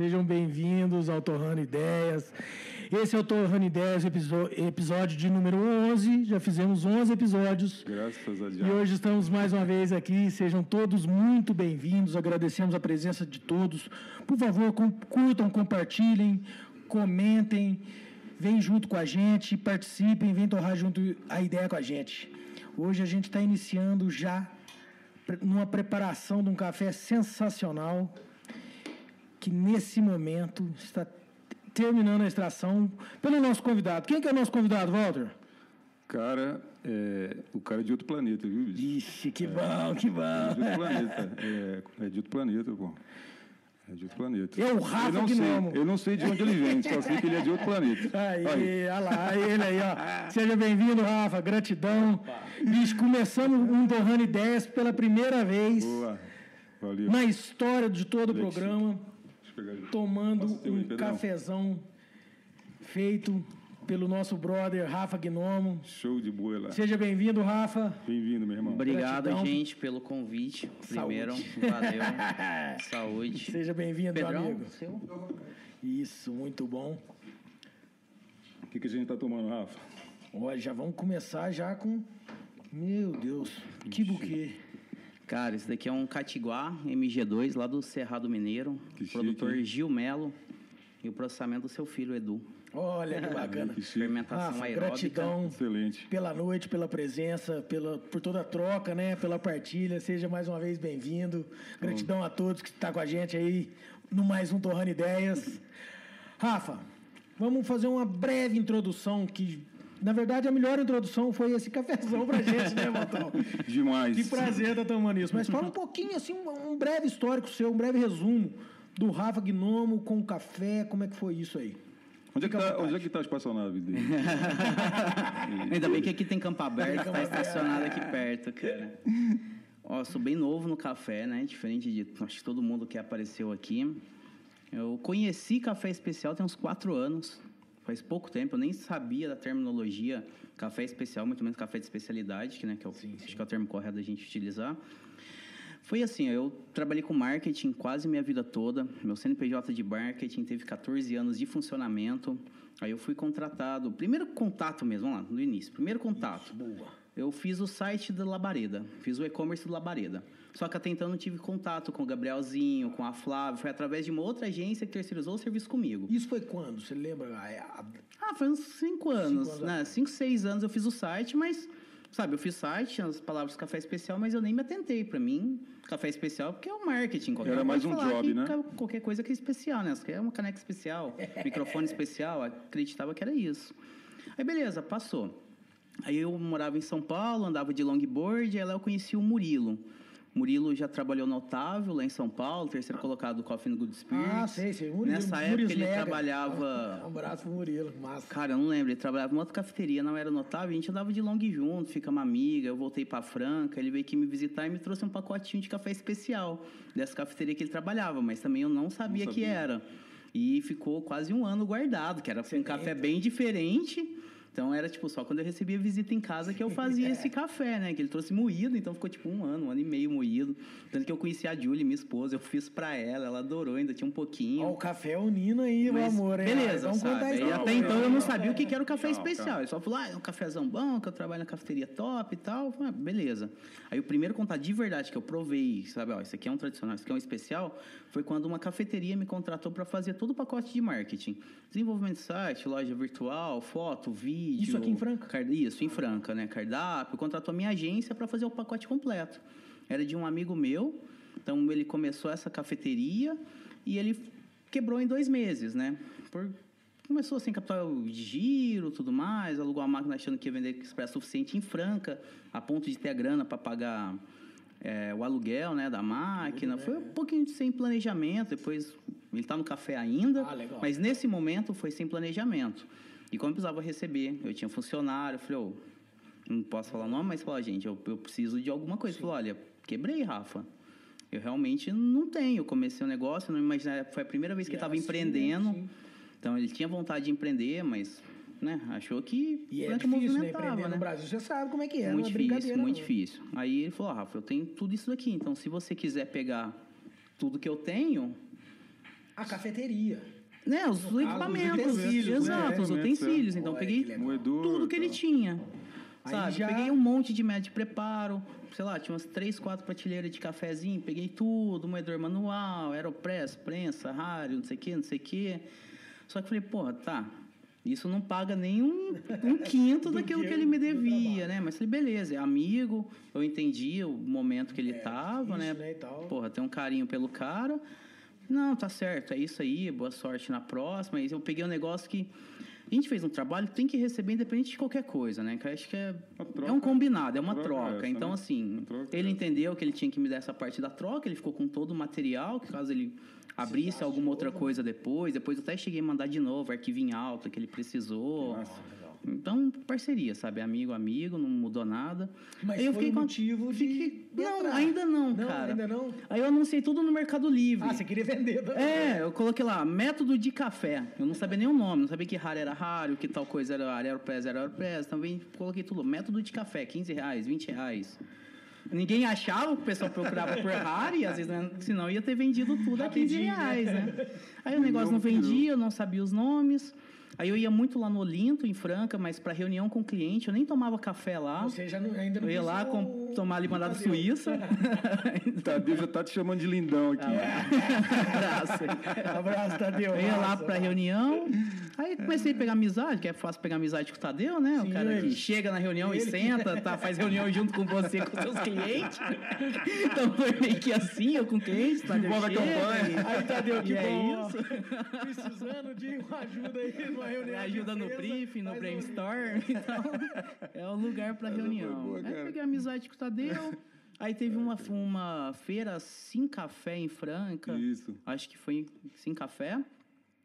Sejam bem-vindos ao Torrando Ideias. Esse é o Torrando Ideias, episódio de número 11. Já fizemos 11 episódios. Graças a Deus. E hoje estamos mais uma vez aqui. Sejam todos muito bem-vindos. Agradecemos a presença de todos. Por favor, curtam, compartilhem, comentem. Vem junto com a gente, participem, vem torrar junto a ideia com a gente. Hoje a gente está iniciando já numa preparação de um café sensacional que nesse momento está terminando a extração pelo nosso convidado. Quem que é o nosso convidado, Walter? Cara, é, o cara é de outro planeta, viu, bicho? Ixi, que é, bom, que bom. É de outro planeta. É, é de outro planeta, pô. É de outro planeta. É o Rafa eu não sei, Eu não sei de onde ele vem, só sei que ele é de outro planeta. Aí, aí. olha lá, ele aí, ó. Seja bem-vindo, Rafa. Gratidão. Bicho, começamos um Torrando Ideias pela primeira vez. Boa. Valeu. Na história de todo o programa. Tomando um cafezão feito pelo nosso brother Rafa Gnomo. Show de boa Seja bem-vindo, Rafa. Bem-vindo, meu irmão. Obrigado, Gratidão. gente, pelo convite. Primeiro, valeu. Saúde. Seja bem-vindo, meu amigo. Seu? Isso, muito bom. O que, que a gente está tomando, Rafa? Olha, já vamos começar já com... Meu Deus, que buquê. Cara, esse daqui é um Catiguá MG2 lá do Cerrado Mineiro. Que produtor chique, Gil Melo. E o processamento do seu filho, Edu. Olha que bacana. que Fermentação Rafa, aeróbica. Gratidão Excelente. pela noite, pela presença, pela, por toda a troca, né? Pela partilha. Seja mais uma vez bem-vindo. Gratidão Bom. a todos que estão tá com a gente aí no mais um Torrando Ideias. Rafa, vamos fazer uma breve introdução que na verdade, a melhor introdução foi esse cafezão pra gente, né, Matão? Demais. Que prazer estar tomando isso. Mas fala um pouquinho, assim, um breve histórico seu, um breve resumo do Rafa Gnomo com o café, como é que foi isso aí? Onde é, que tá, onde é que tá a espaçonave dele? Ainda bem que aqui tem campo aberto, tá estacionado aqui perto, cara. Ó, sou bem novo no café, né? Diferente de acho que todo mundo que apareceu aqui. Eu conheci café especial tem uns quatro anos. Faz pouco tempo, eu nem sabia da terminologia café especial, muito menos café de especialidade, que, né, que é o, sim, sim. acho que é o termo correto da gente utilizar. Foi assim, eu trabalhei com marketing quase minha vida toda. Meu CNPJ de marketing teve 14 anos de funcionamento. Aí eu fui contratado, primeiro contato mesmo, vamos lá, no início. Primeiro contato. Isso, boa. Eu fiz o site da Labareda, fiz o e-commerce do Labareda. Só que até então não tive contato com o Gabrielzinho, com a Flávia. Foi através de uma outra agência que terceirizou o serviço comigo. Isso foi quando? Você lembra? Ah, foi uns 5 anos, cinco anos, né? 5, 6 anos eu fiz o site, mas Sabe, eu fiz site, tinha as palavras café especial, mas eu nem me atentei. Para mim, café especial porque é o marketing. Qualquer Era mais um job, né? Qualquer coisa que é especial, né? Você quer uma caneca especial, microfone especial, acreditava que era isso. Aí, beleza, passou. Aí eu morava em São Paulo, andava de longboard, e lá eu conheci o Murilo. Murilo já trabalhou no Otávio, lá em São Paulo, terceiro ah. colocado do Coffee no Good Spirits. Ah, sei, sei. Murilo, Nessa Murilo época ele trabalhava... Um abraço pro Murilo, massa. Cara, eu não lembro, ele trabalhava numa outra cafeteria, não era no Otávio, a gente andava de long junto, fica uma amiga, eu voltei pra Franca, ele veio aqui me visitar e me trouxe um pacotinho de café especial dessa cafeteria que ele trabalhava, mas também eu não sabia, não sabia. que era. E ficou quase um ano guardado, que era um café bem diferente então era tipo só quando eu recebia visita em casa que eu fazia esse café, né? Que ele trouxe moído, então ficou tipo um ano, um ano e meio moído. Tanto que eu conheci a Julie, minha esposa, eu fiz pra ela, ela adorou, ainda tinha um pouquinho. Ó, o café unindo aí, Mas, meu amor, hein? Beleza, Vamos sabe? E até então eu não sabia o que era o café especial. Ele só falou, ah, é um cafezão bom, que eu trabalho na cafeteria top e tal. Falei, ah, beleza. Aí o primeiro contato de verdade que eu provei, sabe, ó, isso aqui é um tradicional, isso aqui é um especial, foi quando uma cafeteria me contratou para fazer todo o pacote de marketing. Desenvolvimento de site, loja virtual, foto, vídeo. Isso aqui em Franca? Isso, em Franca, né? Cardápio, contratou a minha agência para fazer o pacote completo. Era de um amigo meu, então ele começou essa cafeteria e ele quebrou em dois meses, né? Por, começou assim, capital de giro, tudo mais, alugou a máquina achando que ia vender expresso suficiente em Franca, a ponto de ter a grana para pagar é, o aluguel né, da máquina. Foi um pouquinho sem planejamento, depois ele está no café ainda, ah, mas nesse momento foi sem planejamento. E como eu precisava receber, eu tinha funcionário, eu falei, oh, não posso falar o nome, mas falou, gente, eu, eu preciso de alguma coisa. Sim. Falou, olha, quebrei, Rafa. Eu realmente não tenho. Eu comecei o um negócio, não imaginava, foi a primeira vez que eu estava empreendendo. Sim. Então ele tinha vontade de empreender, mas né, achou que e é difícil, né? Empreender né? no Brasil, você sabe como é que é, muito é difícil, muito não. difícil. Aí ele falou, Rafa, eu tenho tudo isso aqui, então se você quiser pegar tudo que eu tenho, A cafeteria. Né, os caso, os né? Exato, os utensílios. é. Então, Olha, peguei. Moedor. tudo que ele tal. tinha. Sabe? já- Peguei um monte de método de preparo. Sei lá, tinha umas três, quatro prateleiras de cafezinho. Peguei tudo, moedor manual, aeropress, prensa, rádio, não sei o quê, não sei o quê. Só que falei, porra, tá. Isso não paga nem um, um quinto daquilo que ele me devia, né? Mas falei, beleza, é amigo, eu entendi o momento que ele tava, difícil, né? né, e tal. Porra, tem um carinho pelo cara. Não, tá certo, é isso aí, boa sorte na próxima. Mas eu peguei um negócio que. A gente fez um trabalho, tem que receber independente de qualquer coisa, né? Que eu acho que é, troca- é um combinado, é uma troca troca. é essa, então, né? assim, troca ele é entendeu que ele tinha que me dar essa parte da troca, ele ficou com todo o material, que caso ele abrisse alguma outra coisa depois, depois eu até cheguei a mandar de novo, arquivo em alta que ele precisou. Então, parceria, sabe? Amigo, amigo, não mudou nada. Mas Aí eu fiquei com- motivo de fiquei- Não, entrar. ainda não, Não, cara. ainda não? Aí eu anunciei tudo no Mercado Livre. Ah, você queria vender. também. É, eu coloquei lá, método de café. Eu não sabia nem o nome, não sabia que raro era raro, que tal coisa era Aeropress era Aeropress. Também coloquei tudo. Método de café, 15 reais, 20 reais. Ninguém achava, o pessoal procurava por raro, e às vezes, né, senão ia ter vendido tudo a 15 Rapidinho, né? reais, né? Aí o negócio não vendia, eu não sabia os nomes. Aí eu ia muito lá no Olinto, em Franca, mas para reunião com cliente, eu nem tomava café lá. Você já não, ainda não Eu ia lá com, o- tomar limonada Tadeu. suíça. Tadeu já tá te chamando de lindão aqui. Abraço. Abraço, Tadeu. Eu ia lá pra reunião, aí comecei a pegar amizade, que é fácil pegar amizade com o Tadeu, né? Sim, o cara ele- que chega na reunião e ele- senta, tá, faz reunião junto com você, com seus clientes. Então foi meio que assim, eu com Tadeu Desenvolve a chega, campanha. Aí, Tadeu, que E é bom. isso. Precisando de uma ajuda aí numa reunião. Ajuda no empresa, briefing, no faz um- brainstorm. Então, é o lugar foi reunião. boa, aí peguei amizade com o Tadeu. Aí teve uma, uma feira Sim Café em Franca. Isso. Acho que foi Sim Café.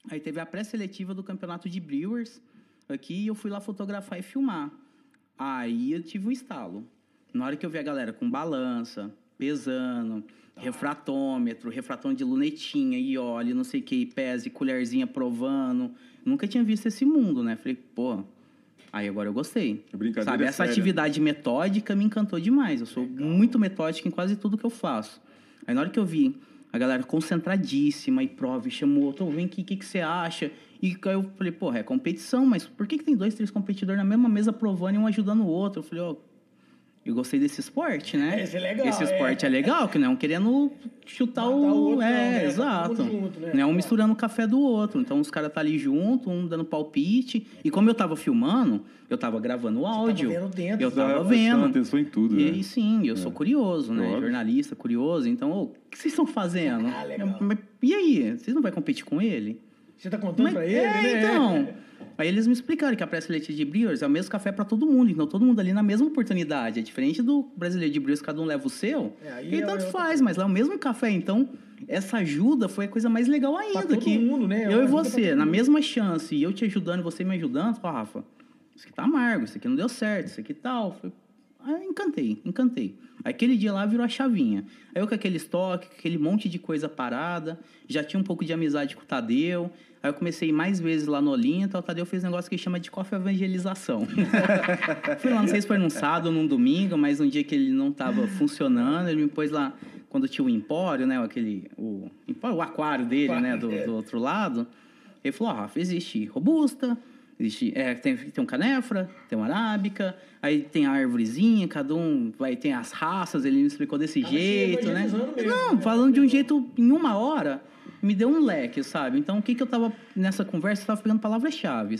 Aí teve a pré-seletiva do campeonato de Brewers aqui e eu fui lá fotografar e filmar. Aí eu tive um estalo. Na hora que eu vi a galera com balança, pesando, refratômetro, refratômetro de lunetinha e óleo, não sei o que, e pese, colherzinha provando. Nunca tinha visto esse mundo, né? Falei, pô, aí agora eu gostei. Brincadeira Sabe, é essa séria. atividade metódica me encantou demais. Eu sou muito metódico em quase tudo que eu faço. Aí na hora que eu vi a galera concentradíssima e prova, e chamou outro, vem aqui, o que, que você acha? E aí eu falei, porra, é competição, mas por que, que tem dois, três competidores na mesma mesa provando e um ajudando o outro? Eu falei, ó, eu gostei desse esporte, né? Esse é legal, Esse é. esporte é, legal, que não é um querendo chutar Matar o. o outro, não, é, né? Tá exato. junto, né? Não é um misturando o café do outro. Então os caras tá ali junto, um dando palpite. E como eu tava filmando, eu tava gravando o áudio. vendo dentro, eu tava prestando vendo. atenção em tudo, E né? aí sim, eu sou curioso, né? Óbvio. Jornalista, curioso. Então, o que vocês estão fazendo? Ah, legal. E aí? Vocês não vão competir com ele? Você tá contando Mas- pra ele, é, né? então. Aí eles me explicaram que a pré-seletiva de Brewers é o mesmo café para todo mundo. Então, todo mundo ali na mesma oportunidade. É diferente do brasileiro de Brewers, cada um leva o seu. É, e é tanto faz, mas lá é o mesmo café. Então, essa ajuda foi a coisa mais legal ainda. todo que mundo, né? É Eu e pra você, na mesma chance, e eu te ajudando e você me ajudando, fala, Rafa, isso aqui tá amargo, isso aqui não deu certo, isso aqui tal. Foi- Aí eu encantei, encantei. Aquele dia lá virou a chavinha. Aí eu com aquele estoque, com aquele monte de coisa parada, já tinha um pouco de amizade com o Tadeu. Aí eu comecei mais vezes lá no Olinto, o Tadeu fez um negócio que chama de coffee evangelização. Fui lá, não sei se foi num sábado ou num domingo, mas um dia que ele não estava funcionando, ele me pôs lá, quando tinha o empório, né, aquele, o, empório, o aquário dele, né, do, do outro lado. Ele falou, ó, Rafa, existe robusta, existe, é, tem, tem um canefra, tem uma arábica, aí tem a árvorezinha, cada um vai, tem as raças, ele me explicou desse Ah, jeito, né? mesmo, Não, né? falando de um jeito, em uma hora, me deu um leque, sabe? Então, o que que eu tava, nessa conversa, eu tava pegando palavras-chave.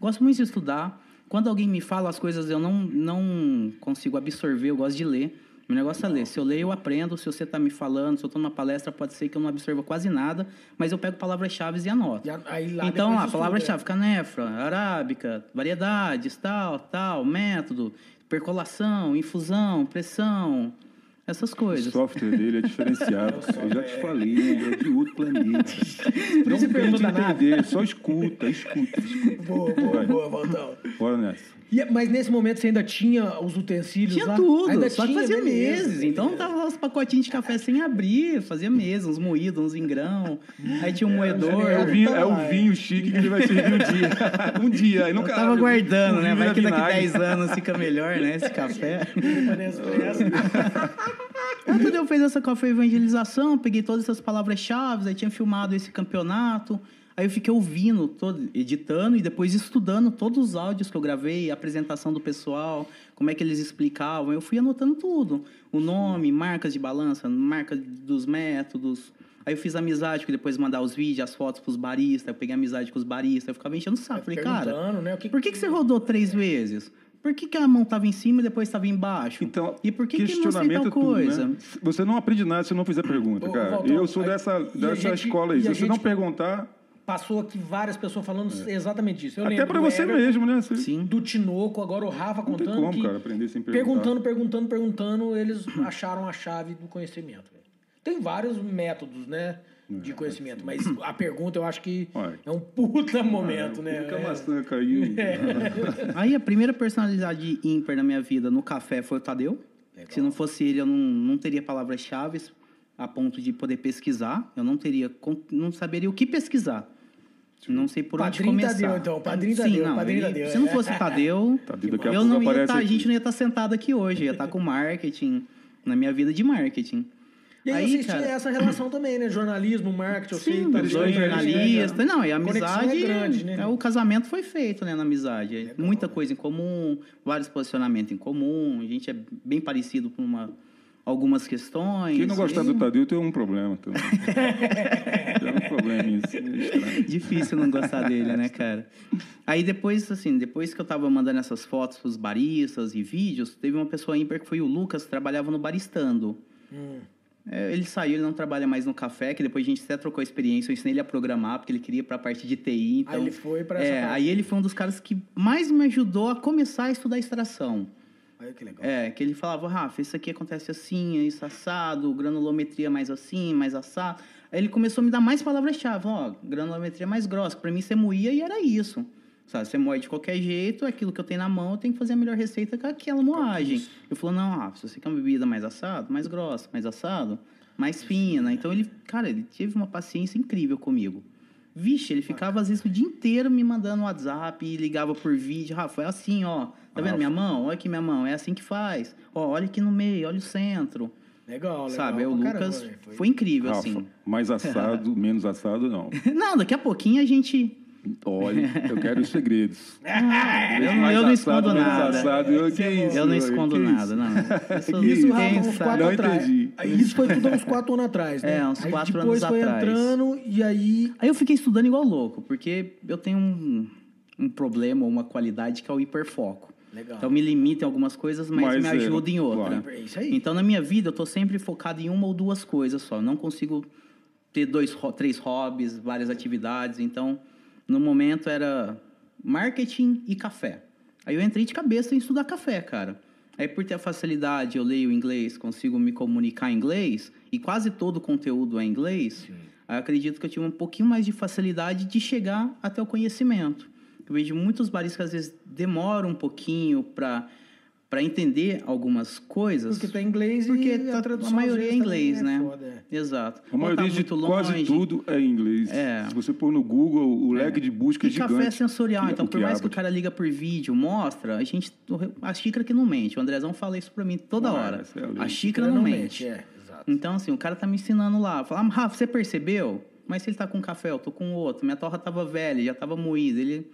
Gosto muito de estudar. Quando alguém me fala as coisas, eu não, não consigo absorver, eu gosto de ler. Meu negócio é ler. Se eu leio, eu aprendo. Se você está me falando, se eu estou numa palestra, pode ser que eu não absorva quase nada, mas eu pego palavras-chave e anoto. E a- aí lá então, lá, estuda, palavra-chave, canefra, arábica, variedades, tal, tal, método, percolação, infusão, pressão, essas O coisas. software dele é diferenciado. Eu já te falei, ele é de outro planeta. Por Não você tente pergunta nada. entender, só escuta, escuta, escuta. Boa, boa, Vai. boa, Valdão. Bora nessa. E- mas nesse momento você ainda tinha os utensílios Tinha lá? tudo, Ainda só tinha, fazia beleza, meses. Então tava lá os pacotinhos de café sem abrir, fazia meses, uns moídos, uns em grão. Aí tinha um moedor. É o vinho, é o é. vinho chique que ele vai servir um dia. Um dia, aí Eu nunca tava abre. guardando, né? Vai que daqui vinagre. 10 anos fica melhor, né? Esse café. Nespresso. Aí o Tadeu fez essa café evangelização, peguei todas essas palavras-chave, aí tinha filmado esse campeonato. Aí eu fiquei ouvindo, todo, editando e depois estudando todos os áudios que eu gravei, a apresentação do pessoal, como é que eles explicavam. Eu fui anotando tudo. O nome, marcas de balança, marca dos métodos. Aí eu fiz amizade, que depois mandar os vídeos, as fotos pros baristas. Eu peguei amizade com os baristas. Eu ficava enchendo o saco. Falei, cara, né, o que- por que, que você rodou três vezes? Por que, que a mão tava em cima e depois estava embaixo? Então, e por que, que não sei questionamento tal é tudo, coisa? né? Você não aprende nada se não fizer pergunta, Ô, cara. Valtão, eu sou aí- dessa, dessa gente- escola aí. Se você não gente- perguntar, Passou aqui várias pessoas falando exatamente isso. Eu até do você Everton, mesmo, né? Você- Sim. Do Tinoco, agora o Rafa Não tem contando como, que cara, aprender sem perguntar. perguntando, perguntando, perguntando, eles acharam a chave do conhecimento. velho. Tem vários métodos, né, de conhecimento, mas a pergunta eu acho que Ué. é um puta momento, né? Fica a É. maçã caiu. Aí a primeira personalidade ímpar na minha vida no café foi o Tadeu. Se não fosse ele, eu não, não teria palavras-chave a ponto de poder pesquisar. Eu não teria, não saberia o que pesquisar. Não sei por Padrinho onde começar. Tadeu, então, Padrinho Sim, Tadeu, não, Padrinho ele- Tadeu, Se não é. fosse Tadeu, Tadeu daqui a eu não ia tá, a gente não ia estar sentado aqui hoje. Ia estar com marketing, na minha vida de marketing. E aí, Aí, vocês cara- tinham essa relação também, né? Jornalismo, marketing, eu sei. Sim, tá os dois ligado, né? jornalistas. Não, e a Conexão amizade. é grande, né? é, o casamento foi feito, né, na amizade. Muita coisa em comum, vários posicionamentos em comum. A gente é bem parecido com uma, algumas questões. Quem não gostar E- do Tadeu tem um problema também. estranho. Difícil não gostar dele, né, cara? Aí depois, assim, depois que eu tava mandando essas fotos pros baristas e vídeos, teve uma pessoa ímpar que foi o Lucas, que trabalhava no Baristando. Hum. É, ele saiu, ele não trabalha mais no café, que depois a gente até trocou a experiência, eu ensinei ele a programar, porque ele queria ir pra parte de TI, então... Aí ele foi pra essa É, parte. aí ele foi um dos caras que mais me ajudou a começar a estudar extração. Aí que legal. É, que ele falava, Rafa, isso aqui acontece assim, isso assado, granulometria mais assim, mais assado. Aí ele começou a me dar mais palavras-chave, ó, granulometria mais grossa. Pra mim, você moía e era isso. Sabe, você moe de qualquer jeito, aquilo que eu tenho na mão, eu tenho que fazer a melhor receita com aquela moagem. Eu falou, não, Rafa, se você quer uma bebida mais assado, mais grossa, mais assado, mais fina. Então ele, cara, ele teve uma paciência incrível comigo. Vixe, ele ficava às vezes o dia inteiro me mandando WhatsApp e ligava por vídeo. Rafa, é assim, ó. Tá vendo minha mão? Olha aqui minha mão. É assim que faz. Ó, olha aqui no meio, olha o centro. Legal, legal. Sabe? O Lucas caramba, velho. foi, incrível, Rafa, assim. mais assado, menos assado, não. Não, daqui a pouquinho a gente. Olha, eu quero os segredos. Ah, eu, não- eu não escondo nada. assado, eu, que isso, Eu não escondo Que nada, isso? não. Isso, Rafa, uns quatro Não atrás. entendi. Aí Isso foi tudo uns quatro anos atrás, né? É, uns Aí quatro depois anos foi atrás. entrando e aí... Aí eu fiquei estudando igual louco, porque eu tenho um, um problema ou uma qualidade que é o hiperfoco. Legal. Então me limita em algumas coisas, mas, Mas me é, ajuda em outra. claro. É. Então na minha vida eu tô sempre focado em uma ou duas coisas só. Não consigo ter dois, três hobbies, várias atividades. Então no momento era marketing e café. Aí eu entrei de cabeça em estudar café, cara. Aí por ter a facilidade, eu leio inglês, consigo me comunicar em inglês e quase todo o conteúdo é em inglês. Aí eu acredito que eu tive um pouquinho mais de facilidade de chegar até o conhecimento. Eu vejo muitos baristas que às vezes demoram um pouquinho para para entender algumas coisas. Porque tá em inglês Porque e tá- a tradução a maioria é inglês, também né? é foda, é. Exato. A maioria Ou tá de muito quase longe. tudo é em inglês. É. Se você pôr no Google, o leque de busca é E gigante. café é sensorial, Que- então por mais que o cara liga por vídeo, mostra, a gente a xícara que não mente. O Andrezão fala isso pra mim toda Ah, hora. é a a xícara não, mente. É, exato. Então assim, o cara tá me ensinando lá, fala: ah, "Rafa, você percebeu? Mas se ele tá com um café, eu tô com outro. Minha torra tava velha, já tava moída. Ele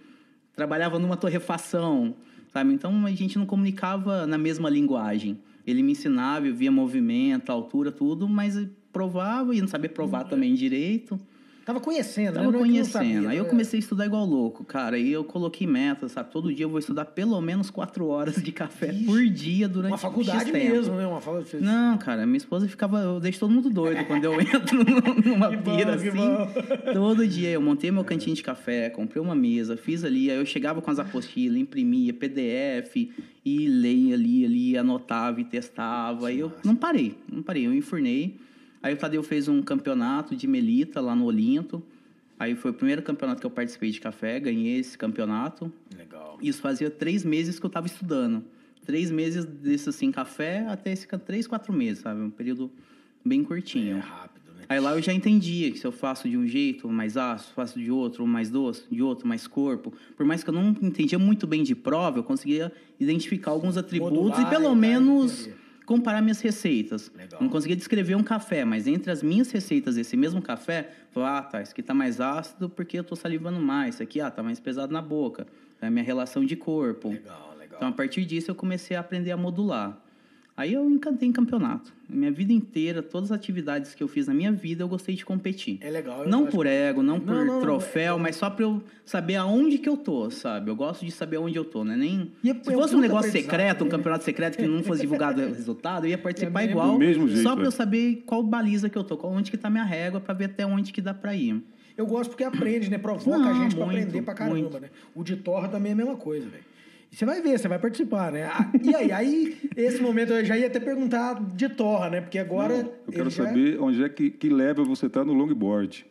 trabalhava numa torrefação, sabe? Então a gente não comunicava na mesma linguagem. Ele me ensinava, eu via movimento, altura, tudo, mas provava e não sabia provar também direito. Tava conhecendo, Tava né? É que não conhecendo. sabia, aí eu né? comecei a estudar igual louco, cara. E eu coloquei metas, sabe? Todo dia eu vou estudar pelo menos quatro horas de café por dia durante Uma faculdade mesmo, né? Uma faculdade... Não, cara, minha esposa ficava. Eu deixo todo mundo doido quando eu entro numa Que bom, pira que assim. bom. Todo dia eu montei meu cantinho de café, comprei uma mesa, fiz ali. Aí eu chegava com as apostilas, imprimia PDF e leia ali, ali, anotava e testava. Aí eu não parei, não parei, eu enfurnei. Aí o Tadeu fez um campeonato de Melita lá no Olinto. Aí foi o primeiro campeonato que eu participei de café, ganhei esse campeonato. Legal. Isso fazia três meses que eu estava estudando. Três meses desse, assim, café até esse três, quatro meses, sabe? Um período bem É curtinho. rápido, né? Aí lá eu já entendia que se eu faço de um jeito mais ácido, faço de outro mais doce, de outro mais corpo. Por mais que eu não entendia muito bem de prova, eu conseguia identificar alguns atributos Modular e pelo menos entendi. Comparar minhas receitas. Legal. Não conseguia descrever um café, mas entre as minhas receitas desse mesmo café, falava, ah, tá, esse aqui tá mais ácido porque eu tô salivando mais. Esse aqui, ah, tá mais pesado na boca. É a minha relação de corpo. Legal, legal. Então, a partir disso, eu comecei a aprender a modular. Aí eu encantei em campeonato. Minha vida inteira, todas as atividades que eu fiz na minha vida, eu gostei de competir. É legal. Não por ego, não por não, não, troféu, é- mas só pra eu saber aonde que eu tô, sabe? Eu gosto de saber onde eu tô, né? Nem... E é- Se é fosse um negócio secreto, um campeonato secreto que não fosse divulgado o resultado, eu ia participar É mesmo? igual. Mesmo jeito, só pra é. eu saber qual baliza que eu tô, qual- onde que tá minha régua, pra ver até onde que dá pra ir. Eu gosto porque aprende, né? Provoca a Não, gente pra muito, aprender pra caramba, muito. né? O de torra também é a mesma coisa, velho. Você vai ver, você vai participar, né? Ah, E aí, aí, esse momento eu já ia até perguntar de torra, né? Porque agora. Eu quero já- saber onde é que, que level você tá no longboard.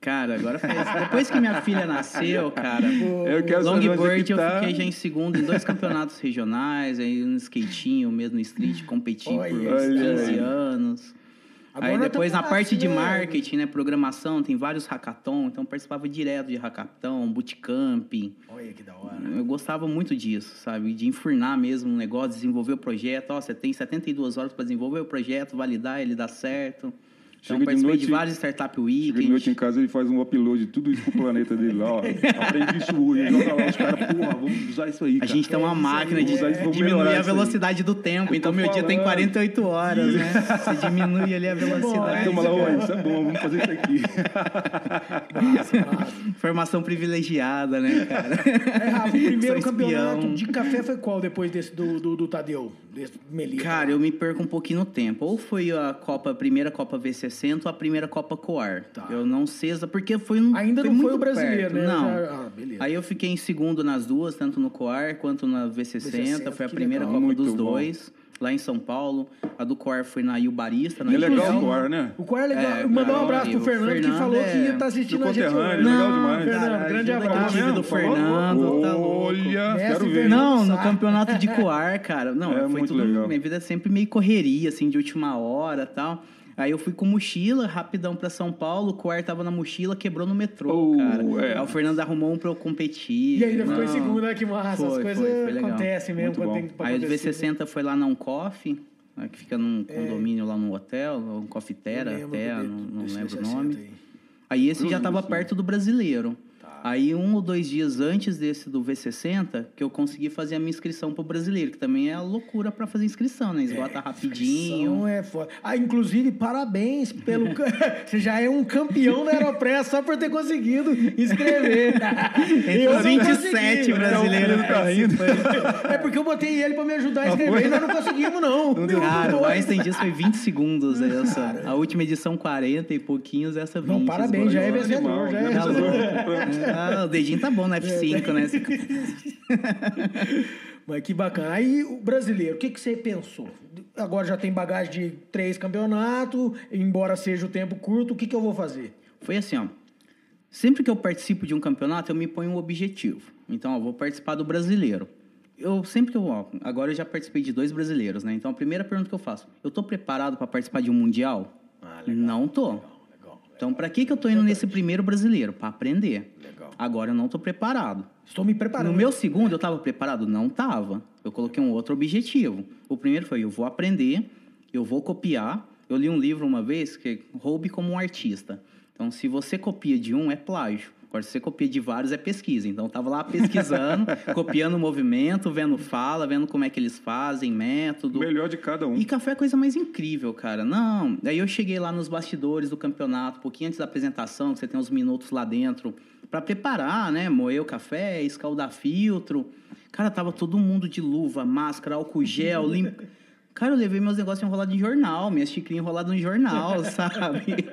Cara, agora faz... Depois que minha filha nasceu, cara... Eu quero saber onde é Longboard que eu tá. fiquei já em segundo em dois campeonatos regionais, aí no skatinho mesmo, no street, competi Olha por isso, 15 velho. anos. Agora aí depois na parte de marketing, né, programação, tem vários hackathon, então eu participava direto de hackathon, bootcamp. Olha que da hora. Eu gostava muito disso, sabe? De enfurnar mesmo um negócio, desenvolver o projeto. Ó, você tem 72 horas para desenvolver o projeto, validar ele dar certo. Chega então, de noite, de várias startup weekend. Chega de noite em casa, ele faz um upload de tudo isso pro planeta dele lá, ó. Aprendi isso hoje, joga lá os caras, porra, vamos usar isso aí, A gente tem uma máquina de diminuir a velocidade do tempo, então meu dia tem 48 horas, né? Você diminui ali a velocidade. Então, Toma lá, ó, isso é bom, vamos fazer isso aqui. Nossa, nossa. Formação privilegiada, né, cara? É, Rafa, o primeiro campeonato de café foi qual depois desse do, do, do Tadeu? Desse Melito? Cara, eu me perco um pouquinho no tempo. Ou foi a Copa, a primeira Copa VC 60 a primeira Copa Coar. Tá. Eu não sei, porque foi um. Ainda foi não foi o brasileiro, perto, né? Não. Ah, Aí eu fiquei em segundo nas duas, tanto no Coar quanto na V60. V60 foi a primeira legal. Copa Muito dos bom. dois lá em São Paulo. A do Coar foi na Iubarista. Na é legal o Coar, né? O Coar é legal. É, Mandar um é abraço pro Fernando, Fernando, que falou é... que ia estar tá assistindo a gente. Não, legal demais. Fernando, grande abraço. Tive do Fernando. Tá Olha, quero ver. Não, no campeonato de Coar, cara. Não, é foi tudo. Legal. Minha vida é sempre meio correria, assim, de última hora e tal. Aí eu fui com mochila, rapidão pra São Paulo, o coar tava na mochila, quebrou no metrô, Oh, cara. é. Aí o Fernando arrumou um pra eu competir. E ainda ficou em Não. segundo, né? Que massa. Foi, As coisas foi acontecem mesmo Muito quando bom. tem pra Aí o acontecer. V60 foi lá na Uncoff, né, que fica num condomínio lá no hotel, um lembro até, não, não lembro o V60 nome. aí. Aí esse Eu já estava sim. perto do brasileiro. Aí um ou dois dias antes desse do V60, que eu consegui fazer a minha inscrição pro brasileiro, que também é loucura para fazer inscrição, né? Esgota rapidinho. Inscrição é foda. Ah, inclusive, parabéns pelo. Você já é um campeão da Aeropress só por ter conseguido inscrever. Eu os não 27 consegui. brasileiros tá rindo. É porque eu botei ele pra me ajudar a escrever e nós não conseguimos, não. Cara, o Dois. Einstein disso foi 20 segundos essa. A última edição 40 e pouquinhos, essa 20. Não, parabéns, já é esgotou. vencedor. Já é vencedor. Ah, o dedinho tá bom no F5, né? Mas que bacana. Aí, o brasileiro, o que, que você pensou? Agora já tem bagagem de três campeonatos, embora seja o tempo curto, o que, que eu vou fazer? Foi assim, ó. Sempre que eu participo de um campeonato, eu me ponho um objetivo. Então, ó, vou participar do brasileiro. Eu sempre que eu, ó, agora eu já participei de dois brasileiros, né? Então, a primeira pergunta que eu faço, eu tô preparado para participar de um mundial? Ah, Não tô. Legal. Então, para que que eu tô indo nesse primeiro brasileiro? Para aprender. Legal. Agora eu não tô preparado. Estou me preparando. No meu segundo, eu estava preparado? Não estava. Eu coloquei um outro objetivo. O primeiro foi: eu vou aprender, eu vou copiar. Eu li um livro uma vez que é roube como um artista. Então, se você copia de um, é plágio. Agora, se você copia de vários, é pesquisa. Então, eu tava lá pesquisando, copiando o movimento, vendo fala, vendo como é que eles fazem, método. O melhor de cada um. E café é a coisa mais incrível, cara. Não, daí eu cheguei lá nos bastidores do campeonato, um pouquinho antes da apresentação, que você tem uns minutos lá dentro, pra preparar, né? Moer o café, escaldar filtro. Cara, tava todo mundo de luva, máscara, álcool gel, limpo. Cara, eu levei meus negócios enrolados em jornal, minhas xicrinhas enroladas no jornal, sabe?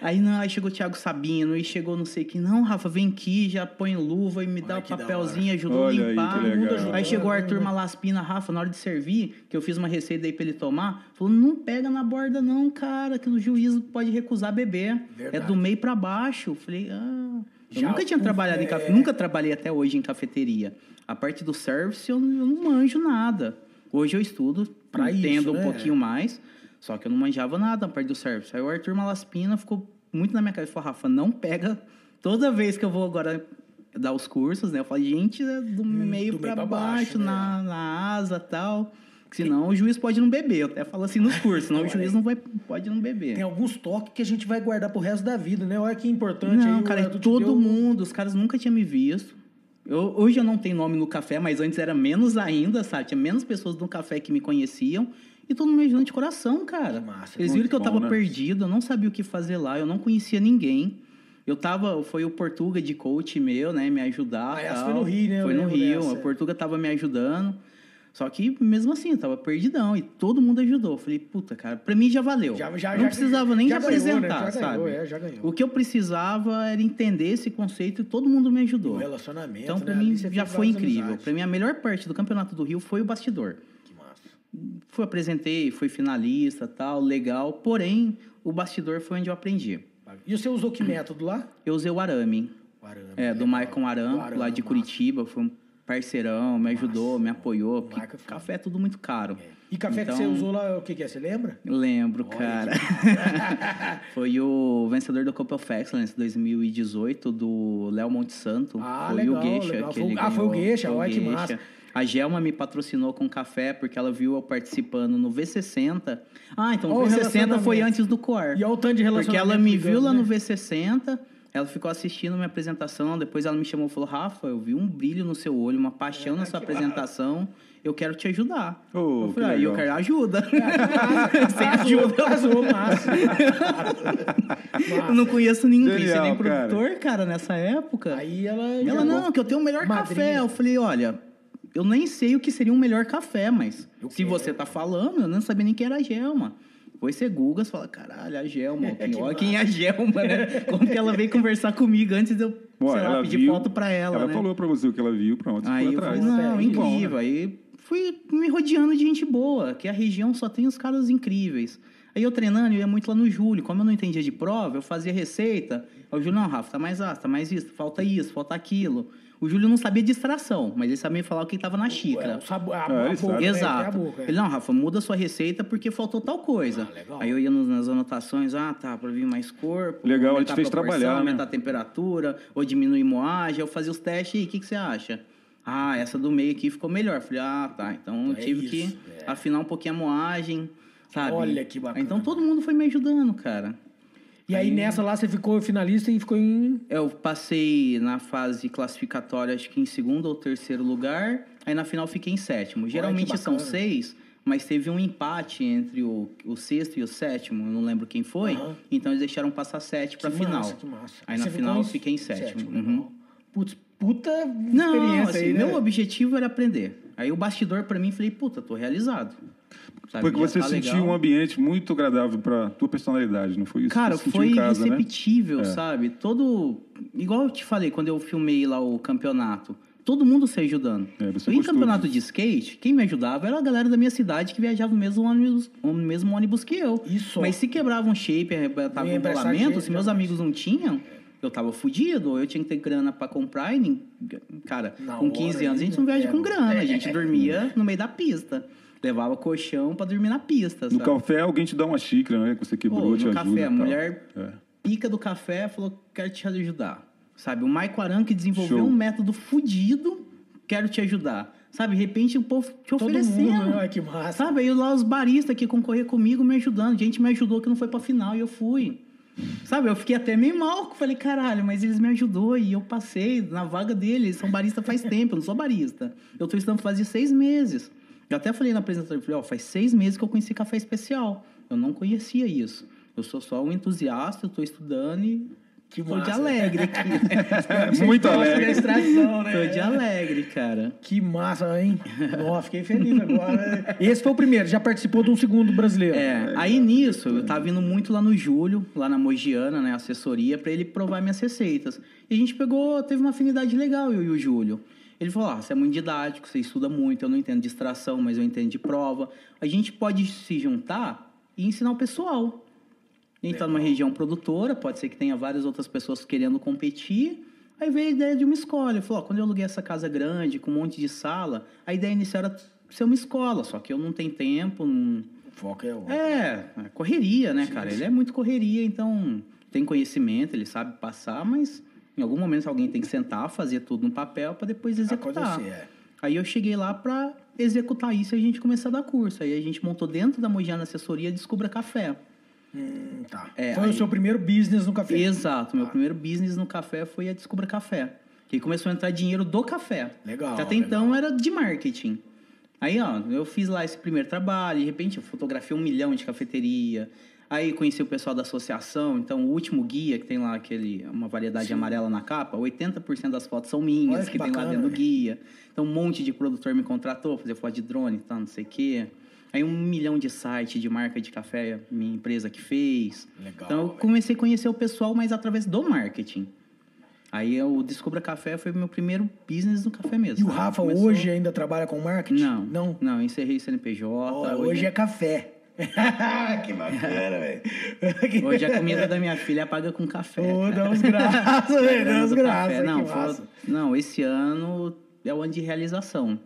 Aí, não, aí chegou o Thiago Sabino e chegou não sei que, não, Rafa, vem aqui, já põe luva e me dá o papelzinho, ajudou a aí, limpar. que legal. Aí chegou o Arthur Malaspina, Rafa, na hora de servir, que eu fiz uma receita aí pra ele tomar, falou: não pega na borda, não, cara, que o juiz pode recusar beber. Verdade. É do meio pra baixo. Falei, ah. Eu Já nunca tinha trabalhado em é. café, nunca trabalhei até hoje em cafeteria. A parte do service eu não manjo nada. Hoje eu estudo, Pra entendo isso, um né? pouquinho mais, só que eu não manjava nada na parte do service. Aí o Arthur Malaspina ficou muito na minha cabeça, falou, Rafa, não pega. Toda vez que eu vou agora dar os cursos, né? Eu falo, gente, é do meio Hum, meio pra pra baixo, baixo, né? na, na asa e tal. Senão o juiz pode não beber. Eu até falo assim nos cursos, senão o juiz não vai, pode não beber. Tem alguns toques que a gente vai guardar pro resto da vida, né? Olha que importante Não, aí. cara, te todo deu- mundo, os caras nunca tinham me visto. Eu- hoje eu não tenho nome no café, mas antes era menos ainda, sabe? Tinha menos pessoas no café que me conheciam. E todo mundo me ajudando de coração, cara. Que massa. Eles viram que eu bom, tava né? perdido, eu não sabia o que fazer lá, eu não conhecia ninguém. Eu tava, foi o Portuga de coach meu, né, me ajudar. Ah, essa tal. foi no Rio, né? Eu Foi no Rio, dessa. o Portuga tava me ajudando. Só que mesmo assim, eu tava perdidão e todo mundo ajudou. Eu falei, puta, cara, pra mim já valeu. Já- já- não já- precisava nem já de ganhou, né? apresentar, Já ganhou, sabe? é, já ganhou. O que eu precisava era entender esse conceito e todo mundo me ajudou. O relacionamento, Então, pra né? mim, já foi incrível. amizades. Pra mim, a melhor parte do Campeonato do Rio foi o bastidor. Que massa. Fui, apresentei, fui finalista, tal, legal. Porém, o bastidor foi onde eu aprendi. E você usou que método lá? Eu usei o arame. O arame, É, do legal. Maicon Aram, O arame, lá de. Curitiba. Foi um parceirão, me ajudou, me apoiou. porque Marca café é tudo muito caro. E café Então, que você usou lá, o que, que é? Você lembra? Lembro, cara. foi o vencedor do Cup of Excellence 2018 do Léo Monte Santo. Ah, foi legal, o Gueixa legal. que Foi ele ah, foi o ganhou. Gueixa, Foi o olha que massa. A Gelma me patrocinou com café porque ela viu eu participando no V60. Ah, então o o V60 foi antes do Core. E olha o tanto de Porque relacionamento. ela me viu lá né? no V60, ela ficou assistindo minha apresentação, depois ela me chamou e falou: Rafa, eu vi um brilho no seu olho, uma paixão na sua apresentação, eu quero te ajudar. Oh, eu que falei: ah, eu quero ajuda. Sem ajuda. Casou, massa. Eu não conheço ninguém, Genial, nem cara. produtor, cara, nessa época. Aí ela. Ela, não, que eu tenho o melhor Madrinha. café. Eu falei, olha, eu nem sei o que seria um melhor café, mas se quero. você tá falando, eu não sabia nem quem era a Gelma. Depois você google e fala, caralho, a Gelma, quem, Que olha quem é a Gelma, né? Como que ela veio conversar comigo antes de eu, Bom, sei lá, ela pedir viu- foto pra ela, Ela né? falou pra você o que ela viu, pronto, Aí foi eu atrás. falei, não, Muito bom, incrível. Aí fui me rodeando de gente boa, que a região só tem os caras incríveis. Aí eu treinando, eu ia muito lá no Júlio. Como eu não entendia de prova, eu fazia receita. Aí o Júlio, não, Rafa, tá mais ácido, tá mais isso, falta isso, falta aquilo. O Júlio não sabia de extração, mas ele sabia falar o que estava na É, xícara. o sabo- a, É, a ele boca, sabe. né? Exato. boca, é. Ele, não, Rafa, muda a sua receita porque faltou tal coisa. Ah, legal. Aí eu ia nos- nas anotações, ah, tá, pra vir mais corpo. Legal, ele te fez trabalhar, né? Aumentar a temperatura, ou diminuir moagem. Eu fazia os testes e o que, que você acha? Ah, essa do meio aqui ficou melhor. Falei, ah, tá. Então eu É tive isso, que é. afinar um pouquinho a moagem, sabe? Olha que bacana. Então todo mundo foi me ajudando, cara. E aí, nessa lá você ficou finalista e ficou em. Eu passei na fase classificatória, acho que em segundo ou terceiro lugar. Aí na final fiquei em sétimo. Geralmente são bacana. seis, mas teve um empate entre o, o sexto e o sétimo. Eu não lembro quem foi. Aham. Então eles deixaram passar sete pra que final. Massa, que massa. Aí na final eu fiquei em sétimo. Uhum. legal. Putz, puta Não, experiência assim, aí, né? meu objetivo era aprender. Aí o bastidor pra mim, falei, puta, tô realizado. Sabe, Porque já você tá sentiu legal. um ambiente muito agradável pra tua personalidade, não foi isso? Cara, foi casa, né? receptível, É. sabe? Todo. Igual eu te falei quando eu filmei lá o campeonato. Todo mundo se ajudando. É, em campeonato de skate, quem me ajudava era a galera da minha cidade que viajava no mesmo ônibus, no mesmo ônibus que eu. Isso. Mas se quebrava um shape, arrebentava Ia um rolamento, se meus amigos não tinham, eu tava fudido, ou eu tinha que ter grana pra comprar e nem... Cara, Na com 15 hora anos a gente não viaja é, com grana, é. a gente dormia no meio da pista. Levava colchão pra dormir na pista, No sabe? café, alguém te dá uma xícara, né? Que você quebrou, Pô, te no ajuda. café, e a mulher É. pica do café falou, quero te ajudar. Sabe, o Maico Aran que desenvolveu Show. um método fudido, quero te ajudar. Sabe, de repente o povo te Todo oferecendo. mundo, né? Que massa. Sabe, aí lá os baristas que concorriam comigo me ajudando. Gente me ajudou que não foi pra final e eu fui. Sabe, eu fiquei até meio mal. Falei, caralho, mas eles me ajudou e eu passei na vaga deles. Eles são barista faz tempo, eu não sou barista. Eu tô estudando faz seis meses. Eu até falei na apresentação, falei, ó, faz seis meses que eu conheci café especial. Eu não conhecia isso. Eu sou só um entusiasta, eu tô estudando e Que tô de massa. alegre aqui. Muito alegre. extração, né? tô de alegre, cara. Que massa, hein? Nossa, fiquei feliz agora. Esse foi o primeiro, já participou de um segundo brasileiro. É, aí nisso, eu tava indo muito lá no Júlio, lá na Mogiana, né, assessoria, pra ele provar minhas receitas. E a gente pegou, teve uma afinidade legal, eu e o Júlio. Ele falou: ah, você é muito didático, você estuda muito, eu não entendo de extração, mas eu entendo de prova. A gente pode se juntar e ensinar o pessoal. A gente tá numa região produtora, pode ser que tenha várias outras pessoas querendo competir. Aí veio a ideia de uma escola. Ele falou: ó, quando eu aluguei essa casa grande, com um monte de sala, a ideia inicial era ser uma escola, só que eu não tenho tempo, não, O foco é o. é, é correria, né, cara? Ele é muito correria, então tem conhecimento, ele sabe passar, mas em algum momento alguém tem que sentar, fazer tudo no papel para depois executar. Acontecer, é. Aí eu cheguei lá pra executar isso e a gente começar a dar curso. Aí a gente montou dentro da Mojana Assessoria Descubra Café. Hum, tá. É, Foi aí- o seu primeiro business no café. Exato. Meu primeiro business no café foi a Descubra Café. Que começou a entrar dinheiro do café. Legal, Que até então era de marketing. Aí, ó, eu fiz lá esse primeiro trabalho, de repente eu fotografei um milhão de cafeteria. Aí conheci o pessoal da associação, então o último guia que tem lá aquele uma variedade amarela na capa, 80% das fotos são minhas Olha que que, tem lá bacana, dentro do guia. Então um monte de produtor me contratou, fazer foto de drone, tá, não sei o quê. Aí um milhão de site de marca de café, minha empresa que fez. Legal, então eu comecei a conhecer o pessoal, mas através do marketing. Aí o Descubra Café foi meu primeiro business no café mesmo. E o Rafa Começou- hoje ainda trabalha com marketing? Não, Não? não, encerrei CNPJ. Ó, hoje, é café. que bacana, velho. Hoje a comida da minha filha é paga com café. Ô, cara. dá uns graças, velho. Dá uns graças. Não, foi- não, esse ano é o ano de realização.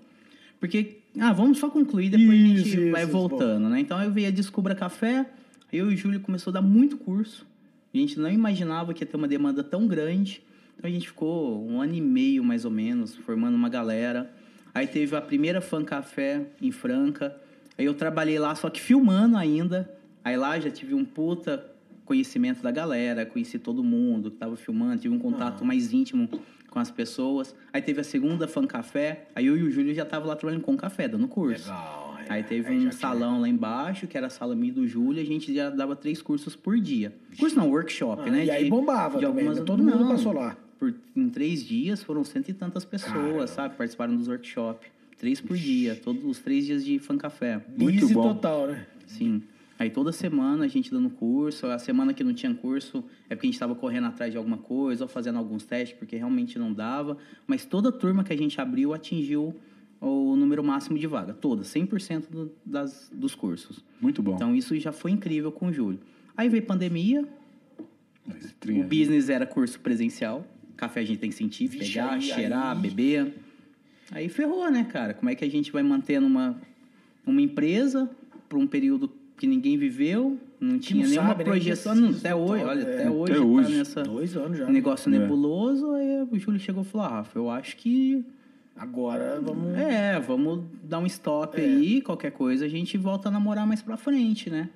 Porque, ah, vamos só concluir, depois a Isso, gente isso, vai voltando, né? Então eu vi a Descubra Café, eu e o Júlio começou a dar muito curso. A gente não imaginava que ia ter uma demanda tão grande. Então a gente ficou um ano e meio, mais ou menos, formando uma galera. Aí teve a primeira Fan Café em Franca. Aí eu trabalhei lá, só que filmando ainda. Aí lá já tive um puta conhecimento da galera, conheci todo mundo que tava filmando, tive um contato mais íntimo com as pessoas. Aí teve a segunda Fan Café, aí eu e o Júlio já tava lá trabalhando com café, dando curso. Legal. é. Aí teve Aí um tinha- salão lá embaixo, que era a sala minha do Júlio, a gente já dava três cursos por dia. Curso não, workshop, Ah, né? e aí bombava também, né? Todo mundo passou lá. Por, em três dias foram cento e tantas pessoas, Caramba. sabe? Participaram dos workshops. Três por dia, todos os três dias de fan café. Muito Busy bom. total, né? Sim. Aí toda semana a gente dando curso. A semana que não tinha curso é porque a gente estava correndo atrás de alguma coisa ou fazendo alguns testes, porque realmente não dava. Mas toda turma que a gente abriu atingiu o número máximo de vaga. Toda, 100% do, das, dos cursos. Muito bom. Então isso já foi incrível com o Júlio. Aí veio pandemia, o business era curso presencial. Café a gente tem que sentir, Vixe, pegar, aí- cheirar, aí- beber. Aí ferrou, né, cara? Como é que a gente vai manter uma, uma empresa por um período que ninguém viveu? Não tinha não nenhuma sabe, né? projeção. Que Não, até hoje, tal, olha, é. até hoje Até tá hoje. nessa Dois anos já. negócio É. nebuloso. Aí o Júlio chegou e falou: ah, Rafa, eu acho que Agora vamos. é, vamos dar um stop É. aí, qualquer coisa, a gente volta a namorar mais pra frente, né?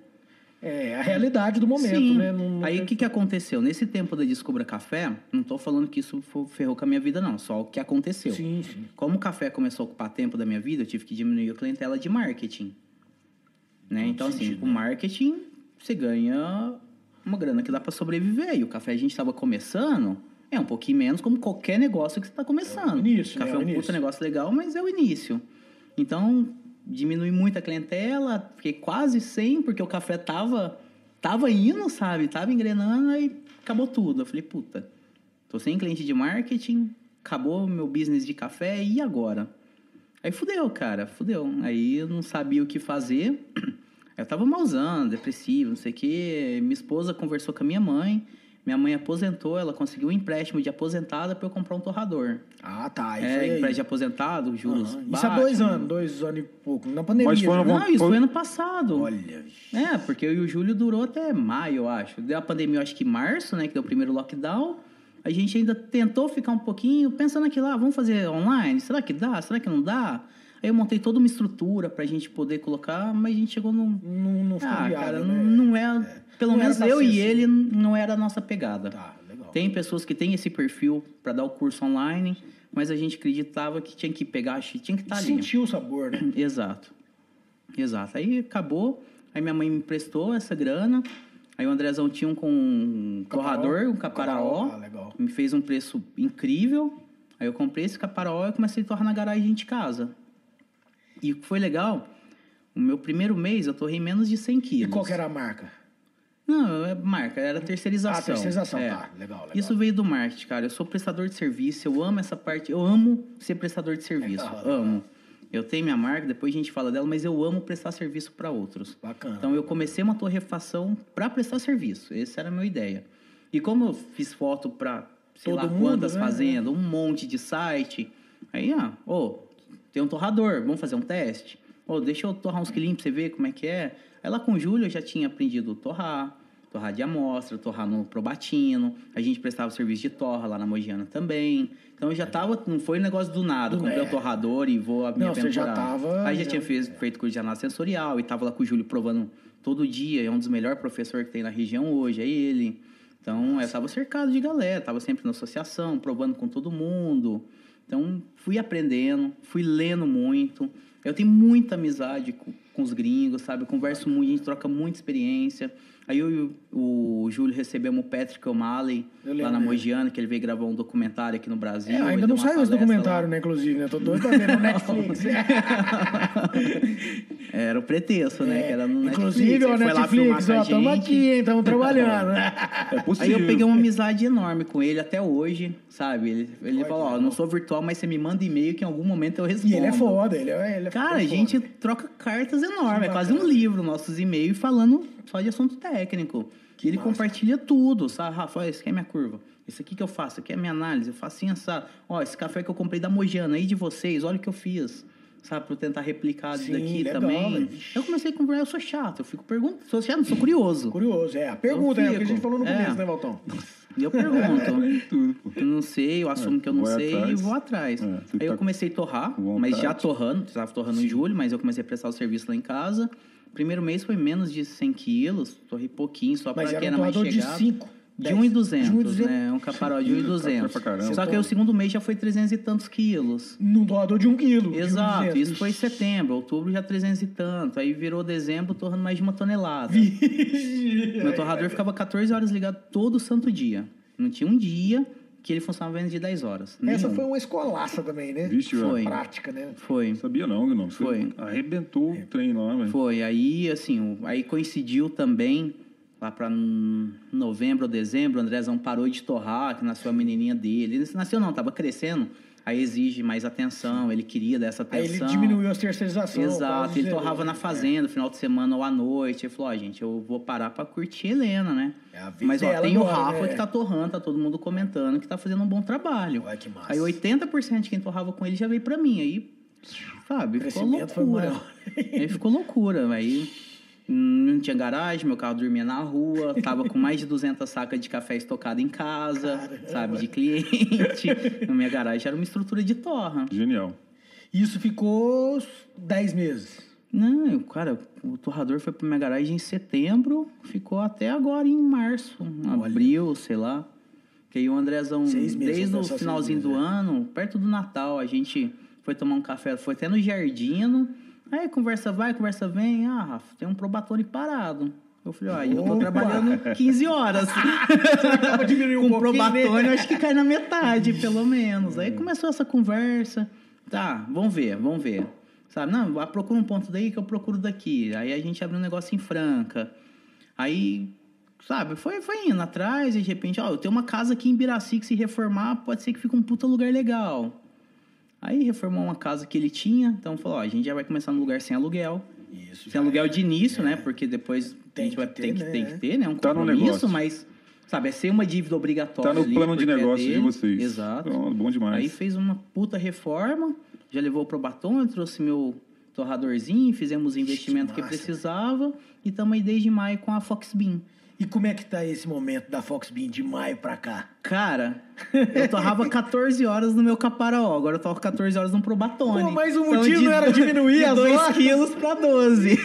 É a realidade do momento, Sim. né? Não- não Aí tem- o que, que aconteceu? Nesse tempo da Descubra Café, não tô falando que isso ferrou com a minha vida, não. Só o que aconteceu. Sim, sim. Como o café começou a ocupar tempo da minha vida, eu tive que diminuir a clientela de marketing. Né? Então, assim, sentido, o marketing, você ganha uma grana que dá para sobreviver. E o café a gente estava começando, é um pouquinho menos como qualquer negócio que você está começando. É o início, o café né? É é o um puta negócio legal, mas é o início. Então, diminui muito a clientela, fiquei quase sem, porque o café tava, tava indo, sabe? Tava engrenando, aí acabou tudo. Eu falei, puta, tô sem cliente de marketing, acabou meu business de café, e agora? Aí fudeu, cara, fudeu. Aí eu não sabia o que fazer. Eu tava malzando, depressivo, não sei o quê. Minha esposa conversou com a minha mãe. Minha mãe aposentou, ela conseguiu um empréstimo de aposentada para eu comprar um torrador. Ah, tá. Isso É, aí. empréstimo de aposentado, juros Aham. Isso há dois anos, dois anos e pouco. Na pandemia. Mas foram- né? Não, isso foi ano passado. Olha. É, porque eu e o Júlio durou até maio, eu acho. Deu a pandemia, eu acho que em março, né? Que deu o primeiro lockdown. A gente ainda tentou ficar um pouquinho pensando aqui lá, vamos fazer online? Será que dá? Será que não dá? Aí eu montei toda uma estrutura pra gente poder colocar, mas a gente chegou num. Não, não ficou Ah, viável, cara, né? não é. Pelo Não menos eu e assim. ele não era a nossa pegada. Tá, legal. Tem pessoas que têm esse perfil pra dar o curso online, mas a gente acreditava que tinha que pegar, tinha que estar ali. Sentiu o sabor, né? Exato. Exato. Aí acabou. Aí minha mãe me emprestou essa grana. Aí o Andrezão tinha um com um torrador, um caparaó. Ah, legal. Me fez um preço incrível. Aí eu comprei esse caparaó e comecei a torrar na garagem de casa. E o que foi legal, o meu primeiro mês eu torrei menos de 100 E quilos. qual que era a marca? Não, é marca, era terceirização. Ah, terceirização, É. tá. Legal, legal. Isso veio do marketing, cara. Eu sou prestador de serviço, eu amo essa parte, eu amo ser prestador de serviço. Legal. Amo. Eu tenho minha marca, depois a gente fala dela, mas eu amo prestar serviço para outros. Bacana. Então eu comecei uma torrefação para prestar serviço. Essa era a minha ideia. E como eu fiz foto para sei Todo lá mundo, quantas né? fazendas, um monte de site, aí, ó, ô, tem um torrador, vamos fazer um teste? Ô, deixa eu torrar uns quilinhos pra você ver como é que é. Aí lá com o Júlio eu já tinha aprendido a torrar. torrar de amostra, torrar no Probatino. A gente prestava serviço de torra lá na Mogiana também. Então eu já tava, não foi um negócio do nada, Do comprei o nada. torrador e vou a minha Não, você já tava- Aí já, já- tinha fez, feito curso de análise sensorial e tava lá com o Júlio provando todo dia, é um dos melhores professores que tem na região hoje, é ele. Então, eu tava cercado de galera, tava sempre na associação, provando com todo mundo. Então, fui aprendendo, fui lendo muito. Eu tenho muita amizade com, com os gringos, sabe? Eu converso muito, a gente troca muita experiência. Aí eu o, o Júlio recebemos o Patrick O'Malley lá na. Mogiana, que ele veio gravar um documentário aqui no Brasil. É, ainda não saiu esse documentário, lá. né, inclusive, né? Tô doido pra ver no Netflix. Era o pretexto, né? Que era no inclusive, Netflix. lá filmar Netflix, a ó, tamo aqui, hein? Tamo trabalhando. É Aí possível. eu peguei uma amizade enorme com ele até hoje, sabe? Ele, ele falou, ó, não sou virtual, mas você me manda e-mail que em algum momento eu respondo. E ele é foda, ele é, ele é Cara, a foda. gente troca cartas enormes, é quase um livro, nossos e-mails falando só de assunto técnico. e ele massa. compartilha tudo, sabe? Rafa, olha, esse aqui é minha curva. Isso aqui que eu faço, isso aqui é minha análise, eu faço assim, essa. Ó, esse café que eu comprei da Mojana aí de vocês, olha o que eu fiz. Sabe, pra eu tentar replicar isso Sim, daqui legal, também. velho. Eu comecei a conversar, eu sou chato, eu fico perguntando, sou chato, sou curioso. Curioso, é. A pergunta, né? O que a gente falou no É. começo, né, Valtão? E eu pergunto. Pô. Eu não sei, eu assumo que eu não sei atrás. e vou atrás. É, Aí eu tá comecei a torrar, mas já torrando, estava torrando em julho, mas eu comecei a prestar o serviço lá em casa. Primeiro mês foi menos de 100 quilos, torrei pouquinho, só para era quem um era mais torrador de chegado. 5. De 1,200, De 1,200. né? Um caparó de 1,200. Café pra caramba. Só que aí o segundo mês já foi 300 e tantos quilos. Num doador de 1 um quilo. Exato, 1,200. isso foi em setembro, outubro já 300 e tanto. Aí virou dezembro, torrando mais de uma tonelada. Meu torrador ficava 14 horas ligado todo santo dia. Não tinha um dia que ele funcionava menos de 10 horas. Essa Nenhum. foi uma escolaça também, né? Vixe, Foi. Prática, né? Foi. Não sabia não, não. Você Foi. arrebentou o trem lá, velho. Foi. Aí, assim, aí coincidiu também, lá pra n- novembro ou dezembro, o Andrezão parou de torrar, que nasceu a menininha dele. Ele nasceu não, tava crescendo. Aí exige mais atenção, ele queria dessa Aí atenção. ele diminuiu a terceirização. Exato, ele torrava na fazenda, final de semana ou à noite. Ele falou, ó, gente, eu vou parar pra curtir Helena, né? É a vida Mas, ó, tem o Rafa né? que tá torrando, tá todo mundo comentando que tá fazendo um bom trabalho. Olha que massa. Aí 80% de quem torrava com ele já veio pra mim. Aí, sabe, ficou loucura. Aí ficou loucura. Aí não tinha garagem, meu carro dormia na rua, tava com mais de 200 sacas de café estocado em casa, Caramba. sabe, de cliente. Na minha garagem era uma estrutura de torra. Genial. Isso ficou 10 meses. Não, eu- cara, o torrador foi pra minha garagem em setembro, ficou até agora em março, abril, sei lá. Que aí o Andrezão, Seis meses, desde vamos o finalzinho seis do meses, ano, perto do Natal, a gente foi tomar um café, foi até no Jardino. Aí conversa vai, conversa vem. Ah, Rafa, tem um probatone parado. Eu falei, ó, eu tô trabalhando 15 horas. diminuir um Com pouquinho, probatone, né? acho que cai na metade, pelo menos. Aí começou essa conversa. Tá, vamos ver, vamos ver. Sabe, não, ah, procura um ponto daí que eu procuro daqui. Aí a gente abriu um negócio em Franca. Aí, sabe, foi, foi indo atrás e de repente, ó, eu tenho uma casa aqui em Biraci que se reformar, pode ser que fique um puta lugar legal. Aí reformou uma casa que ele tinha, então falou, ó, a gente já vai começar no lugar sem aluguel. Isso. Sem aluguel de início, né? Porque depois Tem a gente vai que ter, tem que, né? tem que ter, né? Um Tá no compromisso, mas, sabe, é ser uma dívida obrigatória. Tá no ali, plano de é negócio de dele. vocês. Exato. Pronto, bom demais. Aí fez uma puta reforma, já levou pro batom, trouxe meu torradorzinho, fizemos o investimento que massa. precisava e estamos aí desde maio com a Fox Bean. E como é que tá esse momento da Fox Bean de maio pra cá? Cara, eu torrava 14 horas no meu caparaó, agora eu torro 14 horas no Probatone. Pô, mas o Então, motivo de não era diminuir de as 2 horas? quilos pra 12.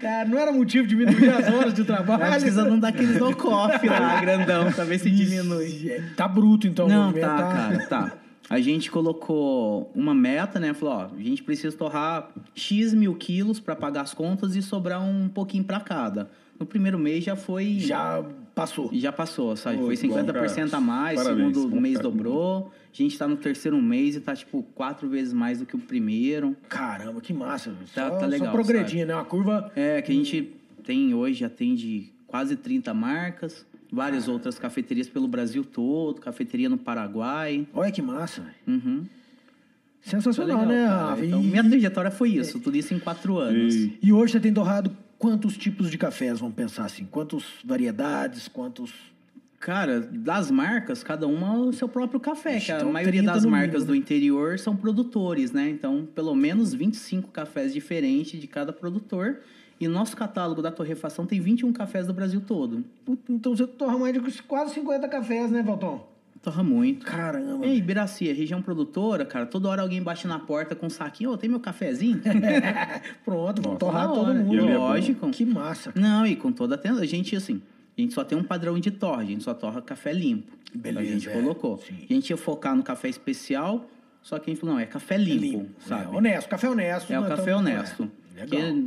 Cara, não era motivo de diminuir as horas de trabalho? Vai precisando daqueles no coffee lá, grandão, pra ver se diminui. Ixi, Tá bruto, então. o Não, movimento tá, cara, tá. A gente colocou uma meta, né? Falou, ó, a gente precisa torrar X mil quilos pra pagar as contas e sobrar um pouquinho pra cada. No primeiro mês já foi... Já passou. Já passou, sabe? Pô, Foi que bom, 50% cara. a mais, Parabéns, segundo bom, mês dobrou. A gente tá no terceiro mês e tá, tipo, quatro vezes mais do que o primeiro. Caramba, que massa. Tá- só, tá legal, Só progredindo, né? Uma curva... É, que a gente tem hoje, atende quase 30 marcas, várias outras cafeterias pelo Brasil todo, cafeteria no Paraguai. Olha que massa, velho. Uhum. Tá Sensacional, legal, né, cara. Então, E- minha trajetória foi isso, tudo isso em quatro anos. Ei, E hoje você tem torrado quantos tipos de cafés, vamos pensar assim? Quantas variedades, quantos... Cara, das marcas, cada uma o seu próprio café. Que a Então, maioria 30 das marcas mínimo, do né? interior são produtores, né? Então, pelo menos 25 cafés diferentes de cada produtor. E nosso catálogo da torrefação tem 21 cafés do Brasil todo. Puta, Então você torra mais de quase 50 cafés, né, Valton? Torra muito. Caramba. Ei, Biraci, é região produtora, cara, toda hora alguém bate na porta com um saquinho, ô, tem meu cafezinho? Pronto, vamos torrar todo mundo. É. Lógico. Que massa. Não, e com toda a atenção. A gente, assim, a gente só tem um padrão de torre, a gente só torra café limpo. Beleza, a gente é. colocou. Sim. A gente ia focar no café especial, só que a gente falou, não, é café limpo, sabe? É, honesto, café honesto. É o nós café honesto. É, que legal.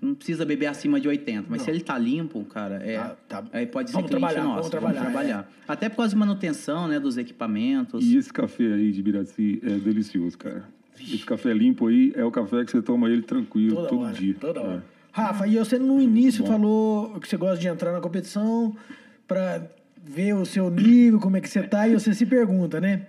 Não precisa beber acima de 80, mas se ele tá limpo, cara, é, Tá- tá. aí pode ser Vamos cliente trabalhar, nosso. vamos trabalhar, Até por causa de manutenção, né, dos equipamentos. E esse café aí de Biraci é delicioso, cara. Esse café limpo aí é o café que você toma ele tranquilo Toda todo hora, dia. Toda É. hora. Rafa, e você no início falou que você gosta de entrar na competição para ver o seu nível, como é que você tá, e você se pergunta, né?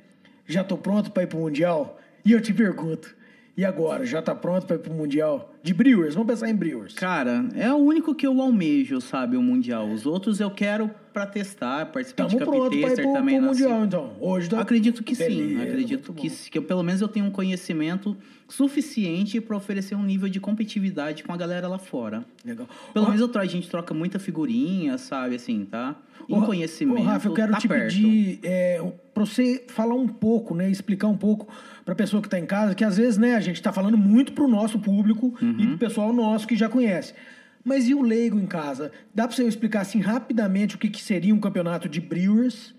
Já tô pronto para ir pro Mundial? E eu te pergunto, e agora? Já tá pronto para ir pro Mundial? De Brewers, vamos pensar em Brewers. Cara, é o único que eu almejo, sabe, o Mundial. Os outros eu quero pra testar, participar Estamos de para ir Captaster pro, também. pro Mundial, então. Hoje tá... Acredito que sim. Beleza, Acredito muito que, que eu, pelo menos eu tenho um conhecimento suficiente para oferecer um nível de competitividade com a galera lá fora. Legal. Pelo menos eu tro- a gente troca muita figurinha, sabe, assim, tá? Em Ô, conhecimento, Ô, Rafa, eu quero tá te perto. pedir é, para você falar um pouco, né? Explicar um pouco para a pessoa que está em casa, que às vezes, né, a gente está falando muito para o nosso público e Uhum. para o pessoal nosso que já conhece. Mas e o leigo em casa? Dá para você explicar assim rapidamente o que, que seria um campeonato de Brewers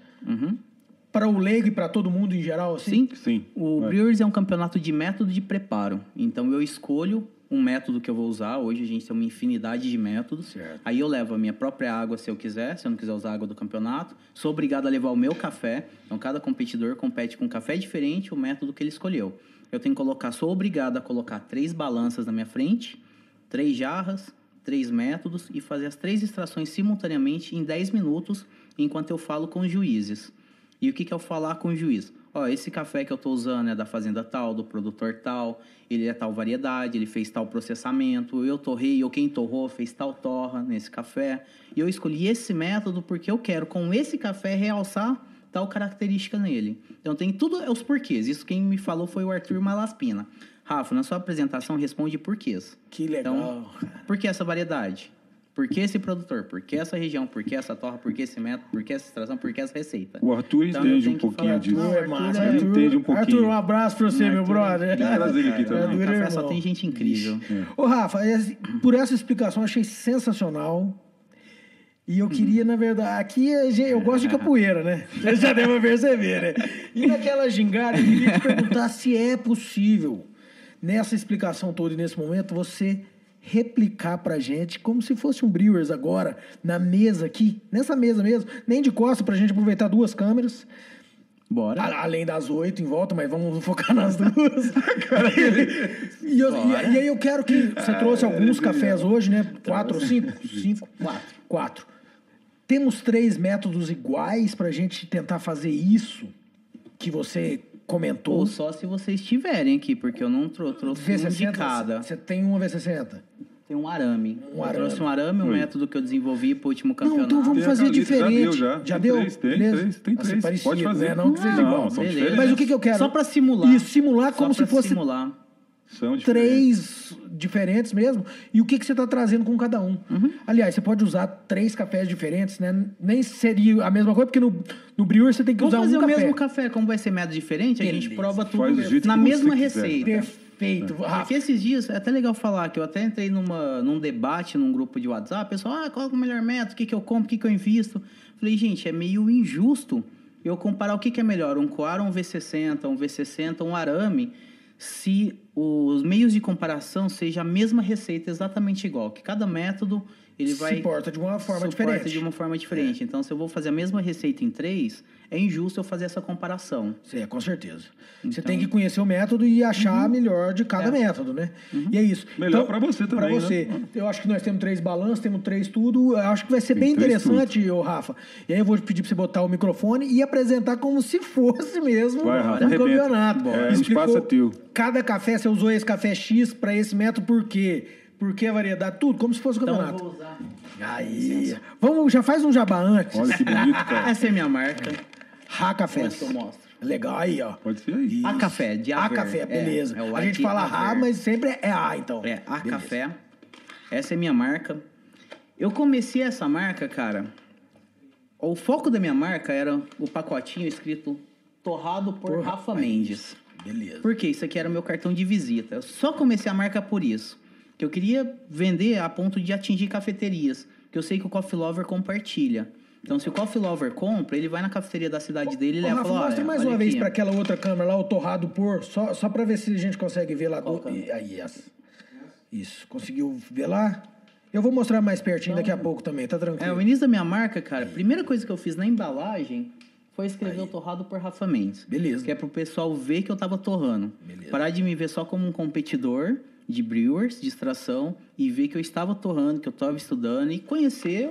para o leigo e para todo mundo em geral? Assim? Sim. Sim. O É. Brewers é um campeonato de método de preparo. Então eu escolho um método que eu vou usar. Hoje a gente tem uma infinidade de métodos. Certo. Aí eu levo a minha própria água se eu quiser, se eu não quiser usar a água do campeonato. Sou obrigado a levar o meu café. Então cada competidor compete com um café diferente, o método que ele escolheu. Eu tenho que colocar, sou obrigado a colocar três balanças na minha frente, três jarras, três métodos e fazer as três extrações simultaneamente em 10 minutos, enquanto eu falo com os juízes. E o que, que é o falar com o juiz? Ó, esse café que eu estou usando é da fazenda tal, do produtor tal, ele é tal variedade, ele fez tal processamento, eu torrei, ou quem torrou fez tal torra nesse café. E eu escolhi esse método porque eu quero, com esse café, realçar tal característica nele. Então tem tudo os porquês. Isso quem me falou foi o Arthur Malaspina. Rafa, na sua apresentação responde porquês. Que legal. Então, por que essa variedade? Por que esse produtor? Por que essa região? Por que essa torra? Por que esse método? Por que essa extração? Por que essa receita? O Arthur Então, entende um pouquinho falar disso. tudo. Arthur é massa. é- Ele entende um pouquinho. Arthur, um abraço para você, meu Arthur, brother. Tem que trazer ele aqui também. Arthur é Café só irmão. tem gente incrível. Ô, Rafa, por essa explicação, achei sensacional. E eu queria, na verdade, aqui eu gosto de capoeira, né? Você já pra perceber, né? E naquela gingada, eu queria te perguntar se é possível, nessa explicação toda e nesse momento, você replicar pra gente, como se fosse um Brewers agora, na mesa aqui, nessa mesa mesmo, nem de costa, pra gente aproveitar duas câmeras. Bora. A- Além das oito em volta, mas vamos focar nas duas. e, eu- e- e aí eu quero que. Você trouxe alguns cafés hoje, né? Quatro ou cinco? Cinco? Quatro. Quatro. Temos três métodos iguais para a gente tentar fazer isso que você comentou. Ou só se vocês tiverem aqui, porque eu não trou trouxe um de V60, cada. Você tem uma V60? Tem um arame. Um eu arame. trouxe um arame, um Oi. método que eu desenvolvi pro último Não, campeonato. então vamos Tem fazer Calita, já diferente. deu, já. Tem deu? três, tem Beleza? três, tem três. Pode fazer. né? Não que seja Não, igual. Mas o que, que eu quero? Só pra simular. Isso, simular Só como se fosse simular. São diferentes. três diferentes mesmo. E o que, que você está trazendo com cada um. Uhum. Aliás, você pode usar três cafés diferentes, né? Nem seria a mesma coisa, porque no, no brewer você tem que Vamos usar fazer um o café. mesmo café, como vai ser método diferente, a gente Beleza. prova tudo na mesma quiser. receita. Perfeito. Rafa, Porque esses dias, é até legal falar que eu até entrei numa, num debate num grupo de WhatsApp, pessoal, ah, qual é o melhor método, o que, que eu compro, o que, que eu invisto. Falei, gente, é meio injusto eu comparar o que, que é melhor, um coar, um V60, um V60, um arame, se os meios de comparação seja a mesma receita exatamente igual, que cada método ele vai se porta de uma forma suporta diferente. de uma forma diferente. Então, se eu vou fazer a mesma receita em três, é injusto eu fazer essa comparação. É, com certeza. Você Então- tem que conhecer o método e achar a melhor de cada É. método, né? E é isso. Melhor pra você Pra também, você. né? Eu acho que nós temos três balanços, temos três tudo. Eu acho que vai ser Tem bem interessante, ô Rafa. E aí eu vou pedir pra você botar o microfone e apresentar como se fosse mesmo Vai, Rafa, um arrebenta. campeonato. Bora. É, Explicou espaço é teu. Cada café, você usou esse café X pra esse método, por quê? Por que a variedade? Tudo, como se fosse um Então, eu campeonato. vou usar. Aí. Vamos, já faz um jabá antes. Olha que bonito, cara. Essa é minha marca. Depois eu mostro. Legal, aí, ó. Pode ser aí. A café, de A Aver. café, É, beleza. é o a gente fala. Rá, mas sempre é A, então. É, a Beleza. café. Essa é minha marca. Eu comecei essa marca, cara. O foco da minha marca era o pacotinho escrito torrado por, Por Rafa Rafa Mendes. Beleza. Porque isso aqui era o meu cartão de visita. Eu só comecei a marca por isso. Que eu queria vender a ponto de atingir cafeterias. Que eu sei que o Coffee Lover compartilha. Então, se o Coffee Lover compra, ele vai na cafeteria da cidade dele e leva e Rafa, fala, mostra mais uma vez para aquela outra câmera lá, o torrado por, só, só para ver se a gente consegue ver lá. Do, aí, essa. Isso, conseguiu ver lá? Eu vou mostrar mais pertinho daqui a pouco também, tá É, tranquilo. o início da minha marca, cara, a primeira coisa que eu fiz na embalagem foi escrever o torrado por Rafa Mendes. Beleza. Que é pro pessoal ver que eu tava torrando. Beleza. Parar de me ver só como um competidor de brewers, de extração, e ver que eu estava torrando, que eu estava estudando, e conhecer.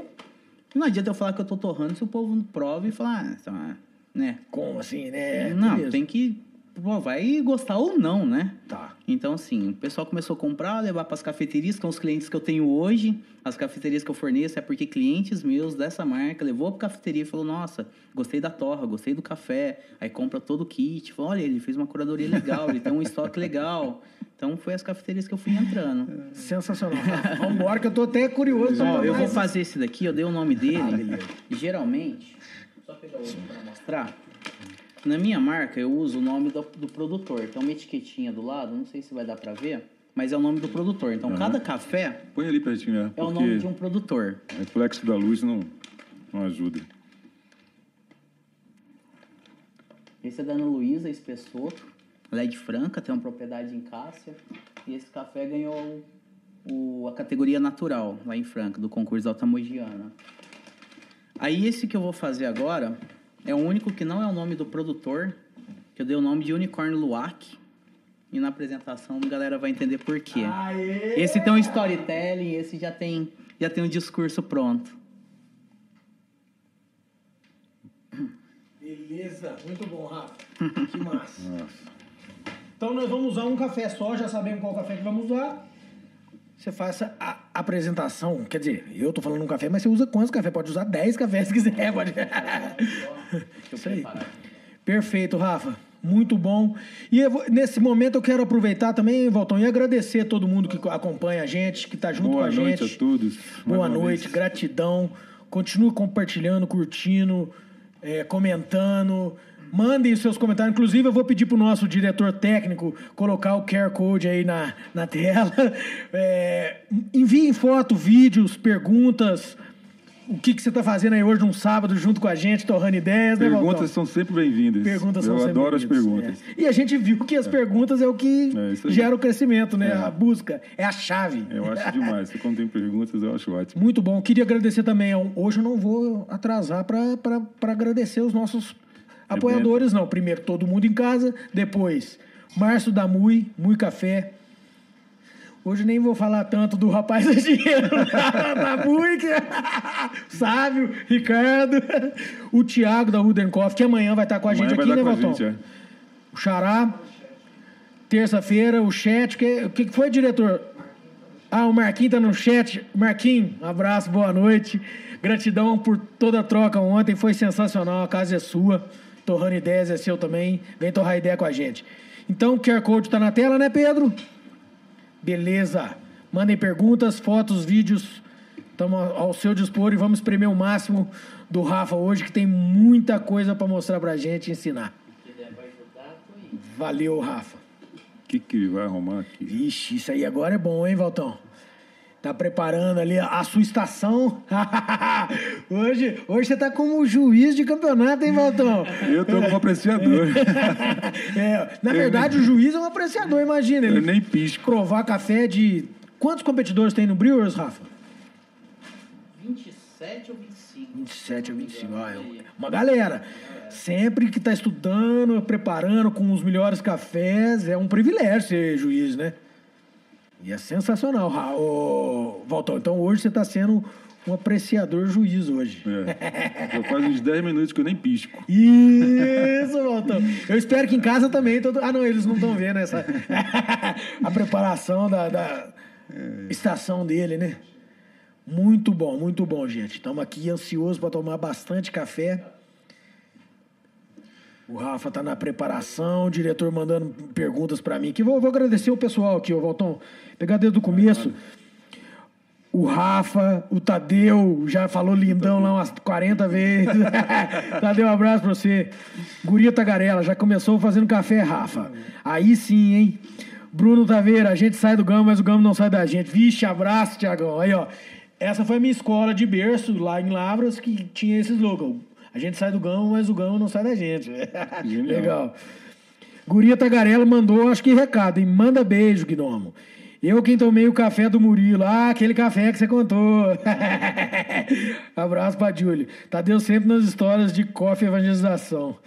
Não adianta eu falar que eu tô torrando se o povo não prova e falar, ah, então, ah, né? Como assim, né? não, Beleza. tem que provar e gostar ou não, né? Tá. Então, assim, o pessoal começou a comprar, levar para as cafeterias, que são os clientes que eu tenho hoje. As cafeterias que eu forneço é porque clientes meus dessa marca levou para cafeteria e falou: Nossa, gostei da torra, gostei do café. Aí compra todo o kit. Olha, ele fez uma curadoria legal, ele tem um estoque legal. Então, foi as cafeterias que eu fui entrando. Sensacional. Vambora que eu tô até curioso. Ó, eu vou mais. fazer esse daqui, eu dei o nome Ah, dele. beleza. Geralmente, só pegar o outro para mostrar. Na minha marca, eu uso o nome do, do produtor. Tem uma etiquetinha do lado, não sei se vai dar para ver, mas é o nome do produtor. Então, cada café Põe ali pertinho, é. é o nome de um produtor. o reflexo da luz não, não ajuda. Esse é da Ana Luísa Espessoto. Ela é de Franca, tem uma propriedade em Cássia. E esse café ganhou o- a categoria natural lá em Franca, do concurso da Altamogiana. Aí esse que eu vou fazer agora é o único que não é o nome do produtor, que eu dei o nome de Unicorn Luwak. E na apresentação a galera vai entender por quê. Aê! Esse tem um storytelling, esse já tem, já tem um discurso pronto. Beleza, muito bom, Rafa. Que massa. Então nós vamos usar um café só, já sabemos qual café que vamos usar. Você faça a apresentação, quer dizer, eu tô falando um café, mas você usa quantos cafés? Pode usar 10 cafés se quiser, pode. Isso aí. Perfeito, Rafa. Muito bom. E vou- nesse momento eu quero aproveitar também, Valtão, e agradecer a todo mundo que acompanha a gente, que tá junto Boa com a noite gente. a todos. Boa uma noite, vez. gratidão. Continue compartilhando, curtindo, é, comentando. Mandem os seus comentários. Inclusive, eu vou pedir para o nosso diretor técnico colocar o QR Code aí na, na tela. É, enviem foto, vídeos, perguntas. O que, que você está fazendo aí hoje num sábado junto com a gente, torrando ideias, né, Valtão? Perguntas são sempre bem-vindas. Perguntas Eu são sempre adoro as perguntas. é. E a gente viu que as perguntas é o que É, gera o crescimento, né? É. A busca, é a chave. Eu acho demais. Quando tem perguntas, eu acho ótimo. Muito bom. Queria agradecer também. Hoje eu não vou atrasar para agradecer os nossos apoiadores, não. Primeiro, todo mundo em casa. Depois, Márcio da Mui, Mui Café. Hoje nem vou falar tanto do rapaz do dinheiro da Mui, que Sávio, Ricardo, o Thiago da Rudenkoff, que amanhã vai estar com a gente Amanhã aqui, vai né, gente, é. O Xará. Terça-feira, o chat. que- O que, que foi, diretor? Ah, o Marquinhos tá no chat. Marquinhos, abraço, boa noite. Gratidão por toda a troca ontem, foi sensacional. A casa é sua. Torrando ideias é seu também. Vem torrar ideia com a gente. Então, o QR Code tá na tela, né, Pedro? Beleza. Mandem perguntas, fotos, vídeos. Estamos ao seu dispor e vamos espremer o máximo do Rafa hoje, que tem muita coisa para mostrar pra gente e ensinar. Valeu, Rafa. O que, que ele vai arrumar aqui? Vixe, isso aí agora é bom, hein, Valtão? Tá preparando ali a sua estação. hoje, hoje você tá como juiz de campeonato, hein, Valtão? Eu tô como apreciador. É, na verdade, o juiz é um apreciador, imagina. Eu Ele nem pisco. provar café de. Quantos competidores tem no Brewers, Rafa? 27 ou 25? 27 ou 25. Ah, é uma galera. Sempre que tá estudando, preparando com os melhores cafés, é um privilégio ser juiz, né? E é sensacional, Ra- ô, Valtão. Então hoje você está sendo um apreciador juiz hoje. É. Já faz uns 10 minutos que eu nem pisco. Isso, Valtão. Eu espero que em casa também. Ah, não, eles não estão vendo essa. a preparação da, da estação dele, né? Muito bom, muito bom, gente. Estamos aqui ansiosos para tomar bastante café. O Rafa tá na preparação, o diretor mandando perguntas para mim. Que vou, vou agradecer o pessoal aqui, ô Valtão. Pegar desde o começo. o Rafa, o Tadeu, já falou lindão lá umas 40 vezes. Tadeu, um abraço pra você. Guria Tagarela, já começou fazendo café, Rafa. Aí sim, hein? Bruno Taveira, a gente sai do Gama, mas o Gama não sai da gente. Vixe, abraço, Tiagão. Aí, ó. Essa foi a minha escola de berço lá em Lavras que tinha esse slogan. A gente sai do Gama, mas o Gama não sai da gente. Legal. Guria Tagarela mandou, acho que recado, hein? Manda beijo, Gnomo. Eu quem tomei o café do Murilo. Ah, aquele café que você contou. Abraço pra Júlio. Tadeu sempre nas histórias de coffee evangelização.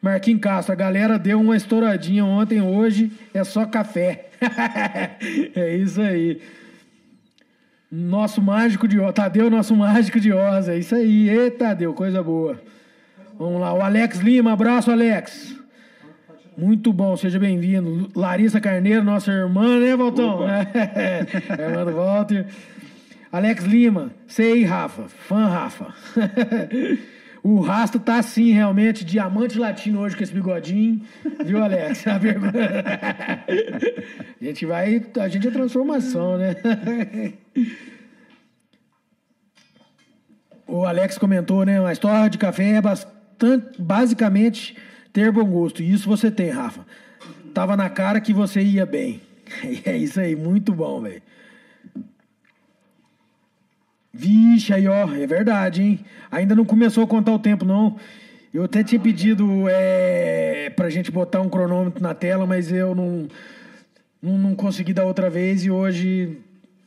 Marquinhos Castro, a galera deu uma estouradinha ontem, hoje é só café. é isso aí. Nosso mágico de Oz. Tadeu, nosso mágico de Oz. É isso aí. Eita, Tadeu, coisa boa. Vamos lá. O Alex Lima, abraço, Alex. Muito bom, seja bem-vindo. Larissa Carneiro, nossa irmã, né, Valtão? irmã do Walter. Alex Lima, sei, Rafa. Fã, Rafa. o Rasta tá assim, realmente, diamante latino hoje com esse bigodinho. Viu, Alex? A, a gente vai. A gente é transformação, né? o Alex comentou, né? Uma história de café é bastante, basicamente ter bom gosto. E isso você tem, Rafa. Tava na cara que você ia bem. É isso aí, muito bom, velho. Vixe, aí ó, é verdade, hein? Ainda não começou a contar o tempo, não. Eu até tinha pedido é, pra gente botar um cronômetro na tela, mas eu não, não, não consegui da outra vez e hoje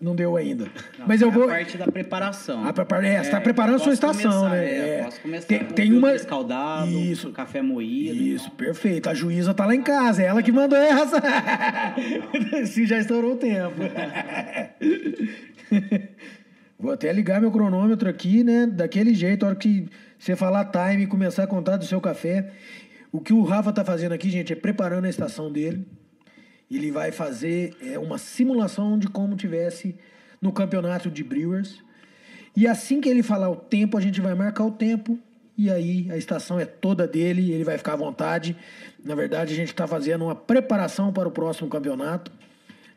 não deu ainda. Não, Mas eu vou. A parte da preparação. A prepara... é, você está é, preparando a sua estação, começar, né? É, é. Posso começar tem, tem uma escaldado, Isso. café moído. Isso, então. perfeito. A juíza tá lá em casa, é ela que mandou essa. Se já estourou o tempo. vou até ligar meu cronômetro aqui, né? Daquele jeito, a hora que você falar time e começar a contar do seu café. O que o Rafa tá fazendo aqui, gente, é preparando a estação dele ele vai fazer é, uma simulação de como tivesse no campeonato de Brewers. E assim que ele falar o tempo, a gente vai marcar o tempo. E aí a estação é toda dele, ele vai ficar à vontade. Na verdade, a gente está fazendo uma preparação para o próximo campeonato.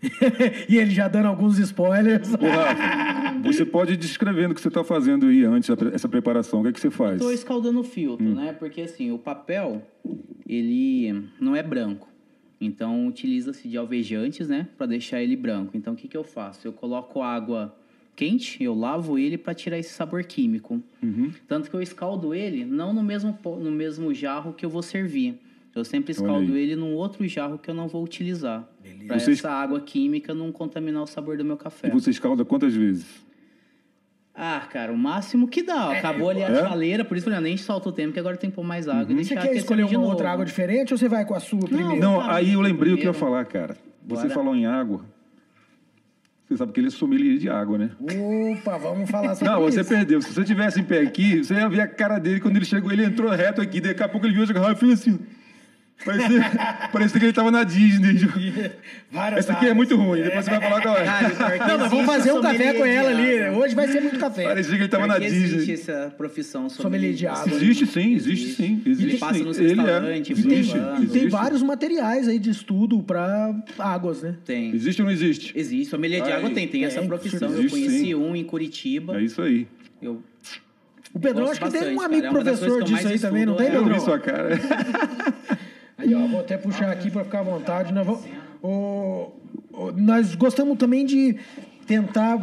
e ele já dando alguns spoilers. Ô, Rafa, você pode ir descrevendo o que você está fazendo aí antes, essa preparação. O que, é que você faz? Estou escaldando o filtro, hum. né? Porque assim, o papel, ele não é branco. Então, utiliza-se de alvejantes, né, para deixar ele branco. Então, o que, que eu faço? Eu coloco água quente, eu lavo ele para tirar esse sabor químico. Uhum. Tanto que eu escaldo ele não no mesmo, no mesmo jarro que eu vou servir. Eu sempre escaldo ele num outro jarro que eu não vou utilizar. Para essa água química não contaminar o sabor do meu café. E você escalda quantas vezes? Ah, cara, o máximo que dá. É, Acabou ali a é? chaleira, por isso que eu nem solto o tempo, que agora tem que pôr mais água. Uhum. Você quer escolher uma outra água diferente ou você vai com a sua primeiro? Não, aí eu lembrei primeiro. o que eu ia falar, cara. Você Bora. falou em água. Você sabe que ele é sommelier de água, né? Opa, vamos falar sobre Não, isso. você perdeu. Se você tivesse em pé aqui, você ia ver a cara dele quando ele chegou. Ele entrou reto aqui, daqui a pouco ele viu e fez assim... Parecia, parecia que ele tava na Disney. Várias Essa aqui é muito ruim, depois você vai falar com ela. Não, mas vamos fazer um café com ela ali. Hoje vai ser muito café. Parecia que ele tava na Disney. Existe essa profissão sommelier de água. Existe sim, existe sim. Existe ele passa nos restaurantes, ele é. existe, e tem vários materiais aí de estudo para águas, né? Tem. Existe ou não existe? Existe. Sommelier de água tem, tem essa profissão. Eu conheci um em Curitiba. É isso aí. Eu o Pedrão acho que tem um amigo professor disso aí também, não tem, Pedrão? Eu vi sua cara. Aí, ó, vou até puxar aqui para ficar à vontade. Nós, vamos, o, o, nós gostamos também de tentar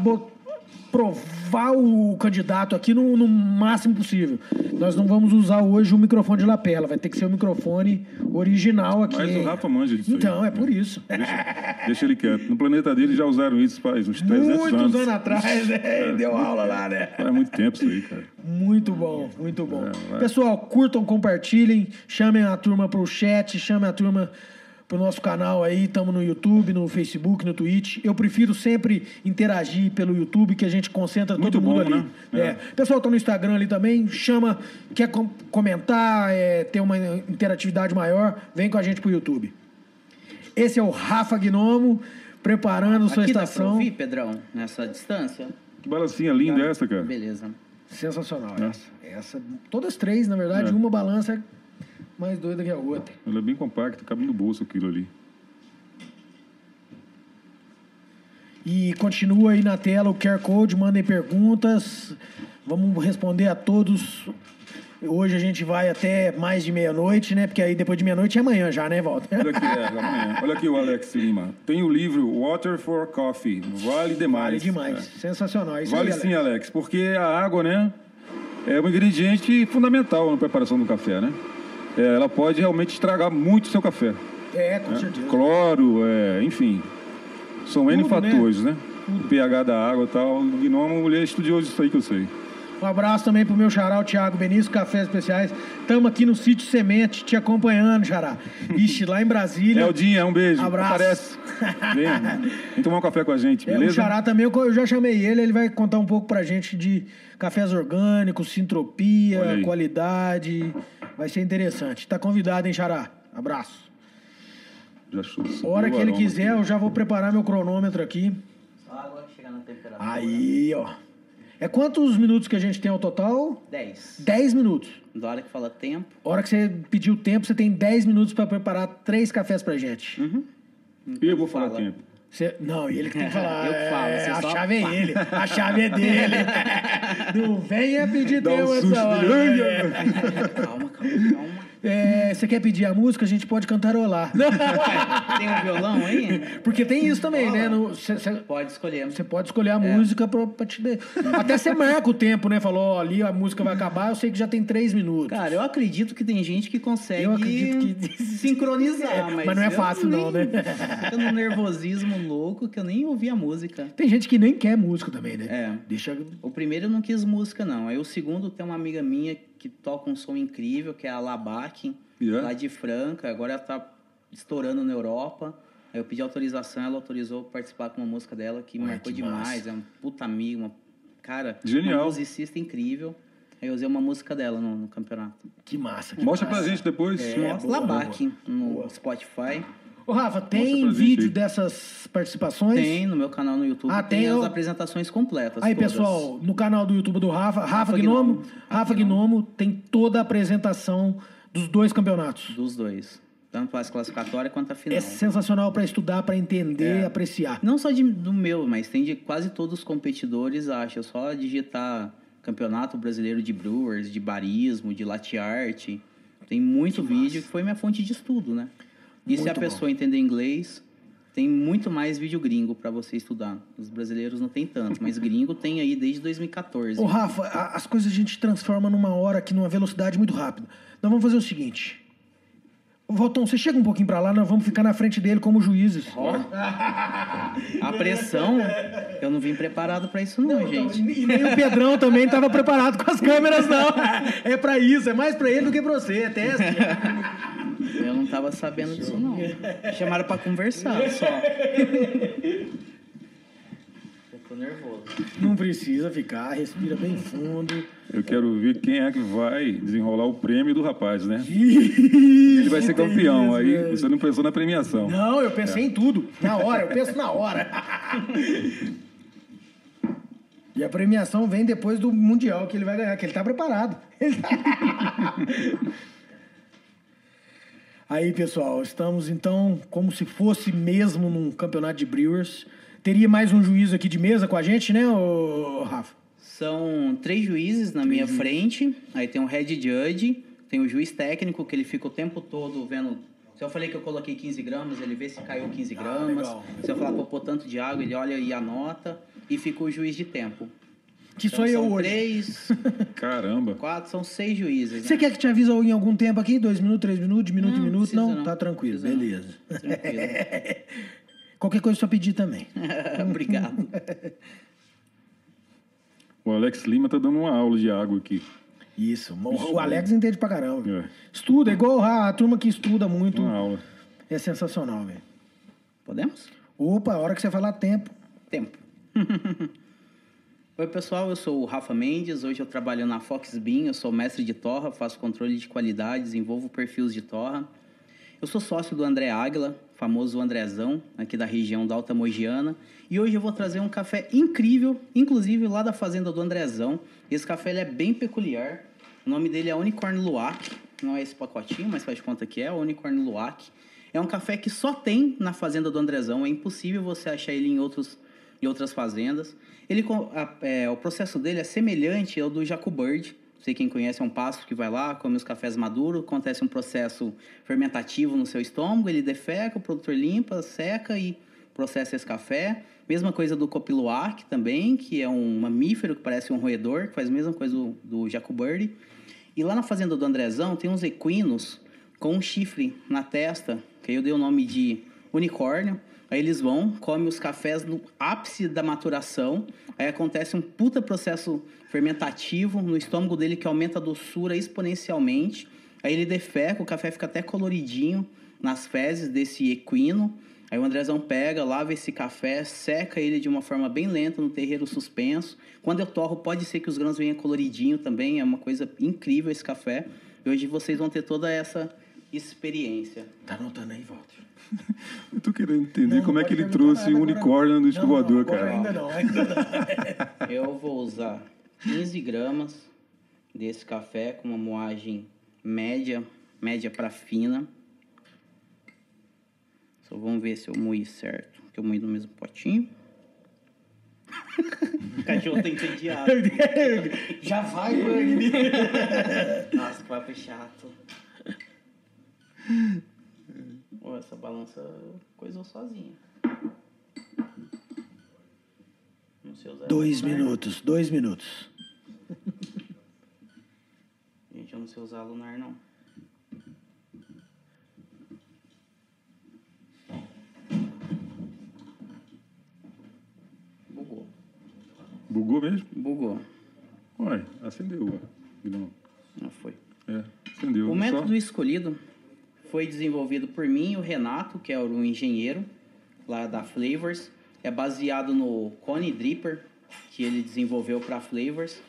provar o candidato aqui no, no, máximo possível. Nós não vamos usar hoje o microfone de lapela, vai ter que ser o microfone original aqui. Mas o Rafa manja disso Então, aí. é por isso. Deixa, deixa, ele quieto. No planeta dele já usaram isso faz uns 300 Muitos anos. Muitos anos atrás, né? É. Deu aula lá, né? Faz muito tempo isso aí, cara. Muito bom, muito bom. É, Pessoal, curtam, compartilhem, chamem a turma para o chat, chamem a turma pro nosso canal aí, estamos no YouTube, no Facebook, no Twitch. Eu prefiro sempre interagir pelo YouTube, que a gente concentra Muito todo mundo bom, ali. Né? É. O pessoal tá no Instagram ali também, chama, quer com comentar, é, ter uma interatividade maior, vem com a gente pro YouTube. Esse é o Rafa Gnomo, preparando Aqui sua estação. Dá pra ouvir, Pedrão, nessa distância? Que balancinha linda tá. essa, cara. Beleza. Sensacional é. essa. essa. Todas três, na verdade, é. uma balança mais doida que a outra. Ela é bem compacta, cabe no bolso aquilo ali. E continua aí na tela o QR Code, mandem perguntas. Vamos responder a todos. Hoje a gente vai até mais de meia-noite, né? Porque aí depois de meia-noite é amanhã já, né, Walter? Olha aqui, é, amanhã. Olha aqui o Alex Lima. Tem o livro Water for Coffee. Vale demais. Vale demais. É. Sensacional. É isso vale aí, sim, Alex, porque a água, né? É um ingrediente fundamental na preparação do café, né? É, ela pode realmente estragar muito o seu café. É, com certeza. Cloro, é, enfim. São Tudo, N né? fatores, né? né? O pH da água e tal. O é uma mulher estudiosa disso aí que eu sei. Um abraço também pro meu xará, o Thiago Benício, Cafés Especiais. Estamos aqui no Sítio Semente, te acompanhando, xará. Ixi, lá em Brasília. Eldinha, um beijo. Abraço. Aparece. Vem, vem tomar um café com a gente, beleza? É, o xará também, eu já chamei ele, ele vai contar um pouco pra gente de cafés orgânicos, sintropia, qualidade. Vai ser interessante. Tá convidado, hein, xará? Abraço. Já. Hora que ele quiser, aqui. eu já vou preparar meu cronômetro aqui. Só agora chegar na temperatura. Aí, ó. É quantos minutos que a gente tem ao total? 10. 10 minutos. Da hora que fala tempo. A hora que você pediu tempo, você tem 10 minutos para preparar três cafés pra gente. Uhum. Então, eu vou falar fala. tempo. Você, não, ele que tem que falar. eu que falo. É, a chave é ele. A chave é dele. não venha pedir Dá tempo um essa hora. calma, calma, calma. É, você quer pedir a música? A gente pode cantarolar. tem um violão aí? Porque tem isso também, né? No, cê, cê, pode escolher. Você pode escolher a é. música pra, pra te dar. Até você marca o tempo, né? Falou, ó, ali a música vai acabar, eu sei que já tem três minutos. Cara, eu acredito que tem gente que consegue eu acredito que... sincronizar, é, mas, mas não é fácil, nem... não, né? Fica num nervosismo louco que eu nem ouvi a música. Tem gente que nem quer música também, né? É. Deixa... O primeiro eu não quis música, não. Aí o segundo tem uma amiga minha que toca um som incrível, que é a Labac, yeah. lá de Franca. Agora ela tá estourando na Europa. Aí eu pedi autorização, ela autorizou participar com uma música dela que Ué, marcou que demais. Massa. É um puta amigo, uma cara, Genial. uma musicista incrível. Aí eu usei uma música dela no, no campeonato. Que massa. Que Mostra massa. pra gente depois. É, Labac no boa. Spotify. Ô, Rafa, tem vídeo dessas participações? Tem, no meu canal no YouTube. Ah, tem, tem as eu... apresentações completas. Aí, todas. pessoal, no canal do YouTube do Rafa, Rafa, Rafa Gnomo, Gnomo, Rafa Gnomo tem toda a apresentação dos dois campeonatos. Dos dois. Tanto as classificatórias quanto a final. É sensacional para estudar, para entender, é. apreciar. Não só de, do meu, mas tem de quase todos os competidores, acho. É só digitar Campeonato Brasileiro de Brewers, de Barismo, de Latte Art. Tem muito que vídeo massa. que foi minha fonte de estudo, né? E muito se a pessoa bom. entender inglês, tem muito mais vídeo gringo para você estudar. Os brasileiros não tem tanto, mas gringo tem aí desde 2014. Ô, Rafa, as coisas a gente transforma numa hora aqui, numa velocidade muito rápida. Nós vamos fazer o seguinte. Valton, você chega um pouquinho para lá, nós vamos ficar na frente dele como juízes. Oh. A pressão, eu não vim preparado para isso não, não então, gente. Então, e nem o Pedrão também estava preparado com as câmeras não. É para isso, é mais para ele do que para você, é teste. Eu não estava sabendo disso não. Chamaram para conversar só. tô nervoso. Não precisa ficar, respira bem fundo. Eu quero ver quem é que vai desenrolar o prêmio do rapaz, né? Ele vai ser campeão. Aí você não pensou na premiação. Não, eu pensei é. em tudo. Na hora, eu penso na hora. E a premiação vem depois do Mundial que ele vai ganhar, que ele tá preparado. Aí, pessoal, estamos então como se fosse mesmo num campeonato de Brewers. Teria mais um juiz aqui de mesa com a gente, né, Rafa? São três juízes na três minha juízes. frente. Aí tem o head judge, tem o juiz técnico, que ele fica o tempo todo vendo. Se eu falei que eu coloquei 15 gramas, ele vê se caiu 15 ah, gramas. Ah, se eu falar que eu pôr tanto de água, ele olha e anota. E fica o juiz de tempo. Que então, sou eu hoje. Três. Caramba. Quatro, são seis juízes. Você né? quer que te avise em algum tempo aqui? Dois minutos, três minutos, de minuto em minuto? Não, não, tá tranquilo. Beleza. Tranquilo. Qualquer coisa só pedir também. Obrigado. O Alex Lima tá dando uma aula de água aqui. Isso. O Alex entende pra caramba. É. Estuda, é igual a turma que estuda muito. Uma aula. É sensacional, velho. Podemos? Opa, a hora que você falar tempo. Tempo. Oi, pessoal, eu sou o Rafa Mendes. Hoje eu trabalho na Fox Bean, eu sou mestre de torra, faço controle de qualidade, desenvolvo perfis de torra. Eu sou sócio do André Águila, famoso Andrezão, aqui da região da Alta Mogiana. E hoje eu vou trazer um café incrível, inclusive lá da fazenda do Andrezão. Esse café ele é bem peculiar. O nome dele é Unicorn Luac. Não é esse pacotinho, mas faz conta que é, Unicorn Luac. É um café que só tem na fazenda do Andrezão. É impossível você achar ele em outros e outras fazendas. Ele, é, o processo dele é semelhante ao do Jacobird. Sei quem conhece é um pássaro que vai lá, come os cafés maduros, acontece um processo fermentativo no seu estômago, ele defeca, o produtor limpa, seca e processa esse café. Mesma coisa do copiluac também, que é um mamífero que parece um roedor, que faz a mesma coisa do, do Jacobird. E lá na fazenda do Andrezão tem uns equinos com um chifre na testa, que aí eu dei o nome de unicórnio. Aí eles vão, comem os cafés no ápice da maturação. Aí acontece um puta processo fermentativo no estômago dele que aumenta a doçura exponencialmente. Aí ele defeca, o café fica até coloridinho nas fezes desse equino. Aí o Andrezão pega, lava esse café, seca ele de uma forma bem lenta no terreiro suspenso. Quando eu torro, pode ser que os grãos venham coloridinho também, é uma coisa incrível esse café. E hoje vocês vão ter toda essa experiência. Tá anotando aí, Walter? Eu tô querendo entender não, como é que ele trouxe um unicórnio no escovador, cara. Ainda não, ainda não. Eu vou usar 15 gramas desse café com uma moagem média, média para fina. Só vamos ver se eu moí certo. Que eu moí no mesmo potinho. o cachorro tá entediado. Já vai, mano. Nossa, que papo chato. Oh, essa balança coisou sozinha. Dois minutos, dois minutos. Gente, eu não sei usar lunar, não. Bugou. Bugou mesmo? Bugou. Uai, acendeu. Não. Não foi. É, acendeu. O método só... escolhido foi desenvolvido por mim e o Renato, que é o engenheiro lá da Flavors. É baseado no Cone Dripper, que ele desenvolveu para Flavors.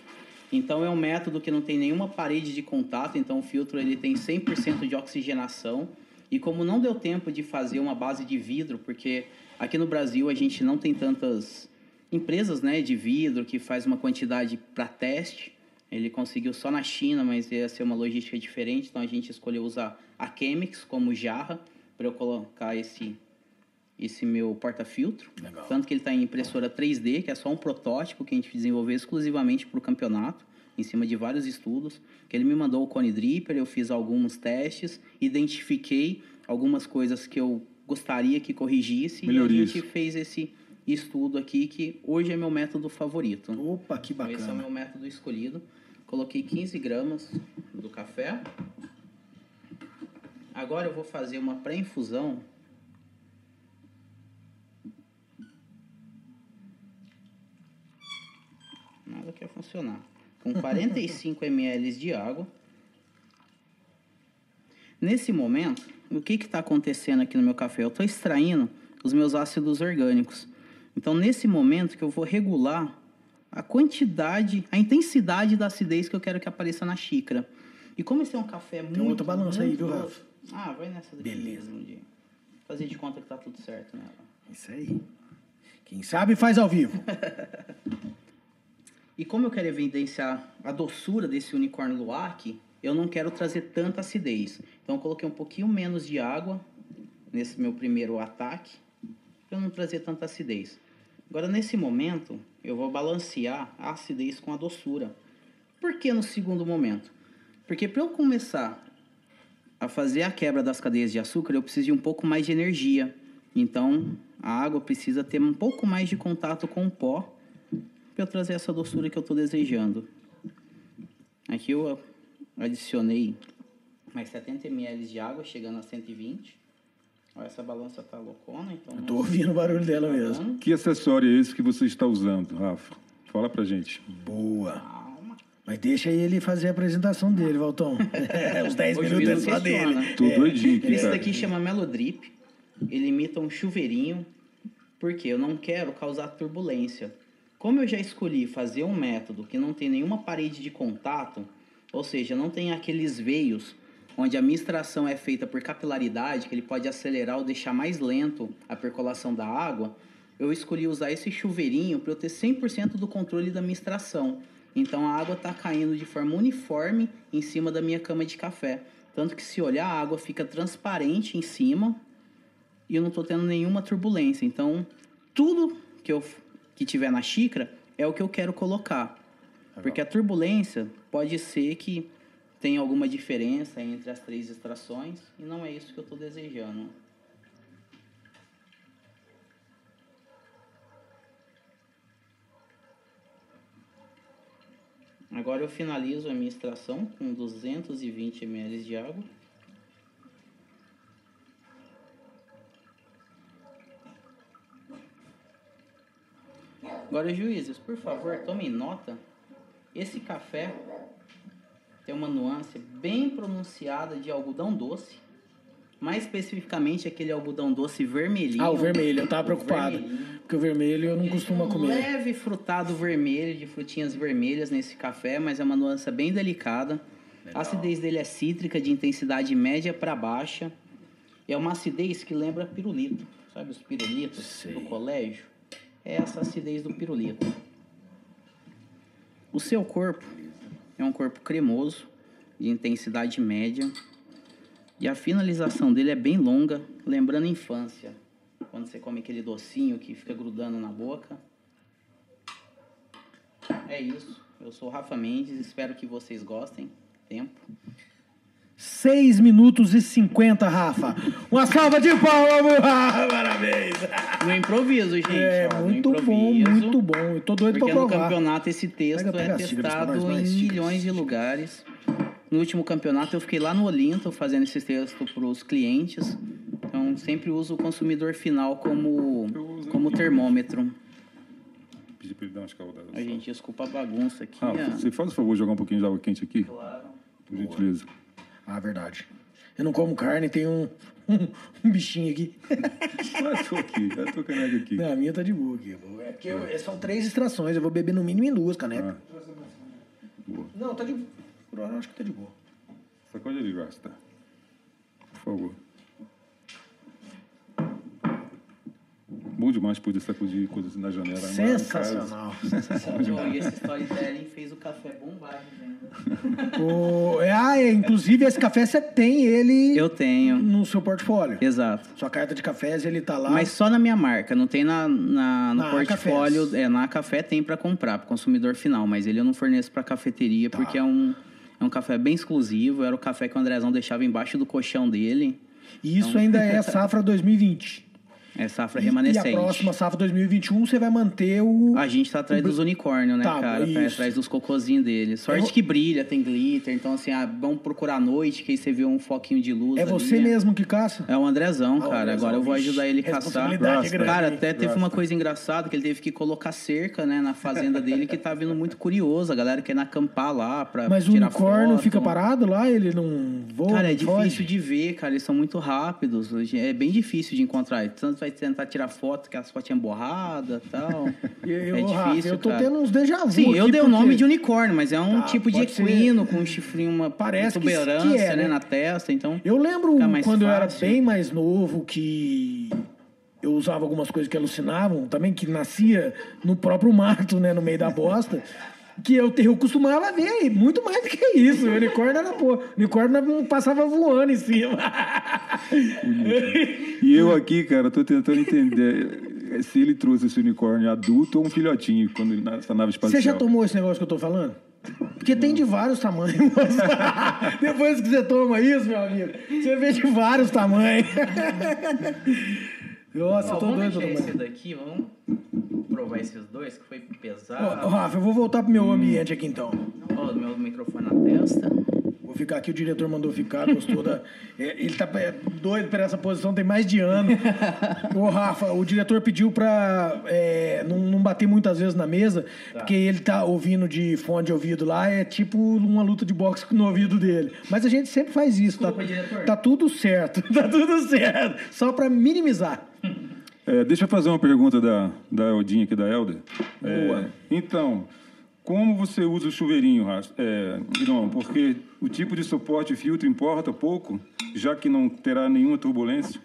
Então é um método que não tem nenhuma parede de contato, então o filtro ele tem 100% de oxigenação. E como não deu tempo de fazer uma base de vidro, porque aqui no Brasil a gente não tem tantas empresas, né, de vidro que faz uma quantidade para teste. Ele conseguiu só na China, mas ia ser uma logística diferente, então a gente escolheu usar a Chemix como jarra para eu colocar esse esse meu porta-filtro. Tanto que ele está em impressora 3D, que é só um protótipo que a gente desenvolveu exclusivamente para o campeonato, em cima de vários estudos. Que ele me mandou o Cone Dripper, eu fiz alguns testes, identifiquei algumas coisas que eu gostaria que corrigisse Melhorias. e a gente fez esse estudo aqui que hoje é meu método favorito. Opa, que bacana. Esse é o meu método escolhido. Coloquei 15 gramas do café. Agora eu vou fazer uma pré-infusão. Nada quer funcionar. Com 45 ml de água. Nesse momento, o que está acontecendo aqui no meu café? Eu estou extraindo os meus ácidos orgânicos. Então, nesse momento que eu vou regular a quantidade, a intensidade da acidez que eu quero que apareça na xícara. E como esse é um café muito. Tem outra balança aí, viu, Rafa? Ah, vai nessa daqui. Beleza. Um dia. Fazer de conta que tá tudo certo nela. Isso aí. Quem sabe faz ao vivo. e como eu quero evidenciar a doçura desse unicórnio luac, eu não quero trazer tanta acidez. Então eu coloquei um pouquinho menos de água nesse meu primeiro ataque, para não trazer tanta acidez. Agora, nesse momento, eu vou balancear a acidez com a doçura. Por que no segundo momento? Porque para eu começar a fazer a quebra das cadeias de açúcar, eu preciso de um pouco mais de energia. Então, a água precisa ter um pouco mais de contato com o pó para eu trazer essa doçura que eu estou desejando. Aqui eu adicionei mais 70 ml de água, chegando a 120. Essa balança tá loucona, então... Eu tô ouvindo o barulho dela tá mesmo. Que acessório é esse que você está usando, Rafa? Fala pra gente. Boa. Calma. Mas deixa ele fazer a apresentação dele, Valtão. Os 10 minutos é só dele. Tô é. doidinho aqui, Esse daqui chama Melodrip. Ele imita um chuveirinho. Porque eu não quero causar turbulência. Como eu já escolhi fazer um método que não tem nenhuma parede de contato, ou seja, não tem aqueles veios onde a mistração é feita por capilaridade, que ele pode acelerar ou deixar mais lento a percolação da água, eu escolhi usar esse chuveirinho para eu ter 100% do controle da mistração. Então a água está caindo de forma uniforme em cima da minha cama de café. Tanto que se olhar, a água fica transparente em cima e eu não estou tendo nenhuma turbulência. Então, tudo que eu que tiver na xícara é o que eu quero colocar. Porque a turbulência pode ser que tenha alguma diferença entre as três extrações e não é isso que eu estou desejando. Agora eu finalizo a minha extração com 220 ml de água. Agora, juízes, por favor, tomem nota. Esse café tem uma nuance bem pronunciada de algodão doce. Mais especificamente aquele algodão doce vermelhinho. Ah, o vermelho, eu tava preocupado. Porque o vermelho eu não Ele costumo um comer. leve frutado vermelho, de frutinhas vermelhas nesse café, mas é uma nuance bem delicada. A acidez dele é cítrica, de intensidade média para baixa. É uma acidez que lembra pirulito. Sabe os pirulitos Sei. do colégio? É essa acidez do pirulito. O seu corpo é um corpo cremoso, de intensidade média. E a finalização dele é bem longa, lembrando a infância. Quando você come aquele docinho que fica grudando na boca. É isso. Eu sou Rafa Mendes, espero que vocês gostem. Tempo. 6 minutos e 50, Rafa. Uma salva de palmas. Parabéns. No improviso, gente. É, ó, no muito bom, muito bom. Eu tô doido Porque pra no provar. campeonato esse texto é testado nós, em milhões de lugares. No último campeonato eu fiquei lá no Olinto fazendo esse texto para os clientes. Então sempre uso o consumidor final como, como termômetro. Pedi pra ele dar umas caldadas. A gente, desculpa a bagunça aqui. Ah, ó. você faz o favor de jogar um pouquinho de água quente aqui? Claro. Por gentileza. Ah, verdade. Eu não como carne, tem um, um, bichinho aqui. Ah, tô aqui, eu tô caneca aqui. Não, a minha tá de boa aqui. É porque eu- são três extrações, eu vou beber no mínimo em duas canecas. Ah. Boa. Não, tá de Por hora eu acho que tá de boa. Sacode ali, Rasta. Por favor. Bom demais poder sacudir coisas na janela. né? Sensacional. Joe, e esse storytelling fez o café bombar de venda. O- é, ah, é, inclusive esse café você tem ele Eu tenho. no seu portfólio. Exato. Sua carta de cafés, ele tá lá. Mas só na minha marca, não tem na, na- no Na portfólio. Cafés. É, na café tem para comprar, para consumidor final, mas ele eu não forneço para cafeteria Tá. porque é um, é um café bem exclusivo. Era o café que o Andrezão deixava embaixo do colchão dele. E isso ainda é safra 2020. É safra E- remanescente. E a próxima safra 2021 você vai manter o. A gente tá atrás dos unicórnios, né, Tá, cara? Tá isso. atrás dos cocôzinhos dele. Sorte Eu- que brilha, tem glitter. Então, assim, ah, vamos procurar à noite, que aí você vê um foquinho de luz. É ali, você né? mesmo que caça? É o Andrezão, Ah, o cara. Andrezão, Agora eu vou ajudar ele a caçar. grande. Cara, até teve uma coisa engraçada que ele teve que colocar cerca, né, na fazenda dele, que tá vindo muito curioso. A galera querendo acampar lá pra Mas o tirar unicórnio foto. fica parado lá, ele não voa. Cara, é não foge? difícil de ver, cara. Eles são muito rápidos. É bem difícil de encontrar. Tanto vai tentar tirar foto, que as fotinhas borradas e tal. Eu, é Rafa, difícil, eu tô cara. tendo uns déjà vu. Sim, eu dei o porque nome de unicórnio, mas é um Tá, tipo de pode ser. equino com um chifrinho, uma Parece protuberância, que é, né, né? na testa. Então, Eu lembro quando eu era fácil. bem mais novo que eu usava algumas coisas que alucinavam também, que nascia no próprio mato, né, no meio da bosta. Que eu, eu costumava ver, muito mais do que isso. O unicórnio era pô. O unicórnio não passava voando em cima. E eu aqui, cara, tô tentando entender se ele trouxe esse unicórnio adulto ou um filhotinho quando ele nessa nave espacial. Você já tomou esse negócio que eu tô falando? Porque tem de vários tamanhos. Depois que você toma isso, meu amigo, você vê de vários tamanhos. Nossa, Ó, eu tô vamos doido. deixar tomar. esse daqui, vamos provar esses dois, que foi pesado. ó, Rafa, eu vou voltar pro meu ambiente aqui então. Ó, meu microfone na testa. Vou ficar aqui, o diretor mandou ficar, gostou da. É, ele tá é, doido por essa posição, tem mais de ano. Ô, Rafa, o diretor pediu pra é, não, não bater muitas vezes na mesa, porque ele tá ouvindo de fone de ouvido lá, é tipo uma luta de boxe no ouvido dele. Mas a gente sempre faz isso, tá, Desculpa, diretor. tá tudo certo, tá tudo certo. Só pra minimizar. É, deixa eu fazer uma pergunta da, da Eldinha aqui, da Helder. É, então, como você usa o chuveirinho, é, Guilherme? Porque o tipo de suporte e filtro importa pouco, já que não terá nenhuma turbulência?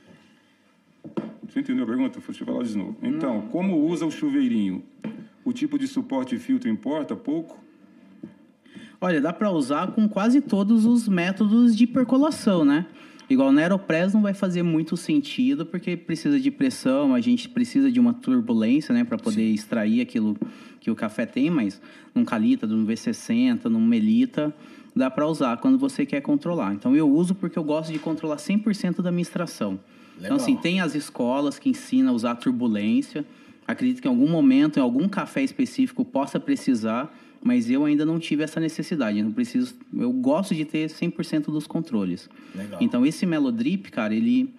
Você entendeu a pergunta? Deixa eu falar de novo. Então, como usa o chuveirinho? O tipo de suporte e filtro importa pouco? Olha, dá para usar com quase todos os métodos de percolação, né? Igual na Aeropress não vai fazer muito sentido, porque precisa de pressão, a gente precisa de uma turbulência, né, para poder Sim. extrair aquilo que o café tem, mas num Calita, num V60, num Melita, dá para usar quando você quer controlar. Então eu uso porque eu gosto de controlar 100% da minha extração. Legal. Então assim, tem as escolas que ensinam a usar turbulência. Acredito que em algum momento, em algum café específico, possa precisar, mas eu ainda não tive essa necessidade. Não preciso, eu gosto de ter 100% dos controles. Legal. Então esse Melodrip, cara, ele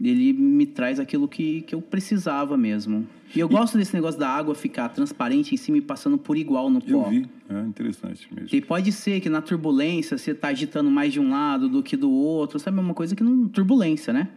ele me traz aquilo que, que eu precisava mesmo. E eu gosto desse negócio da água ficar transparente em cima e passando por igual no pó. Eu vi, é interessante mesmo. E pode ser que na turbulência você está agitando mais de um lado do que do outro, sabe? É uma coisa que não. Turbulência, né?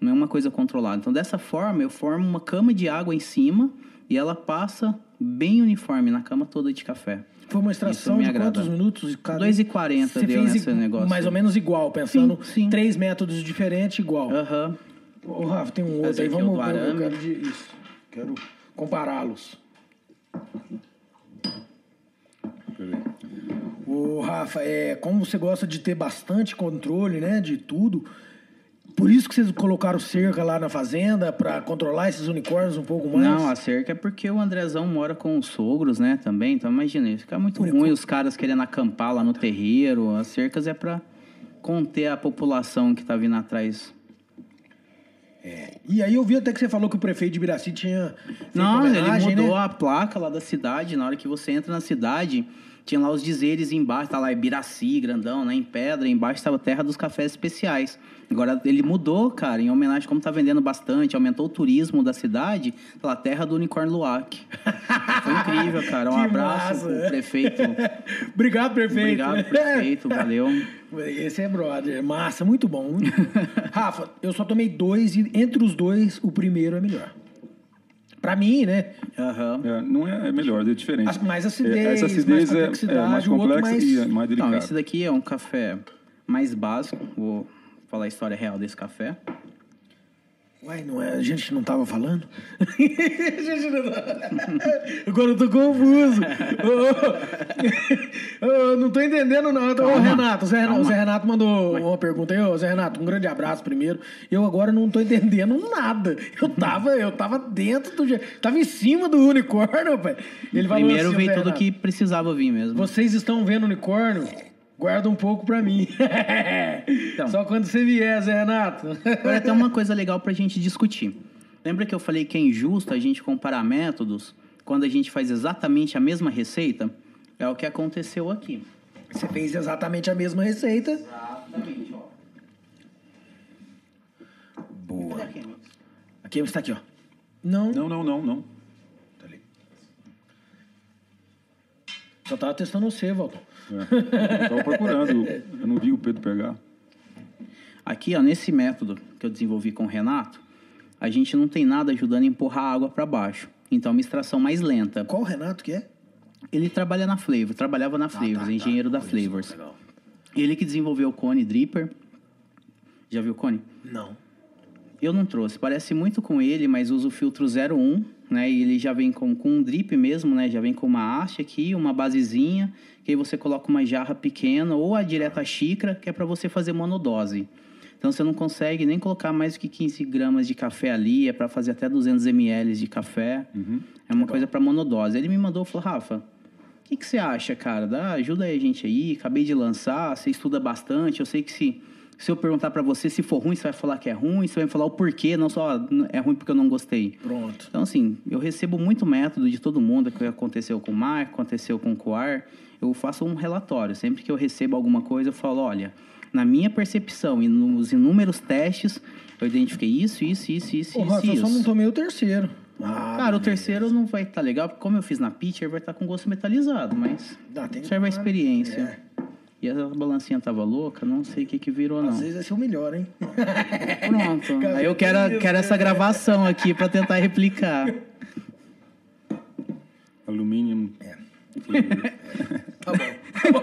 Não é uma coisa controlada. Então, dessa forma, eu formo uma cama de água em cima e ela passa bem uniforme na cama toda de café. Foi uma extração de quantos minutos? Cada... 2,40 deu nesse negócio. Mais ou menos igual, pensando sim, sim. três métodos diferentes, igual. Aham. Ô, Rafa, tem um outro aí, vamos ver. Eu quero de, isso. Quero compará-los. Ô, Rafa, é, como você gosta de ter bastante controle, né, de tudo, por isso que vocês colocaram cerca lá na fazenda para controlar esses unicórnios um pouco mais? Não, a cerca é porque o Andrezão mora com os sogros, né, também. Então imagina, fica muito Por ruim os caras querendo acampar lá no terreiro. As cercas é para conter a população que tá vindo atrás. É. E aí eu vi até que você falou que o prefeito de Biraci tinha. Não, ele mudou né? a placa lá da cidade. Na hora que você entra na cidade, tinha lá os dizeres embaixo, tá lá Ibiraci, grandão, né? Em pedra, embaixo estava Terra dos Cafés Especiais. Agora ele mudou, cara, em homenagem, como tá vendendo bastante, aumentou o turismo da cidade, tá lá Terra do Unicórnio Luac. Foi incrível, cara. Um que abraço massa. pro prefeito. Obrigado, prefeito. Obrigado, prefeito, valeu. Esse é brother. Massa, muito bom. Rafa, eu só tomei dois e entre os dois, o primeiro é melhor. Pra mim, né? Uhum. É, não é, é melhor, é diferente. Mais acidez, é, essa acidez mais é, é mais complexa mais... e é mais delicada. Não, esse daqui é um café mais básico. Vou falar a história real desse café. Uai, não é, a gente não tava falando? Agora eu tô confuso. oh, oh, não tô entendendo, não. Ô, Renato, o Zé, o Zé Renato mandou Ué. uma pergunta aí. Ô, Zé Renato, um grande abraço primeiro. Eu agora não tô entendendo nada. Eu tava, eu tava dentro do. Tava em cima do unicórnio, pai. Ele Primeiro assim, veio tudo que precisava vir mesmo. Vocês estão vendo unicórnio? Guarda um pouco para mim. então, Só quando você vier, Zé Renato. Agora tem uma coisa legal pra gente discutir. Lembra que eu falei que é injusto a gente comparar métodos quando a gente faz exatamente a mesma receita? É o que aconteceu aqui. Você fez exatamente a mesma receita. Exatamente, ó. Boa. Aqui está aqui, ó. Não. Não, não, não, não. Tá ali. Só tava testando você, Walter. É. Eu tava procurando, eu não vi o Pedro pegar. Aqui, ó, nesse método que eu desenvolvi com o Renato, a gente não tem nada ajudando a empurrar a água para baixo. Então, uma extração mais lenta. Qual o Renato que é? Ele trabalha na Flavor, trabalhava na ah, Flavors, tá, engenheiro tá. da Flavors. Ele que desenvolveu o Cone Dripper. Já viu o Cone? Não. Eu não trouxe. Parece muito com ele, mas usa o filtro 01, né? E ele já vem com, com um drip mesmo, né? Já vem com uma haste aqui, uma basezinha, que aí você coloca uma jarra pequena ou a direta xícara, que é para você fazer monodose. Então você não consegue nem colocar mais do que 15 gramas de café ali, é para fazer até 200 ml de café. Uhum. É uma Legal. coisa para monodose. Ele me mandou, falou, Rafa, o que, que você acha, cara? Dá, ajuda aí a gente aí, acabei de lançar, você estuda bastante, eu sei que se se eu perguntar para você se for ruim, você vai falar que é ruim, você vai falar o porquê, não só é ruim porque eu não gostei. Pronto. Então, assim, eu recebo muito método de todo mundo, que aconteceu com o Marco, aconteceu com o Coar. Eu faço um relatório. Sempre que eu recebo alguma coisa, eu falo, olha, na minha percepção e nos inúmeros testes, eu identifiquei isso, isso, isso, isso, Ô, isso, Rafa, isso. Eu só não tomei o terceiro. Ah, Cara, o terceiro não vai estar tá legal, porque como eu fiz na pitcher, vai estar tá com gosto metalizado, mas Dá, serve a experiência. É. E a balancinha tava louca, não sei o que que virou, não. Às vezes vai ser o melhor, hein? Pronto. Aí eu quero, quero essa gravação aqui para tentar replicar. Alumínio. É. tá bom.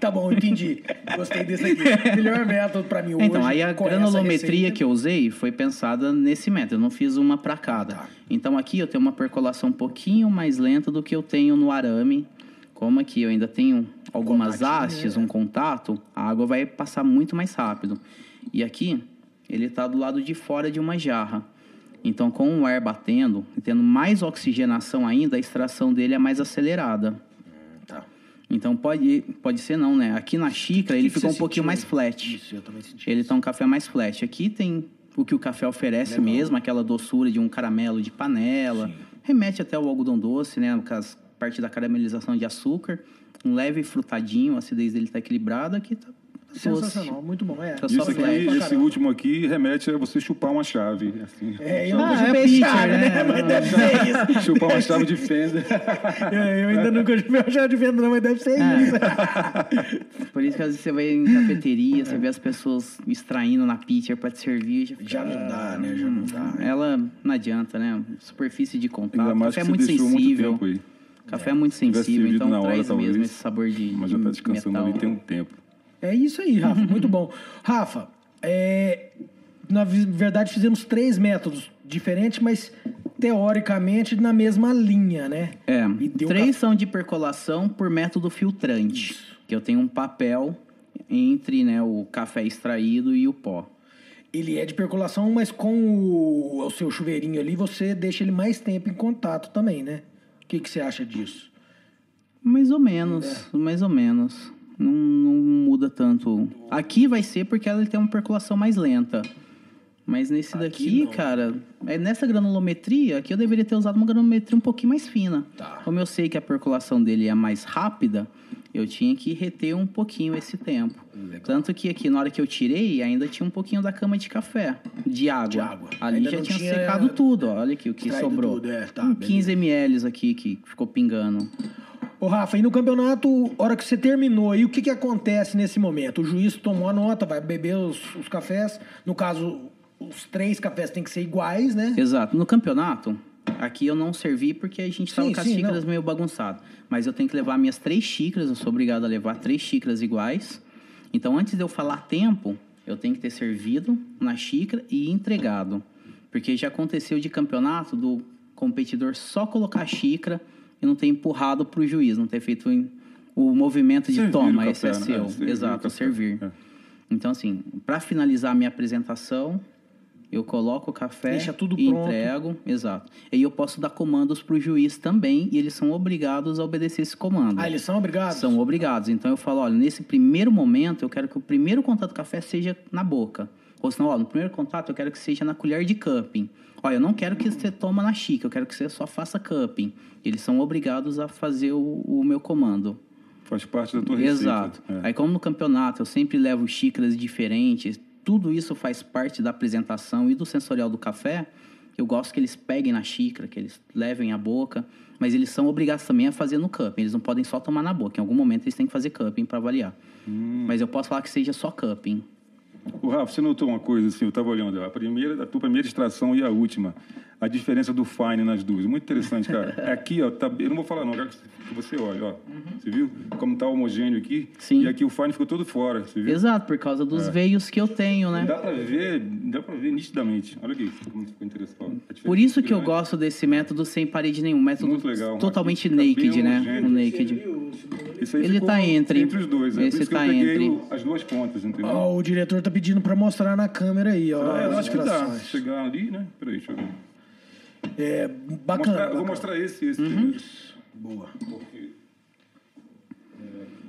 Tá bom, entendi. Gostei desse aqui. Melhor método para mim hoje. Então, aí a granulometria que eu usei foi pensada nesse método. Eu não fiz uma para cada. Tá. Então, aqui eu tenho uma percolação um pouquinho mais lenta do que eu tenho no arame como aqui eu ainda tenho algumas hastes, um contato, a água vai passar muito mais rápido. E aqui, ele está do lado de fora de uma jarra. Então, com o ar batendo e tendo mais oxigenação ainda, a extração dele é mais acelerada. Tá. Então, pode, pode ser não, né? Aqui na xícara, ele que ficou um pouquinho mais flat. Isso, eu também senti. Ele tá um café mais flat. Aqui tem o que o café oferece mesmo, aquela doçura de um caramelo de panela. Remete até ao algodão doce, né? As parte da caramelização de açúcar. Um leve frutadinho, a acidez dele tá equilibrada. Aqui tá. Sensacional, muito bom. É. Tá Isso aqui, esse caramba. último aqui remete a você chupar uma chave. Assim. É, eu Ah, nunca é chupei pitcher, chave, né? né? Mas deve ser isso. chupar uma chave de fenda. É, eu ainda nunca chupei uma chave de venda, não, mas deve ser É. isso. Por isso que às vezes você vai em cafeteria, você vê as pessoas extraindo na pitcher pra te servir. Já, fica, Já não dá, né? Já não dá. Ela não adianta, né? Superfície de contato. Ainda mais café que é muito deixou muito sensível. tempo aí. Café é muito sensível, então na hora, traz talvez, mesmo esse sabor de, Mas já tá descansando metal. ali tem um tempo. É isso aí, Rafa. Muito bom. Rafa, é, na verdade fizemos três métodos diferentes, mas teoricamente na mesma linha, né? É, E deu três são de percolação por método filtrante. Que eu tenho um papel entre né, o café extraído e o pó. Ele é de percolação, mas com o, o seu chuveirinho ali, você deixa ele mais tempo em contato também, né? O que, que você acha disso? Mais ou menos, É. mais ou menos. Não, não muda tanto. Aqui vai ser porque ela tem uma percolação mais lenta. Mas nesse daqui, não. cara, é nessa granulometria, aqui eu deveria ter usado uma granulometria um pouquinho mais fina. Tá. Como eu sei que a percolação dele é mais rápida, eu tinha que reter um pouquinho esse tempo. Tanto que aqui, na hora que eu tirei, ainda tinha um pouquinho da cama de café, de água. De água. Ali Ainda já tinha, tinha secado tudo, ó. olha aqui o que extraído sobrou. tudo, é, tá, Um beleza. 15 ml aqui que ficou pingando. Ô, Rafa, e no campeonato, hora que você terminou aí, o que, que acontece nesse momento? O juiz tomou a nota, vai beber os, os cafés. No caso, os três cafés têm que ser iguais, né? Exato. No campeonato, aqui eu não servi porque a gente tava Sim, com as sim, xícaras não. meio bagunçado. Mas eu tenho que levar minhas três xícaras, eu sou obrigado a levar três xícaras iguais. Então, antes de eu falar tempo, eu tenho que ter servido na xícara e entregado. Porque já aconteceu de campeonato do competidor só colocar a xícara e não ter empurrado para o juiz, não ter feito o movimento de Servir toma, café, esse é né? seu. É, servir Exato, servir. É. Então, assim, para finalizar a minha apresentação, eu coloco o café Deixa tudo e pronto. entrego. Exato. E aí eu posso dar comandos para o juiz também, e eles são obrigados a obedecer esse comando. Ah, eles são obrigados? São obrigados. Então eu falo, olha, nesse primeiro momento, eu quero que o primeiro contato do café seja na boca. Ou senão, ó, no primeiro contato, eu quero que seja na colher de cupping. Olha, eu não quero que você toma na xícara, eu quero que você só faça cupping. Eles são obrigados a fazer o, o meu comando. Faz parte da tua receita. Exato. É. Aí, como no campeonato eu sempre levo xícaras diferentes, tudo isso faz parte da apresentação e do sensorial do café. Eu gosto que eles peguem na xícara, que eles levem à boca, mas eles são obrigados também a fazer no cupping. Eles não podem só tomar na boca. Em algum momento eles têm que fazer cupping para avaliar. Hum. Mas eu posso falar que seja só cupping. O Rafa, você notou uma coisa assim, eu estava olhando, a primeira, a tua primeira extração e a última, a diferença do fine nas duas, muito interessante, cara. Aqui, ó, tá, eu não vou falar não, eu quero que você olhe, ó, você viu como tá homogêneo aqui? Sim. E aqui o fine ficou todo fora, você viu? Exato, por causa dos veios que eu tenho, né? Dá pra ver, dá pra ver nitidamente. Olha aqui, como ficou interessante. Por isso que eu gosto desse método sem parede nenhum, método Muito legal. totalmente naked, né? O naked. Isso aí Ele tá entre. Entre os dois, é Esse por isso que tá eu peguei entre. o- as duas pontas, entendeu? Ó, o diretor tá pedindo pra mostrar na câmera aí, ó. Ah, eu acho que dá. Chegar ali, né? Peraí, deixa eu ver. É, bacana. mostrar- vou mostrar esse, esse Uhum. Boa. Porque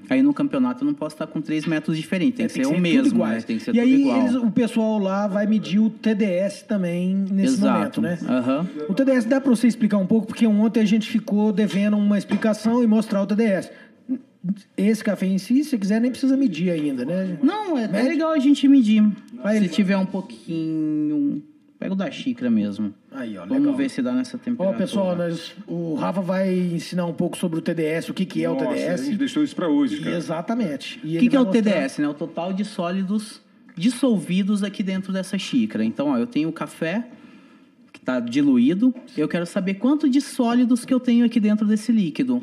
Aí no campeonato eu não posso estar com três métodos diferentes, tem É, que ser o tudo mesmo, iguais. né? Tem que ser e tudo aí eles- o pessoal lá vai medir o TDS também nesse Exato. momento, né? Aham. O TDS dá para você explicar um pouco, porque ontem a gente ficou devendo uma explicação e mostrar o TDS. Esse café em si, se você quiser, nem precisa medir ainda, né? Não, é Mede? legal a gente medir. Aí se tiver um pouquinho. Pega o da xícara mesmo. Aí, ó, Vamos legal. ver se dá nessa Ó, temperatura. pessoal, nós, o Rafa vai ensinar um pouco sobre o TDS, o que, que é Nossa, o a TDS. gente deixou isso pra hoje, cara. Exatamente. E O que, que é o mostrar- TDS, né? O total de sólidos dissolvidos aqui dentro dessa xícara. Então, ó, eu tenho o café que está diluído. Eu quero saber quanto de sólidos que eu tenho aqui dentro desse líquido.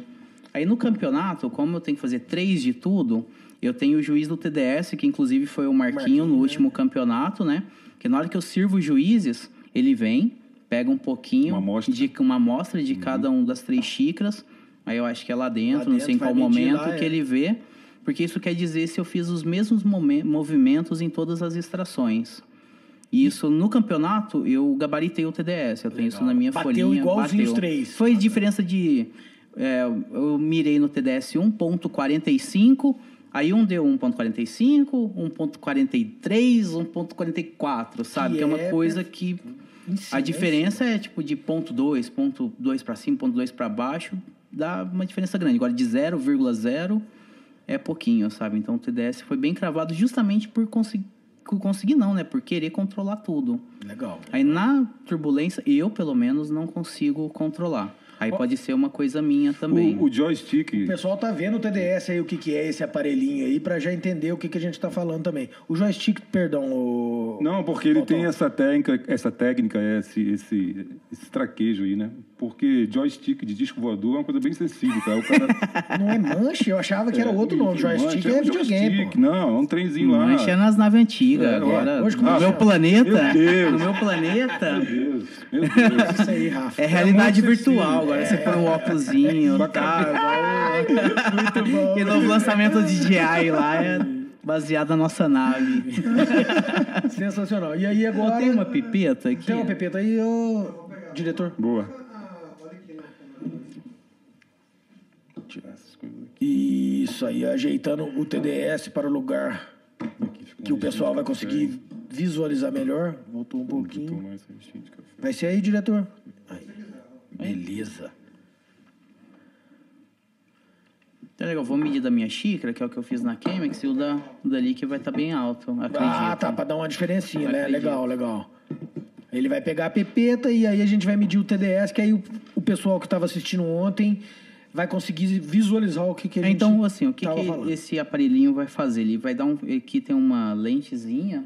Aí no campeonato, como eu tenho que fazer três de tudo, eu tenho o juiz do TDS, que inclusive foi o Marquinho, Marquinho, no né? último campeonato, né? Que na hora que eu sirvo os juízes, ele vem, pega um pouquinho Uma amostra. de uma amostra de cada um das três xícaras. Aí eu acho que é lá dentro, Lá não sei em qual momento lá, que é. ele vê. porque isso quer dizer se eu fiz os mesmos movimentos em todas as extrações. E isso no campeonato eu gabaritei o TDS, eu tenho Legal. isso na minha bateu folhinha. Igualzinho bateu os três. Foi diferença de é, eu mirei no TDS 1.45, aí um deu 1.45, 1.43, 1.44, sabe? Que, que é uma é coisa que a diferença é tipo de ponto 2, ponto 2 para cima, ponto 2 para baixo, dá uma diferença grande. Agora de 0,0 é pouquinho, sabe? Então o TDS foi bem cravado justamente por conseguir conseguir não, né? Por querer controlar tudo. Legal. Aí na turbulência, eu pelo menos não consigo controlar. Aí pode ser uma coisa minha também. O, o, joystick. O pessoal tá vendo o TDS aí, o que, que é esse aparelhinho aí, para já entender o que, que a gente tá falando também. O joystick, perdão, o. Não, porque ele tem essa técnica, essa técnica, esse, esse, esse traquejo aí, né? Porque joystick de disco voador é uma coisa bem sensível, tá? O cara... Não é manche? Eu achava que era é, outro nome. Joystick é, é videogame. Joystick. Não, é um trenzinho lá. Manche é nas naves antigas. É, agora, hoje, no meu planeta. Meu Deus. No meu planeta. Meu Deus. Meu Deus. Isso aí, Rafa. É realidade virtual. Agora você põe um óculosinho, tá? Igual... Muito bom. E novo lançamento de DJI lá é baseado na nossa nave. Sensacional. E aí agora... Tem uma pipeta aqui? Tem uma pipeta aí, ô... Diretor. Boa. Isso aí, ajeitando o TDS para o lugar que o pessoal vai conseguir visualizar melhor. Voltou um pouquinho. Vai ser aí, diretor? Aí. Beleza. Então, legal, vou medir da minha xícara, que é o que eu fiz na Chemex, e o da, dali que vai estar tá bem alto, acredito. Ah, tá, para dar uma diferencinha, né? Acredito. Legal, legal. Ele vai pegar a pepeta e aí a gente vai medir o TDS, que aí o, o pessoal que estava assistindo ontem vai conseguir visualizar o que, que a gente Então, assim, o que, que esse aparelhinho vai fazer? Ele vai dar um... Aqui tem uma lentezinha.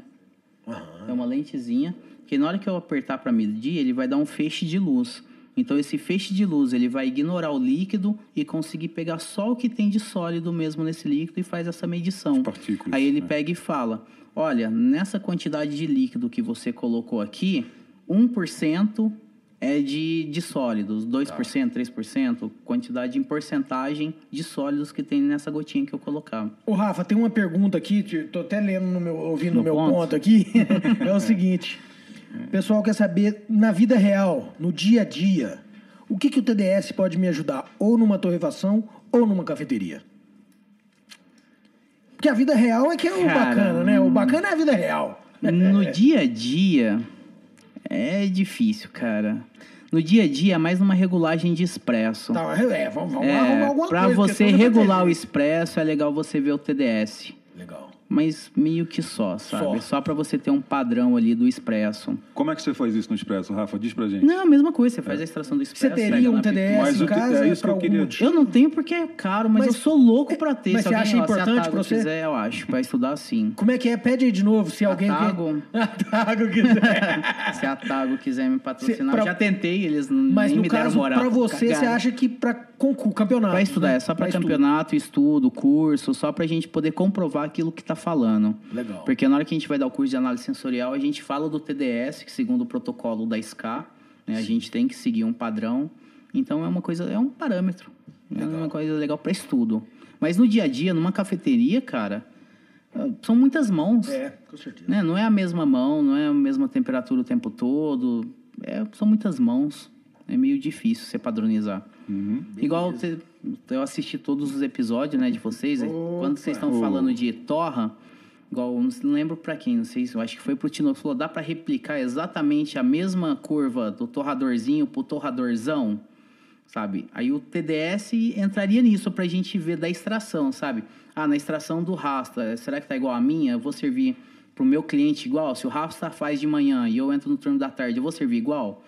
Uhum. É uma lentezinha que na hora que eu apertar para medir, ele vai dar um feixe de luz. Então, esse feixe de luz, ele vai ignorar o líquido e conseguir pegar só o que tem de sólido mesmo nesse líquido e faz essa medição. Aí ele né? pega e fala, olha, nessa quantidade de líquido que você colocou aqui, 1% é de, de sólidos, 2%, tá. 3%, quantidade em porcentagem de sólidos que tem nessa gotinha que eu colocar. Ô Rafa, tem uma pergunta aqui, tô até lendo no meu, ouvindo no, no meu ponto, ponto aqui. é o seguinte, o pessoal quer saber, na vida real, no dia a dia, o que, que o TDS pode me ajudar? Ou numa torrefação ou numa cafeteria? Porque a vida real é que é o Cara, bacana, né? O bacana é a vida real. No dia a dia, é difícil, cara. No dia a dia, é mais uma regulagem de expresso. Tá, é, vamos, vamos é, arrumar alguma pra coisa. Pra você regular o expresso, é legal você ver o TDS. Mas meio que só, sabe? Só, só para você ter um padrão ali do expresso. Como é que você faz isso no expresso, Rafa? Diz pra gente. Não, a mesma coisa, você faz a extração do expresso. Você teria um TDS mas em casa? É isso que eu queria. Eu não tenho porque é caro, mas, mas eu sou louco para ter. Mas se você alguém, acha ó, importante para você? quiser, eu acho, para estudar assim. Como é que é? Pede aí de novo, se alguém a Tago, quer... A Tago quiser. se a Tago quiser me patrocinar, se, pra... já tentei, eles mas nem me deram moral. Mas no caso, para você, você acha que para concurso, campeonato? Para estudar, né? é só para campeonato, estudo, curso, só para a gente poder comprovar aquilo que está falando. Legal. Porque na hora que a gente vai dar o curso de análise sensorial, a gente fala do TDS, que segundo o protocolo da SCA, né, a gente tem que seguir um padrão. Então é uma coisa, é um parâmetro. É legal. É uma coisa legal para estudo. Mas no dia a dia, numa cafeteria, cara, são muitas mãos. É, com certeza. Né? Não é a mesma mão, não é a mesma temperatura o tempo todo. É, são muitas mãos. É meio difícil você padronizar. Uhum. Igual eu assisti todos os episódios né, de vocês. Opa. Quando vocês estão falando de torra, Igual, não lembro para quem, não sei se eu acho que foi pro Tino, falou, dá para replicar exatamente a mesma curva do torradorzinho pro torradorzão, sabe? Aí o TDS entraria nisso pra gente ver da extração, sabe? Ah, na extração do rasta, será que tá igual a minha? Eu vou servir pro meu cliente igual? Se o rasta faz de manhã e eu entro no turno da tarde, eu vou servir igual?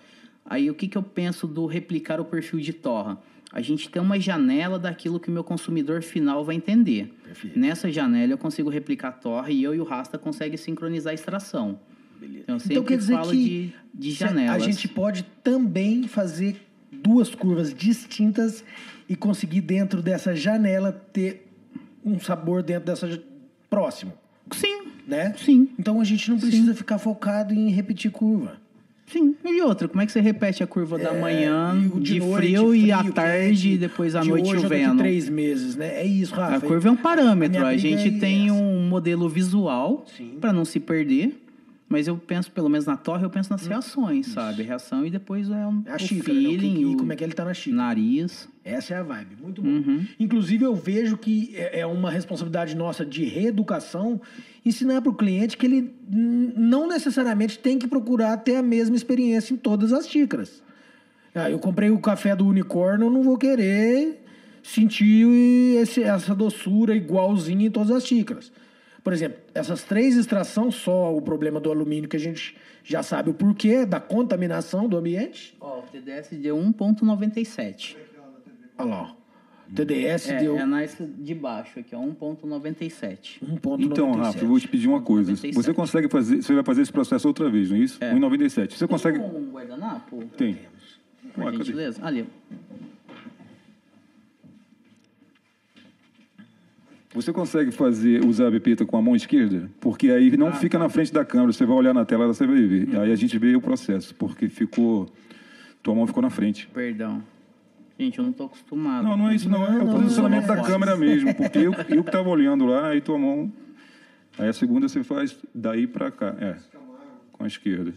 Aí o que, que eu penso do replicar o perfil de torra? a gente tem uma janela daquilo que o meu consumidor final vai entender. Perfeito. Nessa janela eu consigo replicar a torre e eu e o Rasta conseguem sincronizar a extração. Beleza. Então, eu sempre então quer dizer falo que de, de janelas. A gente pode também fazer duas curvas distintas e conseguir dentro dessa janela ter um sabor dentro dessa próximo. Sim. Né? Sim. Então a gente não precisa Sim. ficar focado em repetir curva. Sim, e outra, como é que você repete a curva da manhã de, de noite, frio, e à tarde e depois à de noite hoje chovendo? três meses, né? É isso, Rafa. A curva é um parâmetro. A, a gente é tem essa. um modelo visual para não se perder. Mas eu penso, pelo menos na torre, eu penso nas hum. reações, Isso. sabe? Reação e depois é um, é a xícara, né? feeling, né? o, como é que ele tá na xícara. Nariz. Essa é a vibe, muito bom. Uhum. Inclusive, eu vejo que é, é uma responsabilidade nossa de reeducação ensinar para o cliente que ele não necessariamente tem que procurar ter a mesma experiência em todas as xícaras. Ah, eu comprei o café do unicórnio, eu não vou querer sentir esse, essa doçura igualzinha em todas as xícaras. Por exemplo, essas três extrações, só o problema do alumínio que a gente já sabe o porquê da contaminação do ambiente. Ó, o TDS deu 1,97. Olha lá. TDS é, deu. É na de baixo aqui, ó, 1,97. 1,97. Então, Rafa, eu vou te pedir uma coisa. 97. Você consegue fazer. Você vai fazer esse processo outra vez, não é isso? É. 1,97. Você consegue. Tem um guardanapo? Tem. Por Ué, gentileza. Ali. Você consegue fazer usar a bepeta com a mão esquerda? Porque aí não ah, fica tá. na frente da câmera, você vai olhar na tela, você vai ver. Hum. Aí a gente vê o processo, porque ficou tua mão ficou na frente. Perdão. Gente, eu não estou acostumado. Não, não é isso, não. É o posicionamento da câmera mesmo. Porque eu, eu que estava olhando lá, aí tua mão. Aí a segunda você faz daí para cá. É. Com a esquerda.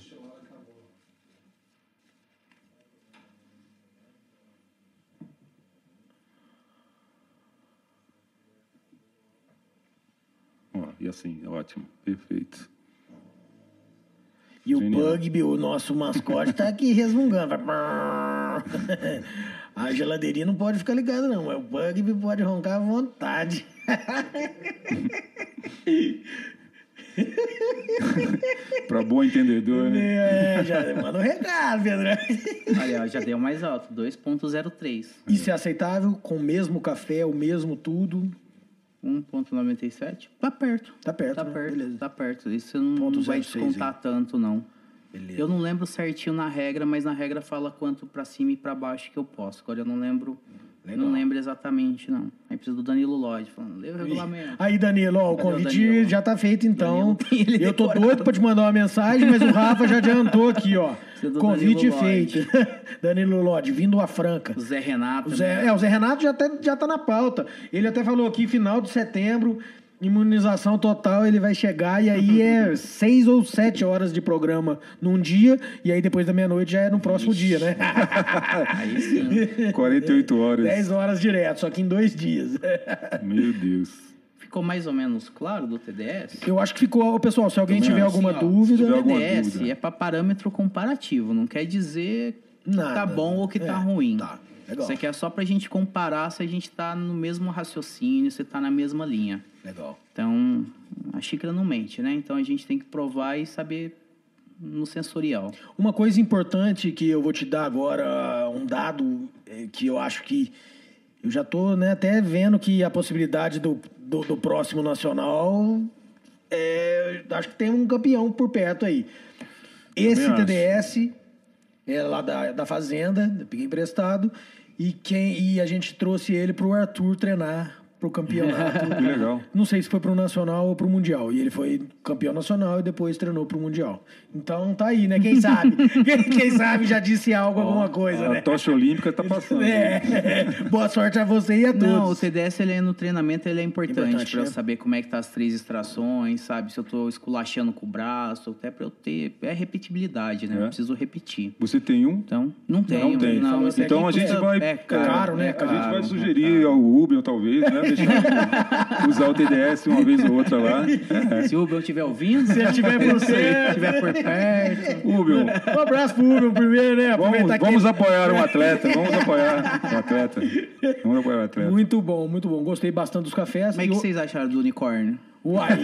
E assim, ótimo, perfeito. E Genial. o Bugby, o nosso mascote, tá aqui resmungando. A geladeirinha não pode ficar ligada, não. Mas o Bugby pode roncar à vontade. Para bom entendedor, né? É, já manda um recado, Pedro. Olha, já deu mais alto, 2.03. Isso é aceitável? Com o mesmo café, o mesmo tudo? 1.97? Tá perto. Tá perto, Tá né? perto, Beleza. tá perto. Isso não, vai descontar tanto, não. Beleza. Eu não lembro certinho na regra, mas na regra fala quanto para cima e para baixo que eu posso. Agora eu não lembro Legal. Não lembro exatamente, não. Aí precisa do Danilo Lloyd falando, lê o regulamento. Aí, Danilo, ó, o convite já tá feito, então. Eu tô doido pra te mandar uma mensagem, mas o Rafa já adiantou aqui, ó. Convite Danilo feito. Danilo Lloyd, vindo a Franca. O Zé Renato. O Zé, né? É, o Zé Renato já, até, já tá na pauta. Ele até falou aqui, final de setembro, imunização total, ele vai chegar e aí é seis ou sete horas de programa num dia e aí depois da meia-noite já é no próximo Ixi. dia, né? aí sim. 48 horas. 10 horas direto, só que em dois dias. Meu Deus. Ficou mais ou menos claro do TDS? Eu acho que ficou. Pessoal, se alguém tiver assim, alguma ó, dúvida. o TDS dúvida. é para parâmetro comparativo, não quer dizer que Nada. tá bom ou que tá é, tá ruim. Tá. Legal. Isso aqui é só para a gente comparar se a gente está no mesmo raciocínio, se está na mesma linha. Legal. Então, a xícara não mente, né? Então a gente tem que provar e saber no sensorial. Uma coisa importante que eu vou te dar agora, um dado é, que eu acho que eu já estou né, até vendo que a possibilidade do, do, do próximo nacional é, acho que tem um campeão por perto aí. Esse TDS é lá da, da Fazenda, eu peguei emprestado, e, quem, e a gente trouxe ele para o Arthur treinar pro campeonato. que legal. Não sei se foi pro nacional ou pro mundial. E ele foi campeão nacional e depois treinou pro mundial. Então tá aí, né? Quem sabe? quem, quem, sabe já disse algo, oh, alguma coisa, a né? A tocha olímpica tá passando. É. Boa sorte a você e a todos. Não, o TDS ele é no treinamento ele é importante, importante para é. saber como é que tá as três extrações, sabe? Se eu tô esculachando com o braço, até para eu ter é repetibilidade, né? É. Eu preciso repetir. Você tem um? Então, não tenho. Não tem. Não, então a gente vai é caro, né? A gente vai sugerir ao Rubio talvez, né? Deixar usar o TDS uma vez ou outra lá. É. Se o Rubio estiver ouvindo, se ele estiver por você, estiver por perto. Rubio. Um abraço pro Rubio primeiro, né? Vamos, vamos apoiar um atleta, vamos apoiar um atleta. Vamos apoiar um atleta. Muito bom, muito bom. Gostei bastante dos cafés. Como é que vocês acharam do unicórnio? Uai.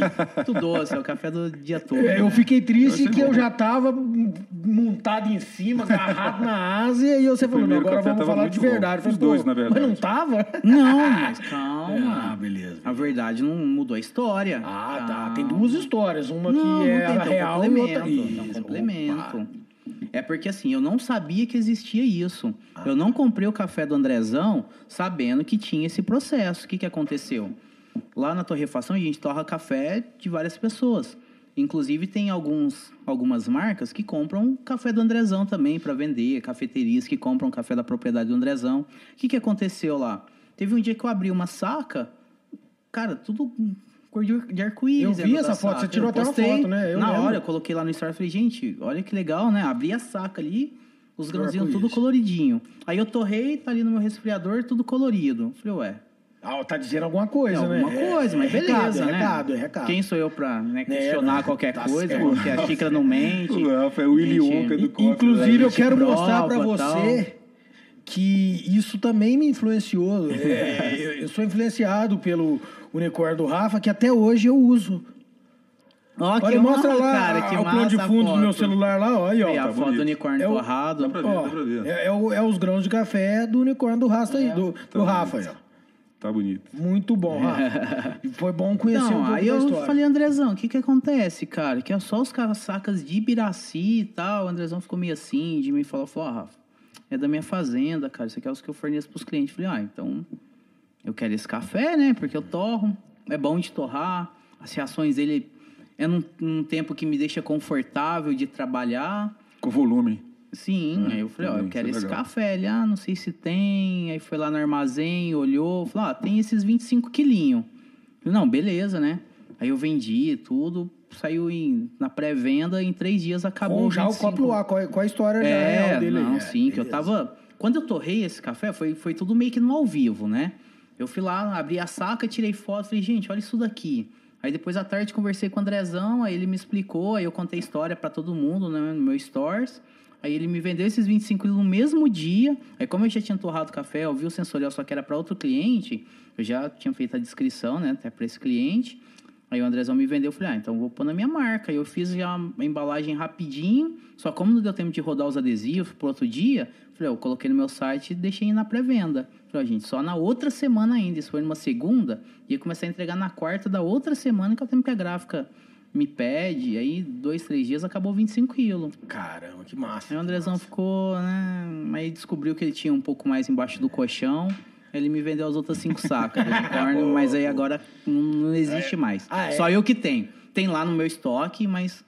Tudo doce, é o café do dia todo. É, eu fiquei triste que eu já tava montado em cima, agarrado na Ásia, e você falou, agora vamos falar de verdade. Falei, Os dois, na verdade. Mas não tava? Não, mas calma. Ah, beleza. A verdade não mudou a história. Ah, calma. tá. Tem duas histórias. Uma não, que é não tem, a real um e outra... um complemento. Opa. É porque assim, eu não sabia que existia isso. Ah. Eu não comprei o café do Andrezão sabendo que tinha esse processo. O que, que aconteceu? Lá na torrefação a gente torra café de várias pessoas. Inclusive, tem alguns, algumas marcas que compram café do Andrezão também para vender, cafeterias que compram café da propriedade do Andrezão. O que, que aconteceu lá? Teve um dia que eu abri uma saca, cara, tudo cor de arco-íris. Eu vi essa foto, você tirou até uma foto, né? Eu na lembro. hora, eu coloquei lá no story e falei, gente, olha que legal, né? Abri a saca ali, os grãozinhos tudo coloridinho. Aí eu torrei, tá ali no meu resfriador, tudo colorido. Falei, ué, ah, tá dizendo alguma coisa, é, né? Alguma coisa, mas é beleza, recado, né? É recado, é recado. Quem sou eu pra né, questionar é, qualquer tá coisa, certo. porque a xícara não mente. O Rafa é o Willy Wonka do copo. Inclusive, eu quero mostrar pra você tal. que isso também me influenciou. É, eu sou influenciado pelo unicórnio do Rafa, que até hoje eu uso. Ó, Olha, mostra lá cara, que o plano de fundo do meu celular lá, ó, aí, ó. E a tá foto bonito. do unicórnio é torrado. Dá pra ver, ó, dá pra ver. É, é, o, é, os grãos de café do unicórnio do Rasta aí, do, tá do Rafa aí, ó. Tá bonito. Muito bom, Rafa. Foi bom conhecer então, um pouco aí eu falei, Andrezão, o que que acontece, cara? Que é só os sacas de Ibiraci e tal. O Andrezão ficou meio assim, de me falou, falou, ó, Rafa, é da minha fazenda, cara. Isso aqui é os que eu forneço pros clientes. falei, ah, então eu quero esse café, né? Porque eu torro. É bom de torrar. As reações dele é num, num tempo que me deixa confortável de trabalhar. Com volume. Sim, é, aí eu falei, ó, eu quero é esse legal. café. Ele, ah, não sei se tem. Aí foi lá no armazém, olhou, falou, ah, tem esses 25 quilinhos. Falei, não, beleza, né? Aí eu vendi tudo, saiu em, na pré-venda, em três dias acabou. Com já o copo lá, qual, qual a história é, real dele? Não, é, sim, beleza. que eu tava... Quando eu torrei esse café, foi, foi tudo meio que no ao vivo, né? Eu fui lá, abri a saca, tirei foto, falei, gente, olha isso daqui. Aí depois à tarde conversei com o Andrezão, aí ele me explicou, aí eu contei a história para todo mundo, né, no meu stores. Aí ele me vendeu esses 25 quilos no mesmo dia. Aí, como eu já tinha torrado café, eu vi o sensorial, só que era para outro cliente, eu já tinha feito a descrição, né, até para esse cliente. Aí o Andrezão me vendeu, eu falei, ah, então vou pôr na minha marca. Aí eu fiz já a embalagem rapidinho, só como não deu tempo de rodar os adesivos pro outro dia, falei, eu coloquei no meu site e deixei na pré-venda. Falei, oh, gente, só na outra semana ainda, isso foi numa segunda, ia começar a entregar na quarta da outra semana, que é o tempo que a gráfica me pede, aí dois, três dias acabou 25 quilos. Caramba, que massa. Aí o Andrezão ficou, né? Aí descobriu que ele tinha um pouco mais embaixo do colchão. Ele me vendeu as outras cinco sacas unicórnio, mas aí agora não existe é. mais. Ah, é? Só eu que tenho. Tem lá no meu estoque, mas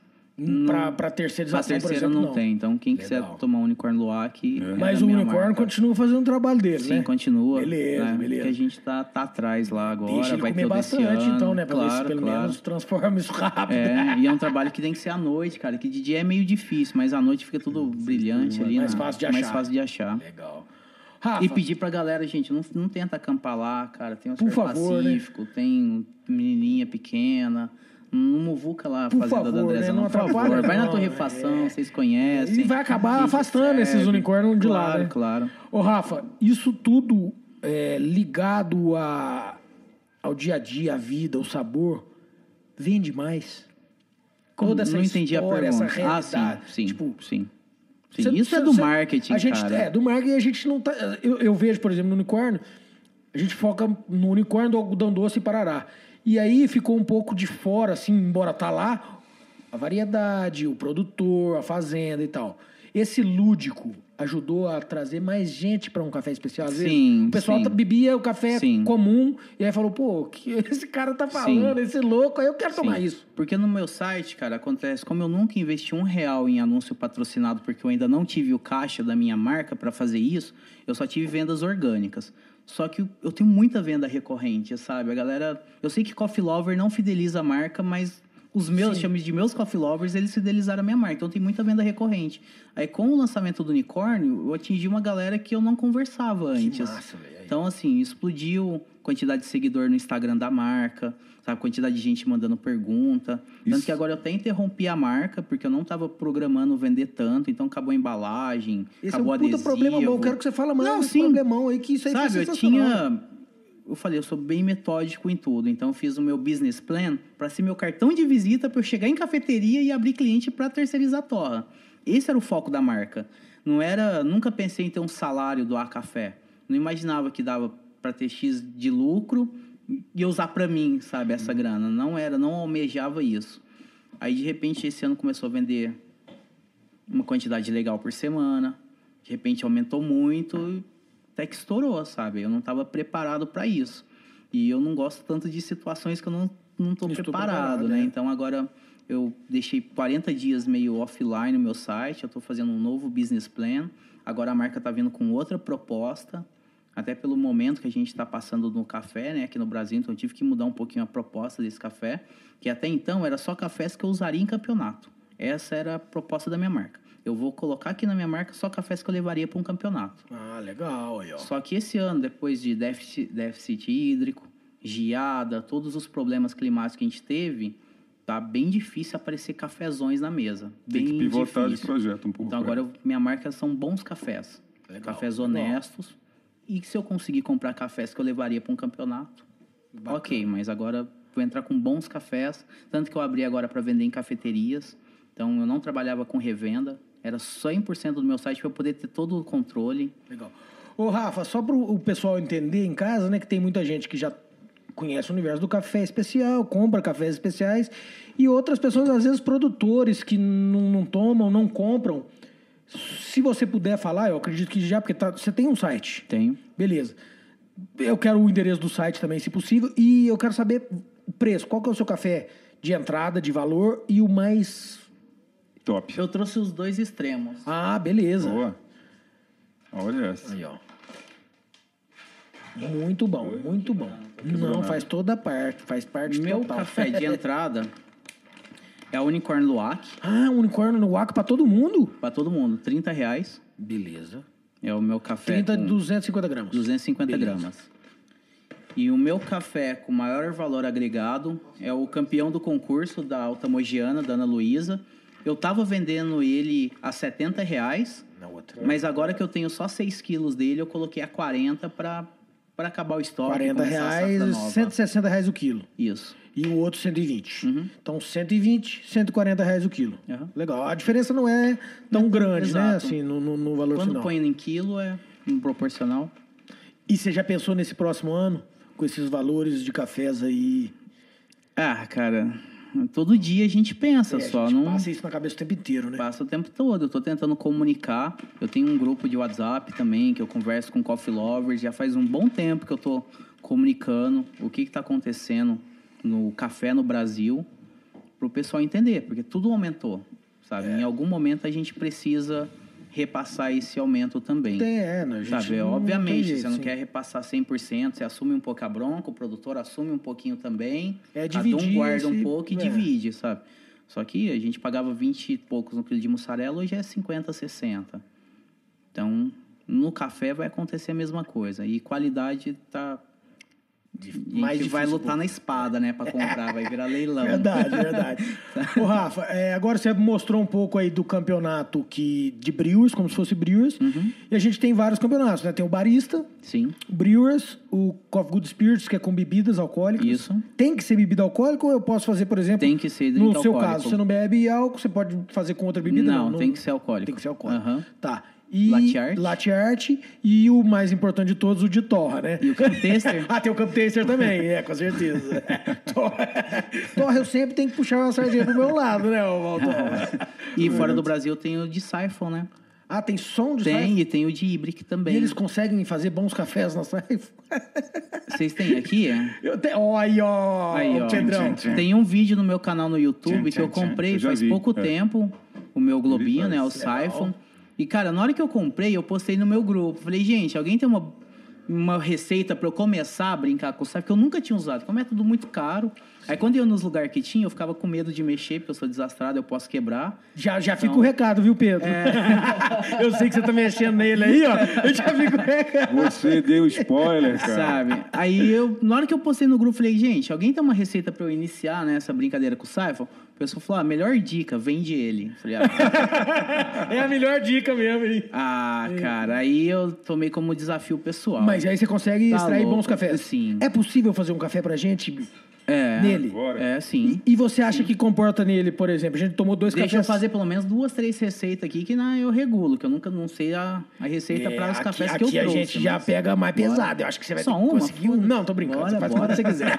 para terceirização, pra terceira exemplo, não, não, tem. Então, quem Legal. quiser tomar um unicórnio aqui. É. Mas o unicórnio marca. continua fazendo o trabalho dele, Sim, né? continua. Beleza, né? beleza. Porque a gente tá, tá atrás lá agora. Deixa ele vai comer bastante, então, né? Pra claro, ver se pelo claro. menos transforma isso rápido. É, e é um trabalho que tem que ser à noite, cara. Que de dia é meio difícil, mas à noite fica tudo brilhante ali. Mais na, fácil de achar. Mais fácil de achar. Legal. Rafa. E pedir pra galera, gente, não, não tenta acampar lá, cara. Tem o Por favor, né? Pacífico, né? tem menininha pequena. Não muvuca lá a por fazenda favor, da Andresa, né? não, por favor. Vai na torrefação, é. vocês conhecem. E vai acabar afastando esses unicórnios de claro, lá, né? Claro, Ô, Rafa, isso tudo é, ligado a, ao dia a dia, a vida, o sabor, vende mais? Toda essa não entendi história, a realidade. Ah, sim, sim, tipo, sim. Sim, cê, isso cê, é do marketing, a gente, cara. É, do marketing a gente não tá... Eu, eu vejo, por exemplo, no unicórnio, a gente foca no unicórnio do algodão doce e Parará. E aí ficou um pouco de fora, assim, embora tá lá, a variedade, o produtor, a fazenda e tal. Esse lúdico ajudou a trazer mais gente para um café especial. Às sim, vezes, o pessoal sim. bebia o café sim. comum e aí falou, pô, que esse cara tá falando, sim. esse louco, aí eu quero tomar isso. Porque no meu site, cara, acontece, como eu nunca investi um real em anúncio patrocinado, porque eu ainda não tive o caixa da minha marca para fazer isso, eu só tive vendas orgânicas. Só que eu tenho muita venda recorrente, sabe? A galera. Eu sei que Coffee Lover não fideliza a marca, mas os meus, Sim. chamo de meus coffee lovers, eles fidelizaram a minha marca. Então tem muita venda recorrente. Aí com o lançamento do unicórnio, eu atingi uma galera que eu não conversava antes. Que massa, então, assim, explodiu quantidade de seguidor no Instagram da marca, sabe? Quantidade de gente mandando pergunta. Isso. Tanto que agora eu até interrompi a marca, porque eu não estava programando vender tanto, então acabou a embalagem, Esse acabou é um puta adesivo. problema bom. Eu quero que você fale mais não, sim. problemão aí, que isso aí Sabe, eu tinha... Eu falei, eu sou bem metódico em tudo, então eu fiz o meu business plan para ser meu cartão de visita para eu chegar em cafeteria e abrir cliente para terceirizar a torra. Esse era o foco da marca. Não era, nunca pensei em ter um salário do A Café. Não imaginava que dava para ter X de lucro e usar para mim, sabe, essa grana. Não era, não almejava isso. Aí de repente esse ano começou a vender uma quantidade legal por semana. De repente aumentou muito, até que estourou, sabe? Eu não estava preparado para isso. E eu não gosto tanto de situações que eu não não estou preparado, preparado, né? É. Então agora eu deixei 40 dias meio offline no meu site, eu estou fazendo um novo business plan. Agora a marca está vindo com outra proposta, até pelo momento que a gente está passando no café, né, aqui no Brasil, então eu tive que mudar um pouquinho a proposta desse café, que até então era só cafés que eu usaria em campeonato. Essa era a proposta da minha marca. Eu vou colocar aqui na minha marca só cafés que eu levaria para um campeonato. Ah, legal. Aí, ó. Só que esse ano, depois de déficit, déficit hídrico, geada, todos os problemas climáticos que a gente teve, tá bem difícil aparecer cafezões na mesa. Bem Tem que pivotar difícil. de projeto um pouco. Então agora eu- minha marca são bons cafés. Legal, cafés honestos. E se eu conseguir comprar cafés que eu levaria para um campeonato, ok, mas agora vou entrar com bons cafés. Tanto que eu abri agora para vender em cafeterias. Então eu não trabalhava com revenda. Era 100% do meu site para eu poder ter todo o controle. Legal. Ô, Rafa, só para o pessoal entender em casa, né, que tem muita gente que já conhece o universo do café especial, compra cafés especiais, e outras pessoas, às vezes, produtores que não, não tomam, não compram. Se você puder falar, eu acredito que já, porque tá- você tem um site. Tenho. Beleza. Eu quero o endereço do site também, se possível, e eu quero saber o preço. Qual que é o seu café de entrada, de valor, e o mais... Top. Eu trouxe os dois extremos. Ah, beleza. Boa. Olha essa. Aí, ó. Muito bom, muito bom. Não, faz toda a parte, faz parte Meu total. café de entrada é a Unicorn Luwak, Ah, unicórnio no Waco pra todo mundo? para todo mundo, 30 reais. Beleza. É o meu café 30 com de 250 gramas. 250 Beleza. gramas. E o meu café com maior valor agregado é o campeão do concurso da Alta Mogiana, da Ana Luísa. Eu tava vendendo ele a 70 reais, Na outra. mas agora que eu tenho só 6 quilos dele, eu coloquei a 40 para acabar o estoque. e 40 começar a safra reais, nova. 160 reais o quilo. Isso. E o outro 120. Então 120, 140 reais o quilo. Uhum. Legal. A diferença não é tão grande, né? exato. Assim, no, no- no valor Quando final. põe em quilo é proporcional. E você já pensou nesse próximo ano? Com esses valores de cafés aí? Ah, cara, todo dia a gente pensa É, só, a gente não passa isso na cabeça o tempo inteiro, né? passa o tempo todo. Eu tô tentando comunicar. Eu tenho um grupo de WhatsApp também que eu converso com coffee lovers. Já faz um bom tempo que eu tô comunicando o que que tá acontecendo no café no Brasil pro pessoal entender, porque tudo aumentou, sabe? É. Em algum momento a gente precisa repassar esse aumento também. Tem, é, né? Sabe, obviamente, jeito, você não sim. quer repassar 100%, você assume um pouco a bronca, o produtor assume um pouquinho também. É cada dividir um guarda um esse- pouco e é. divide, sabe? Só que a gente pagava 20 e poucos no quilo de mussarela, hoje é 50, 60. Então, no café vai acontecer a mesma coisa. E qualidade tá... A mais gente vai lutar na espada, né, pra comprar, vai virar leilão. Verdade, verdade. Ô, Rafa, é, agora você mostrou um pouco aí do campeonato que, de Brewers, como se fosse Brewers. Uhum. E a gente tem vários campeonatos, né? Tem o Barista, Sim, o Brewers, o Coffee Good Spirits, que é com bebidas alcoólicas. Isso. Tem que ser bebida alcoólica ou eu posso fazer, por exemplo... Tem que ser No seu alcoólico. caso, você não bebe álcool, você pode fazer com outra bebida? Não, tem que ser alcoólico. Tem que ser alcoólico. Aham. Tá. E Latte art. e o mais importante de todos, o de torra, né? E o Camp Taster? ah, tem o Camp Taster também, é, com certeza. torra, torra eu sempre tenho que puxar uma sardinha pro meu lado, né, ô Valdo? E fora do Brasil tem o de Siphon, né? ah, tem som de Tem, Siphon? e tem o de Ibrick E também. eles conseguem fazer bons cafés na Siphon? Vocês têm aqui? É? Eu te... Ó, aí, ó, Aí, ó. Pedrão. Tchim, tchim. Tem um vídeo no meu canal no YouTube Tchim, que eu tchim, tchim. comprei Eu faz vi, pouco é. tempo, o meu globinho, né? O. Siphon. E, cara, na hora que eu comprei, eu postei no meu grupo. Falei, gente, alguém tem uma, uma receita pra eu começar a brincar com o Siphon? Que eu nunca tinha usado, porque é um método muito caro. Aí, quando eu ia nos lugares que tinha, eu ficava com medo de mexer, porque eu sou desastrado, eu posso quebrar. Já, já fica o recado, viu, Pedro? eu sei que você tá mexendo nele aí, ó. Eu já fico o recado. Você deu spoiler, cara. Sabe? Aí eu, na hora que eu postei no grupo, falei, gente, alguém tem uma receita pra eu iniciar né, essa brincadeira com o Siphon? O pessoal falou, ah, melhor dica, vende ele. Falei, ah, É a melhor dica mesmo, hein? ah, cara, aí eu tomei como desafio pessoal. Mas aí você consegue Tá extrair louco. bons cafés. Sim. É possível fazer um café pra gente é, nele? Bora. É, sim. E você acha que comporta nele, por exemplo? A gente tomou dois Deixa eu cafés. fazer pelo menos duas, três receitas aqui que na, eu regulo, que eu nunca não sei a, a receita É, para os aqui, cafés aqui que eu a trouxe. gente já pega mais pesado. Eu acho que você vai Só uma? conseguir um. Não, tô brincando. Bora, você faz bora. quando você quiser.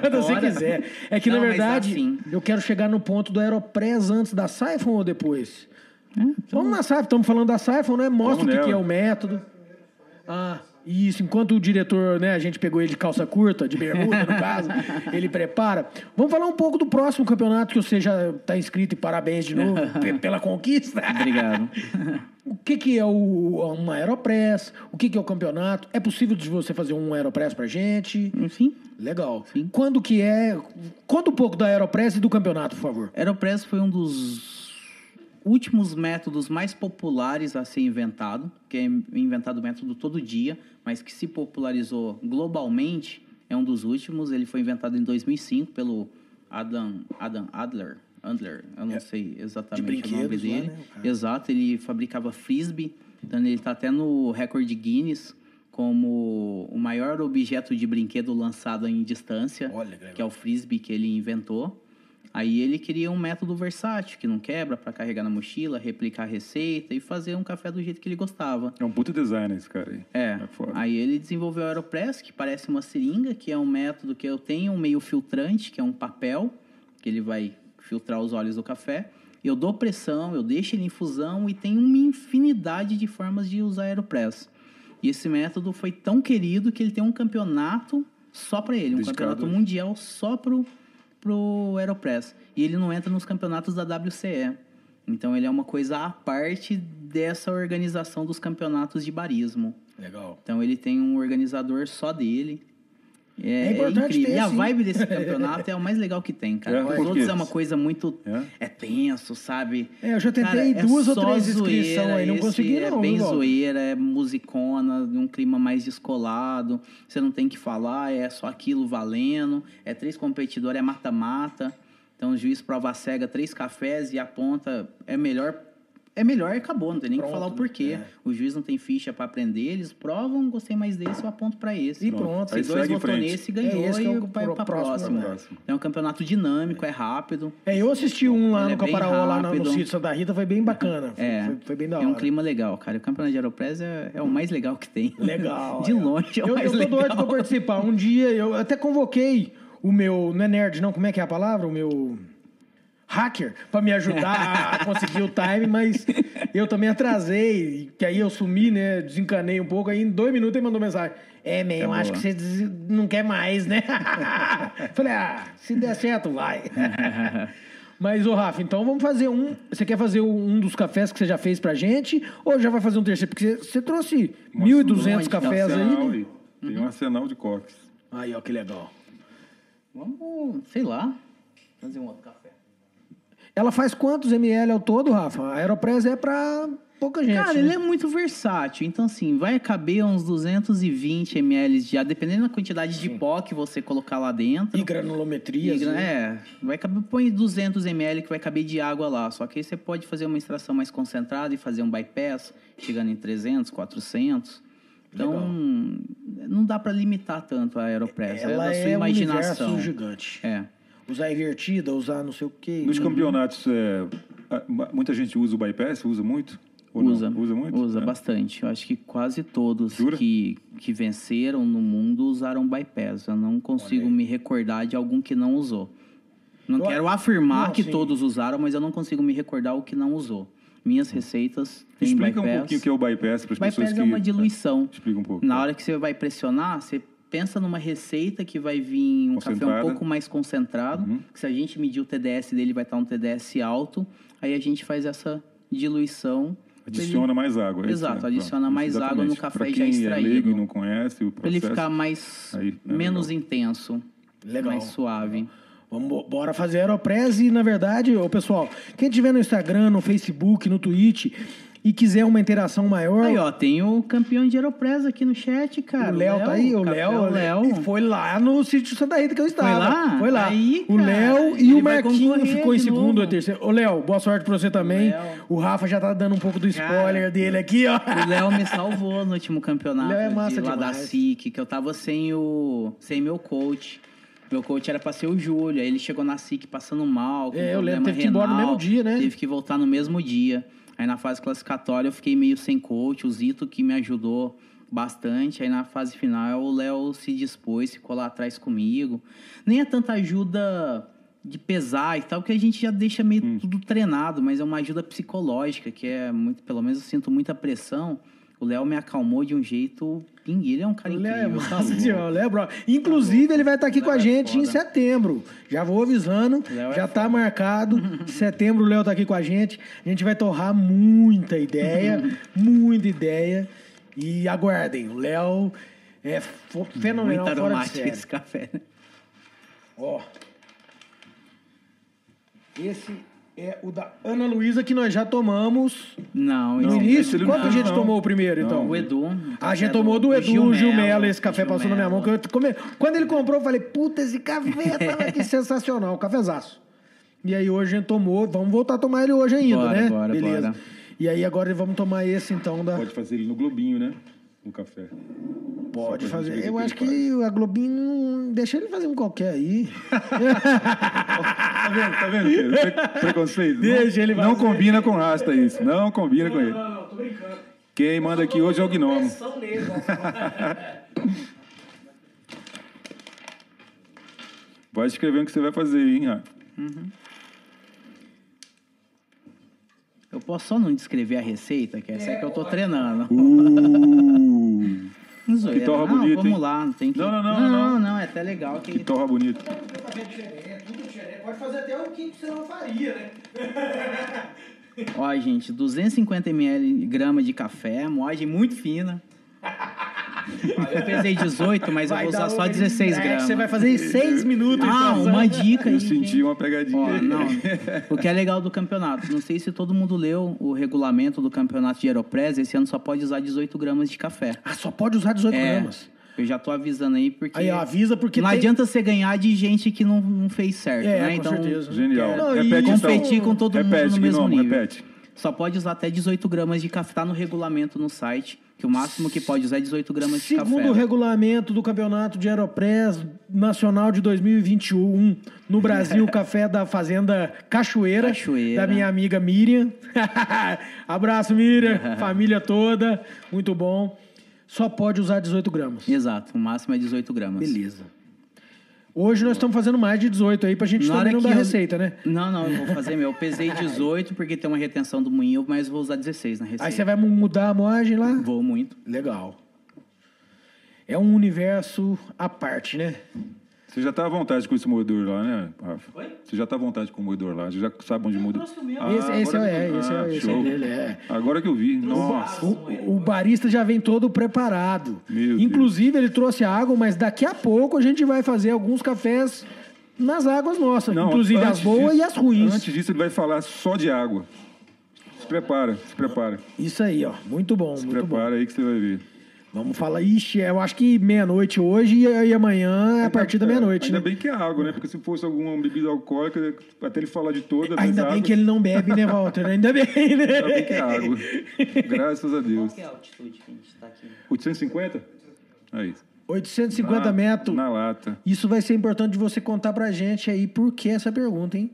quando você quiser. É que, Não, na verdade, assim- eu quero chegar no ponto do Aeropress antes da Siphon ou depois? É, então- Vamos na Siphon. Estamos falando da Siphon, né? Mostra Vamos o que, que é o método. Ah, Isso, enquanto o diretor, né, a gente pegou ele de calça curta, de bermuda, no caso, ele prepara. Vamos falar um pouco do próximo campeonato que você já está inscrito e parabéns de novo pela conquista. Obrigado. O que, que é o, uma Aeropress? O que, que é o campeonato? É possível de você fazer um Aeropress pra gente? Sim. Legal. Sim. Quando que é? Conta um pouco da Aeropress e do campeonato, por favor. Aeropress foi um dos últimos métodos mais populares a ser inventado, que é inventado o método todo dia, mas que se popularizou globalmente, é um dos últimos. Ele foi inventado em 2005 pelo Adam, Adam Adler. Adler, eu não é, sei exatamente o nome dele. Lá, né? Exato, ele fabricava frisbee, então ele está até no recorde Guinness como o maior objeto de brinquedo lançado em distância, Olha, que é o frisbee que ele inventou. Aí ele queria um método versátil, que não quebra, para carregar na mochila, replicar a receita e fazer um café do jeito que ele gostava. É um puta design esse cara aí. É. é aí ele desenvolveu o Aeropress, que parece uma seringa, que é um método que eu tenho um meio filtrante, que é um papel, que ele vai filtrar os óleos do café. Eu dou pressão, eu deixo ele em infusão e tem uma infinidade de formas de usar Aeropress. E esse método foi tão querido que ele tem um campeonato só para ele, um Dedicado. campeonato mundial só pro pro Aeropress. E ele não entra nos campeonatos da WCE. Então ele é uma coisa à parte dessa organização dos campeonatos de barismo. Legal. Então ele tem um organizador só dele. É, é, é incrível. Ter, e a vibe desse campeonato é o mais legal que tem, cara. É, Os outros é uma coisa muito. É, é tenso, sabe? É, eu já tentei cara, é duas ou três inscrições aí, não consegui, não. É bem zoeira, é musicona, um clima mais descolado. Você não tem que falar, é só aquilo valendo. É três competidores, é mata-mata. Então o juiz prova cega três cafés e aponta. É melhor é melhor e acabou, não tem nem que falar o porquê. É. O juiz não tem ficha para aprender, eles provam, gostei mais desse, eu aponto para esse. E pronto. Se dois votou nesse, ganhou é e vai é para próximo. próximo. É um campeonato dinâmico, é rápido. É, eu assisti um lá no é Caparaó, lá no, no sítio Santa Rita, foi bem bacana. É. Foi, foi bem da hora. É um clima legal, cara. O campeonato de Aeropress é, é o mais legal que tem. Legal. de longe é o eu, mais eu legal. Eu tô doido pra participar. Um dia, eu até convoquei o meu... Não é nerd, não. Como é que é a palavra? O meu hacker para me ajudar a conseguir o time, mas eu também atrasei, que aí eu sumi, né? Desencanei um pouco, aí em dois minutos ele mandou mensagem. É, man, eu acho que você não quer mais, né? Falei, ah, se der certo, vai. Mas, ô Rafa, então vamos fazer um. Você quer fazer um dos cafés que você já fez pra gente? Ou já vai fazer um terceiro? Porque você, trouxe 1.200 cafés aí. Né? Tem um arsenal de copos. Aí, ó, que legal. Vamos, sei lá, fazer um outro café. Ela faz quantos ml ao todo, Rafa? A Aeropress é para pouca gente. Cara, né? ele é muito versátil. Então, assim, vai caber uns 220 ml já, dependendo da quantidade Sim. de pó que você colocar lá dentro. E granulometria. E, é, vai caber, põe 200 ml que vai caber de água lá. Só que aí você pode fazer uma extração mais concentrada e fazer um bypass, chegando em 300, 400. Então, Legal. não dá para limitar tanto a Aeropress. Ela é da sua é imaginação. Um gigante. É usar invertida, usar não sei o quê. Nos campeonatos, é, muita gente usa o bypass, usa muito? usa, usa muito? Usa é. bastante. Eu acho que quase todos que, que venceram no mundo usaram bypass. Eu não consigo me recordar de algum que não usou. Não eu quero afirmar não, que sim. todos usaram, mas eu não consigo me recordar o que não usou. Minhas receitas têm Explica bypass. um pouquinho o que é o bypass para as pessoas que... Bypass é uma diluição. Explica um pouco. Na hora que você vai pressionar, você pensa numa receita que vai vir um café um pouco mais concentrado, uhum. que se a gente medir o TDS dele vai estar um TDS alto, aí a gente faz essa diluição. Adiciona ele... mais água. É Exato, adiciona Pronto. mais Exatamente. água no café já extraído. É leigo não conhece o processo. Para ele ficar mais aí, é menos legal. intenso, legal. mais suave. Vamos bora fazer Aeropress e, na verdade, ô, pessoal, quem tiver no Instagram, no Facebook, no Twitch, e quiser uma interação maior. Aí, ó, tem o campeão de Aeropress aqui no chat, cara. O Léo tá aí, o Léo. Léo. Foi lá no sítio Santa Rita que eu estava. Foi lá? Foi lá. Aí, o Léo e o Marquinho ficou em segundo ou terceiro. Ô, Léo, boa sorte pra você também. O, o Rafa já tá dando um pouco do spoiler cara, dele aqui, ó. O Léo me salvou no último campeonato. Léo é massa de lá demais. da SIC, que eu tava sem o. sem meu coach. Meu coach era pra ser o Júlio, aí ele chegou na SIC passando mal. é, eu lembro, teve que ir embora no mesmo dia, né? Teve que voltar no mesmo dia. Aí na fase classificatória eu fiquei meio sem coach, o Zito que me ajudou bastante. Aí na fase final o Léo se dispôs, ficou lá atrás comigo. Nem é tanta ajuda de pesar e tal, que a gente já deixa meio hum. tudo treinado, mas é uma ajuda psicológica, que é muito, pelo menos eu sinto muita pressão O Léo me acalmou de um jeito ele é um cara incrível. Léo, nossa senhora, Léo, bro. Inclusive, ele vai estar aqui com a é gente em setembro. Já vou avisando, Léo é já está marcado. setembro o Léo está aqui com a gente. A gente vai torrar muita ideia, muita ideia. E aguardem, o Léo é fenomenal Muito fora de série. esse café. Ó. Esse é o da Ana Luísa, que nós já tomamos. Não, no início. Quanto a gente não. tomou o primeiro, então? O Edu. A gente tomou do Edu, Gil Melo, esse café Gil passou na minha mão. Que eu come... Quando ele comprou, eu falei, puta, esse café tava aqui sensacional, cafezaço. E aí hoje a gente tomou, vamos voltar a tomar ele hoje ainda, bora, né? Bora, Beleza. Bora. E aí agora vamos tomar esse então da. Pode fazer ele no globinho, né? Um café. Pode fazer. Eu acho que, que a Globinho. Deixa ele fazer um qualquer aí. tá vendo? Tá vendo? Preconceito. Deixa ele Não combina com rasta isso. Não combina não, com ele. Não, não, tô brincando. Quem manda aqui hoje é o Gnomo. Vai escrevendo o que você vai fazer, hein, Rafa? Uhum. Eu posso só não descrever a receita, que essa é, é que eu tô treinando. Uh. Zoeira. Que torra não, bonito, vamos hein? lá, não tem que... Não, não, não. Não, não, não é até legal. Que, que torra bonito. Pode fazer até o que você não faria, né? Ó, gente, 250 ml grama de café, moagem muito fina. Eu pesei 18, mas vai eu vou usar só 16 gramas. Você vai fazer em 6 minutos. Ah, uma dica aí. Eu senti uma pegadinha. Ó, não. O que é legal do campeonato, não sei se todo mundo leu o regulamento do campeonato de Aeropress, esse ano só pode usar 18 gramas de café. Ah, só pode usar 18 é, gramas? Eu já tô avisando aí, porque. Aí, avisa porque. Não tem... adianta você ganhar de gente que não, não fez certo, é, né? Com então, certeza. Genial. Não, repete, competir então. com todo repete, mundo no mesmo nome, nível. Repete. Só pode usar até 18 gramas de café. Tá no regulamento no site que o máximo que pode usar é 18 gramas de café. Segundo o regulamento do Campeonato de Aeropress Nacional de 2021, no Brasil, o café da Fazenda Cachoeira, Cachoeira. da minha amiga Miriam. Abraço, Miriam, família toda, muito bom. Só pode usar 18 gramas. Exato, o máximo é 18 gramas. Beleza. Hoje nós estamos fazendo mais de 18 aí pra gente Na também não dar eu... receita, né? Não, não, eu vou fazer meu. Eu pesei 18 porque tem uma retenção do moinho, mas vou usar 16 na receita. Aí você vai mudar a moagem lá? Vou muito. Legal. É um universo à parte, né? Você já está à vontade com esse moedor lá, né, Rafa? Oi? Você já está à vontade com o moedor lá. Você já sabe onde muda. Ah, esse, esse é, esse, é, esse é dele, é. Agora que eu vi. Nossa. O, o, barista já vem todo preparado. Meu Inclusive, Deus. ele trouxe água, mas daqui a pouco a gente vai fazer alguns cafés nas águas nossas. Não, inclusive as boas disso, e as ruins. Antes disso, ele vai falar só de água. Se prepara, se prepara. Isso aí, ó. Muito bom, se muito prepara bom. aí que você vai ver. Vamos falar, ixi, eu acho que meia-noite hoje e amanhã é a partir da meia-noite. Ainda né? bem que é água, né? Porque se fosse alguma bebida alcoólica, até ele falar de todas. Ainda bem águas... que ele não bebe, né, Walter? Ainda bem, né? Ainda bem que é água. Graças a Deus. Qual que é a altitude que a gente está aqui? 850? Aí. 850 na, metros. Na lata. Isso vai ser importante de você contar pra gente aí por que essa pergunta, hein?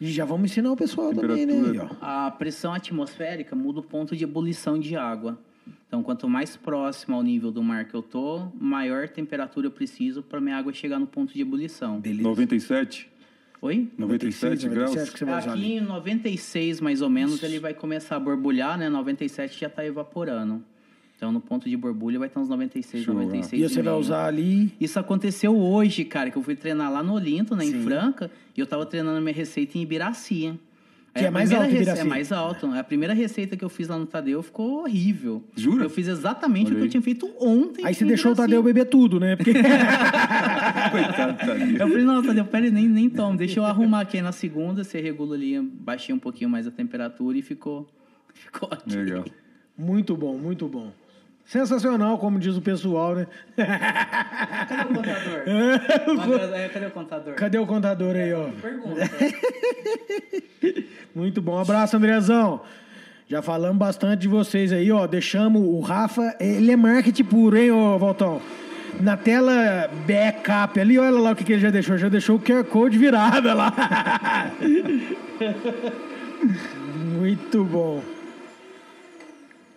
E já vamos ensinar o pessoal também, né? Aí, a pressão atmosférica muda o ponto de ebulição de água. Então, quanto mais próximo ao nível do mar que eu tô, maior temperatura eu preciso para minha água chegar no ponto de ebulição. Beleza. 97? Oi? 97 graus? 97 Aqui em 96, mais ou menos, ele vai começar a borbulhar, né? 97 já está evaporando. Então, no ponto de borbulha vai estar uns 96, Show, 96 E você vai usar ali... Isso aconteceu hoje, cara, que eu fui treinar lá no Olinto, né, em Franca, e eu estava treinando minha receita em Ibiraci. Que é, é mais alto rece... É mais alto. A primeira receita que eu fiz lá no Tadeu ficou horrível. Jura? Eu fiz exatamente Olha o que eu tinha feito ontem. Aí você deixou o Tadeu beber tudo, né? Porque... Coitado, Tadeu. Eu falei, não, Tadeu, peraí, nem, nem toma. Deixa eu arrumar aqui na segunda, você regula ali, baixei um pouquinho mais a temperatura e ficou, ficou ótimo. Legal. Muito bom, muito bom. Sensacional, como diz o pessoal, né? Cadê o contador? É, cadê o contador? Cadê o contador aí, ó? Pergunta. Muito bom. Um abraço, Andrezão. Já falamos bastante de vocês aí, ó. Deixamos o Rafa, ele é marketing puro, hein, ô Valtão? Na tela backup ali, olha lá o que, que ele já deixou. Já deixou o QR Code virado lá. Muito bom.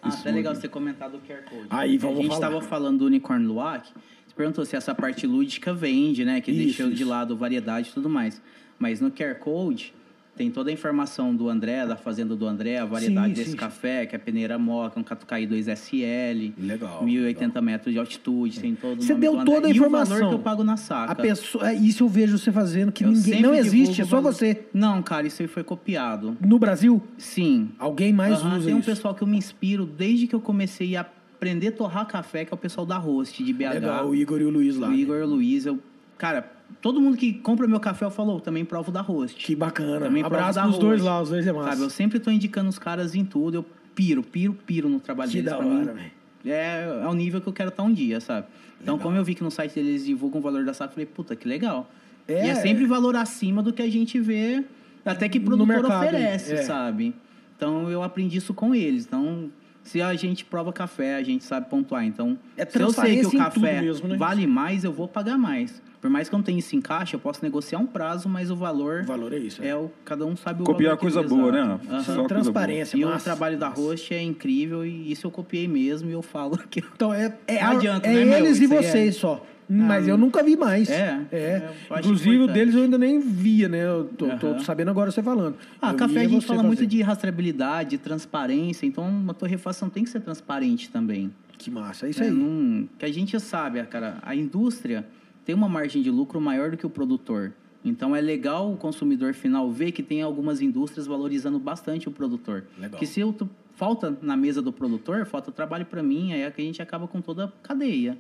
Ah, Isso até legal você comentar do QR Code. Aí, vamos A gente estava falando do Unicorn Luac, você perguntou se essa parte lúdica vende, né? Que isso, deixou isso. de lado variedade e tudo mais. Mas no QR Code tem toda a informação do André, da fazenda do André, a variedade Sim, desse sim. café, que é peneira moca, um catucaí 2SL. Legal, 1080 metros de altitude, tem todo o Você deu do André. toda a E o informação. valor que eu pago na saca. A pessoa, é, isso eu vejo você fazendo que Eu ninguém não existe, é só você. Não, cara, isso aí foi copiado. No Brasil, Sim. alguém mais Aham, usa Tem um isso. pessoal que eu me inspiro desde que eu comecei a aprender a torrar café, que é o pessoal da Roast, de BH. Legal, o Igor e o Luiz lá. O Igor e o Luiz, eu... Cara, todo mundo que compra meu café, eu falo, "Eu também provo da Roast. Que bacana. Também Abraço da pros dois lá, os dois é massa. Sabe, eu sempre tô indicando os caras em tudo, eu piro, piro, piro no trabalho Que deles. da hora, mim. É, é o nível que eu quero estar um dia, sabe? Então, como eu vi que no site deles divulgam o valor da saca, eu falei, puta, que legal. É, e é sempre valor acima do que a gente vê, até que produtor mercado, oferece, é. sabe? Então, eu aprendi isso com eles. Então, se a gente prova café, a gente sabe pontuar. Então, É se eu sei que o café mesmo, né? vale mais, eu vou pagar mais. Por mais que eu não tenha isso em caixa, eu posso negociar um prazo, mas o valor O valor é isso. é o... Cada um sabe o Copiar valor que- coisa boa, né? Aham. Só coisa transparência, E o massa. trabalho da Host é incrível e isso eu copiei mesmo e eu falo que eu Então é, é, Não adianta, é né, meu? eles e Isso aí é- vocês só. Mas eu nunca vi mais. É, É. é, Inclusive o importante. deles eu ainda nem via, né? Eu tô, tô Aham. sabendo agora você falando. Ah, Eu café a gente fala muito fazer. de rastreabilidade, de transparência, então uma torrefação tem que ser transparente também. Que massa, é isso É, aí. não- que a gente sabe, cara, a indústria tem uma margem de lucro maior do que o produtor. Então é legal o consumidor final ver que tem algumas indústrias valorizando bastante o produtor. Legal. Que se eu falta na mesa do produtor, falta trabalho para mim, aí é que a gente acaba com toda a cadeia.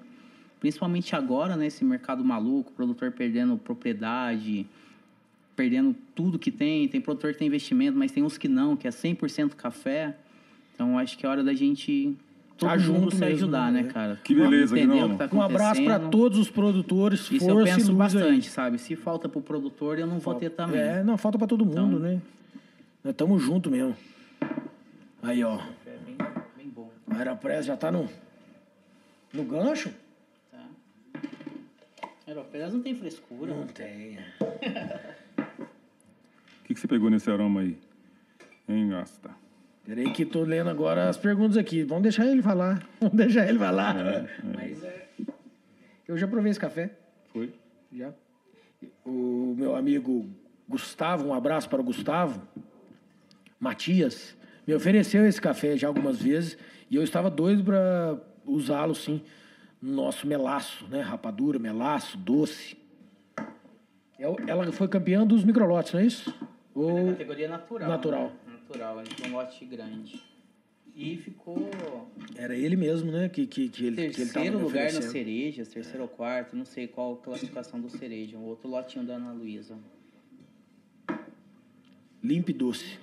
Principalmente agora, nesse mercado maluco, produtor perdendo propriedade, perdendo tudo que tem. Tem produtor que tem investimento, mas tem uns que não, que é 100% café. Então acho que é hora da gente todo Tá mundo junto se mesmo, ajudar, né? né, cara? Que beleza, Entender que tá Um abraço para todos os produtores, Isso força eu e penso bastante, aí. sabe? Se falta pro produtor, eu não vou ter também. É, não, falta para todo mundo, Então- né? Nós estamos juntos mesmo. Aí, ó. É bem, bem bom. A Aeropress já tá no, no gancho? Tá? Aeroperas não tem frescura. Não tem. O que, que você pegou nesse aroma aí? Hein, Gasta? Peraí que tô lendo agora as perguntas aqui. Vamos deixar ele falar. Vamos deixar ele falar. Mas é... Eu já provei esse café. Foi? Já. O meu amigo Gustavo, um abraço para o Gustavo, Matias, me ofereceu esse café já algumas vezes e eu estava doido para usá-lo, sim, no nosso melaço, né? Rapadura, melaço, doce. É Ela foi campeã dos microlotes, não é isso? Ou... Categoria natural. Natural. né? Natural, ele tem um lote grande. E ficou Era ele mesmo, né? Que, que, que ele, que ele terceiro lugar nas oferecendo. cerejas, terceiro ou quarto, não sei qual a classificação do cereja. O outro lotinho da Ana Luísa. Limpo e doce.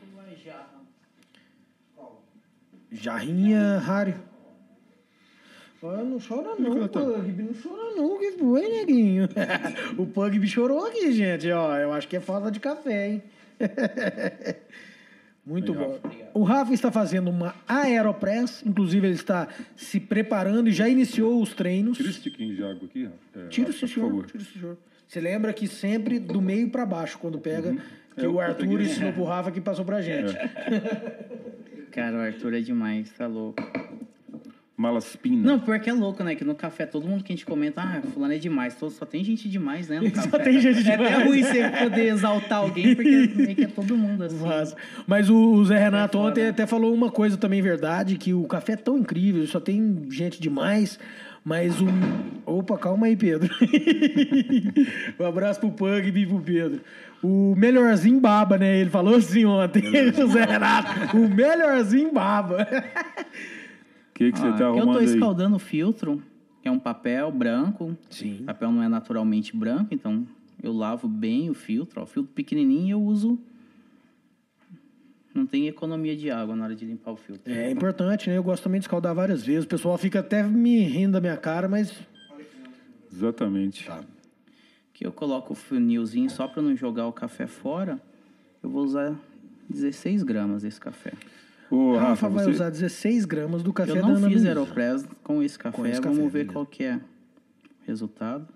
Jarrinha Rari. Olha, não chora não, Pug. Não chora não, que foi, neguinho. o Pug chorou aqui, gente. Ó, eu acho que é falta de café, hein? Muito bom. O Rafa está fazendo uma aeropress, inclusive ele está se preparando e já iniciou os treinos. Tira esse tiquinho de água aqui, Rafa. É, Tira, Rafa, sim, senhor. Por favor. Tira, sim, senhor. Você lembra que sempre do meio para baixo, quando pega, que É, o Arthur ensinou pro Rafa que passou pra gente. Cara, o Arthur é demais, tá louco. Malaspina. Não, pior que é louco, né? Que no café todo mundo que a gente comenta, ah, fulano é demais. Todo- Só tem gente demais, né? No Só café. tem gente É demais. até ruim você poder exaltar alguém, porque meio que é todo mundo assim. Mas, mas o Zé Renato É ontem até falou uma coisa também verdade, que o café é tão incrível, só tem gente demais, mas o... Opa, calma aí, Pedro. um abraço pro Pug e pro Pedro. O melhorzinho baba, né? Ele falou assim ontem, o Zé Renato. O melhorzinho baba. Que, que você Ah, tá que eu arrumando tô aí? escaldando o filtro, que é um papel branco. Sim. O papel não é naturalmente branco, então eu lavo bem o filtro. Ó, o filtro pequenininho eu uso... Não tem economia de água na hora de limpar o filtro. É importante, né? Eu gosto também de escaldar várias vezes. O pessoal fica até me rindo da minha cara, mas Exatamente. Tá. que eu coloco o funilzinho só para não jogar o café fora, eu vou usar 16 gramas desse café. Ô, Rafa, Rafa, vai você... usar 16 gramas do café eu da não Ana fiz Luísa. Aeropress com esse café, Com esse vamos café, ver qual que é o resultado.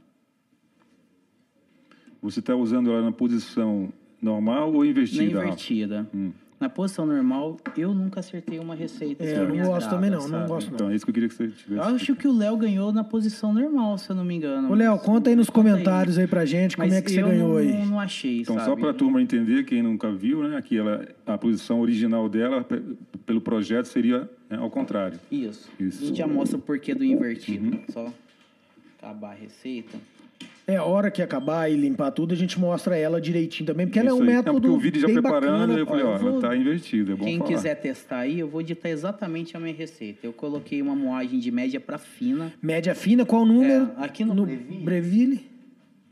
você tá usando ela na posição normal ou Na invertida, Rafa? invertida. Hum. Na posição normal, eu nunca acertei uma receita. É, eu não gosto também não, não gosto não. Então, é isso que eu queria que você tivesse. Eu acho que o Léo ganhou na posição normal, se eu não me engano. Ô, Léo, conta aí nos comentários aí pra gente como Mas é que você eu ganhou não, aí. não achei, Então, sabe? só para a turma entender, quem nunca viu, né? Aqui ela, a posição original dela, pe- pelo projeto, seria né, ao contrário. Isso. Isso. Uhum. A gente já mostra o porquê do invertido. Só acabar a receita. É, a hora que acabar e limpar tudo, a gente mostra ela direitinho também, porque ela é Isso um aí. método Não, porque o vídeo já preparando, bacana. eu falei, ó, vou- ela tá invertida, é bom Quem falar. quiser testar aí, eu vou ditar exatamente a minha receita. Eu coloquei uma moagem de média para fina. Média fina, qual o número? É, aqui no Breville. Breville.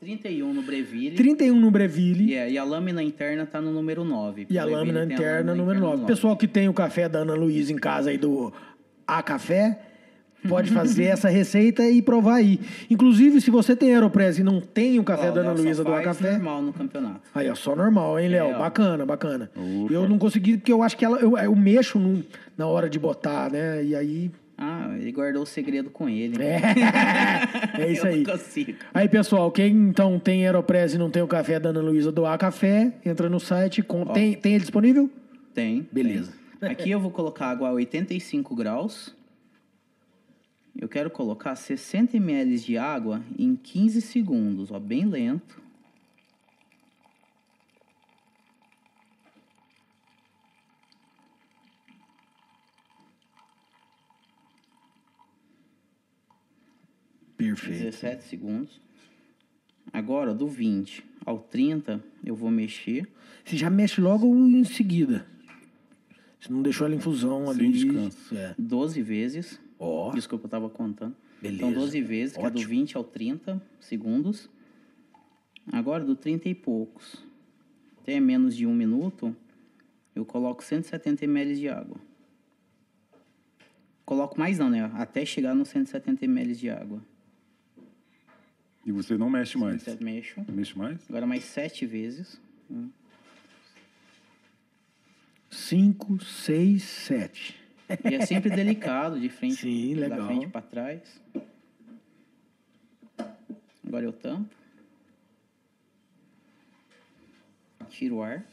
31 no Breville. 31 no Breville. E, é, e a lâmina interna tá no número 9. E a lâmina tem a interna, lâmina número interna 9. Pessoal que tem o café da Ana Luísa em casa aí do A Café, pode fazer essa receita e provar aí. Inclusive, se você tem Aeropress e não tem o café Ó, da Ana Luísa do Café, normal no campeonato. aí ó, só normal, hein, Léo? É, bacana, bacana. Opa. Eu não consegui, porque eu acho que ela, eu, eu mexo no- na hora de botar, né? E aí. Ah, ele guardou o segredo com ele. É, é isso eu aí. não consigo. Aí, pessoal, quem então tem Aeropress e não tem o café da Ana Luísa do A Café, entra no site. Com... Tem, tem ele disponível? Tem. Beleza. tem. Aqui eu vou colocar água a 85 graus. Eu quero colocar 60 ml de água em 15 segundos, ó, bem lento. Perfeito. 17 segundos. Agora, do 20 ao 30, eu vou mexer. Você já mexe logo em seguida. Você não deixou ela em fusão ali. descanso. É. 12 vezes. Ó. Desculpa, eu tava contando. Beleza. Então, 12 vezes, que é do Ótimo. 20 ao 30 segundos. Agora, do 30 e poucos até menos de um minuto, eu coloco 170 ml de água. Coloco mais não, né? Até chegar nos 170 ml de água. E você não mexe mais. Eu mexo. Mexe mais? Agora mais sete vezes. 5, 6, 7. E é sempre delicado, de frente, Sim, legal. da frente para trás. Agora eu tampo. Tiro o ar.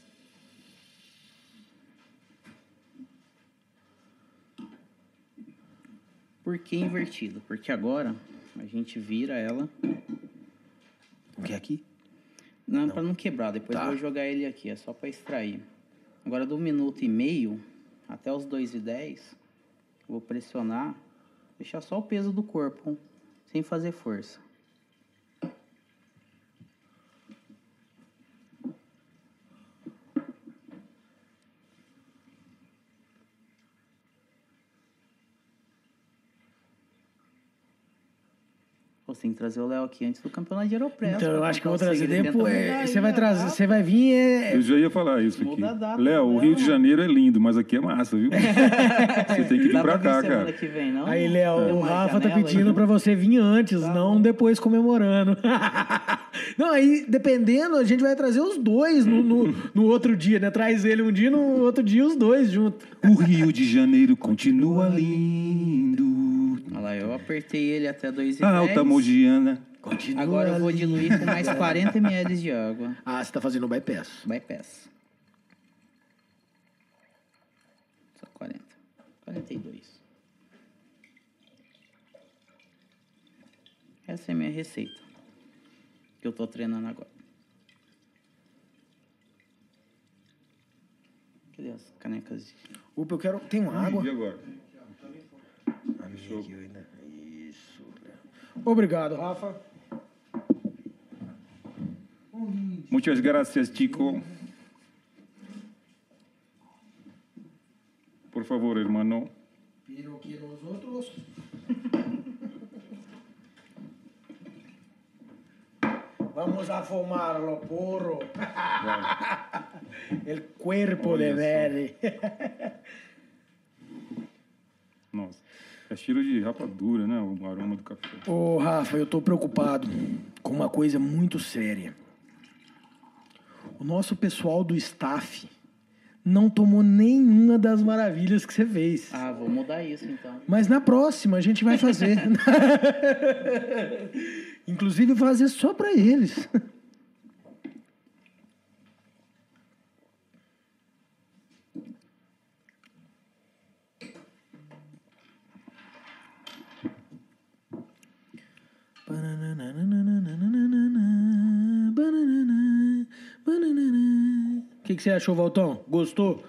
Por que invertido? Porque agora a gente vira ela. O que é aqui? Não, para não quebrar. Depois Tá. eu vou jogar ele aqui. É só para extrair. Agora do minuto e meio até os 2 e 10, vou pressionar. Deixar só o peso do corpo, sem fazer força. Você tem que trazer o Léo aqui antes do campeonato de Aeropress. Então eu acho que eu vou o trazer depois. Você vai trazer, você vai vir. É... Eu já ia falar isso aqui. Léo, o. Rio de Janeiro é lindo, mas aqui é massa, viu? Você tem que vir Dá pra pra cá, cara. que vem, não? Aí, Léo, o uma Rafa tá pedindo aí. pra você vir antes, não depois comemorando. não, aí, dependendo, a gente vai trazer os dois no, no, no outro dia, né? Traz ele um dia, no outro dia os dois juntos. O Rio de Janeiro continua lindo. Olha lá, eu apertei ele até 2 e A 10. Alta Mogiana. Continua Agora eu vou ali. diluir com mais 40 ml de água. Ah, você tá fazendo o bypass. Bypass. Só 40. 42. Essa é a minha receita. Que eu tô treinando agora. Cadê as canecas? de- Opa, eu quero. Tem uma água? E agora? Ainda. Isso. Obrigado, Rafa. Muchas gracias, chico. Por favor, hermano. Pero que los otros. Vamos a fumarlo puro. El cuerpo Olha de só. Vere. É cheiro de rapadura, né? O aroma do café. Ô, Rafa, eu tô preocupado com uma coisa muito séria. O nosso pessoal do staff não tomou nenhuma das maravilhas que você fez. Ah, vou mudar isso então. Mas na próxima a gente vai fazer. Inclusive fazer só para eles. O que, que você achou, Valtão? Gostou?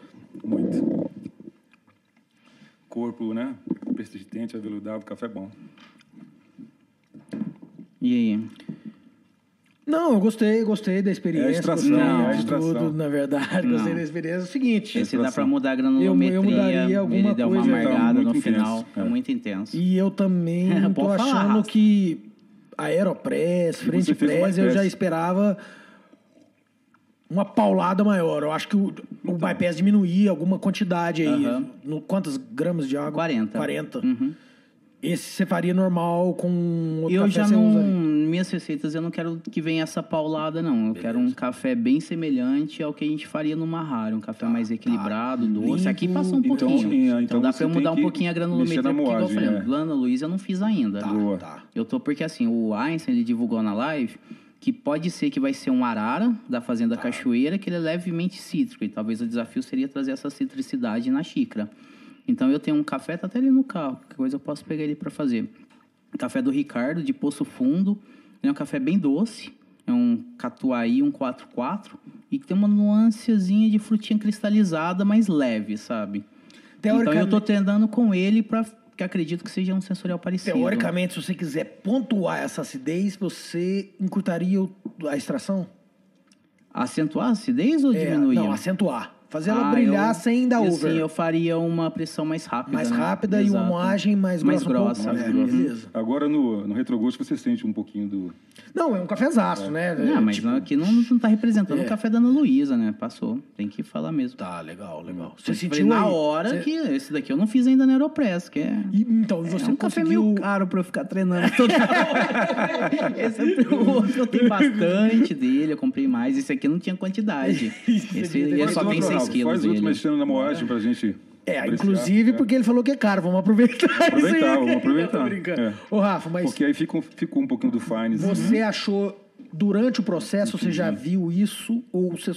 Muito. Corpo, né? Persistente, aveludado, café bom. E aí? Não, eu gostei, gostei da experiência. É extração, gostei não, é extração. tudo, na verdade, não. gostei da experiência. É o seguinte. Esse dá pra mudar a granulometria. Eu, eu mudaria alguma ele coisa. Ele dá uma amargada tá no intenso, final. É. é. muito intenso. E eu também tô falar, achando que Aeropress, Frente Press, eu já esperava uma paulada maior. Eu acho que o, o bypass diminuía alguma quantidade aí. Aham. No, quantas gramas de água? 40. 40. Uhum. Esse você faria normal com outro Eu já não. Minhas receitas eu não quero que venha essa paulada, não. Eu quero um café bem semelhante ao que a gente faria no Marrari. Um café mais equilibrado, doce. Aqui passou um Então, pouquinho. é, Então, então dá pra eu mudar um pouquinho a granulometria. Porque, igual eu moagem, falei, é. Lana Luiz eu não fiz ainda. Boa. Tá. Eu tô porque assim, o Einstein ele divulgou na live que pode ser que vai ser um arara da Fazenda Tá. Cachoeira, que ele é levemente cítrico. E talvez o desafio seria trazer essa citricidade na xícara. Então eu tenho um café, tá até ali no carro. Qualquer coisa eu posso pegar ele para fazer. Café do Ricardo, de Poço Fundo. É um café bem doce. É um Catuaí, um 44. E que tem uma nuancezinha de frutinha cristalizada, mais leve, sabe? Então eu tô treinando com ele para que acredito que seja um sensorial parecido. Teoricamente, se você quiser pontuar essa acidez, você encurtaria a extração? Acentuar a acidez ou É, diminuir? não, acentuar. Fazer ela ah, brilhar eu, sem dar assim over. Assim, eu faria uma pressão mais rápida. Mais né? rápida Exato. e uma moagem mais, mais grossa. É, mais grossa. Beleza. Agora no, no retrogosto você sente um pouquinho do. Não, é um cafezaço, é. né? Não, mas tipo... aqui não, não tá representando o café da Ana Luísa, né? Passou. Tem que falar mesmo. Tá, legal, legal. Hum. Você sentiu na hora você... que esse daqui eu não fiz ainda na Aeropress, que é. E, então, você é um conseguiu... café meio caro pra eu ficar treinando esse é o outro, eu tenho bastante dele, eu comprei mais. Esse aqui não tinha quantidade. esse, esse só tem 100 Geraldo, quilos. Faz dele. última na é. moagem pra gente. É, apreciar, inclusive é. porque ele falou que é caro. Vamos aproveitar, vamos aproveitar isso aí. Vamos aproveitar, é. Ô, Rafa, mas... Porque aí ficou, ficou um pouquinho do fines. Assim, você uhum. achou, durante o processo, você já viu isso? Ou você...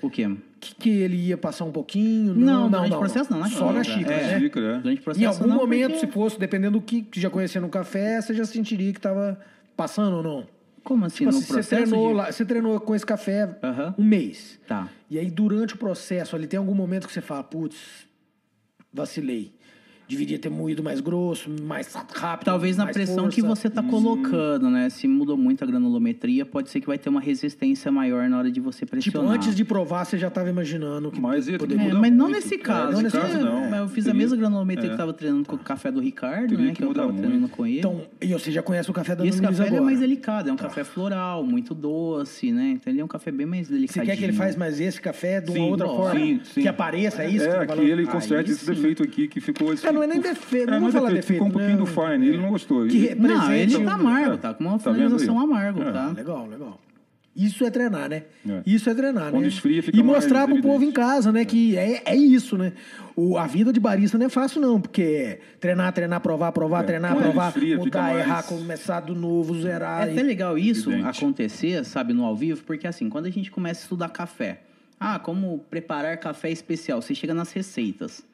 O quê? Que, que ele ia passar um pouquinho? Não, não durante não, o processo não. não. Só na xícara, é. né? Xícara, é. Durante o processo Em algum não, momento, porque... se fosse, dependendo do que, que já conhecia no café, você já sentiria que estava passando ou não? Como assim? Tipo no assim, você processo treinou, de- lá, você treinou com esse café Aham. um mês. Tá. E aí, durante o processo, ali tem algum momento que você fala, putz, vacilei. Deveria ter moído mais grosso, mais rápido. Talvez na mais pressão força. que você está colocando, né? Se mudou muito a granulometria, pode ser que vai ter uma resistência maior na hora de você Tipo, pressionar. antes de provar, você já estava imaginando que Mas ia poderia- É, mas não muito. nesse É, caso. nesse porque caso, não. mas Eu fiz a Teria- mesma granulometria é. que eu tava treinando com o café do Ricardo, Teria né? que Que, eu mudar tava muito. treinando com ele. Então, e você já conhece o café da e esse Luísa café é mais delicado, é um café floral, muito doce, né? Então ele é um café bem mais Você delicadinho. quer que ele faz mais esse café de uma Sim, outra ó, forma? sim, sim. Que apareça, é isso? que É, você tá que falando? ele conserte esse defeito aqui que ficou. É, não é nem defeito, É, não não é vou falar defeito, ficou um defeito, pouquinho né? do fine, ele não gostou. Que Ele- Não, ele tá amargo, É. tá com uma Tá vendo finalização aí? amargo, É. tá? Legal, legal. Isso é treinar, né? É. Isso é treinar, Quando né? esfria, fica e mais mostrar pro evidente. povo em casa, né? Que é, é isso, né? O, a vida de barista não é fácil, não, porque é treinar, treinar, provar, provar, É. treinar, Quando provar, esfria, mudar, mais- errar, começar do novo, zerar. É e- até legal isso Evidente. acontecer, sabe, no ao vivo, porque assim, quando a gente começa a estudar café, ah, como preparar café especial, você chega nas receitas.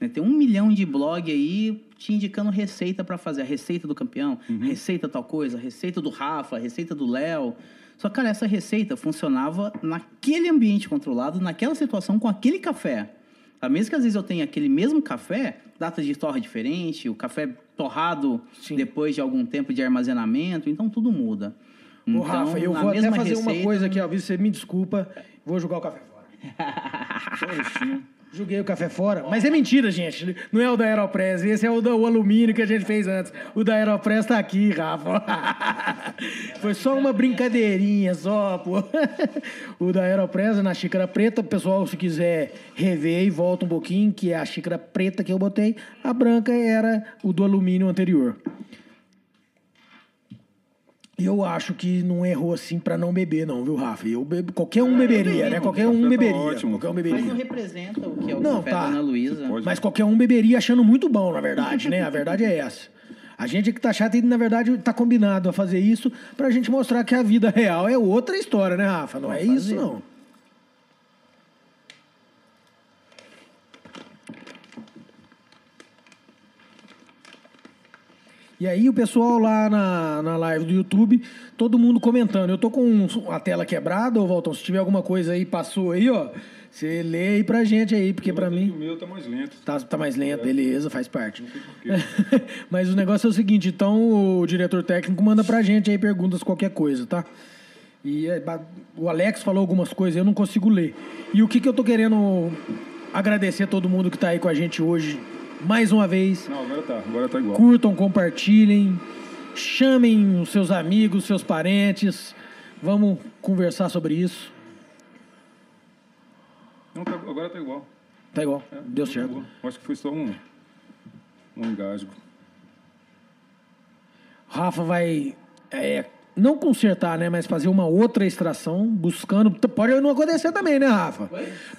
Né? Tem um milhão de blog aí te indicando receita para fazer. A receita do campeão, Uhum. receita tal coisa, a receita do Rafa, a receita do Léo. Só que, cara, essa receita funcionava naquele ambiente controlado, naquela situação, com aquele café. A mesmo que às vezes eu tenha aquele mesmo café, data de torra diferente, o café torrado Sim. depois de algum tempo de armazenamento, então tudo muda. Ô, Então, Rafa, eu vou até fazer uma receita- coisa aqui, ó. Você me desculpa, vou jogar o café fora. Joguei o café fora. Mas é mentira, gente. Não é o da Aeropress. Esse é o, da, o alumínio que a gente fez antes. O da Aeropress tá aqui, Rafa. Foi só uma brincadeirinha, só, pô. O da Aeropress é na xícara preta. Pessoal, se quiser rever e volta um pouquinho, que é a xícara preta que eu botei. A branca era o do alumínio anterior. Eu acho que não errou assim pra não beber, não, viu, Rafa? Eu bebo, qualquer um beberia, né? Qualquer um tá beberia. ótimo. Qualquer um Mas não beberia. representa o que é o Não, café tá. da Ana Luísa. pode- Mas qualquer um beberia achando muito bom, na verdade, né? A verdade é essa. A gente que tá chato e, na verdade, tá combinado a fazer isso pra gente mostrar que a vida real é outra história, né, Rafa? Não é isso, não. E aí o pessoal lá na, na live do YouTube, todo mundo comentando. Eu tô com a tela quebrada, ô Valtão, se tiver alguma coisa aí, passou aí, ó. Você lê aí pra gente aí, porque pra mim. O meu tá mais lento. Tá, tá mais lento, beleza, faz parte. Mas o negócio é o seguinte, então o diretor técnico manda pra gente aí perguntas, qualquer coisa, tá? E é, o Alex falou algumas coisas, eu não consigo ler. E o que, que eu tô querendo agradecer a todo mundo que tá aí com a gente hoje, mais uma vez. Não, agora tá. Agora tá igual. Curtam, compartilhem, chamem os seus amigos, seus parentes. Vamos conversar sobre isso. Não, tá- agora tá igual. Tá igual, É, deu tá certo. igual. Acho que foi só um, um engasgo. Rafa vai é, não consertar, né, mas fazer uma outra extração, buscando. Pode não acontecer também, né, Rafa?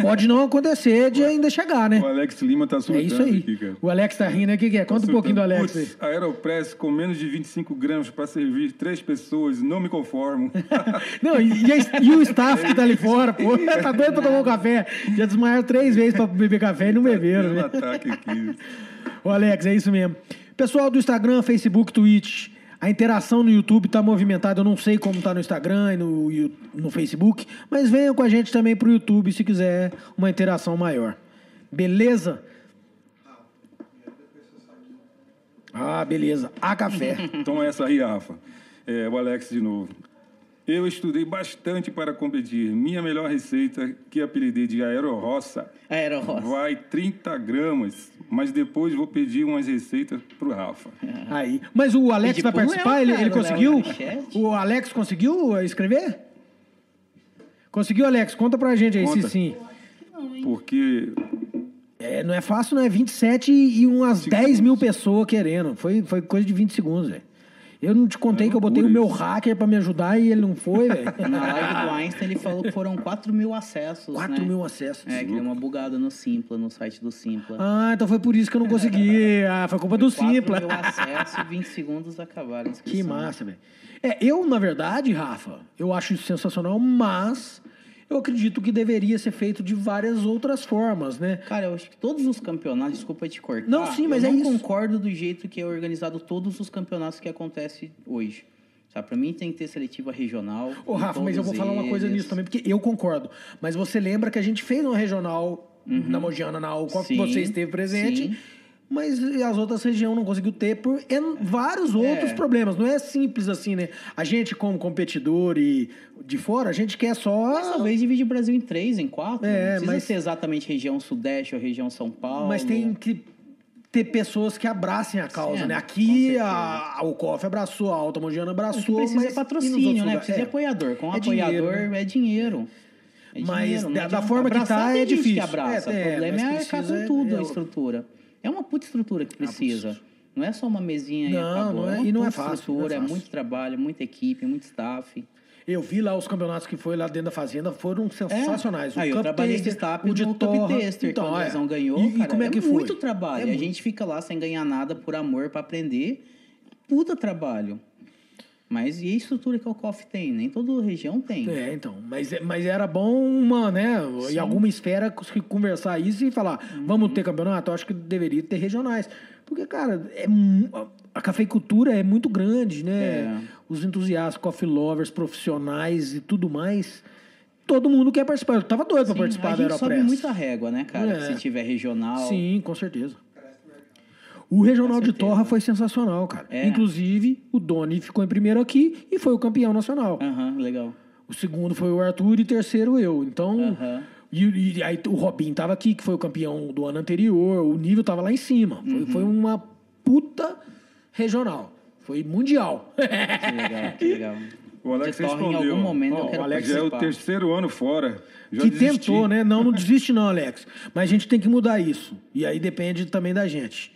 Pode não acontecer de ainda chegar, né? O Alex Lima tá É surtando isso aí. aqui, cara. O Alex tá rindo, né? O que, que é? Conta um pouquinho do Alex aí. Putz, Aeropress com menos de 25 gramas para servir três pessoas, não me conformo. Não, e, e e o staff que tá ali fora, pô, tá doido pra tomar um café. Já desmaiaram três vezes pra beber café e não beberam, um né? ataque aqui. Ô, Alex, é isso mesmo. Pessoal do Instagram, Facebook, Twitch, a interação no YouTube tá movimentada. Eu não sei como tá no Instagram e no, no Facebook, mas venham com a gente também pro YouTube se quiser uma interação maior. Beleza? Ah, beleza. A café. Então essa aí, Rafa. É, o Alex de novo. Eu estudei bastante para competir. Minha melhor receita, que apelidei de Aeroroça, Aeroroça. vai 30 gramas. Mas depois vou pedir umas receitas pro Rafa. Aí. Mas o Alex vai Léo, participar? Ele, cara, ele Léo conseguiu? chat. O Alex conseguiu escrever? Conseguiu, Alex? Conta pra gente aí Conta. se sim. Porque É, não é fácil, não é 27 e umas 10 mil pessoas querendo. Foi, foi coisa de 20 segundos, velho. Eu não te contei É que eu botei o loucura meu isso. hacker pra me ajudar e ele não foi, velho. Na live do Einstein, ele falou que foram 4 mil acessos. 4 né? mil acessos. É, que deu uma bugada no Simpla, no site do Simpla. Ah, então foi por isso que eu não consegui. Ah, foi culpa do 4 Simpla. mil acessos e 20 segundos acabaram Que massa, velho. É, eu, na verdade, Rafa, eu acho isso sensacional, mas eu acredito que deveria ser feito de várias outras formas, né? Cara, eu acho que todos os campeonatos, desculpa te cortar. Não, sim, mas eu é não isso. concordo do jeito que é organizado todos os campeonatos que acontecem hoje. Sabe, pra mim tem que ter seletiva regional. Ô, Rafa, mas eu vou falar uma coisa nisso também, porque eu concordo. Mas você lembra que a gente fez uma regional na Mogiana, na que Sim, você esteve presente. sim. Mas as outras regiões não conseguiu ter por vários outros problemas. Não é simples assim, né? A gente, como competidor e de fora, a gente quer só. Mas talvez divide o Brasil em três, em quatro. É, não precisa mas- ser exatamente região sudeste ou região São Paulo. Mas tem que ter pessoas que abracem a causa, Sim, né? com Aqui a, o COF abraçou, a Alta Mogiana O que abraçou, precisa mas é patrocínio, né? Precisa de É. apoiador. Com É dinheiro, apoiador né? é dinheiro. É Mas dinheiro, da- da forma que tá, é difícil. Que abraça. É, é, o problema mas é arcar com tudo é- a estrutura. É uma puta estrutura que precisa. Não é só uma mesinha e Não, acabou. não é- uma e não é puta fácil, estrutura, não é é, fácil. muito trabalho, muita equipe, muito staff. Eu vi lá os campeonatos que foi lá dentro da fazenda, foram sensacionais. É. Aí eu Cup trabalhei de staff o de no Top Torra. Tester, então, que a é. Lesão ganhou. E, e cara, como é que foi? muito trabalho. É a muito. gente fica lá sem ganhar nada por amor pra aprender. Puta trabalho. Mas e a estrutura que o COF tem? Nem toda região tem. É, então. Mas, é- mas era bom uma, né? Em alguma esfera conversar isso e falar, Uhum. vamos ter campeonato? Eu acho que deveria ter regionais. Porque, cara, é, a cafeicultura é muito grande, né? É. Os entusiastas, coffee lovers, profissionais e tudo mais. Todo mundo quer participar. Eu tava doido pra Sim, participar a gente sobe Aeropress. muito a régua, né, cara? É. Se tiver regional. Sim, com certeza. O regional de Torra foi sensacional, cara. É. Inclusive, o Doni ficou em primeiro aqui e foi o campeão nacional. Aham, legal. O segundo foi o Arthur e terceiro eu. Então, Aham. e, e aí o Robin tava aqui, que foi o campeão do ano anterior. O nível tava lá em cima. Foi, Uhum. foi uma puta regional. Foi mundial. Que legal, que legal. O Alex De Torre, em respondeu. algum momento Ó, eu quero o Alex Já é o participar. terceiro ano fora. Já que desisti. tentou, né? Não, não desiste não, Alex. Mas a gente tem que mudar isso. E aí depende também da gente.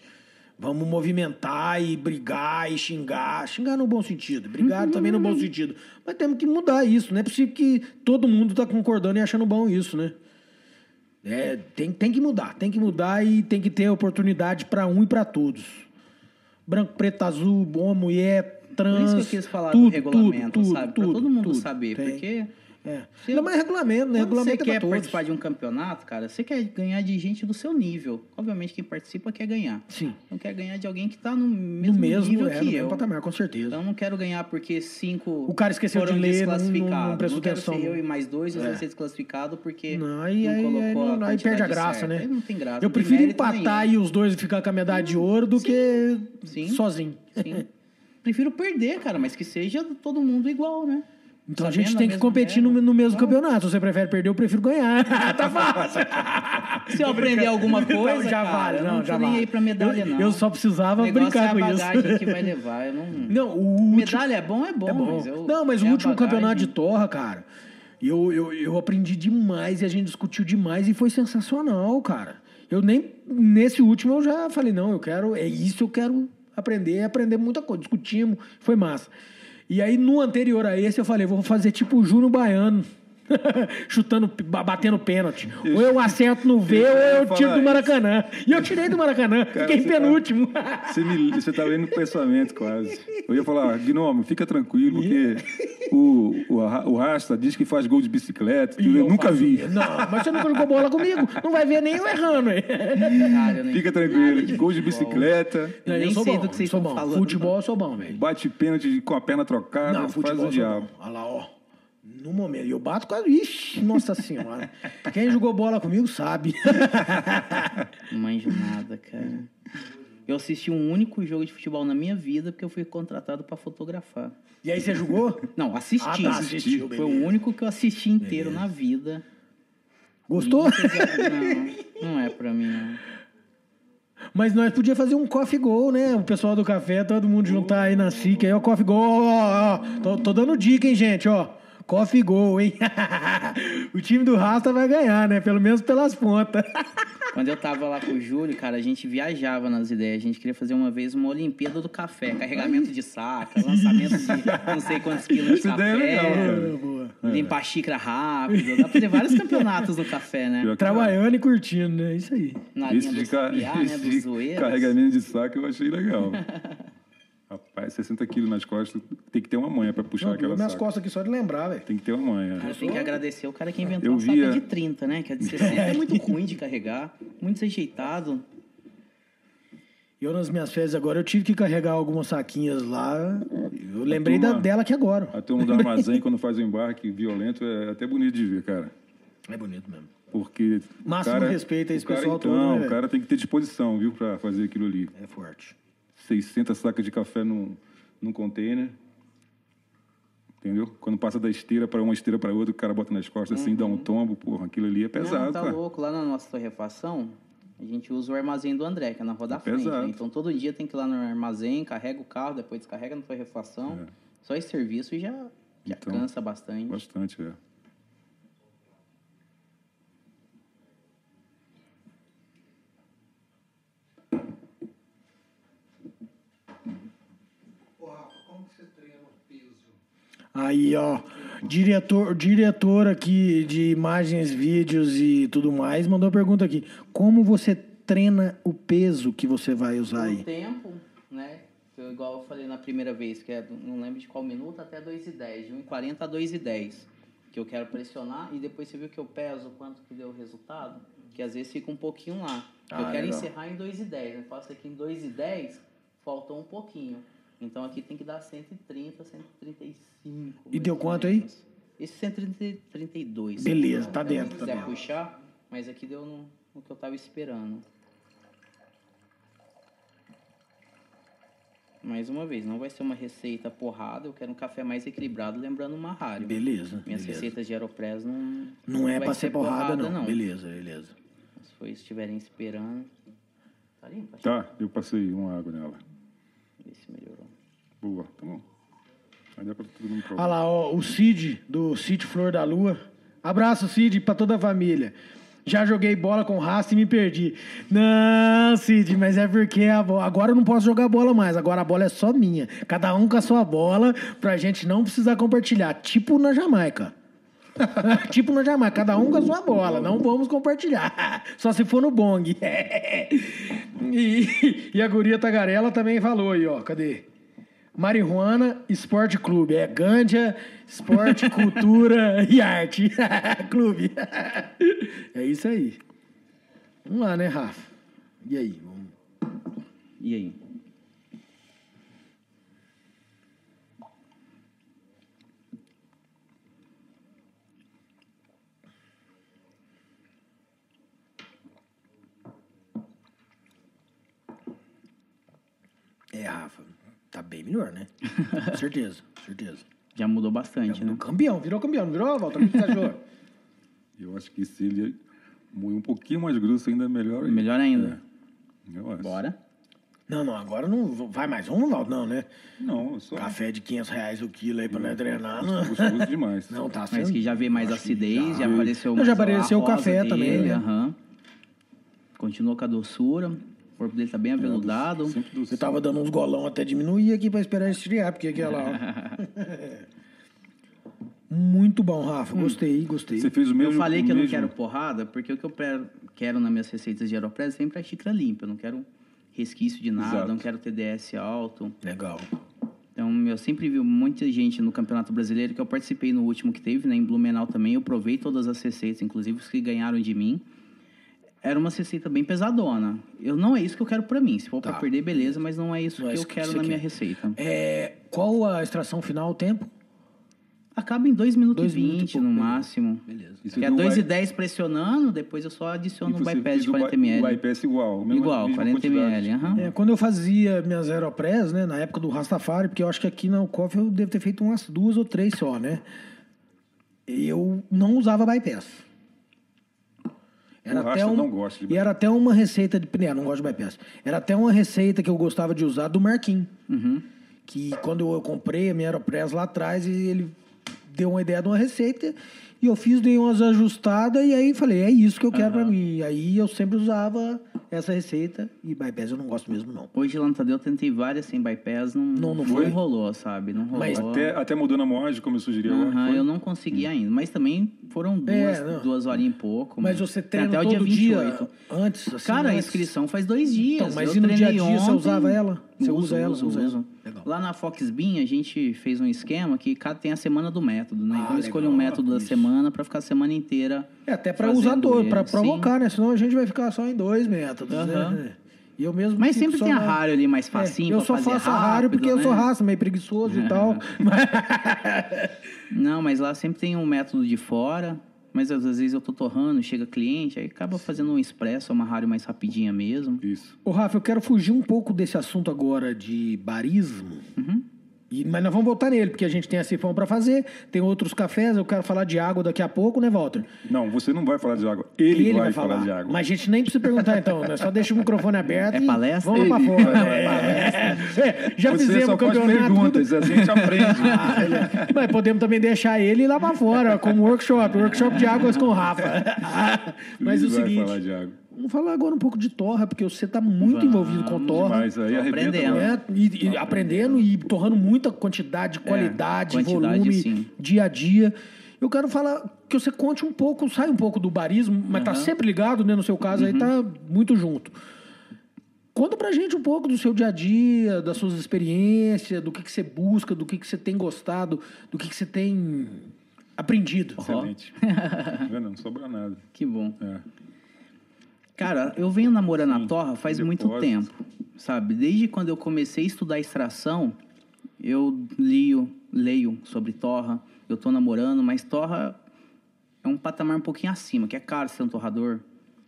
Vamos movimentar e brigar e xingar. Xingar no bom sentido. Brigar também no bom sentido. Mas temos que mudar isso. Não é possível que todo mundo tá concordando e achando bom isso, né? É, tem, tem que mudar. Tem que mudar e tem que ter oportunidade para um e para todos. Branco, preto, azul, bom, mulher, trans. Por isso que eu quis falar tudo, do regulamento, tudo, sabe? Pra todo mundo tudo. saber. Tem. Porque É. Não, mas regulamento, né? Regulamento você é quer participar de um campeonato, cara, você quer ganhar de gente do seu nível. Obviamente, quem participa quer ganhar. Sim. Não quer ganhar de alguém que tá no mesmo, no mesmo nível é, que no eu. Mesmo patamar, com certeza. Então, eu não quero ganhar porque cinco o cara esqueceu de ler, não, não, não prestou não atenção. Ser eu e mais dois, é. ser desclassificado porque não, aí, não colocou aí, aí, aí perde a graça, certa. né? Aí não tem graça. Eu prefiro empatar nenhum. e os dois ficar com a medalha de ouro do sim, que sim, sozinho. Sim. prefiro perder, cara, mas que seja todo mundo igual, né? Então a gente tem que competir no, no, mesmo campeonato. Se você prefere perder, eu prefiro ganhar. tá fácil. Se eu aprender alguma coisa, então, já cara, vale. Não, não já vale. ir pra medalha, não. Eu só precisava brincar é com a isso. bagagem que vai levar. Eu não... não o medalha é bom, é bom. É bom. Mas eu... Não, mas é o último bagagem... campeonato de Torra, cara, eu, eu, eu aprendi demais e a gente discutiu demais e foi sensacional, cara. Eu nem. Nesse último eu já falei, não, eu quero. É isso, eu quero aprender, aprender muita coisa. Discutimos, foi massa. E aí, no anterior a esse, eu falei, vou fazer tipo o Júnior Baiano. Chutando, batendo pênalti. Eu, ou eu acerto no V ou eu tiro do Maracanã. Isso. E eu tirei do Maracanã, Cara, fiquei tá- penúltimo. Tá, você, me, você tá lendo o pensamento quase. Eu ia falar, Gnome, fica tranquilo, porque o, o, o Rasta diz que faz gol de bicicleta. Eu, eu nunca vi. Não, mas você nunca jogou bola comigo. Não vai ver nem eu errando. Cara, fica tranquilo, de gol de bicicleta. Não, eu, sou sei bom, do que vocês sou bom. Falando. Futebol eu sou bom, velho. Bate pênalti com a perna trocada, não, faz o diabo. Olha lá, ó no momento. E eu bato quase. Ixi, nossa senhora. Quem jogou bola comigo sabe. Não manjo nada, cara. Eu assisti um único jogo de futebol na minha vida porque eu fui contratado para fotografar. E aí você jogou? Não, assisti. Ah, tá, assistiu, Foi o único que eu assisti inteiro beleza. na vida. Gostou? Não, não é pra mim, não. Mas nós podíamos fazer um coffee goal, né? O pessoal do café, todo mundo juntar aí na SIC. Aí, ó, coffee goal, ó, ó, ó. Tô, tô dando dica, hein, gente, ó. Coffee Gol, hein? o time do Rasta vai ganhar, né? Pelo menos pelas pontas. Quando eu tava lá com o Júlio, cara, a gente viajava nas ideias. A gente queria fazer uma vez uma Olimpíada do café. Carregamento de saca, lançamento de não sei quantos quilos de Essa café. Ideia é legal, cara. Limpar a xícara rápido. Dá pra fazer vários campeonatos no café, né? Trabalhando e curtindo, né? Isso aí. Na esse linha de, ca... né? de carregamento de saco eu achei legal. Rapaz, 60 quilos nas costas, tem que ter uma manha para puxar não, aquela minhas saca. costas aqui só de lembrar, velho. Tem que ter uma manha. Tem que agradecer o cara que inventou eu a via... saca de 30, né? Que a de 60 é muito ruim de carregar, muito desajeitado. Eu, nas minhas férias agora, eu tive que carregar algumas saquinhas lá. Eu lembrei turma, da, dela aqui agora. A turma do armazém, quando faz o embarque violento, é até bonito de ver, cara. É bonito mesmo. Porque. Máximo cara, respeito a esse pessoal então, todo. Né, o cara tem que ter disposição, viu, para fazer aquilo ali. É forte. 600 sacas de café num, num container. Entendeu? Quando passa da esteira para uma esteira para outra, o cara bota nas costas uhum. assim, dá um uhum. tombo, porra, aquilo ali é pesado. Não, tá cara. louco. Lá na nossa torrefação, a gente usa o armazém do André, que é na rua da é frente. Né? Então todo dia tem que ir lá no armazém, carrega o carro, depois descarrega na torrefação. É. Só esse serviço já, já então, cansa bastante. Bastante, é. Aí, ó, diretor, diretor aqui de imagens, vídeos e tudo mais, mandou uma pergunta aqui. Como você treina o peso que você vai usar aí? O tempo, né? Eu, igual eu falei na primeira vez, que é, não lembro de qual minuto, até 2 e 10, de 1,40 a 2 e 10, que eu quero pressionar, e depois você viu que eu peso quanto que deu o resultado, que às vezes fica um pouquinho lá. Ah, eu quero legal. encerrar em 2 e 10, eu faço aqui em 2 e 10, faltou um pouquinho. Então aqui tem que dar 130, 135. E deu quanto aí? Esse 132. Beleza, tá dentro. Se quiser tá dentro. puxar, mas aqui deu no, no que eu tava esperando. Mais uma vez, não vai ser uma receita porrada, eu quero um café mais equilibrado, lembrando uma rádio. Beleza. Minhas beleza. receitas de Aeropress não. Não, é para ser porrada, porrada não. não. Beleza, beleza. Se for estiverem esperando. Tá limpo? Tá, eu passei uma água nela. Vê se melhorou. Boa, tá bom. Aí dá pra todo mundo provar. Olha lá, ó, o Cid, do Sítio Flor da Lua. Abraço, Cid, pra toda a família. Já joguei bola com raça e me perdi. Não, Cid, mas é porque agora eu não posso jogar bola mais. Agora a bola é só minha. Cada um com a sua bola, pra gente não precisar compartilhar. Tipo na Jamaica. tipo na Jamaica, cada um com a sua bola. Não vamos compartilhar. Só se for no bong. e, e a guria Tagarela também falou aí, ó. Cadê? Marihuana Esporte Clube. É Gândia, Esporte, Cultura e Arte. Clube. é isso aí. Vamos lá, né, Rafa? E aí? Vamos... E aí? É, Rafa, tá bem melhor, né? certeza, certeza. Já mudou bastante, Já mudou né? Campeão, virou campeão, não virou, Walter? O que você achou? Eu acho que se ele moer um pouquinho mais grosso ainda é melhor. Melhor ainda. É. Eu acho. Bora. Não, não, agora não vai mais um, Valdo, não, né? Não, só... Café de 500 reais o quilo aí pra não treinar. Não. Gostoso demais. Não, tá Mas que já veio mais acidez, já, já apareceu mais Já apareceu o café dele, também, né? Uhum. Continuou com a doçura. O corpo dele tá bem aveludado. É, Eu tava dando uns golão até diminuir aqui pra esperar esfriar, porque aquela... Muito bom, Rafa. Gostei, gostei. Você fez o mesmo. Eu falei que eu mesmo... não quero porrada, porque o que eu quero nas minhas receitas de Aeropress sempre é xícara limpa. Eu não quero resquício de nada, Exato. não quero TDS alto. Legal. Então, eu sempre vi muita gente no Campeonato Brasileiro, que eu participei no último que teve, né, em Blumenau também. Eu provei todas as receitas, inclusive os que ganharam de mim. Era uma receita bem pesadona. Eu, não é isso que eu quero para mim. Se for tá. para perder, beleza, mas não é isso não que é eu quero que na quer. minha receita. É, qual a extração final, o tempo? Acaba em 2 minutos e 20 no máximo. Beleza. Que é 2 e 10 pressionando, depois eu só adiciono um bypass de 40 ml. O bypass igual. Igual, 40 ml. Uhum. É, quando eu fazia minhas Aeropress, né, na época do Rastafari, porque eu acho que aqui na Coffee eu devo ter feito umas duas ou três só, né? Eu não usava bypass. Era até um, não gosto de E era até uma receita de. Não, não gosto de bypass. Era até uma receita que eu gostava de usar do Marquinhos. Uhum. Que quando eu comprei a minha Aeropress lá atrás, ele deu uma ideia de uma receita e eu fiz, dei umas ajustadas e aí falei, é isso que eu quero uhum. para mim. E aí eu sempre usava essa receita e bypass eu não gosto mesmo, não. Hoje lá no Tadeu eu tentei várias sem bypass, não, não, não, foi? não rolou, sabe? Não rolou. Mas até, até mudou na moagem, como eu sugeri uhum, agora. Eu não consegui hum. ainda, mas também foram duas, é, duas horinhas e pouco. Mas, mas você treina até o dia 28. antes, assim, Cara, antes... a inscrição faz dois dias. Então, mas eu e no dia a dia ontem, você usava ela? Você uso, usa ela? Uso, usa uso. Ela. Lá na Foxbean a gente fez um esquema que cada tem a semana do método, né? Ah, então eu escolhi um método isso. da semana para ficar a semana inteira. É até para usar dois, para provocar, né? Senão a gente vai ficar só em dois métodos, uhum. né? E eu mesmo Mas sempre tem a rádio ali mais facinho é, Eu só faço a rádio porque né? eu sou raça, meio preguiçoso e tal. Não, mas lá sempre tem um método de fora. Mas às vezes eu tô torrando, chega cliente, aí acaba fazendo um expresso, uma rádio mais rapidinha mesmo. Isso. Ô, Rafa, eu quero fugir um pouco desse assunto agora de barismo. Uhum. E, mas nós vamos voltar nele, porque a gente tem a sifão para fazer, tem outros cafés, eu quero falar de água daqui a pouco, né, Walter? Não, você não vai falar de água, ele, ele vai, vai falar. falar. de água. Mas a gente nem precisa perguntar então, né? só deixa o microfone aberto é palestra? vamos para fora. É, é, é, já você fizemos só o campeonato. perguntas, tudo... a gente aprende. ah, mas podemos também deixar ele lá para fora, como workshop, workshop de águas com o Rafa. mas ele o seguinte... Vamos falar agora um pouco de torra, porque você está muito Vamos envolvido com torra. Mas aí aprendendo. Né? E, e aprendendo e torrando muita quantidade, é, qualidade, é, quantidade, volume, sim. dia a dia. Eu quero falar que você conte um pouco, sai um pouco do barismo, mas está uhum. sempre ligado, né? No seu caso, uhum. aí está muito junto. Conta pra gente um pouco do seu dia a dia, das suas experiências, do que, que você busca, do que, que você tem gostado, do que, que você tem aprendido. Excelente. Oh. não sobra nada. Que bom. É. Cara, eu venho namorando a torra faz muito tempo, sabe? Desde quando eu comecei a estudar extração, eu leio, leio sobre torra, eu tô namorando, mas torra é um patamar um pouquinho acima, que é caro ser um torrador,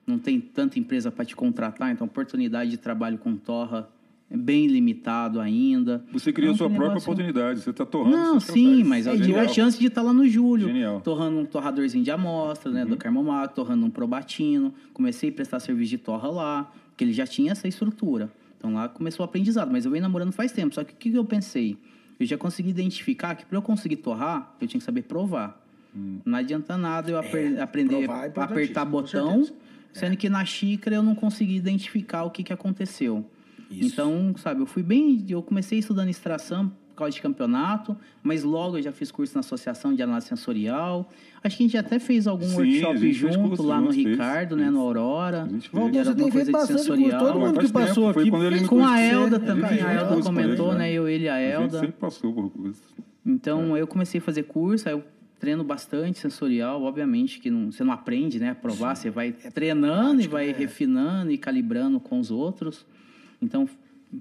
não tem tanta empresa para te contratar, então oportunidade de trabalho com torra bem limitado ainda. Você criou é sua própria negócio... oportunidade, você está torrando Não, sim, mas eu tive a chance de estar tá lá no julho, Genial. torrando um torradorzinho de amostra, né, uhum. do Carmomac, torrando um probatino. Comecei a prestar serviço de torra lá, porque ele já tinha essa estrutura. Então lá começou o aprendizado, mas eu venho namorando faz tempo. Só que o que eu pensei? Eu já consegui identificar que para eu conseguir torrar, eu tinha que saber provar. Hum. Não adianta nada eu é, aprender a apertar botão, sendo é. que na xícara eu não consegui identificar o que, que aconteceu. Isso. Então, sabe, eu fui bem. Eu comecei estudando extração por causa de campeonato, mas logo eu já fiz curso na Associação de Análise Sensorial. Acho que a gente até fez algum Sim, workshop junto lá no Ricardo, né, no Aurora. Valdir, você tem feito bastante curso, todo mundo que passou aqui. Com a Elda também, a Elda comentou, né, eu, ele ele, a Elda. A sempre passou por curso. Então, é. eu comecei a fazer curso, aí eu treino bastante sensorial, obviamente que não, você não aprende, né, a provar, Sim. você vai é treinando prática, e vai né? refinando e calibrando com os outros. Então,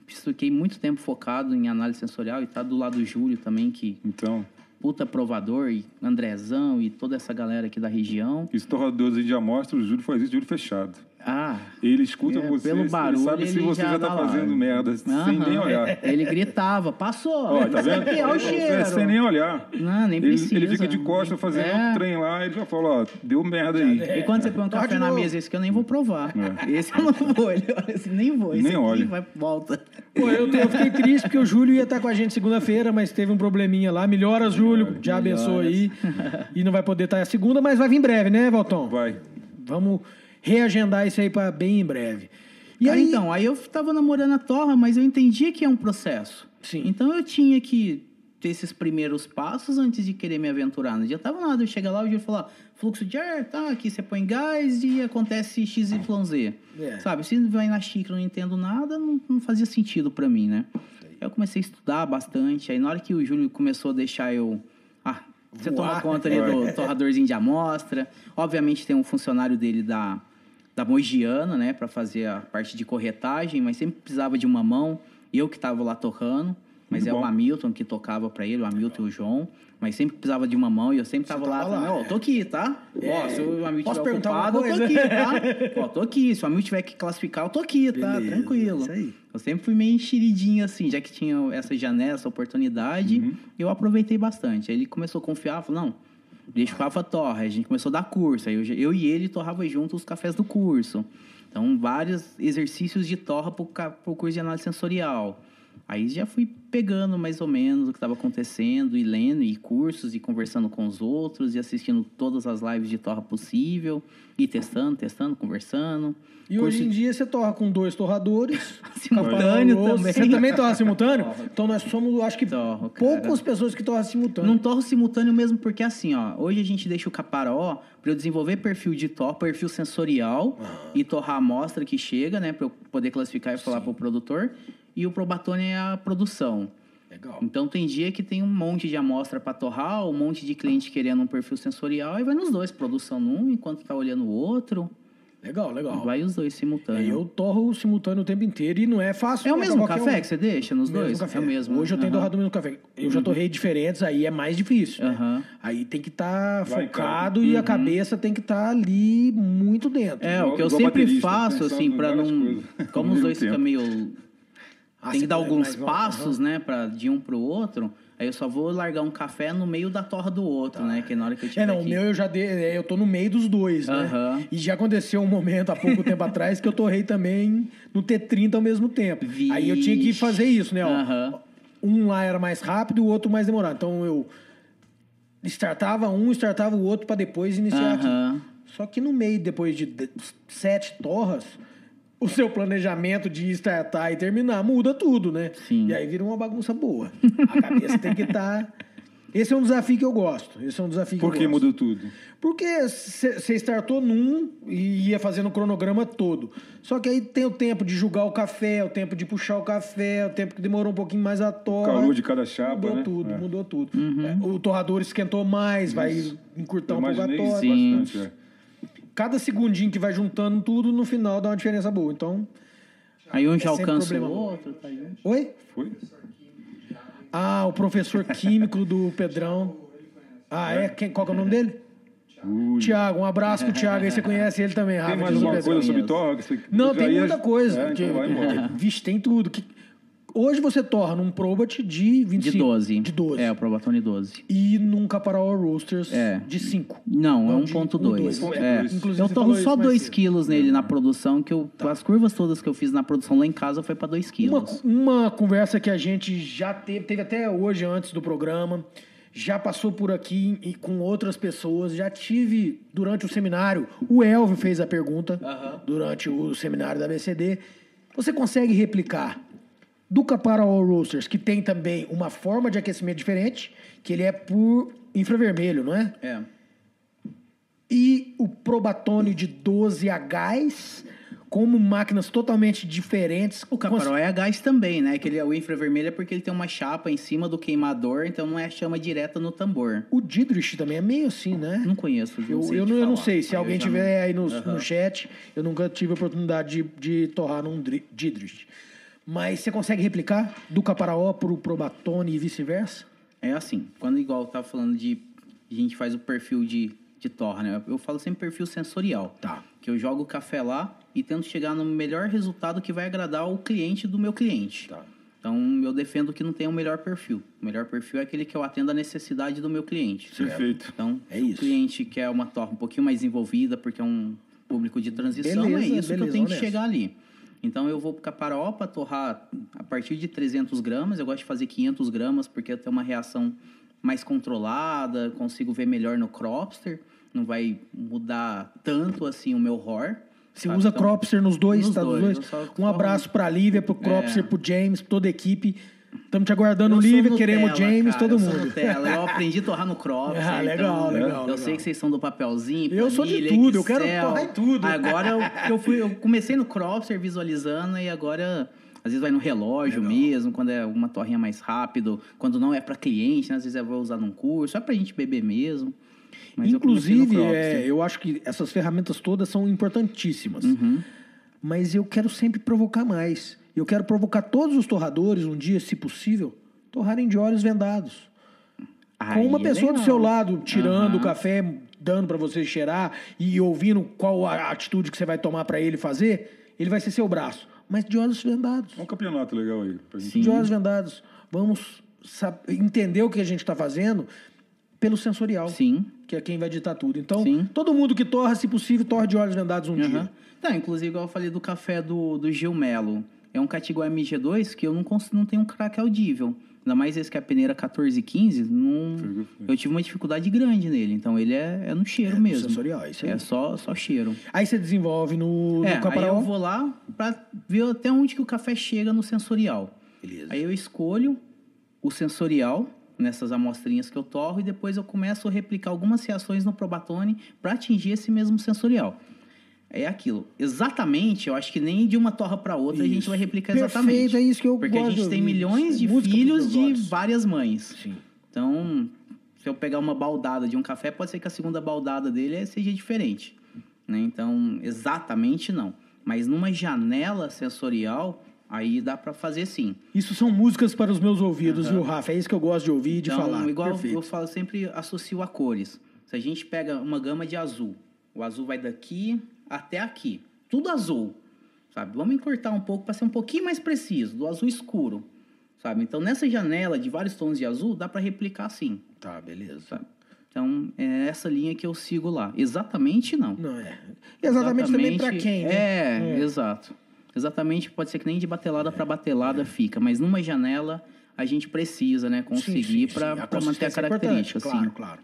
fiquei muito tempo focado em análise sensorial e tá do lado do Júlio também, que então puta provador, e Andrezão e toda essa galera aqui da região. Isso torradores de amostra, o Júlio faz isso de olho fechado. Ah. Ele escuta é, você, pelo barulho, ele sabe se você já, está fazendo merda, uhum. sem nem olhar. Ele gritava, passou. Ó, tá vendo? Aqui, ó, o cheiro. Sem nem olhar. Não, nem precisa. Ele, ele fica de costas fazendo é. um trem lá, ele já fala, ó, deu merda aí. E quando você põe um café na mesa, esse que eu nem vou provar. É. Esse eu não vou, ele olha assim, nem vou. Esse nem olha. vai, volta. Pô, eu, eu, fiquei triste porque o Júlio ia estar com a gente segunda-feira, mas teve um probleminha lá. Melhoras, Júlio, já abençoe aí. E não vai poder estar a segunda, mas vai vir em breve, né, Valton? Vai. Vamos reagendar isso aí para bem em breve. E aí, então, aí eu estava namorando a Torra, mas eu entendia que é um processo. Sim. Então eu tinha que ter esses primeiros passos antes de querer me aventurar. Não adiantava nada eu chegar lá e falar, fluxo de ar, tá, aqui você põe gás e acontece XYZ. É. Sabe, se vai na xícara não entendo nada, não, não fazia sentido para mim, né? Eu comecei a estudar bastante, aí na hora que o Júlio começou a deixar eu... Ah, você Voar. toma conta ali do torradorzinho de amostra. Obviamente tem um funcionário dele da da Mogiana, né, para fazer a parte de corretagem, mas sempre precisava de uma mão. Eu que estava lá tocando, mas Muito é bom. o Hamilton que tocava para ele, o Hamilton e o João. Mas sempre precisava de uma mão e eu sempre estava lá, lá. Ó, oh, tô aqui, tá? É. Ó, se o Hamilton Posso tiver ocupado, eu tô aqui, tá? Ó, tô aqui. Se o Hamilton tiver que classificar, eu tô aqui, tá? Beleza, Tranquilo. Isso aí. Eu sempre fui meio enxeridinho assim, já que tinha essa janela, essa oportunidade, uhum. eu aproveitei bastante. Aí ele começou a confiar, falou, não Deixa o Rafa torra. A gente começou a dar curso. Aí eu, eu e ele torrava junto os cafés do curso. Então, vários exercícios de torra para o curso de análise sensorial. Aí já fui pegando mais ou menos o que estava acontecendo e lendo e cursos e conversando com os outros e assistindo todas as lives de torra possível e testando, testando, conversando. E Curso... hoje em dia você torra com dois torradores. simultâneo também. Você também torra simultâneo? Então nós somos, acho que, Torro, poucas pessoas que torram simultâneo. Não torro simultâneo mesmo porque assim, ó, hoje a gente deixa o caparó para eu desenvolver perfil de torra, perfil sensorial ah. e torrar a amostra que chega, né, para eu poder classificar e falar para o produtor. E o probatone é a produção. Legal. Então tem dia que tem um monte de amostra para torrar, um monte de cliente querendo um perfil sensorial e vai nos dois, produção num enquanto tá olhando o outro. Legal, legal. Vai os dois simultâneos. Eu torro simultâneo o tempo inteiro e não é fácil. É o mesmo café um... que você deixa nos dois? Café. É o mesmo. Hoje eu tenho uhum. torrado o mesmo café. Eu já uhum. torrei diferentes, aí é mais difícil. Uhum. Né? Aí tem que estar tá focado e a uhum. cabeça tem que estar tá ali muito dentro. É, o que eu sempre faço, assim, para não. Coisas. Como os dois ficam meio. Ah, tem que dar alguns passos, né, pra, de um pro outro. Aí eu só vou largar um café no meio da torra do outro, tá. né? Que na hora que eu tiver É, não, aqui... o meu eu já dei, é, eu tô no meio dos dois, né? Uhum. E já aconteceu um momento há pouco tempo atrás que eu torrei também no T30 ao mesmo tempo. Vixe. Aí eu tinha que fazer isso, né? Uhum. Um lá era mais rápido, o outro mais demorado. Então eu startava um, startava o outro para depois iniciar uhum. aqui. Só que no meio, depois de sete torras, o seu planejamento de startar e terminar muda tudo, né? Sim. E aí vira uma bagunça boa. A cabeça tem que estar. Tá... Esse é um desafio que eu gosto. Esse é um desafio Por que, que mudou tudo? Porque você startou num e ia fazendo o cronograma todo. Só que aí tem o tempo de julgar o café, o tempo de puxar o café, o tempo que demorou um pouquinho mais a torra. O calor de cada chapa, mudou né? tudo, é. mudou tudo. Uhum. É, o torrador esquentou mais, Isso. vai encurtar eu um pouco a torra. Sim. Bastante, é. Cada segundinho que vai juntando tudo, no final dá uma diferença boa. Então, Aí um já é alcança o outro. Tá Oi? Foi? Ah, o professor químico do Pedrão. Ah, é? Quem, qual é o nome dele? Ui. Tiago, um abraço pro Tiago, aí você conhece ele também, Rafa. Tem mais alguma coisa sobre Torra? Não, tem muita coisa. É, então Vixe, tem tudo. Que, Hoje você torra num Probat de 25. De 12. De 12. É, o Probatone 12. E num Caparol Roasters é. de 5. Não, é 1.2. É. Eu torro só 2 quilos nele na produção, que eu, tá. as curvas todas que eu fiz na produção lá em casa foi para 2 quilos. Uma, uma conversa que a gente já teve, teve até hoje antes do programa, já passou por aqui e com outras pessoas, já tive durante o seminário, o Elvio fez a pergunta uh -huh. durante o seminário da BCD. Você consegue replicar do All Roasters, que tem também uma forma de aquecimento diferente, que ele é por infravermelho, não é? É. E o Probatone de 12 a gás como máquinas totalmente diferentes. O caparó é a gás também, né? Que ele é o infravermelho é porque ele tem uma chapa em cima do queimador, então não é chama direta no tambor. O Didrich também é meio assim, né? Não conheço. Não eu, eu, não, eu não sei. Se alguém tiver não... aí no, uhum. no, chat, eu nunca tive a oportunidade de, de torrar num Didrich. Mas você consegue replicar do Caparaó pro Probatone e vice-versa? É assim. Quando igual eu tava falando de... A gente faz o perfil de, de torra, né? Eu falo sempre perfil sensorial. Tá. Que eu jogo o café lá e tento chegar no melhor resultado que vai agradar o cliente do meu cliente. Tá. Então, eu defendo que não tem o um melhor perfil. O melhor perfil é aquele que eu atendo a necessidade do meu cliente. Perfeito. Então, é isso. o cliente quer uma torre um pouquinho mais envolvida, porque é um público de transição, beleza, é isso beleza, que eu tenho que chegar ali. Então, eu vou para Caparaó para torrar a partir de 300 gramas. Eu gosto de fazer 500 gramas, porque eu tenho uma reação mais controlada, consigo ver melhor no cropster. Não vai mudar tanto assim o meu ROR. Você usa então, Cropster nos dois, nos tá? Dois, nos dois. Um abraço para a Lívia, para o Cropster, é. para o James, toda a equipe. Estamos te aguardando, Lívia, queremos James, cara, todo eu mundo. Eu aprendi a torrar no Cropster. Ah, legal, então, legal. Eu legal. sei que vocês são do papelzinho, Eu sou de tudo, Excel. eu quero torrar em tudo. Agora eu, eu, fui, eu comecei no Cropster visualizando e agora às vezes vai no relógio Legal. mesmo, quando é uma torrinha mais rápido, quando não é para cliente, né? às vezes eu vou usar num curso, é para a gente beber mesmo. Mas Inclusive, eu, é, eu acho que essas ferramentas todas são importantíssimas. Uhum. Mas eu quero sempre provocar mais. Eu quero provocar todos os torradores, um dia, se possível, torrarem de olhos vendados. Aí Com uma é pessoa legal. do seu lado, tirando uhum. o café, dando para você cheirar e ouvindo qual a atitude que você vai tomar para ele fazer, ele vai ser seu braço. Mas de olhos vendados. É um campeonato legal aí. De olhos vendados. Vamos entender o que a gente está fazendo pelo sensorial. Sim. Que é quem vai ditar tudo. Então, Sim. todo mundo que torra, se possível, torra de olhos vendados um uhum. dia. Tá, inclusive, igual eu falei do café do, do Gil Melo. É um Catigo MG2 que eu não, consigo, não tenho um crack audível. Ainda mais esse que é a peneira 1415, não... eu tive uma dificuldade grande nele. Então ele é, é no cheiro é mesmo. Sensorial, isso aí. É só, só cheiro. Aí você desenvolve no, é, no Aí eu vou lá para ver até onde que o café chega no sensorial. Beleza. Aí eu escolho o sensorial nessas amostrinhas que eu torro e depois eu começo a replicar algumas reações no probatone para atingir esse mesmo sensorial. É aquilo. Exatamente, eu acho que nem de uma torra para outra isso. a gente vai replicar exatamente. Perfeito, é isso que eu Porque gosto a gente tem milhões de filhos de várias mães. Sim. Então, se eu pegar uma baldada de um café, pode ser que a segunda baldada dele seja diferente. Né? Então, exatamente não. Mas numa janela sensorial, Aí dá para fazer sim. Isso são músicas para os meus ouvidos, uhum. viu, Rafa? É isso que eu gosto de ouvir e de então, falar. Igual Perfeito. eu falo, sempre associo a cores. Se a gente pega uma gama de azul, o azul vai daqui até aqui. Tudo azul, sabe? Vamos encurtar um pouco para ser um pouquinho mais preciso, do azul escuro, sabe? Então, nessa janela de vários tons de azul, dá para replicar sim. Tá, beleza. Sabe? Então, é essa linha que eu sigo lá. Exatamente não. Não é. Exatamente, exatamente também para quem, né? É, é, exato. Exatamente, pode ser que nem de batelada para batelada fica, mas numa janela a gente precisa, né, conseguir para manter a é característica. É claro, claro.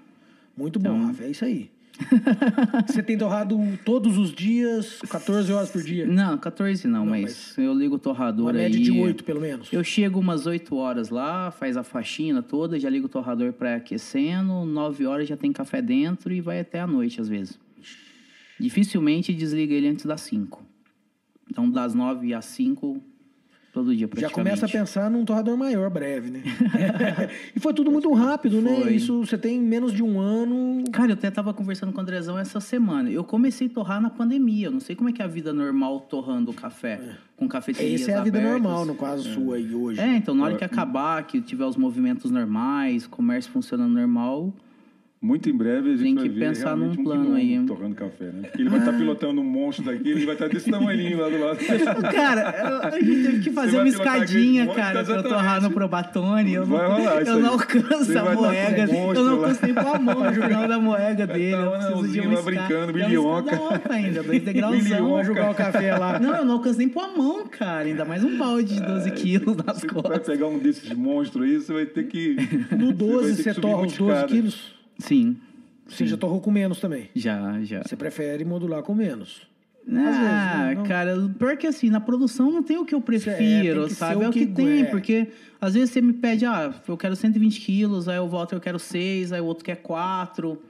Muito bom, então, Rafa, é isso aí. Você tem torrado todos os dias, 14 horas por dia? Não, 14 não, não mas, mas, eu ligo o torrador uma média aí. de 8, pelo menos. Eu chego umas 8 horas lá, faz a faxina toda, já ligo o torrador para aquecendo, 9 horas já tem café dentro e vai até a noite às vezes. Dificilmente desliga ele antes das 5. Então, das 9 às 5, todo dia. Já começa a pensar num torrador maior breve, né? e foi tudo muito rápido, né? foi. né? Isso você tem menos de um ano. Cara, eu até tava conversando com o Andrezão essa semana. Eu comecei a torrar na pandemia. Eu não sei como é que é a vida normal torrando café. É. Com cafeterias Essa é a vida abertas. normal, no caso é. sua aí hoje. É, então na hora que acabar, que tiver os movimentos normais, comércio funcionando normal, muito em breve a gente Tem vai que ver pensar num um plano aí. Torrando café, né? Porque ele vai estar tá pilotando um monstro daqui, ele vai estar tá desse tamanho lá do lado. cara, a gente teve que fazer uma escadinha, cara, pra eu torrar no Probatone. Eu vai não, rolar, eu não alcanço a moega. Um eu não alcanço nem com a mão o jornal da moega dele. eu preciso de uma escada. brincando, bilhonca. ainda, dois degrauzão. Jogar o café lá. Não, eu não alcanço nem com a mão, cara. Ainda mais um balde de 12 quilos nas costas. Você vai pegar um desses monstros aí, você vai ter que... No 12 você torra os 12 quilos? Sim. Você já torrou com menos também? Já, já. Você prefere modular com menos? Ah, vezes, não... cara, pior que assim, na produção não tem o que eu prefiro, é, sabe? É o que, que tem, é. porque às vezes você me pede, ah, eu quero 120 quilos, aí o Walter eu quero 6, aí o outro quer 4.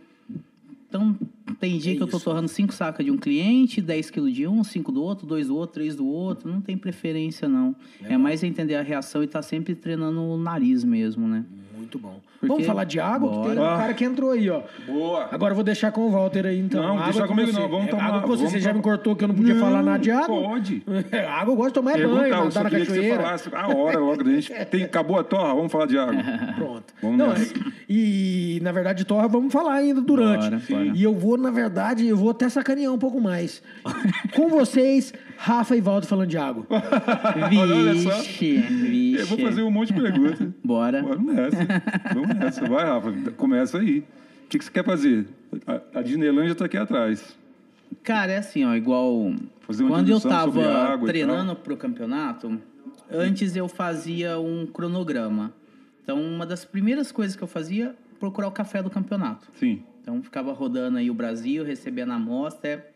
Então, Tem dia é que isso. eu tô torrando 5 sacas de um cliente, 10 quilos de um, 5 do outro, 2 do outro, 3 do outro. Não tem preferência, não. É, é mais entender a reação e tá sempre treinando o nariz mesmo, né? Muito bom. Porque... Vamos falar de água, Bora. que tem um cara que entrou aí, ó. Boa. Agora eu vou deixar com o Walter aí, então. Não, água deixa comigo não. Vamos é, tomar. Água você, você já me cortou que eu não podia não, falar nada de água. Pode. água eu gosto de tomar é banho, nadar na cachoeira. Que você falasse a hora logo. A gente tem, acabou a torra, vamos falar de água. Pronto. Vamos não, e, na verdade, torra vamos falar ainda durante. Bora. E eu vou, na verdade, eu vou até sacanear um pouco mais. com vocês, Rafa e Walter falando de água. vixe, vixe. Eu vou fazer um monte de perguntas. Bora. Bora nessa. Vamos nessa. Vai, Rafa, começa aí. O que, que você quer fazer? A, a Disneylandia está aqui atrás. Cara, é assim, ó, igual. Quando eu tava treinando pro campeonato, antes eu fazia um cronograma. Então, uma das primeiras coisas que eu fazia procurar o café do campeonato. Sim. Então, ficava rodando aí o Brasil, recebendo a amostra,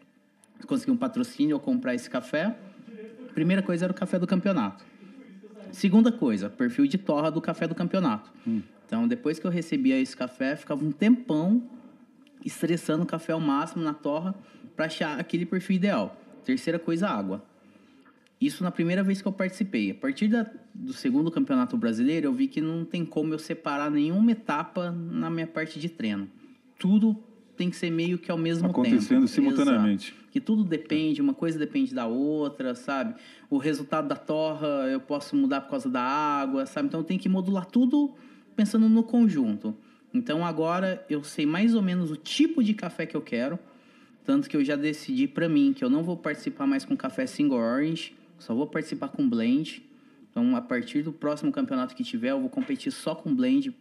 conseguir um patrocínio ou comprar esse café. Primeira coisa era o café do campeonato. Segunda coisa, perfil de torra do café do campeonato. Hum. Então, depois que eu recebia esse café, ficava um tempão estressando o café ao máximo na torra para achar aquele perfil ideal. Terceira coisa, água. Isso na primeira vez que eu participei. A partir da, do segundo campeonato brasileiro, eu vi que não tem como eu separar nenhuma etapa na minha parte de treino. Tudo tem que ser meio que ao mesmo Acontecendo tempo. Acontecendo simultaneamente. Exato. Que tudo depende, uma coisa depende da outra, sabe? O resultado da torra eu posso mudar por causa da água, sabe? Então tenho que modular tudo pensando no conjunto. Então agora eu sei mais ou menos o tipo de café que eu quero, tanto que eu já decidi para mim que eu não vou participar mais com café single orange, só vou participar com blend. Então a partir do próximo campeonato que tiver, eu vou competir só com blend.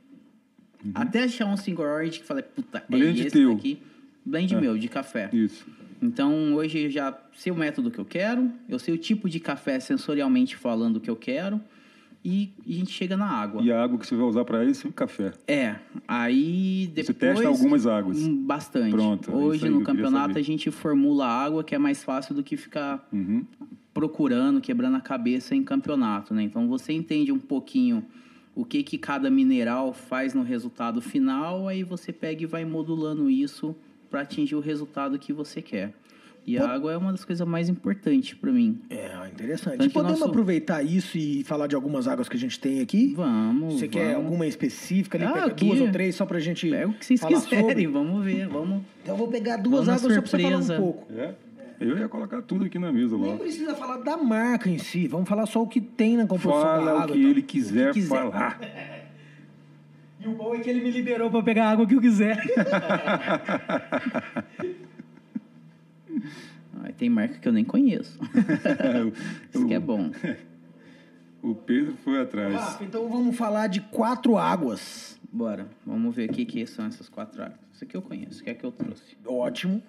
Uhum. Até achar um single orange que falei, puta, blend é esse teu. daqui. Blend é. meu, de café. Isso. Então, hoje eu já sei o método que eu quero, eu sei o tipo de café sensorialmente falando que eu quero, e a gente chega na água. E a água que você vai usar para isso é o café. É. Aí depois. Você testa algumas águas. Hum, bastante. Pronto. Hoje no campeonato a gente formula a água que é mais fácil do que ficar uhum. procurando, quebrando a cabeça em campeonato, né? Então você entende um pouquinho o que que cada mineral faz no resultado final, aí você pega e vai modulando isso para atingir o resultado que você quer. E a água é uma das coisas mais importantes para mim. É, interessante. Tanto e podemos nosso... aproveitar isso e falar de algumas águas que a gente tem aqui? Vamos. Você vamos. quer alguma específica ali? Ah, pega duas ou três só pra gente. Pega o que vocês quiserem, sobre. vamos ver. Vamos. Então eu vou pegar duas vamos águas surpresa. só pra falar um pouco. É. Eu ia colocar tudo aqui na mesa logo. Nem precisa falar da marca em si, vamos falar só o que tem na composição Fala da água. o que ele quiser, que quiser. falar. E o bom é que ele me liberou para pegar a água que eu quiser. tem marca que eu nem conheço. Isso que é bom. O Pedro foi atrás. Ah, então vamos falar de quatro águas. Bora. Vamos ver o que, que são essas quatro águas. Isso aqui eu conheço. O que é que eu trouxe? Ótimo.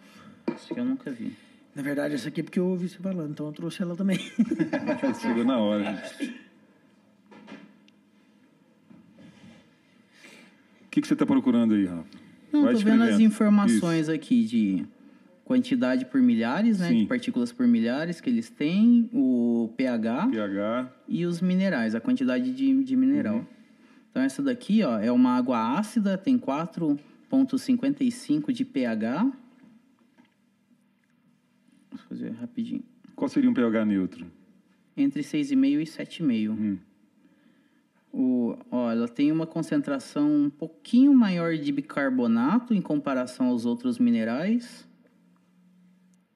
Isso aqui eu nunca vi. Na verdade, essa aqui é porque eu ouvi você falando, então eu trouxe ela também. Chegou na hora. O que, que você está procurando aí, Rafa? Não, tô vendo as informações Isso. aqui de quantidade por milhares, né? Sim. De partículas por milhares que eles têm, o pH, pH. e os minerais, a quantidade de, de mineral. Uhum. Então essa daqui, ó, é uma água ácida, tem 4.55 de pH. Vou fazer rapidinho. Qual seria um pH neutro? Entre 6,5 e 7,5. Hum. O, ó, ela tem uma concentração um pouquinho maior de bicarbonato em comparação aos outros minerais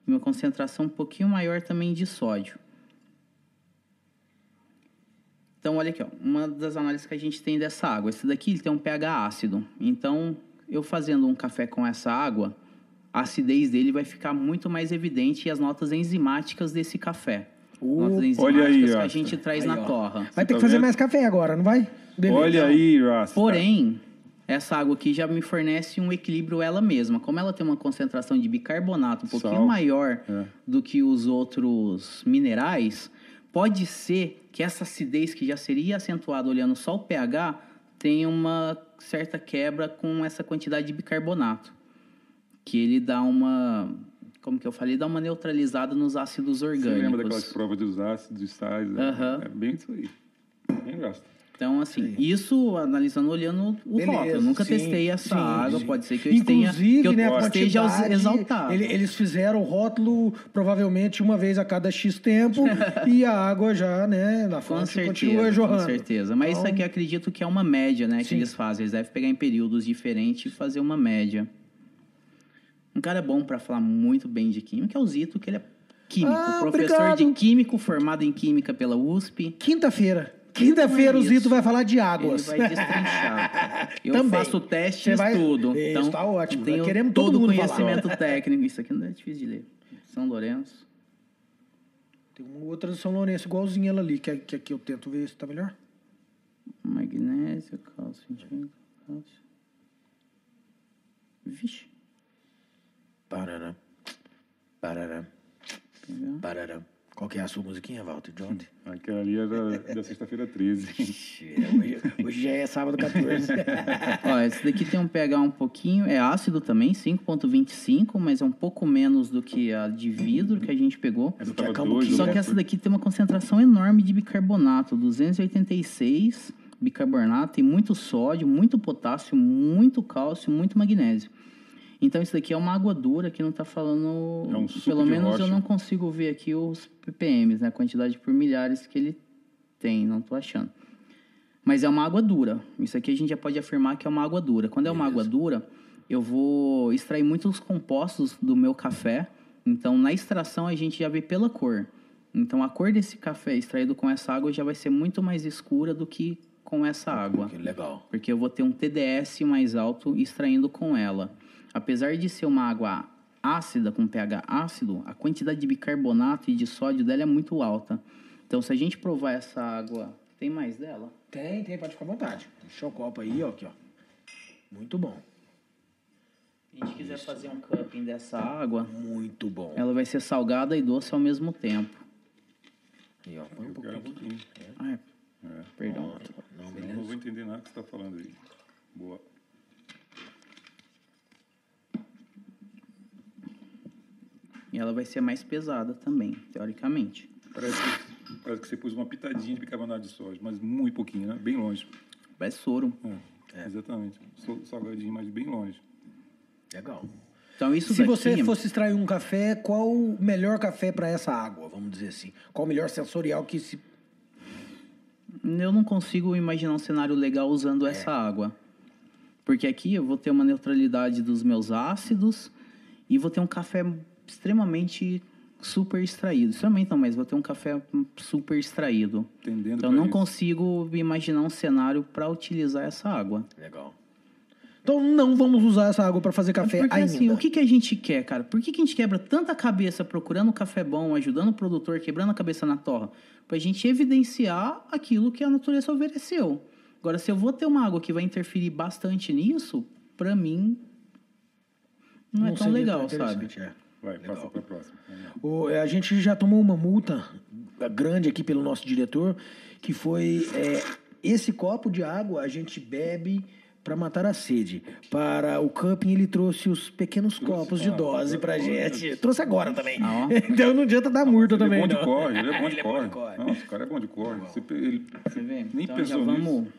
e uma concentração um pouquinho maior também de sódio. Então, olha aqui, ó, uma das análises que a gente tem dessa água. Esse daqui ele tem um pH ácido. Então, eu fazendo um café com essa água, a acidez dele vai ficar muito mais evidente e as notas enzimáticas desse café. Uh, notas enzimáticas olha aí, que a gente traz aí, na ó. torra. Vai ter tá que fazer vendo? mais café agora, não vai? Beleza. Olha aí, Rasta. Porém, essa água aqui já me fornece um equilíbrio ela mesma. Como ela tem uma concentração de bicarbonato um pouquinho Sal. maior é. do que os outros minerais, pode ser que essa acidez que já seria acentuada olhando só o pH tenha uma certa quebra com essa quantidade de bicarbonato. Que ele dá uma. Como que eu falei? Dá uma neutralizada nos ácidos orgânicos. Você lembra daquelas provas dos ácidos, dos sais? Né? É bem isso aí. Bem gosto. Então, assim, sim. isso analisando, olhando o Beleza, rótulo. Eu nunca sim, testei essa sim, água, pode ser que eu Inclusive, tenha, que eu né, esteja exaltado. Eles fizeram o rótulo provavelmente uma vez a cada X tempo e a água já, né, na fonte certeza, continua jorrando. Com certeza, mas então... isso aqui acredito que é uma média, né, que eles fazem. Eles devem pegar em períodos diferentes e fazer uma média. Um cara bom para falar muito bem de química é o Zito, que ele é químico, ah, professor obrigado. de químico, formado em química pela USP. Quinta-feira. Quinta-feira o Zito vai falar de águas. Ele vai destrinchar. Eu Também. faço teste e tudo. Isso, então, tá ótimo. Tenho Queremos todo, todo o conhecimento falar. técnico. Isso aqui não é difícil de ler. São Lourenço. Tem uma outra de São Lourenço igualzinha ela ali, que, que aqui eu tento ver se tá melhor. Magnésio, cálcio, cálcio. Vixe. Parará. Parará. Parará. Qual que é a sua musiquinha, Walter John? Aquela ali é da, da sexta-feira 13. hoje, hoje, já é sábado 14. Ó, esse daqui tem um pH um pouquinho, é ácido também, 5.25, mas é um pouco menos do que a de vidro que a gente pegou. Essa que dois, Só que essa daqui tem uma concentração enorme de bicarbonato, 286 bicarbonato, tem muito sódio, muito potássio, muito cálcio, muito magnésio. Então isso daqui é uma água dura que não está falando. É um pelo menos rocha. eu não consigo ver aqui os ppms, né? A quantidade por milhares que ele tem, não estou achando. Mas é uma água dura. Isso aqui a gente já pode afirmar que é uma água dura. Quando é uma água dura, eu vou extrair muitos compostos do meu café. Então na extração a gente já vê pela cor. Então a cor desse café extraído com essa água já vai ser muito mais escura do que com essa água. Que legal. Porque eu vou ter um TDS mais alto extraindo com ela. Apesar de ser uma água ácida, com pH ácido, a quantidade de bicarbonato e de sódio dela é muito alta. Então, se a gente provar essa água, tem mais dela? Tem, tem, pode ficar à vontade. Deixa o copo aí, ó, aqui, ó. Muito bom. Se a gente quiser Isso. fazer um cupping dessa água, muito bom. Ela vai ser salgada e doce ao mesmo tempo. E ó, põe um pouquinho. pouquinho. Ah, é. é. Perdão. Não, não, não vou entender nada que você está falando aí. Boa. E ela vai ser mais pesada também, teoricamente. Parece que, parece que você pôs uma pitadinha de bicarbonato de sódio, mas muito pouquinho, né? Bem longe. Parece soro. É, é. Exatamente. Salgadinho, mas bem longe. Legal. Então, isso Se daqui... você fosse extrair um café, qual o melhor café para essa água, vamos dizer assim? Qual o melhor sensorial que se... Eu não consigo imaginar um cenário legal usando é. essa água. Porque aqui eu vou ter uma neutralidade dos meus ácidos e vou ter um café extremamente super extraído. Extremamente não, mas vou ter um café super extraído. Entendendo então não isso. consigo imaginar um cenário para utilizar essa água. Legal. Então não vamos usar essa água para fazer café Porque, ainda. Assim, o que, que a gente quer, cara? Por que, que a gente quebra tanta cabeça procurando um café bom, ajudando o produtor, quebrando a cabeça na torra? Para a gente evidenciar aquilo que a natureza ofereceu. Agora, se eu vou ter uma água que vai interferir bastante nisso, para mim não, não é tão legal, sabe? É. Vai, passa para a próxima. O, a gente já tomou uma multa grande aqui pelo nosso diretor, que foi é, esse copo de água a gente bebe para matar a sede. Para o camping ele trouxe os pequenos trouxe, copos de dose para gente. Trouxe agora também. Ah, então não adianta dar multa ele também. É bom de corre, ele é bom de, corre. É bom de corre. Nossa, o cara é bom de corre. Você, ele, Você vê? Nem então, pensou já vamos... nisso.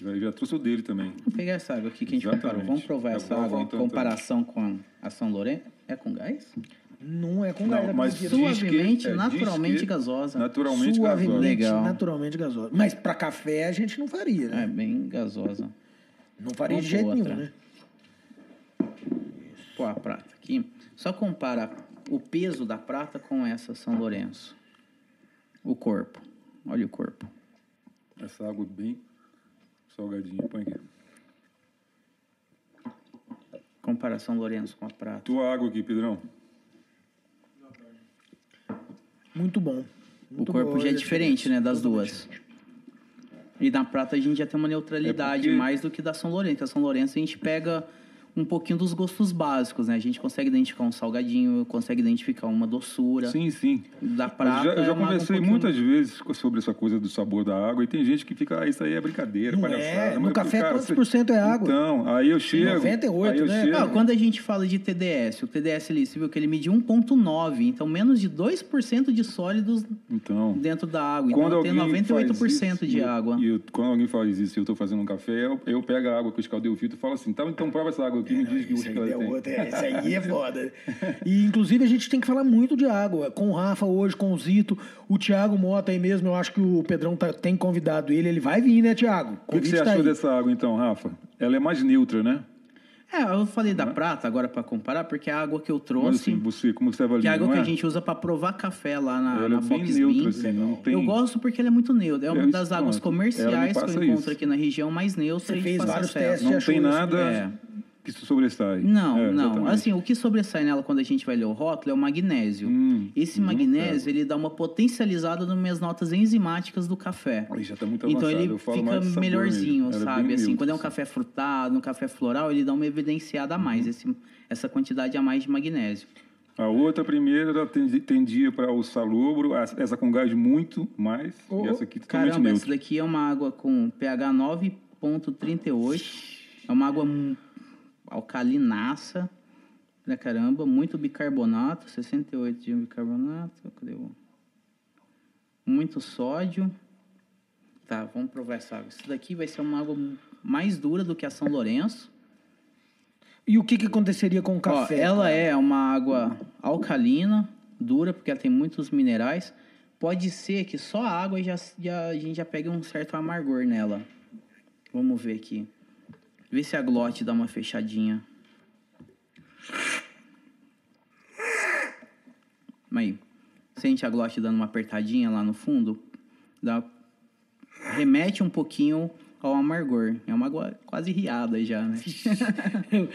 Já, já trouxe o dele também. Vamos pegar essa água aqui que a gente preparou. Vamos provar essa água em comparação com a São Lourenço. É com gás? Não é com gás, não, é mas suavemente, é, naturalmente gasosa. Naturalmente suavemente, gasosa. Legal. naturalmente gasosa. Mas para café a gente não faria, né? É bem gasosa. Não faria Vamos de jeito nenhum, né? Pô, a prata aqui. Só compara o peso da prata com essa São Lourenço. O corpo. Olha o corpo. Essa água bem salgadinho, põe aqui. Comparação Lourenço com a prata. Tua água aqui, Pedrão. Muito bom. Muito o corpo já é diferente, né, das duas. E na prata a gente já tem uma neutralidade é porque... mais do que da São Lourenço. A São Lourenço a gente pega um pouquinho dos gostos básicos, né? A gente consegue identificar um salgadinho, consegue identificar uma doçura. Sim, sim. Da prata. Eu já, eu já é água um conversei pouquinho- muitas vezes sobre essa coisa do sabor da água e tem gente que fica, ah, isso aí é brincadeira, Não palhaçada. é. No café, cara, quantos por cento é água? Então, aí eu chego. 98, aí eu né? chego- Não, quando a gente fala de TDS, o TDS ali, você viu que ele mediu 1,9, então menos de 2% de sólidos Então, dentro da água. quando Então tem alguém 98% faz isso, de água. E eu- quando alguém faz isso e eu estou fazendo um café, eu, eu pego a água que eu escaldei o filtro e falo assim, tá, então prova essa água aqui e me diz que Isso aí, que é tem. outra, é, isso aí é foda. E, inclusive, a gente tem que falar muito de água. Com o Rafa hoje, com o Zito, o Thiago Mota aí mesmo, eu acho que o Pedrão tá- tem convidado ele. Ele vai vir, né, Thiago? O que, que você tá achou aí. dessa água então, Rafa? Ela é mais neutra, né? É, eu falei da prata agora para comparar, porque a água que eu Mas trouxe, assim, você, como você avalia, que é a água não que é? a gente usa para provar café lá na, Ela na é bem Fox neutra, assim, não tem... Eu gosto porque ela é muito neutra. É uma É isso, das águas comerciais que eu encontro isso. aqui na região mais neutra Você e fez vários testes. Não tem isso? nada É. que sobressai. Não, É, não. exatamente. Assim, o que sobressai nela quando a gente vai ler o rótulo é o magnésio. Hum, Esse hum, magnésio, ele dá uma potencializada nas minhas notas enzimáticas do café. Aí já tá muito Então avançado. ele eu falo fica melhorzinho, é sabe? assim, quando é um assim. café frutado, um café floral, ele dá uma evidenciada a mais, Uhum. esse, essa quantidade a mais de magnésio. A outra primeira tendia para o salobro, essa com gás muito mais, Oh, e essa aqui totalmente Caramba, essa neutra. daqui é uma água com pH 9.38. É uma água alcalinaça. Pra caramba, muito bicarbonato, 68 de bicarbonato. Cadê o... Muito sódio. Tá, vamos provar essa água. Isso daqui vai ser uma água mais dura do que a São Lourenço. E o que, que aconteceria com o Ó, café? ela cara? é uma água alcalina, dura, porque ela tem muitos minerais. Pode ser que só a água já, já- a gente já pegue um certo amargor nela. Vamos ver aqui. Vê se a glote dá uma fechadinha. Aí, sente a glote dando uma apertadinha lá no fundo? Dá, remete um pouquinho ao amargor. É uma água quase riada já, né?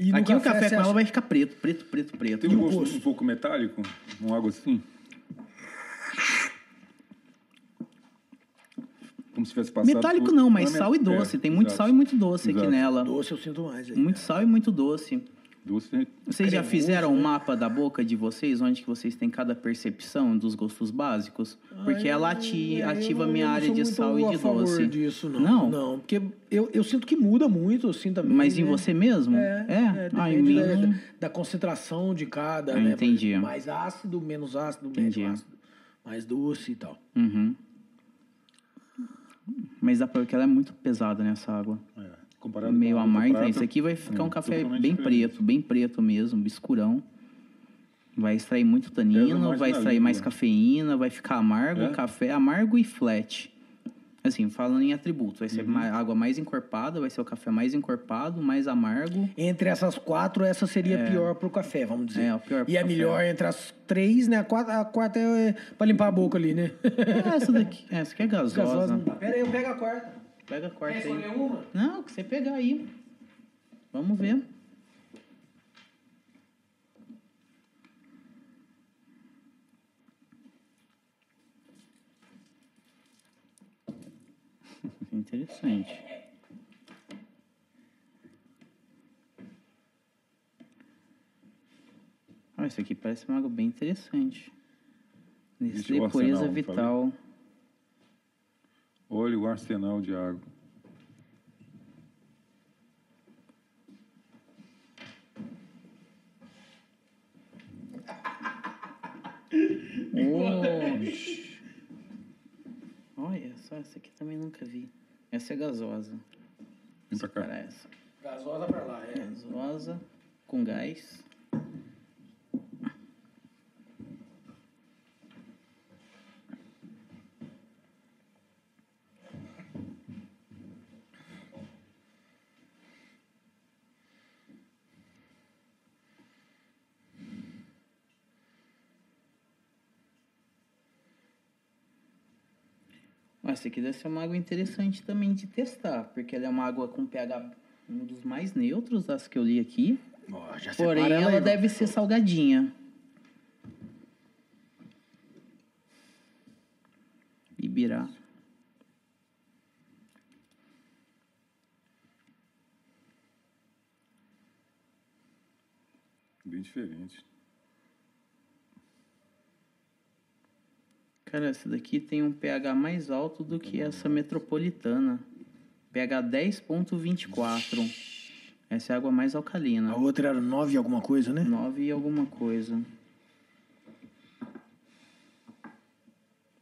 E no Aqui o café com ela acha- vai ficar preto, preto, preto, preto. Tem um gosto gosto? um pouco metálico, uma água assim. Como se tivesse passado Metálico por- não, mas é, sal e doce. é, Tem muito exato. sal e muito doce aqui Exato. nela. Doce eu sinto mais. Aí, Muito sal e muito doce. Doce, Vocês já Cremoso, fizeram um né? mapa da boca de vocês, onde que vocês têm cada percepção dos gostos básicos? Porque Ah, ela ati- ativa a não- minha área sou de muito sal e a de favor doce. disso, não. Não? Não, porque eu, eu sinto que muda muito, assim, também. Mas em né? você mesmo? É, é, Ah, em mim... da, da concentração de cada, Eu né? entendi. Mais ácido, menos ácido, Entendi. médio ácido. Mais doce e tal. Uhum. Mas dá pra ver que ela é muito pesada nessa água. É, comparado meio com a amargo. prata, Esse aqui vai ficar é, um café bem diferente. preto, bem preto mesmo, escurão. Vai extrair muito tanino, vai extrair mais cafeína, vai ficar amargo, É? café amargo e flat. Assim, falando em atributos, vai ser Uhum. ma- água mais encorpada, vai ser o café mais encorpado, mais amargo. Entre essas quatro, essa seria a pior pro café, vamos dizer. É, a pior pro E a café. melhor entre as três, né? A quarta, a quarta é pra limpar a boca ali, né? É essa daqui, essa aqui é gasosa. Gasosa. Pera aí, eu pego a quarta. Pega a quarta Quer aí. uma? Não, o que você pegar aí. Vamos ver. Interessante. Ah, isso aqui parece uma água bem interessante. Nestlé o Pureza arsenal, Vital. Olha o arsenal de água. Olha só, essa aqui também nunca vi. Essa é gasosa. Vem pra cá. Para essa. Gasosa pra lá, é. Gasosa com gás. Essa aqui deve ser uma água interessante também de testar, porque ela é uma água com pH um dos mais neutros das que eu li aqui. Ó, já Porém, separa ela aí, deve ser salgadinha. Ibirá. Bem diferente. Cara, essa daqui tem um pH mais alto do que essa metropolitana. pH 10.24. Essa é a água mais alcalina. A outra era 9 alguma coisa, né? 9 e alguma coisa.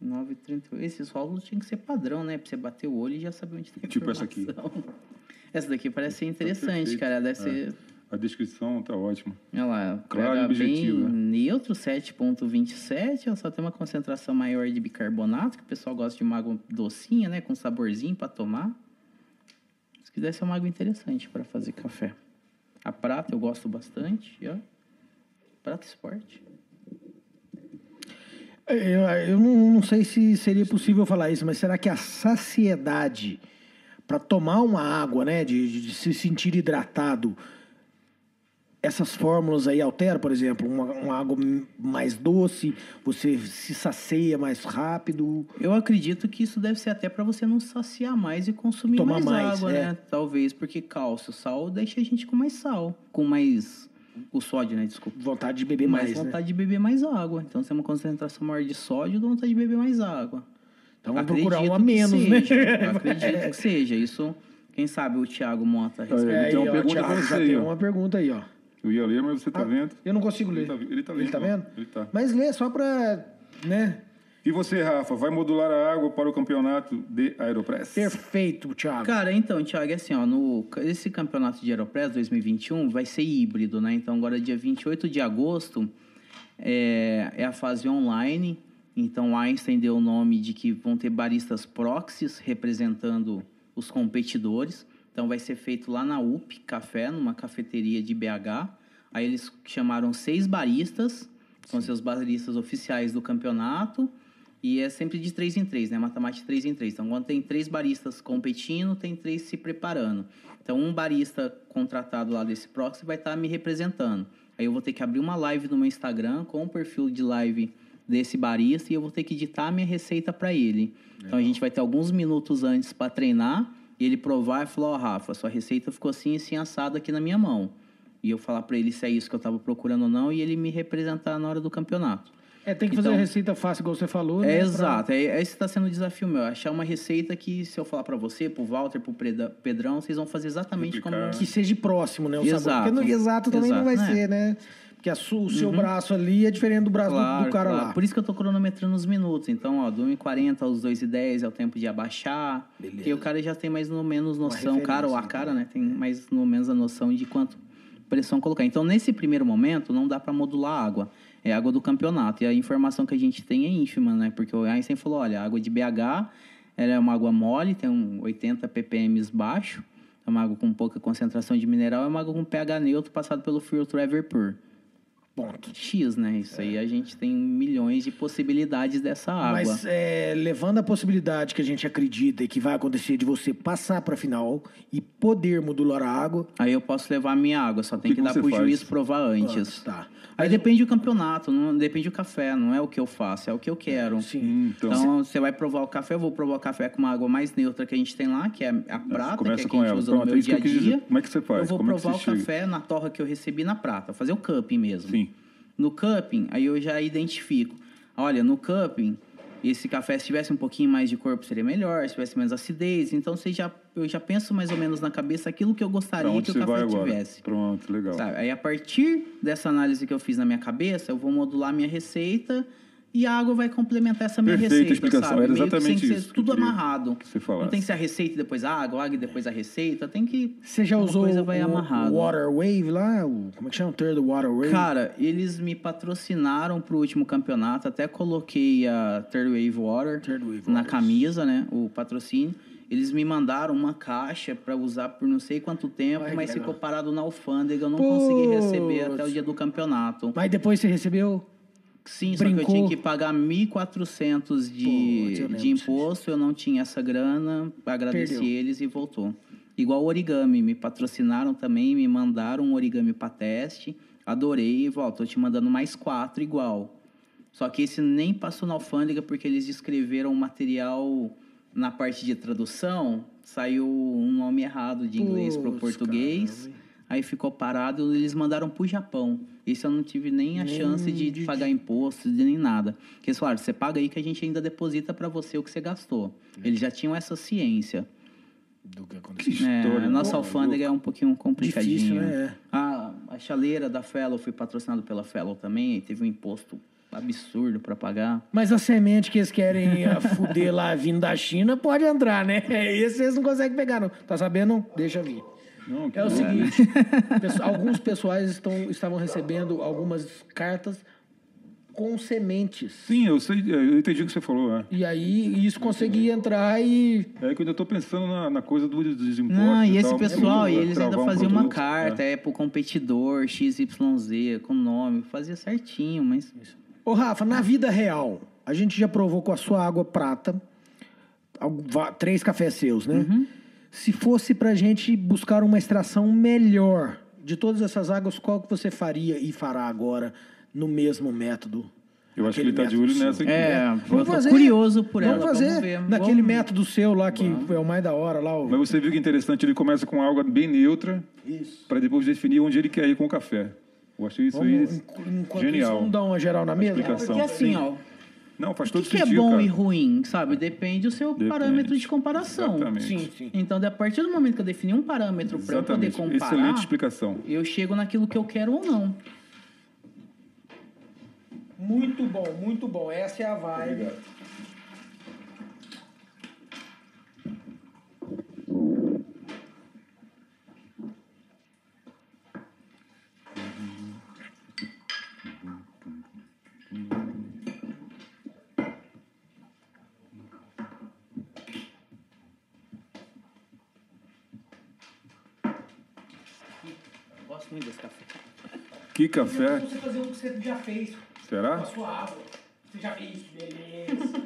9,38. Esse solo tinha que ser padrão, né? Pra você bater o olho e já saber onde tem Tipo essa aqui. Essa daqui parece ser interessante, tá cara. Deve é. ser... A descrição tá ótima. Olha lá, claro objetivo, bem né? neutro, 7.27, ela só tem uma concentração maior de bicarbonato, que o pessoal gosta de uma água docinha, né, com saborzinho para tomar. Se quiser ser uma água interessante para fazer café. A prata eu gosto bastante, ó. Prata esporte. Eu, eu não, não sei se seria possível falar isso, mas será que a saciedade para tomar uma água, né, de, de se sentir hidratado, essas fórmulas aí alteram, por exemplo, uma, uma, água mais doce, você se sacia mais rápido? Eu acredito que isso deve ser até para você não saciar mais e consumir Tomar mais, mais água, é. né? Talvez, porque cálcio, sal deixa a gente com mais sal, com mais o sódio, né? Desculpa. Vontade de beber mais, mais né? vontade né? de beber mais água. Então, se é uma concentração maior de sódio, dá vontade de beber mais água. Então, vamos procurar um a menos, né? acredito que seja. Isso, quem sabe o Thiago Mota responde. É, tem uma pergunta Thiago, você. Tem uma pergunta aí, ó. Eu ia ler, mas você tá ah, vendo? Eu não consigo ler. Ele tá, ele tá, ele tá vendo? Ele tá. Mas lê só pra, né? E você, Rafa, vai modular a água para o campeonato de Aeropress? Perfeito, Thiago. Cara, então, Thiago, é assim, ó, no, esse campeonato de Aeropress 2021 vai ser híbrido, né? Então, agora dia 28 de agosto é, é a fase online. Então, Einstein deu o nome de que vão ter baristas proxies representando os competidores. Então vai ser feito lá na UP Café, numa cafeteria de BH. Aí eles chamaram seis baristas, são seus baristas oficiais do campeonato. E é sempre de três em três, né? Matemática três em três. Então, quando tem três baristas competindo, tem três se preparando. Então, um barista contratado lá desse proxy vai estar tá me representando. Aí eu vou ter que abrir uma live no meu Instagram com o perfil de live desse barista e eu vou ter que editar a minha receita para ele. Legal. Então, a gente vai ter alguns minutos antes para treinar e ele provar e falar, ó, oh, Rafa, sua receita ficou assim, assim, assado aqui na minha mão. E eu falar para ele se é isso que eu estava procurando ou não, e ele me representar na hora do campeonato. É, tem que então, fazer a receita fácil, igual você falou. É, né, exato. Pra... É, esse está sendo o desafio meu. Achar uma receita que, se eu falar para você, pro Walter, pro Pedrão, vocês vão fazer exatamente Replicar. como... Que seja próximo, né? O exato. Sabor. Porque no exato também exato. não vai ser, né? Porque su, o seu uhum. braço ali é diferente do braço claro, do, do, cara claro. lá. Por isso que eu tô cronometrando os minutos. Então, ó, do 1,40 aos 2,10 é o tempo de abaixar. Beleza. Porque o cara já tem mais ou menos noção, cara ou a cara, né? Tem mais ou menos a noção de quanto pressão colocar. Então, nesse primeiro momento, não dá para modular a água. É água do campeonato. E a informação que a gente tem é ínfima, né? Porque o Einstein falou, olha, a água de BH ela é uma água mole, tem um 80 ppm baixo. É uma água com pouca concentração de mineral. É uma água com pH neutro passado pelo filtro Everpure ponto. X, né? Isso é. aí a gente tem milhões de possibilidades dessa água. Mas é, levando a possibilidade que a gente acredita e que vai acontecer de você passar para a final e poder modular a água. Aí eu posso levar a minha água, só tem que, que, dar pro faz? juiz provar antes. Ah, tá. Aí depende do campeonato, não depende do café, não é o que eu faço, é o que eu quero. Sim. Então, então você vai provar o café, eu vou provar o café com uma água mais neutra que a gente tem lá, que é a prata, que, é que a gente ela. usa Pronto, no meu dia a dia. Como é que você faz? Eu vou Como é provar é o café na torra que eu recebi na prata, fazer o cupping mesmo. Sim. No cupping, aí eu já identifico. Olha, no cupping, esse café, se tivesse um pouquinho mais de corpo, seria melhor, se tivesse menos acidez. Então, você já, eu já penso mais ou menos na cabeça aquilo que eu gostaria que o café tivesse. Pronto, legal. Sabe? Aí, a partir dessa análise que eu fiz na minha cabeça, eu vou modular minha receita e a água vai complementar essa minha Perfeita receita, explicação. sabe? Era exatamente Meio que isso. tudo amarrado. Que você falasse. Não tem que ser a receita e depois a água, a água e depois a receita. Tem que. Você já usou coisa vai o, amarrado. Water Wave lá? O, como é que chama? Third Water Wave? Cara, eles me patrocinaram pro último campeonato. Até coloquei a Third Wave Water Third Wave na camisa, né? O patrocínio. Eles me mandaram uma caixa para usar por não sei quanto tempo, Ai, mas ficou parado na alfândega. Eu não consegui receber até o dia do campeonato. Mas depois você recebeu? Sim, Brincou. só que eu tinha que pagar 1.400 de, de imposto, eu não tinha essa grana, agradeci Perdeu. eles e voltou. Igual o origami, me patrocinaram também, me mandaram um origami para teste, adorei e volto, tô te mandando mais quatro igual. Só que esse nem passou na alfândega porque eles escreveram o material na parte de tradução, saiu um nome errado de inglês para o português. Caramba. Aí ficou parado e eles mandaram pro Japão. Isso eu não tive nem a nem chance de, de, pagar imposto, de nem nada. Porque eles falaram, você paga aí que a gente ainda deposita para você o que você gastou. É. Eles já tinham essa ciência. Do que aconteceu. É, a nossa alfândega é um pouquinho complicadinha. Difícil, né? A, a chaleira da Fellow foi patrocinado pela Fellow também, teve um imposto absurdo para pagar. Mas a semente que eles querem fuder lá vindo da China pode entrar, né? Esse eles não conseguem pegar, não. Tá sabendo? Deixa vir. Não, é o seguinte, alguns pessoais estão, estavam recebendo algumas cartas com sementes. Sim, eu sei, eu entendi o que você falou. É. E aí isso conseguia entrar e. É que eu ainda estou pensando na, na, coisa do, impostos. Não, e, e esse tal, pessoal, e eles ainda faziam um uma carta, é. é pro competidor, XYZ, com nome, fazia certinho, mas. Ô, Rafa, na vida real, a gente já provou com a sua água prata, três cafés seus, né? Uhum. Se fosse pra gente buscar uma extração melhor de todas essas águas, qual que você faria e fará agora no mesmo método? Eu acho que ele está de olho nessa aqui. É, né? vamos fazer, curioso por vamos ela. Fazer vamos ver. Naquele vamos... método seu lá, que vamos. é o mais da hora lá. O... Mas você viu que interessante, ele começa com água bem neutra, para depois definir onde ele quer ir com o café. Eu achei isso Vamos, aí genial. Isso, vamos dar uma geral na mesa? Explicação. Porque assim, Sim. ó... Não, faz todo o que sentido. O que é bom cara. e ruim, sabe? Depende do seu Depende. parâmetro de comparação. Exatamente. Sim, sim. Então, a partir do momento que eu defini um parâmetro para eu poder comparar, Excelente explicação. eu chego naquilo que eu quero ou não. Muito bom, muito bom. Essa é a vibe. Obrigado. Muito desse café. Que café? Você fazer o que você já fez. Será? Com a sua água. Você já fez, beleza.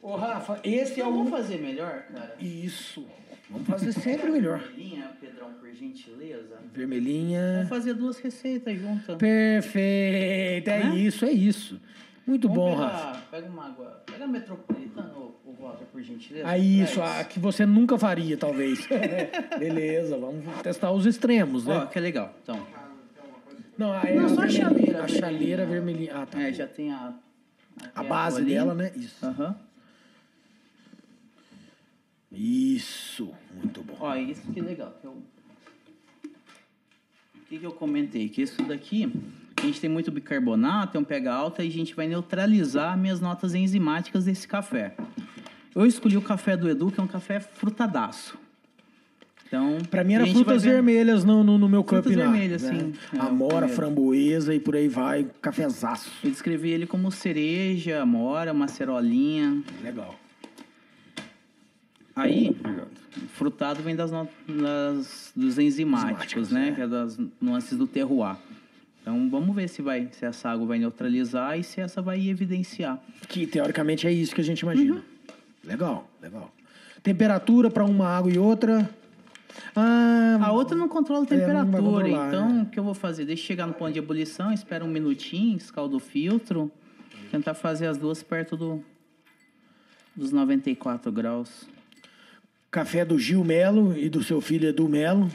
Ô, Rafa, esse é o. Vamos fazer melhor, cara? Isso. Vamos fazer sempre melhor. Vermelhinha, Pedrão, por gentileza. Vermelhinha. Vamos fazer duas receitas juntas. Perfeito, é né? isso, é isso. Muito Vamos bom, pegar, Rafa. Pega uma água. Pega a metropolitana, o Walter, por gentileza. Aí, isso, a que você nunca faria, talvez. Beleza, vamos testar os extremos, né? Ó, que legal. Então. Não, é Não, só a chaleira. A chaleira vermelhinha. Ah, tá. É, já tem a. A, a base ali. dela, né? Isso. Aham. Uhum. Isso, muito bom. Ó, isso que legal. Que eu... O que, que eu comentei? Que isso daqui a gente tem muito bicarbonato, tem um pH alta e a gente vai neutralizar minhas notas enzimáticas desse café. Eu escolhi o café do Edu, que é um café frutadaço. Então, para mim era frutas vermelhas no, no, no meu cup Frutas vermelhas, né? sim. É, amora, framboesa e por aí vai, cafezaço. Eu descrevi ele como cereja, amora, uma cerolinha. Legal. Aí, Obrigado. frutado vem das, das dos enzimáticos, né? É. Que é das nuances do terroir. Então vamos ver se vai, se essa água vai neutralizar e se essa vai evidenciar. Que teoricamente é isso que a gente imagina. Uhum. Legal, legal. Temperatura para uma água e outra. Ah, a outra não controla a temperatura. É, então, é. o que eu vou fazer? Deixa chegar no ponto de ebulição, espera um minutinho, escalda o filtro. Tentar fazer as duas perto do, dos 94 graus. Café do Gil Melo e do seu filho Edu Melo.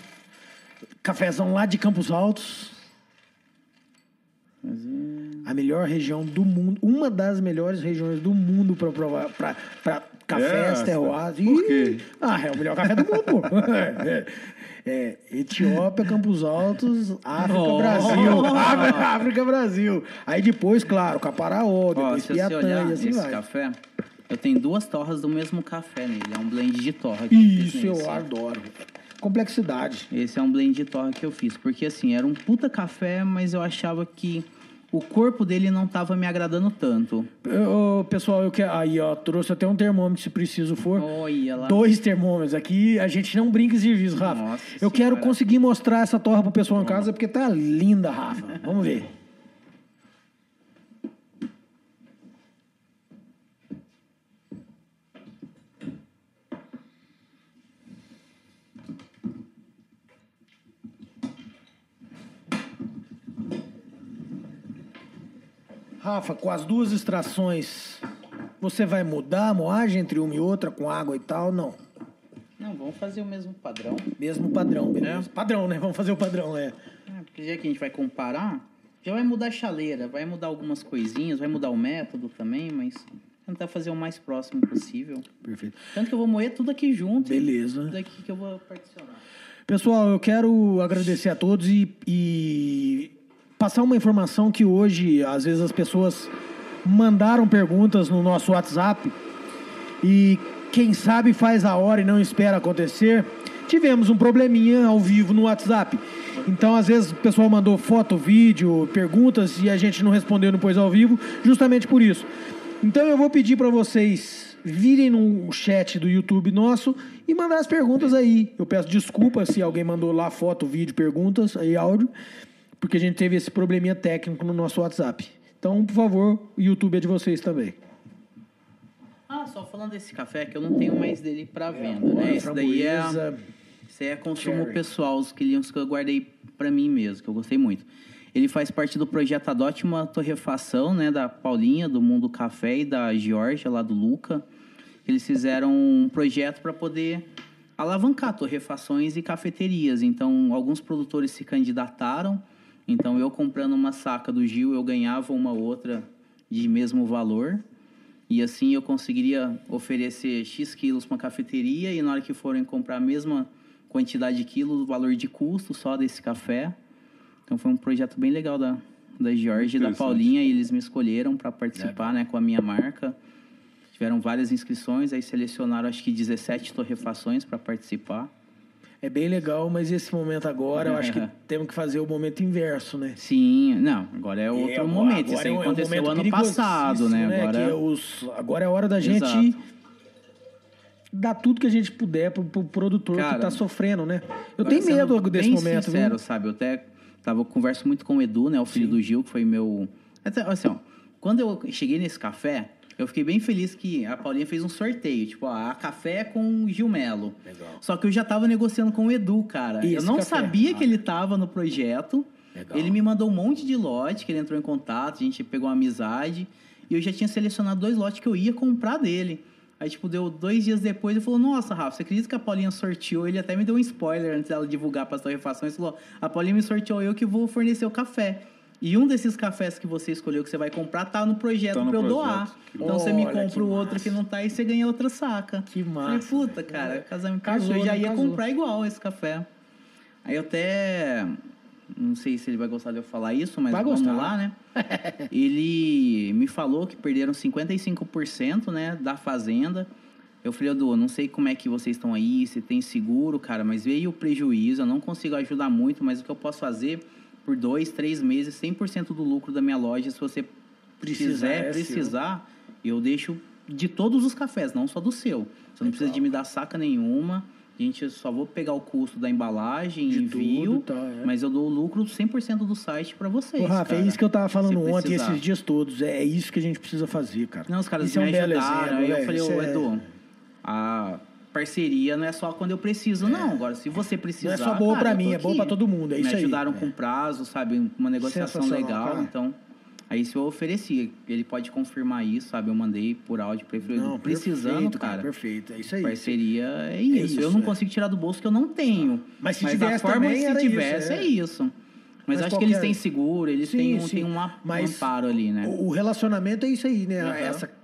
Cafezão lá de Campos Altos. A melhor região do mundo, uma das melhores regiões do mundo para provar para cafés, é, terroirs. Por quê? Ah, é o melhor café do mundo, pô. É, é, Etiópia, Campos Altos, África, oh. Brasil. África, África, Brasil. Aí depois, claro, Caparaó, depois oh, Piatã e assim vai. café, eu tenho duas torras do mesmo café nele. É um blend de torra. Isso, eu adoro complexidade. Esse é um blend de torra que eu fiz. Porque, assim, era um puta café, mas eu achava que o corpo dele não estava me agradando tanto. Eu, pessoal, eu quero. Aí, ó, trouxe até um termômetro se preciso for. Olha lá. Dois termômetros. Aqui a gente não brinca em serviço, Rafa. Nossa eu senhora. quero conseguir mostrar essa torra pro pessoal em casa, porque tá linda, Rafa. Vamos ver. Rafa, com as duas extrações Você vai mudar a moagem entre uma e outra com água e tal? Não. Não, vamos fazer o mesmo padrão. Mesmo padrão, beleza. É. Padrão, né? Vamos fazer o padrão, é. é. Porque já que a gente vai comparar, já vai mudar a chaleira, vai mudar algumas coisinhas, vai mudar o método também, mas tentar fazer o mais próximo possível. Perfeito. Tanto que eu vou moer tudo aqui junto. Beleza. Tudo aqui que eu vou particionar. Pessoal, eu quero agradecer a todos e, e passar uma informação que hoje, às vezes, as pessoas mandaram perguntas no nosso WhatsApp e quem sabe faz a hora e não espera acontecer. Tivemos um probleminha ao vivo no WhatsApp. Então, às vezes, o pessoal mandou foto, vídeo, perguntas e a gente não respondeu depois ao vivo, justamente por isso. Então, eu vou pedir para vocês virem no chat do YouTube nosso e mandar as perguntas aí. Eu peço desculpa se alguém mandou lá foto, vídeo, perguntas, aí áudio, porque a gente teve esse probleminha técnico no nosso WhatsApp. Então, por favor, o YouTube é de vocês também. Ah, só falando desse café que eu não tenho mais dele para venda, é, né? Esse daí é, esse é consumo Cherry. pessoal, os clientes que eu guardei para mim mesmo, que eu gostei muito. Ele faz parte do projeto Adote uma Torrefação, né, da Paulinha, do Mundo Café e da Georgia, lá do Luca. Eles fizeram um projeto para poder alavancar torrefações e cafeterias. Então, alguns produtores se candidataram. Então, eu comprando uma saca do Gil, eu ganhava uma outra de mesmo valor. E assim eu conseguiria oferecer X quilos para uma cafeteria e na hora que forem comprar a mesma quantidade de quilos, o valor de custo só desse café. Então foi um projeto bem legal da, da Jorge e da Paulinha e eles me escolheram para participar né, com a minha marca. Tiveram várias inscrições, aí selecionaram acho que 17 torrefações para participar é bem legal, mas esse momento agora, eu acho que temos que fazer o momento inverso, né? Sim, não, agora é outro é, momento. Isso aí é aconteceu é um ano passado, né? né? Agora... É os, agora é a hora da gente Exato. dar tudo que a gente puder pro, pro produtor Cara, que tá sofrendo, né? Eu tenho medo desse momento. sincero, viu? sabe? Eu até tava, converso muito com o Edu, né? O filho Sim. do Gil, que foi meu... Até, assim, ó, quando eu cheguei nesse café, eu fiquei bem feliz que a Paulinha fez um sorteio, tipo, a café com Gil Melo. Legal. Só que eu já tava negociando com o Edu, cara. eu não café? sabia ah. que ele tava no projeto. Legal. Ele me mandou um monte de lote, que ele entrou em contato, a gente pegou uma amizade. E eu já tinha selecionado dois lotes que eu ia comprar dele. Aí, tipo, deu dois dias depois e falou: Nossa, Rafa, você acredita que a Paulinha sorteou? Ele até me deu um spoiler antes dela divulgar para as torrefações. Falou: A Paulinha me sorteou, eu que vou fornecer o café. E um desses cafés que você escolheu que você vai comprar tá no projeto tá para eu doar. Então você me compra o outro que não tá e você ganha outra saca. Que massa. Falei, puta, cara, é. casamento casou, eu já ia casou. comprar igual esse café. Aí eu até não sei se ele vai gostar de eu falar isso, mas vai vamos gostar. lá, né? ele me falou que perderam 55%, né, da fazenda. Eu falei, Edu, não sei como é que vocês estão aí, se tem seguro, cara, mas veio o prejuízo, eu não consigo ajudar muito, mas o que eu posso fazer por dois, três meses, 100% do lucro da minha loja. Se você quiser, é precisar, eu deixo de todos os cafés, não só do seu. Você não precisa de me dar saca nenhuma. A gente só vou pegar o custo da embalagem, de envio, tá, é. mas eu dou o lucro 100% do site para vocês. Ô, Rafa, é isso que eu tava falando ontem, esses dias todos. É isso que a gente precisa fazer, cara. Não, os caras isso me é um ajudaram. Aí eu falei, ô, é... Edu, a parceria não é só quando eu preciso, é. não. Agora, se você precisar. Não é só boa para mim, é bom para todo mundo. É isso Me aí. ajudaram com prazo, sabe? Uma negociação legal. Cara. Então, aí se eu ofereci, ele pode confirmar isso, sabe? Eu mandei por áudio ele. Não, precisando, perfeito, cara, Perfeito, é isso aí. Parceria é isso. É isso eu não é. consigo tirar do bolso que eu não tenho. Mas se Mas tivesse a forma se tivesse, isso, é. é isso. Mas, Mas acho qualquer... que eles têm seguro, eles sim, têm, um, têm um, amparo ali, né? O relacionamento é isso aí, né? Uhum. Essa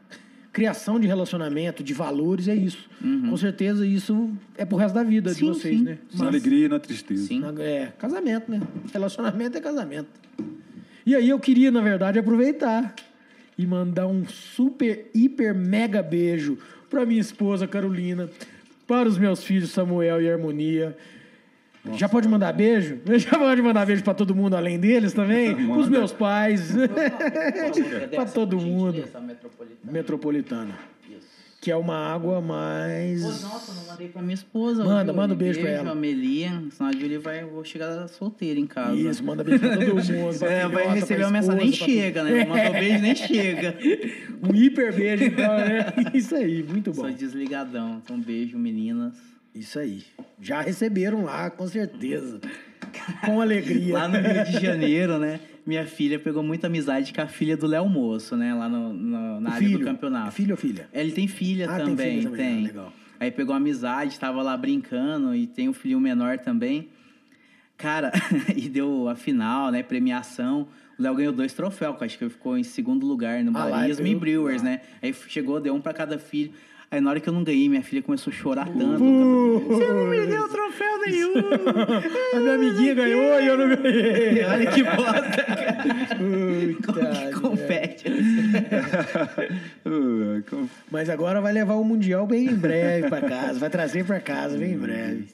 criação de relacionamento, de valores, é isso. Uhum. Com certeza isso é pro resto da vida sim, de vocês, sim. né? Mas, na alegria e na tristeza. Sim. É, casamento, né? Relacionamento é casamento. E aí eu queria, na verdade, aproveitar e mandar um super, hiper, mega beijo para minha esposa Carolina, para os meus filhos Samuel e Harmonia. Já pode mandar beijo? Já pode mandar beijo para todo mundo além deles também? Para os meus pais. para todo mundo. Metropolitana. metropolitana. Que é uma água mais. Pô, nossa, não mandei pra minha esposa. Manda, manda um beijo, beijo pra ela. A Melia, senão a Julie vai vou chegar solteira em casa. Isso, manda beijo pra todo mundo. é, vai receber uma mensagem, nem chega, né? Mandou beijo, nem chega. um hiper beijo, então, né? Isso aí, muito bom. Sou desligadão. Então, beijo, meninas. Isso aí. Já receberam lá, com certeza. Com alegria. lá no Rio de Janeiro, né? minha filha pegou muita amizade com a filha do Léo Moço, né? Lá no, no na área do campeonato. Filho ou filha? Ele tem filha ah, também, tem. Filha também. tem. Ah, legal. Aí pegou amizade, tava lá brincando e tem um filhinho menor também. Cara, e deu a final, né? Premiação. O Léo ganhou dois troféus, acho que ele ficou em segundo lugar no ah, Barismo e Brewers, ah. né? Aí chegou, deu um para cada filho. Aí na hora que eu não ganhei, minha filha começou a chorar tanto. Uh, Você não me deu troféu nenhum! a minha amiguinha ganhou e eu não ganhei. Olha que bosta, cara. Que compete? Mas agora vai levar o Mundial bem em breve para casa. Vai trazer para casa bem em breve.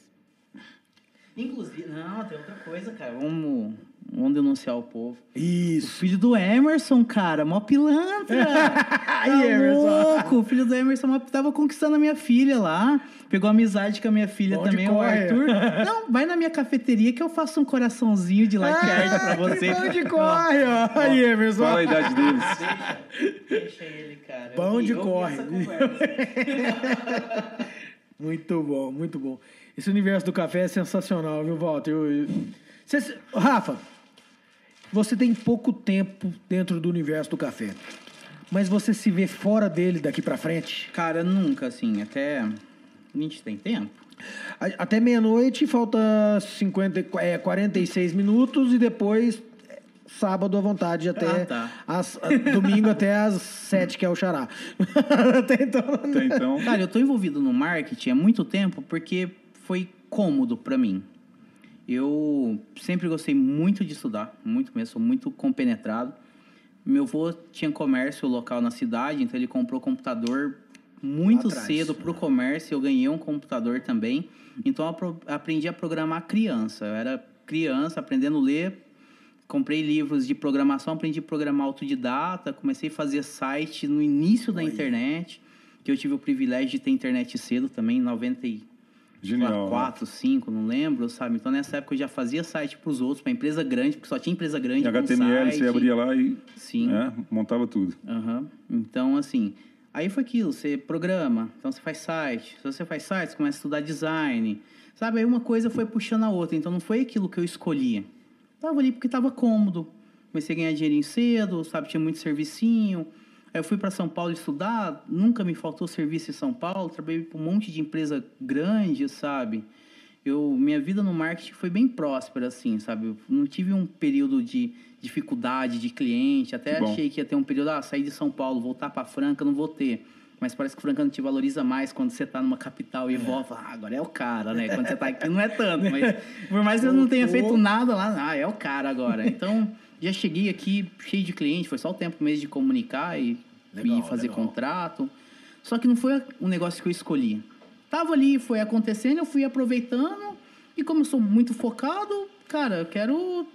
Inclusive, não, tem outra coisa, cara. Vamos Vamos denunciar o povo. Isso. O filho do Emerson, cara, mó pilantra. Aí, tá Emerson. louco. O filho do Emerson tava conquistando a minha filha lá. Pegou amizade com a minha filha Onde também, corre? o Arthur. Não, vai na minha cafeteria que eu faço um coraçãozinho de latte art pra você. Onde corre, ó. Aí, Emerson. Qual a idade deles? Deixa, deixa ele, cara. Pão de corre. muito bom, muito bom. Esse universo do café é sensacional, viu, Walter? Eu, eu... Rafa, você tem pouco tempo dentro do universo do café. Mas você se vê fora dele daqui para frente? Cara, nunca, assim. Até. A gente tem tempo. Até meia-noite, falta 50, é, 46 minutos e depois sábado à vontade até ah, tá. as, domingo até às sete, que é o xará. até então. Até então. Cara, eu tô envolvido no marketing há muito tempo porque foi cômodo para mim. Eu sempre gostei muito de estudar, muito mesmo, sou muito compenetrado. Meu avô tinha comércio local na cidade, então ele comprou computador muito cedo para o comércio. Eu ganhei um computador também, então eu aprendi a programar criança. Eu era criança, aprendendo a ler, comprei livros de programação, aprendi a programar autodidata, comecei a fazer site no início da Oi. internet, que eu tive o privilégio de ter internet cedo também, em 90 Genial. Lá, quatro, cinco, não lembro, sabe? Então nessa época eu já fazia site para os outros, para empresa grande, porque só tinha empresa grande. Em HTML, você abria lá e Sim. É, montava tudo. Uhum. Então, assim, aí foi aquilo, você programa, então você faz site. Se você faz site, você começa a estudar design. Sabe? Aí uma coisa foi puxando a outra, então não foi aquilo que eu escolhia. Tava ali porque estava cômodo. Comecei a ganhar dinheirinho cedo, sabe? Tinha muito servicinho. Eu fui para São Paulo estudar, nunca me faltou serviço em São Paulo, trabalhei para um monte de empresa grande, sabe? Eu, minha vida no marketing foi bem próspera, assim, sabe? Eu não tive um período de dificuldade de cliente, até achei que ia ter um período, ah, sair de São Paulo, voltar para Franca, não vou ter. Mas parece que Franca não te valoriza mais quando você está numa capital e é. volta, ah, agora é o cara, né? Quando você está aqui não é tanto, mas por mais que eu não tenha feito nada lá, ah, é o cara agora. Então, já cheguei aqui cheio de cliente, foi só o tempo mesmo de comunicar e, legal, e fazer legal. contrato. Só que não foi um negócio que eu escolhi. Tava ali, foi acontecendo, eu fui aproveitando. E como eu sou muito focado, cara, eu quero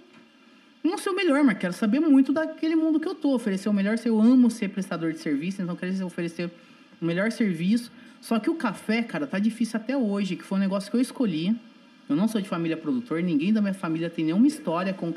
não ser o melhor, mas quero saber muito daquele mundo que eu tô. Oferecer o melhor, eu amo ser prestador de serviço, então eu quero oferecer o melhor serviço. Só que o café, cara, tá difícil até hoje, que foi um negócio que eu escolhi. Eu não sou de família produtor, ninguém da minha família tem nenhuma história com uhum.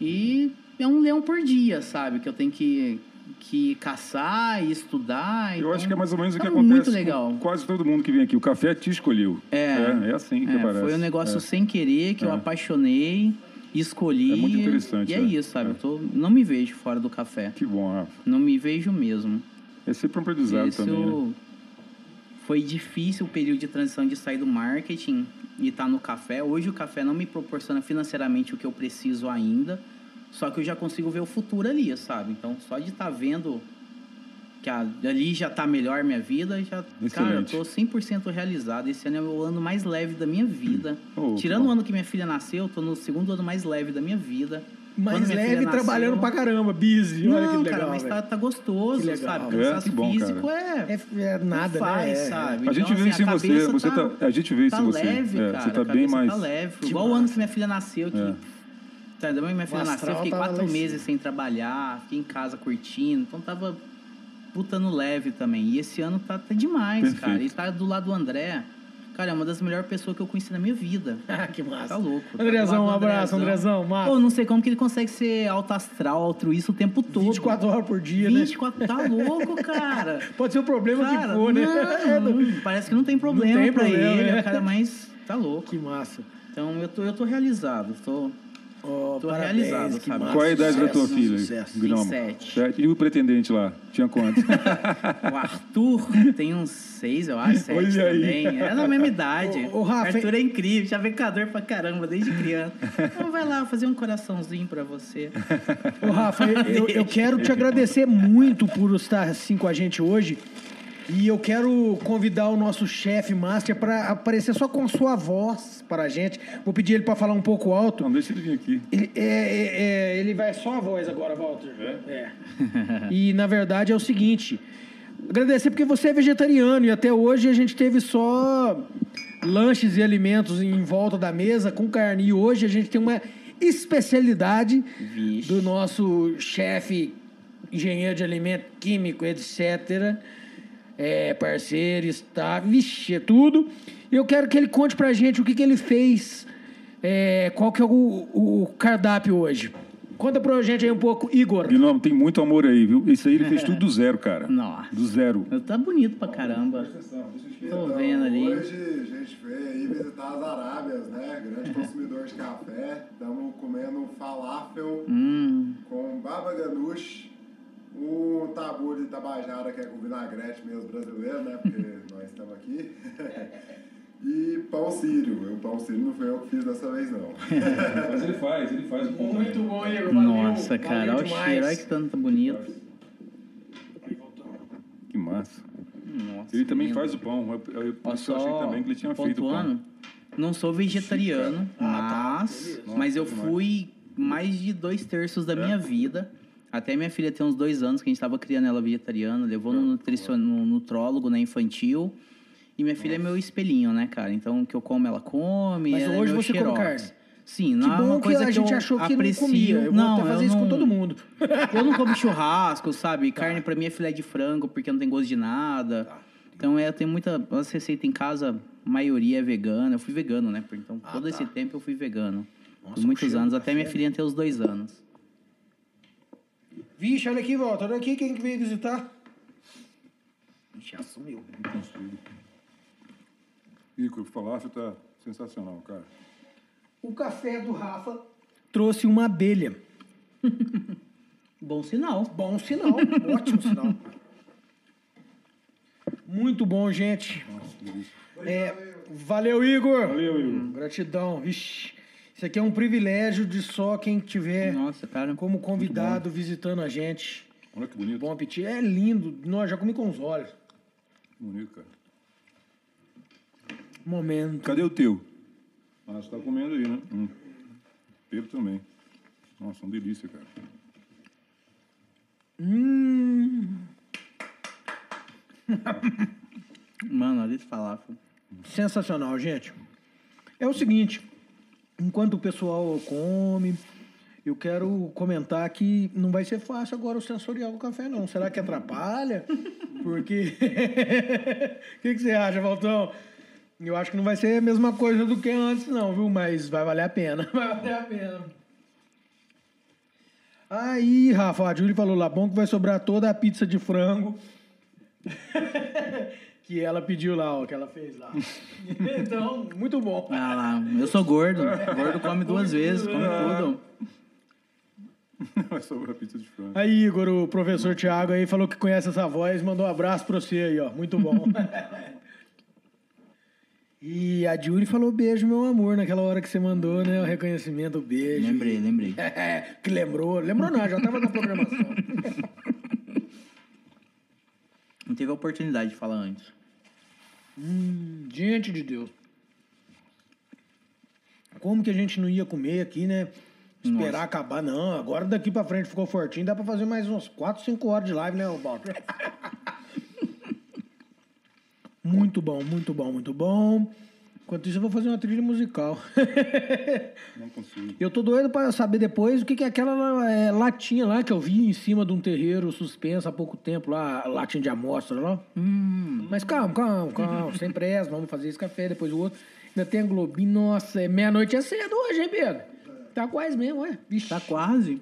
E é um leão por dia, sabe? Que eu tenho que, que caçar e estudar. Eu então, acho que é mais ou menos o que acontece muito legal. com quase todo mundo que vem aqui. O café te escolheu. É, é, é assim que é, parece. Foi um negócio é. sem querer, que eu é. apaixonei, escolhi. É muito interessante. E é, é. isso, sabe? Eu tô, não me vejo fora do café. Que bom, Rafa. Não me vejo mesmo. É sempre um aprendizado Isso também. Né? Foi difícil o período de transição de sair do marketing e tá no café. Hoje o café não me proporciona financeiramente o que eu preciso ainda, só que eu já consigo ver o futuro ali, sabe? Então, só de estar tá vendo que ali já está melhor minha vida, já, Excelente. cara, eu tô 100% realizado. Esse ano é o ano mais leve da minha vida. Oh, Tirando o ano que minha filha nasceu, eu tô no segundo ano mais leve da minha vida mais leve trabalhando pra caramba, busy. Olha que legal. Cara, mas tá, tá gostoso, sabe? Cansaço é, bom, físico é, é, é, nada, não faz, né? sabe? A gente então, vê assim, isso em você. você tá, a gente vê isso tá em você. Leve, é, cara, você tá bem mais. Tá leve. Igual o ano que minha filha nasceu, que. É. Tá, minha filha nasceu, eu fiquei quatro meses sem trabalhar, fiquei em casa curtindo, então tava putando leve também. E esse ano tá, tá demais, Perfeito. cara. E tá do lado do André. Cara, é uma das melhores pessoas que eu conheci na minha vida. Ah, que massa. Tá louco. Andrezão, um abraço, Andrezão. Massa. Pô, não sei como que ele consegue ser alto astral, altruísta o tempo todo. 24 horas por dia, 24, né? Tá louco, cara. Pode ser o problema cara, que for, né? Não, parece que não tem problema não tem pra problema, ele. Né? O cara mais... Tá louco. Que massa. Então, eu tô, eu tô realizado. Tô Oh, Tô parabéns, realizado, sabe? Qual é a idade da tua filha? Sucesso. Sete. Sete. E o pretendente lá? Tinha quantos? o Arthur tem uns seis, eu acho, sete Olha também. Aí. É na mesma idade. O, o Rafa, Arthur é incrível, já vem calor pra caramba desde criança. Então vai lá fazer um coraçãozinho pra você. Ô, Rafa, eu, eu quero te agradecer muito por estar assim com a gente hoje. E eu quero convidar o nosso chefe master para aparecer só com sua voz para a gente. Vou pedir ele para falar um pouco alto. Não, deixa ele vir aqui. Ele, é, é, é, ele vai só a voz agora, Walter. É? é. e na verdade é o seguinte: agradecer porque você é vegetariano e até hoje a gente teve só lanches e alimentos em volta da mesa com carne. E hoje a gente tem uma especialidade Vixe. do nosso chefe, engenheiro de alimento, químico, etc é, parceiro, está, vixe, é tudo. Eu quero que ele conte pra gente o que, que ele fez, é, qual que é o, o cardápio hoje. Conta pra gente aí um pouco, Igor. Guilherme, tem muito amor aí, viu? Isso aí ele fez tudo do zero, cara. Nossa. Do zero. Tá bonito pra caramba. Tô vendo ali. Hoje a gente veio aí visitar as Arábias, né? Grande consumidor de café. Estamos comendo falafel hum. com baba ganoush um tabu de tabajara, que é com vinagrete mesmo brasileiro, né? Porque nós estamos aqui. E pão sírio. O pão sírio não foi eu que fiz dessa vez, não. Mas ele faz, ele faz o pão. Muito bom, Igor. Nossa, cara, olha o cheiro, olha que tanto bonito. Que massa. Nossa, ele também lindo. faz o pão. Eu, eu, eu só achei também que ele tinha feito o pão. Não sou vegetariano, ah, mas, tá. mas eu fui mais de dois terços da é? minha vida até minha filha tem uns dois anos que a gente estava criando ela vegetariana, levou no, nutricion... no nutrólogo, né, infantil. E minha filha Nossa. é meu espelhinho, né, cara? Então, o que eu como, ela come. Mas ela é hoje é você come carne? Sim, não que é uma coisa que a gente achou que aprecio. não comia. Eu não, vou fazer isso não, com todo mundo. Eu não como churrasco, sabe? Tá. Carne para mim é filé de frango, porque não tem gosto de nada. Tá. Então, é, eu tenho muita... As receitas em casa, a maioria é vegana. Eu fui vegano, né? Então, ah, todo tá. esse tempo eu fui vegano. Nossa, Por muitos anos, até minha filha ter os dois anos. Vixe, olha aqui, volta. Olha aqui quem veio visitar. Vixe, assumiu. Não consigo. Ico, o falafel tá sensacional, cara. O café do Rafa trouxe uma abelha. Bom sinal. Bom sinal. Ótimo sinal. Muito bom, gente. Nossa, é, valeu, Igor. Valeu, Igor. Gratidão. Vixe. Isso aqui é um privilégio de só quem tiver Nossa, cara, como convidado visitando a gente. Olha que bonito. Bom apetite. É lindo. Nós já comi com os olhos. Bonito, cara. Momento. Cadê o teu? Ah, você tá comendo aí, né? Hum. Pelo também. Nossa, uma delícia, cara. Hum. Mano, ali de falar. Sensacional, gente. É o seguinte, enquanto o pessoal come, eu quero comentar que não vai ser fácil agora o sensorial do café, não. Será que atrapalha? Porque. O que, que você acha, Valtão? Eu acho que não vai ser a mesma coisa do que antes, não, viu? Mas vai valer a pena. Vai valer a pena. Aí, Rafa, a Júlia falou lá, bom que vai sobrar toda a pizza de frango. que ela pediu lá, ó, que ela fez lá. então, muito bom. Ah lá, eu sou gordo. Gordo come duas vezes, come tudo. Vai sobrar pizza de frango. Aí, Igor, o professor Tiago aí falou que conhece essa voz, mandou um abraço pra você aí, ó. Muito bom. E a Julie falou beijo, meu amor, naquela hora que você mandou, né? O reconhecimento, o beijo. Lembrei, lembrei. que lembrou. Lembrou não, já tava na programação. Não teve a oportunidade de falar antes. Hum, gente de Deus. Como que a gente não ia comer aqui, né? Esperar Nossa. acabar, não. Agora daqui pra frente ficou fortinho, dá pra fazer mais uns 4, 5 horas de live, né, Walter? muito bom, muito bom, muito bom. Enquanto isso, eu vou fazer uma trilha musical. Não consigo. Eu tô doido para saber depois o que, que é aquela é, latinha lá que eu vi em cima de um terreiro suspenso há pouco tempo, lá, latinha de amostra lá. Hum. Mas calma, calma, calma, sem pressa, vamos fazer esse café, depois o outro. Ainda tem a Globinho, nossa, é meia-noite é cedo hoje, hein, Pedro? Tá quase mesmo, ué. Vixe. Tá quase.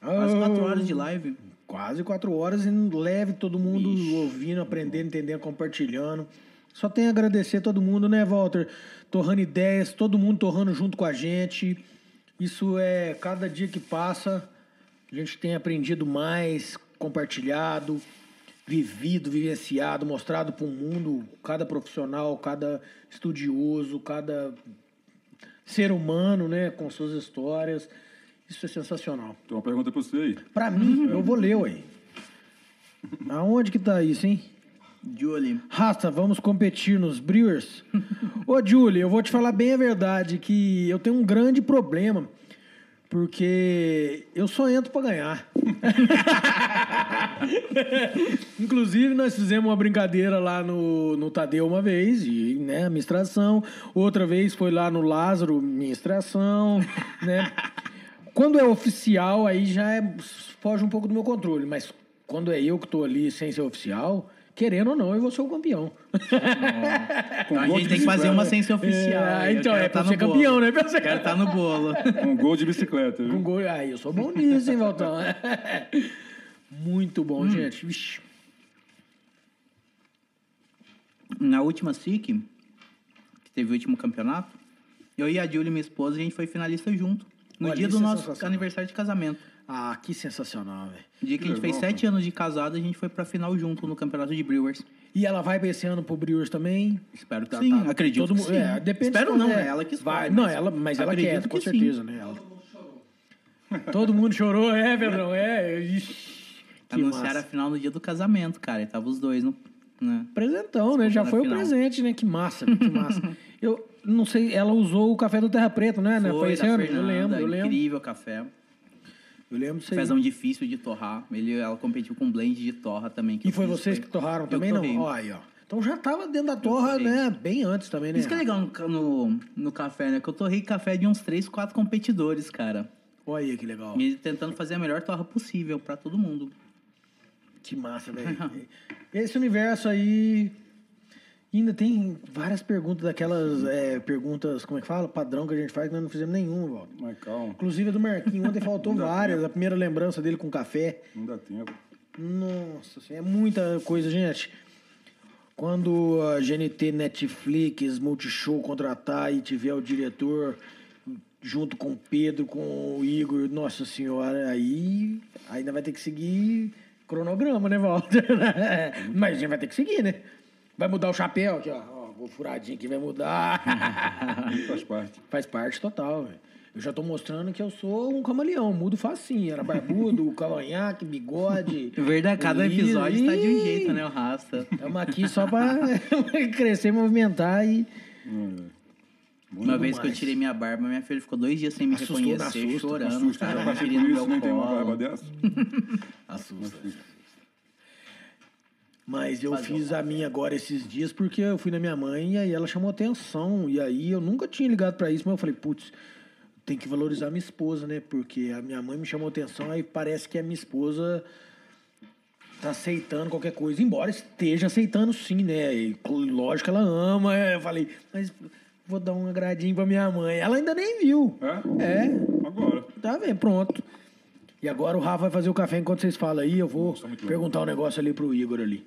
Quase quatro horas de live. Quase quatro horas e leve todo mundo Ixi, ouvindo, aprendendo, entendendo, compartilhando. Só tenho a agradecer todo mundo, né, Walter? Torrando ideias, todo mundo torrando junto com a gente. Isso é cada dia que passa, a gente tem aprendido mais, compartilhado, vivido, vivenciado, mostrado para o mundo, cada profissional, cada estudioso, cada ser humano, né, com suas histórias. Isso é sensacional. Tem uma pergunta para você aí. Para mim, eu vou ler, ué. Aonde que tá isso, hein? Julie. Rasta, vamos competir nos Brewers? Ô, Julie, eu vou te falar bem a verdade, que eu tenho um grande problema, porque eu só entro para ganhar. Inclusive, nós fizemos uma brincadeira lá no, no Tadeu uma vez, e, né, administração. Outra vez foi lá no Lázaro, administração, né? Quando é oficial, aí já é, foge um pouco do meu controle, mas quando é eu que estou ali sem ser oficial, querendo ou não, eu vou ser o campeão. Então a gente tem que fazer uma sem ser oficial. É, então, é tá pra ser no bolo. campeão, né? Pra ser quero estar no bolo. Um gol de bicicleta, Com viu? gol. Ah, eu sou bom nisso, hein, Valtão? Muito bom, Hum. gente. Vixe. Na última SIC, que teve o último campeonato, eu e a Julie, minha esposa, a gente foi finalista junto. No Olha, dia do é nosso aniversário de casamento. Ah, que sensacional, velho. Dia que a gente fez legal, sete anos de casado, a gente foi pra final junto no campeonato de Brewers. E ela vai pra esse ano pro Brewers também? Espero que Tá, sim, tá. acredito Todo que mu- sim. É, depende Espero não, é ela que vai. mas Não, ela, mas ela acredito quer, com que sim. certeza, né? Ela... Todo mundo chorou, é, Pedrão? É. Ixi, que Anunciaram a massa. final no dia do casamento, cara. E tava os dois no. Né? Presentão, né? Já foi o presente, né? Que massa, que massa. Eu não sei, ela usou o café do Terra Preta, né? Foi, Foi, esse ano? Eu Fernanda, lembro, eu lembro. incrível café. Eu lembro disso. Cafézão difícil de torrar. Ele, ela competiu com blend de torra também. E eu foi fiz, vocês que torraram eu também, torrei. não? Ó, aí, ó. Então já tava dentro da torra, né? Bem antes também, né? Isso que é legal no, no, no café, né? Que eu torrei café de uns 3, 4 competidores, cara. Olha aí que legal. E tentando fazer a melhor torra possível pra todo mundo. Que massa, velho. Esse universo aí. Ainda tem várias perguntas, daquelas é, perguntas, como é que fala? Padrão que a gente faz, que nós não fizemos nenhuma, Walter. Mas calma, Inclusive a do Marquinhos, ontem faltou várias. A primeira lembrança dele com café. não dá tempo. Nossa, é muita coisa, gente. Quando a GNT Netflix, Multishow contratar e tiver o diretor junto com o Pedro, com o Igor, nossa senhora, aí ainda vai ter que seguir cronograma, né, Walter? Mas a gente vai ter que seguir, né? Vai mudar o chapéu aqui, ó. ó o furadinho aqui vai mudar. Faz parte. Faz parte total, velho. Eu já tô mostrando que eu sou um camaleão, mudo facinho. Era barbudo, cavanhaque, bigode. Verdade, cada liso. episódio tá de um jeito, né? O Rasta. Estamos aqui só pra crescer, movimentar e. Uma vez que eu tirei minha barba, minha filha ficou dois dias sem me Assustou, reconhecer, assusta, chorando, Assusta, cara, já passei por meu isso, nem tem uma barba dessa. Assusta. Mas eu fiz a minha agora esses dias porque eu fui na minha mãe e aí ela chamou atenção. E aí eu nunca tinha ligado pra isso, mas eu falei, putz, tem que valorizar minha esposa, né? Porque a minha mãe me chamou atenção, aí parece que a minha esposa tá aceitando qualquer coisa, embora esteja aceitando sim, né? E, lógico que ela ama. é, Eu falei, mas vou dar um agradinho pra minha mãe. Ela ainda nem viu. É? É, Agora. Tá vendo, pronto. E agora o Rafa vai fazer o café enquanto vocês falam aí. Eu vou perguntar um negócio ali pro Igor ali.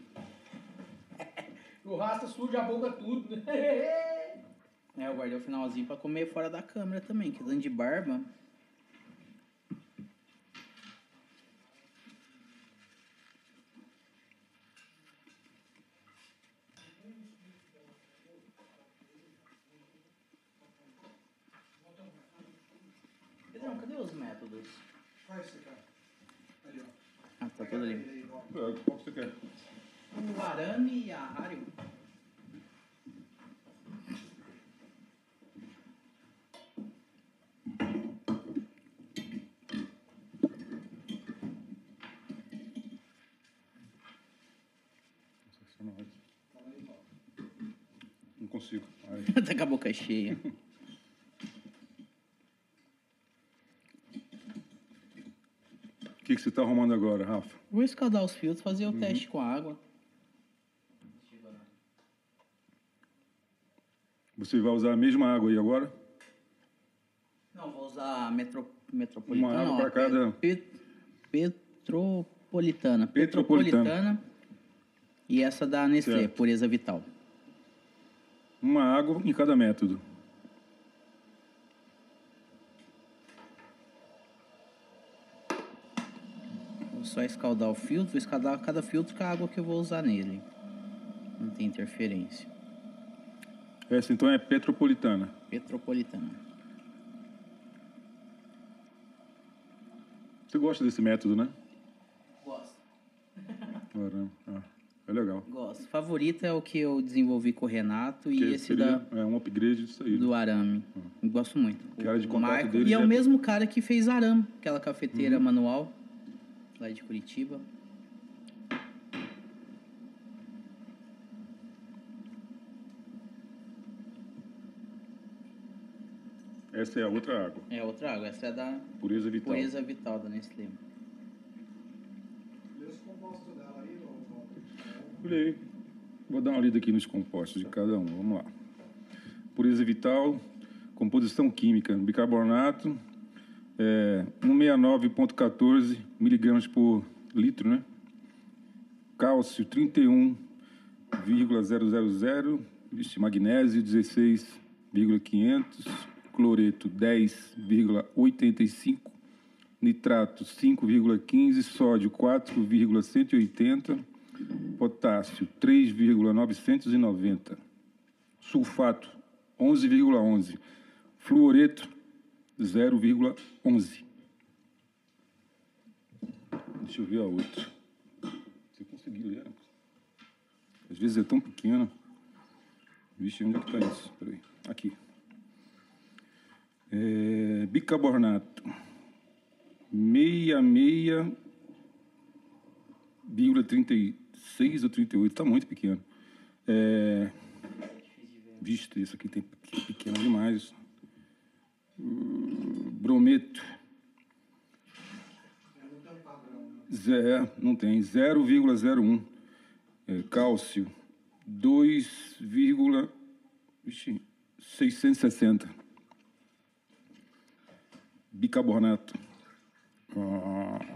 O Rasta suja a boca tudo. né? É, eu guardei o finalzinho pra comer fora da câmera também, que dando de barba. Pedrão, cadê os métodos? Ah, tá tudo ali. É, Qual que você quer? O arame e a Hario. Não consigo. Tá com a boca cheia. O que, que você está arrumando agora, Rafa? Vou escaldar os filtros, fazer o teste com a água. Você vai usar a mesma água aí agora? Não, vou usar a metro, metropolitana. Uma água ó, pra cada- pe- petropolitana. Petropolitana. Petropolitana. E essa da Nestlé, Certo. pureza vital. Uma água em cada método. Vou só escaldar o filtro, vou escaldar cada filtro com a água que eu vou usar nele. Não tem interferência. Essa então é petropolitana. Petropolitana. Você gosta desse método, né? Gosto. Caramba. Ah, é legal. Gosto. Favorito é o que eu desenvolvi com o Renato Que e esse da, É um upgrade disso aí. né? do arame. Gosto muito. Que era de O contato Marco- dele E é o mesmo cara que fez arame, aquela cafeteira Uhum. manual, lá de Curitiba. Essa é a outra água. É outra água, essa é da Pureza vital. pureza vital da Nestlé. Olhei. Vou dar uma lida aqui nos compostos de cada um. Vamos lá. Pureza vital, composição química, bicarbonato, é, 169,14 miligramas por litro, né? Cálcio, 31,000, vixe, magnésio, 16,500, cloreto, 10,85, nitrato, 5,15, sódio, 4,180, potássio 3,990, sulfato 11,11, fluoreto 0,11. Deixa eu ver a outra. Você conseguiu ler? Às vezes é tão pequena. Vixe, onde é que está isso? Peraí. Aqui. É, bicarbonato. 66,36 ou 38. Está muito pequeno. É, visto, isso aqui tem pequeno demais. Brometo. Zé, não tem. 0,01. É, cálcio. 2,660. Bicarbonato. Bicarbonato.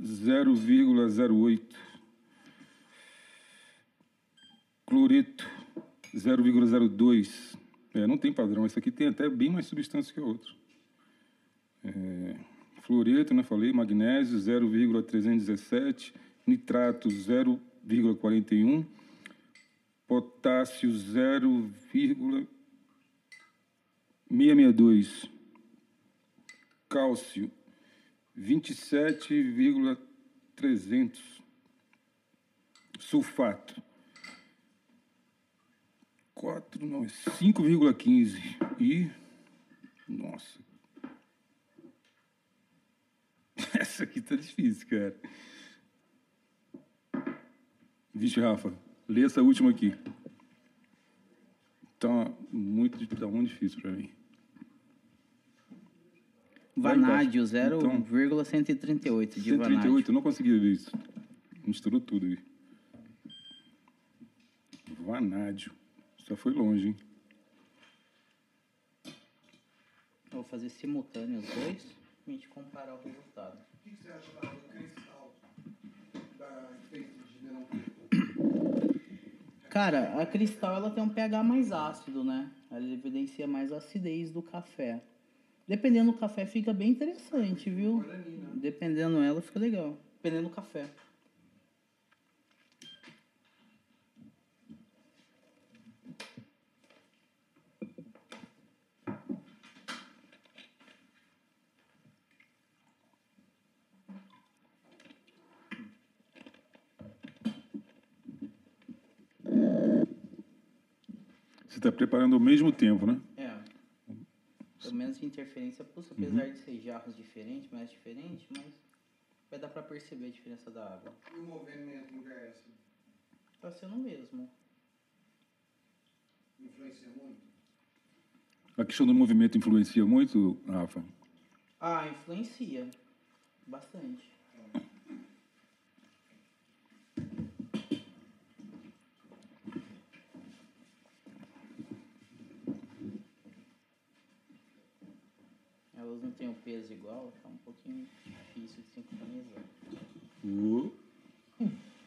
0,08. Cloreto. 0,02. É, não tem padrão. Esse aqui tem até bem mais substância que o outro. É, fluoreto, né? Falei. Magnésio, 0,317. Nitrato, 0,41. Potássio, 0,662. Cálcio, 27,300. Sulfato, 4, não, 5,15. E. Nossa. Essa aqui tá difícil, cara. Vixe, Rafa, lê essa última aqui. Tá muito, tá muito difícil para mim. Vanádio, embaixo. Então, 0,138 de 138, vanádio. eu não consegui ver isso. Misturou tudo aí. Vanádio. Só foi longe, hein? Eu Vou fazer simultâneo os dois pra gente comparar o resultado. O que você acha da cristal da feita de Cara, a cristal ela tem um pH mais ácido, né? Ela evidencia mais a acidez do café. Dependendo do café fica bem interessante, viu? Dependendo ela fica legal. Dependendo do café. Está preparando ao mesmo tempo, né? É. Pelo menos interferência pulsa, apesar de ser jarros diferentes, mais diferentes, mas vai dar pra perceber a diferença da água. E o movimento inverso Tá sendo o mesmo. influencia muito? A questão do movimento influencia muito, Rafa? Ah, influencia. Bastante. Elas não têm o peso igual, tá um pouquinho difícil de sincronizar. Uh,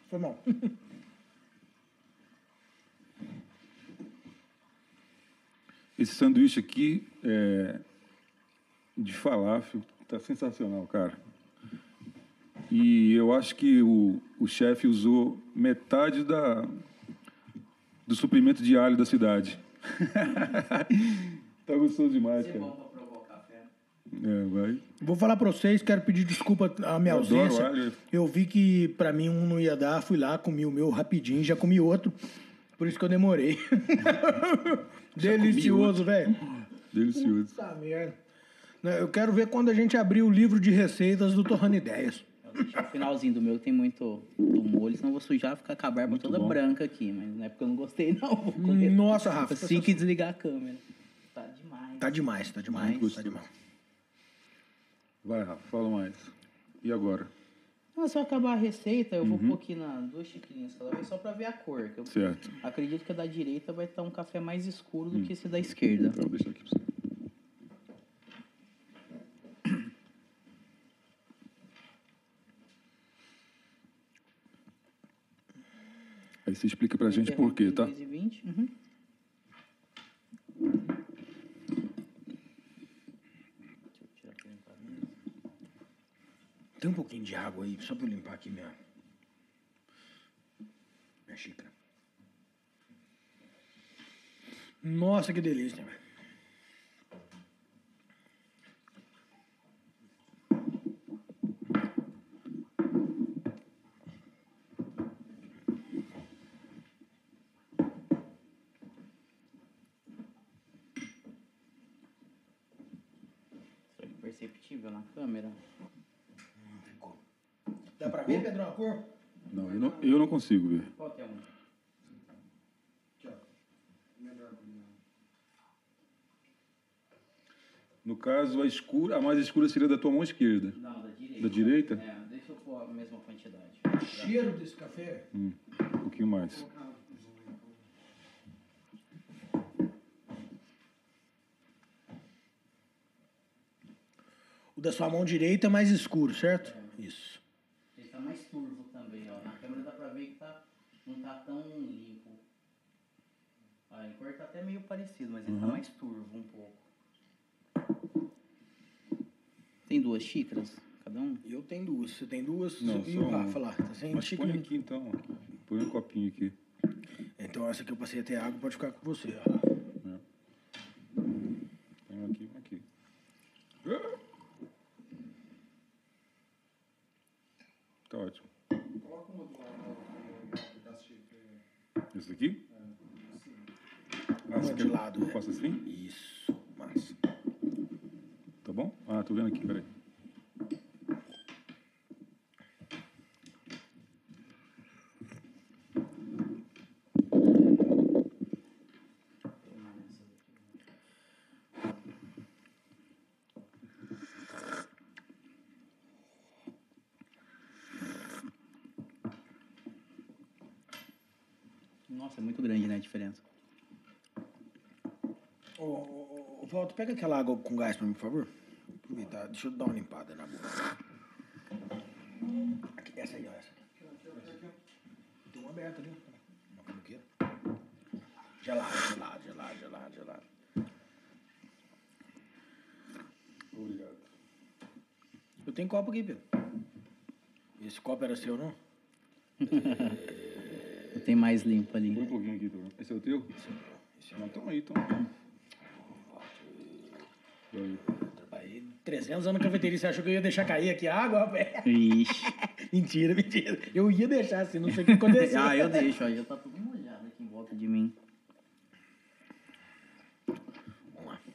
Foi mal. sanduíche aqui é, de falafel tá sensacional, cara. E eu acho que o, o chefe usou metade da, do suprimento de alho da cidade. tá gostoso demais, cara. É, vai. Vou falar para vocês, quero pedir desculpa a minha Eu adoro ausência. alho. Eu vi que para mim um não ia dar, fui lá, comi o meu rapidinho, já comi outro. Por isso que eu demorei. Delicioso, velho. Delicioso. Puta merda. Eu quero ver quando a gente abrir o livro de receitas do Torrando Ideias. O finalzinho do meu, tem muito do molho, senão eu vou sujar, ficar com a barba toda bom. branca aqui. Mas não é porque eu não gostei, não. Vou comer. Nossa, Rafa. Assim que desligar a câmera. Tá demais. Tá demais, tá. Demais. Tá demais. Vai, Rafa, fala mais. E agora? Não, se eu acabar a receita, eu vou pôr aqui na duas xicrinhas cada vez só pra ver a cor. eu Certo. acredito que a da direita vai estar um café mais escuro do que esse da esquerda. Então, deixa aqui pra você. Aí você explica pra gente por quê, tá? 2,20, Uhum. Deixa eu tirar aqui limpar mesmo. Tem um pouquinho de água aí, só eu limpar aqui minha. Minha xícara. Nossa, que delícia, velho. É perceptível na câmera? Dá pra ver, Pedrão, a cor? Não, eu não, eu não consigo ver. Qual que é um? Aqui, ó. Melhor combinado. No caso, a escura, a mais escura seria da tua mão esquerda. Não, da direita. Da direita? É, deixa eu pôr a mesma quantidade. Cheiro desse café. Hum, um pouquinho mais. O da sua mão direita é mais escuro, certo? Isso. Tá mais turvo também, ó. Na câmera dá pra ver que tá, não tá tão limpo. A cor tá até meio parecido, mas ele tá mais turvo um pouco. Tem duas xícaras, cada um? Eu tenho duas. Você tem duas? Não, e só o. Rafa lá? Tá sem Mas põe xícara? aqui então. Põe um copinho aqui. Então essa que eu passei até água pode ficar com você. ó. Põe um aqui, um aqui. Tá ótimo. Coloca uma do lado ó, da xícara. Esse daqui? Ah, Uma de quer lado, eu é. faça assim? Isso. Massa. Tá bom? Ah, tô vendo aqui, peraí. Nossa, é muito grande, né, a diferença. Ô, ô, ô, Walter, pega aquela água com gás pra mim, por favor. Aproveitar, deixa eu dar uma limpada na boca. Aqui, essa aí, ó, essa aqui. Tem uma aberta ali. Uma canuqueira. Gelado, gelado, gelado, gelado, gelado. Obrigado. Eu tenho copo aqui, Pedro. Esse copo era seu, não? Tem mais limpo Põe um ali. pouquinho aqui, tá? Esse é o teu? Não, toma aí, toma. Aí. Trabalhei 300 anos na cafeteria. Você achou que eu ia deixar cair aqui a água, rapaz? Ixi. mentira, mentira. Eu ia deixar assim, não sei o que aconteceu. ah, eu deixo, ó. Já tá tudo molhado aqui em volta de mim.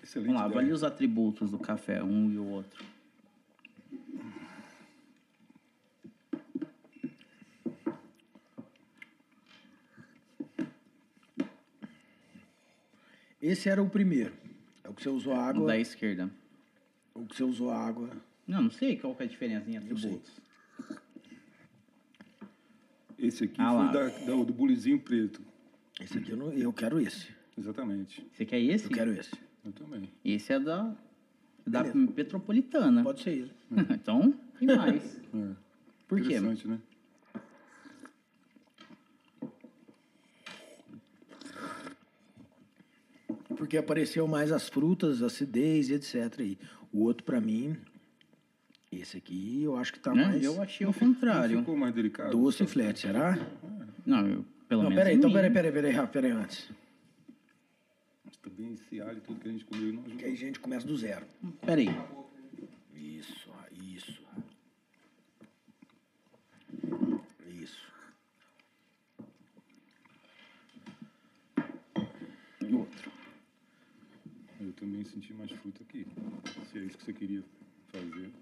Excelente. Vamos lá, avalie os atributos do café, um e o outro. Esse era o primeiro. É o que você usou O água. da esquerda. O que você usou água. Não, não sei qual que é a diferença em atributos. Esse aqui Ah foi da, da- do bulizinho preto. Esse aqui eu, não, eu quero esse. Exatamente. Você quer esse? Eu quero esse. Eu também. Esse é da, da Beleza. Petropolitana. Pode ser isso. então, e mais? É. Por quê? Interessante, né? Porque apareceu mais as frutas, acidez e etc. Aí. O outro, pra mim, esse aqui, eu acho que tá Né? mais Eu achei o contrário. ficou mais delicado. doce e flat, será? Não, eu, pelo Não, menos. peraí, então peraí, peraí, peraí, Rafa, peraí antes. Mas também esse alho e tudo que a gente comeu não Que ajudou. aí a gente começa do zero. Peraí. Isso, isso. Isso. E outro. Eu também senti mais fruta aqui. Se é isso que você queria fazer.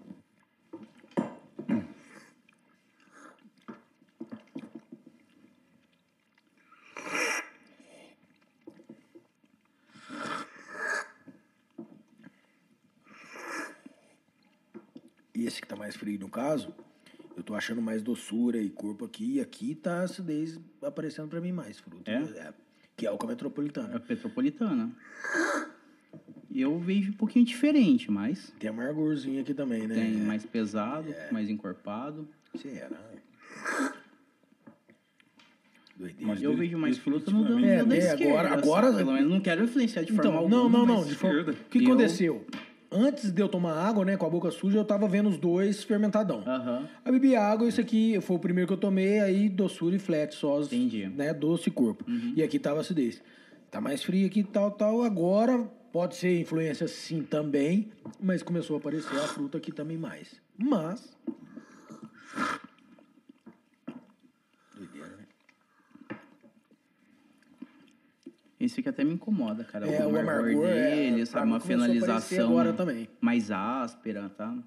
E esse que tá mais frio no caso, eu tô achando mais doçura e corpo aqui. E aqui tá a acidez aparecendo pra mim mais fruta. É? que é o com a metropolitana. É petropolitana. Eu vejo um pouquinho diferente, mas Tem amargorzinho aqui também, né? tem mais pesado, mais encorpado. Será? Doideira. Mas Eu vejo mais fruta no da, definitivamente- É, da é, esquerda, agora- sabe? agora- Pelo menos não quero influenciar de forma Então, alguma. não, não, não. de forma- esquerda. O que Eu- aconteceu? Antes de eu tomar água, né, com a boca suja, eu tava vendo os dois fermentadão. Aham. Aí bebi água, esse aqui foi o primeiro que eu tomei, aí doçura e flat, só, Entendi. né, doce e corpo. E aqui tava acidez. Tá mais frio aqui, tal, tal. Agora pode ser influência sim também, mas começou a aparecer a fruta aqui também mais. Mas... Doideira, né? Esse aqui até me incomoda, cara. É, o amargor, é, dele, pra sabe? Uma finalização agora também. mais áspera, tá?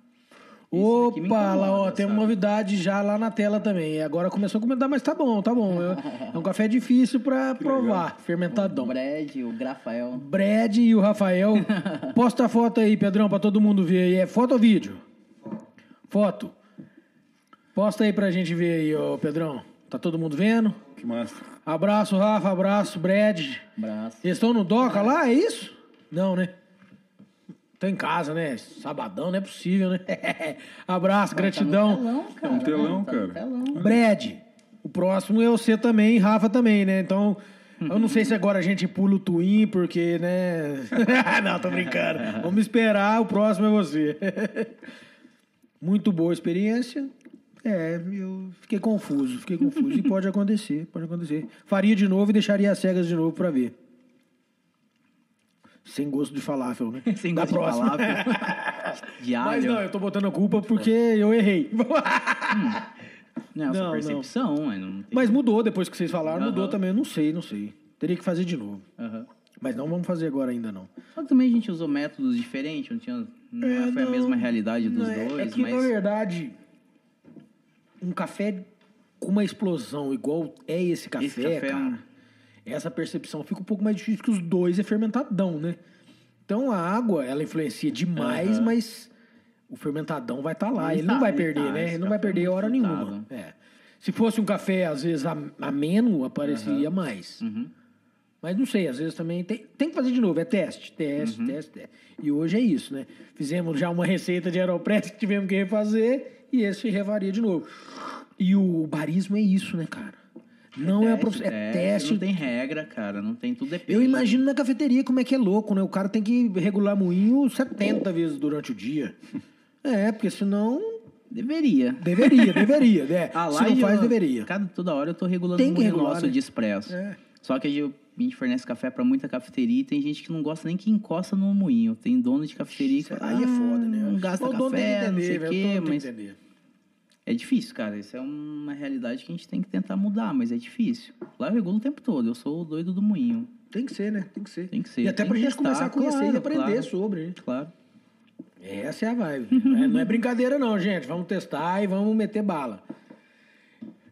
Opa, lá, ó, tem uma novidade já lá na tela também. Agora começou a comentar, mas tá bom, tá bom. É um café difícil pra provar, O fermentadão. Brad, o Grafael. Brad e o Rafael. Posta a foto aí, Pedrão, pra todo mundo ver aí. É foto ou vídeo? Foto. Posta aí pra gente ver aí, ô Pedrão. Tá todo mundo vendo? Que massa. Abraço, Rafa, abraço, Brad. Braço. Eles estão no Doca lá, é isso? Não, né? Estão em casa, né? Sabadão, não é possível, né? Abraço, gratidão. Telão, cara. um telão, Tá no cara. telão. Brad, o próximo é você também, Rafa também, né? Então, eu não sei se agora a gente pula o Twin, porque, né? não, tô brincando. Vamos esperar, o próximo é você. Muito boa experiência. É, eu fiquei confuso, fiquei confuso. E pode acontecer, pode acontecer. Faria de novo e deixaria as cegas de novo pra ver. Sem gosto de falafel, né? Sem Da gosto de próxima. falafel. De alho. Mas não, eu tô botando a culpa porque eu errei. Não, essa Não, não. percepção, mas não. Mas mudou depois que vocês falaram, Aham. mudou também. Eu não sei, não sei. Teria que fazer de novo. Aham. Mas não vamos fazer agora ainda, não. Só que também a gente usou métodos diferentes, não tinha... Não É, foi a não. mesma realidade dos Não, é- dois, é que, mas... na verdade, um café com uma explosão igual é esse café, Esse café é um- cara, essa percepção fica um pouco mais difícil, porque os dois é fermentadão, né? Então a água, ela influencia demais, Aham. mas o fermentadão vai estar lá. Ele Ele, não tá, vai ele perder, tá. né? Ele não vai é perder muito hora nenhuma. É. Se fosse um café, às vezes, am- ameno, apareceria mais. Uhum. Mas não sei, às vezes também tem, tem que fazer de novo, é teste, teste, Uhum. teste, teste. E hoje é isso, né? Fizemos já uma receita de Aeropress que tivemos que refazer e esse revaria de novo. E o barismo é isso, né, cara? Não é, a prof... é teste. Não tem regra, cara. Não tem tudo depende. Eu imagino na cafeteria como é que é louco, né? O cara tem que regular moinho 70 vezes durante o dia. É, porque senão Deveria. deveria, deveria, né? Ah, Se não eu- faz, deveria. Cada, toda hora eu tô regulando Tem o que moinho regular, nosso né? de expresso. É. Só que a gente, a gente fornece café pra muita cafeteria e tem gente que não gosta nem que encosta no moinho. Tem dono de cafeteria que Aí é foda, né? Não gasta O café, não sei o velho, o quê, mas entender. É difícil, cara. Isso é uma realidade que a gente tem que tentar mudar, mas é difícil. Lá eu regulo o tempo todo. Eu sou o doido do moinho. Tem que ser, né? Tem que ser. Tem que ser. E até Tem pra gente testar, começar a conhecer claro, e aprender claro. sobre, né? Claro. Essa é a vibe. Não é- não é brincadeira, não, gente. Vamos testar e vamos meter bala.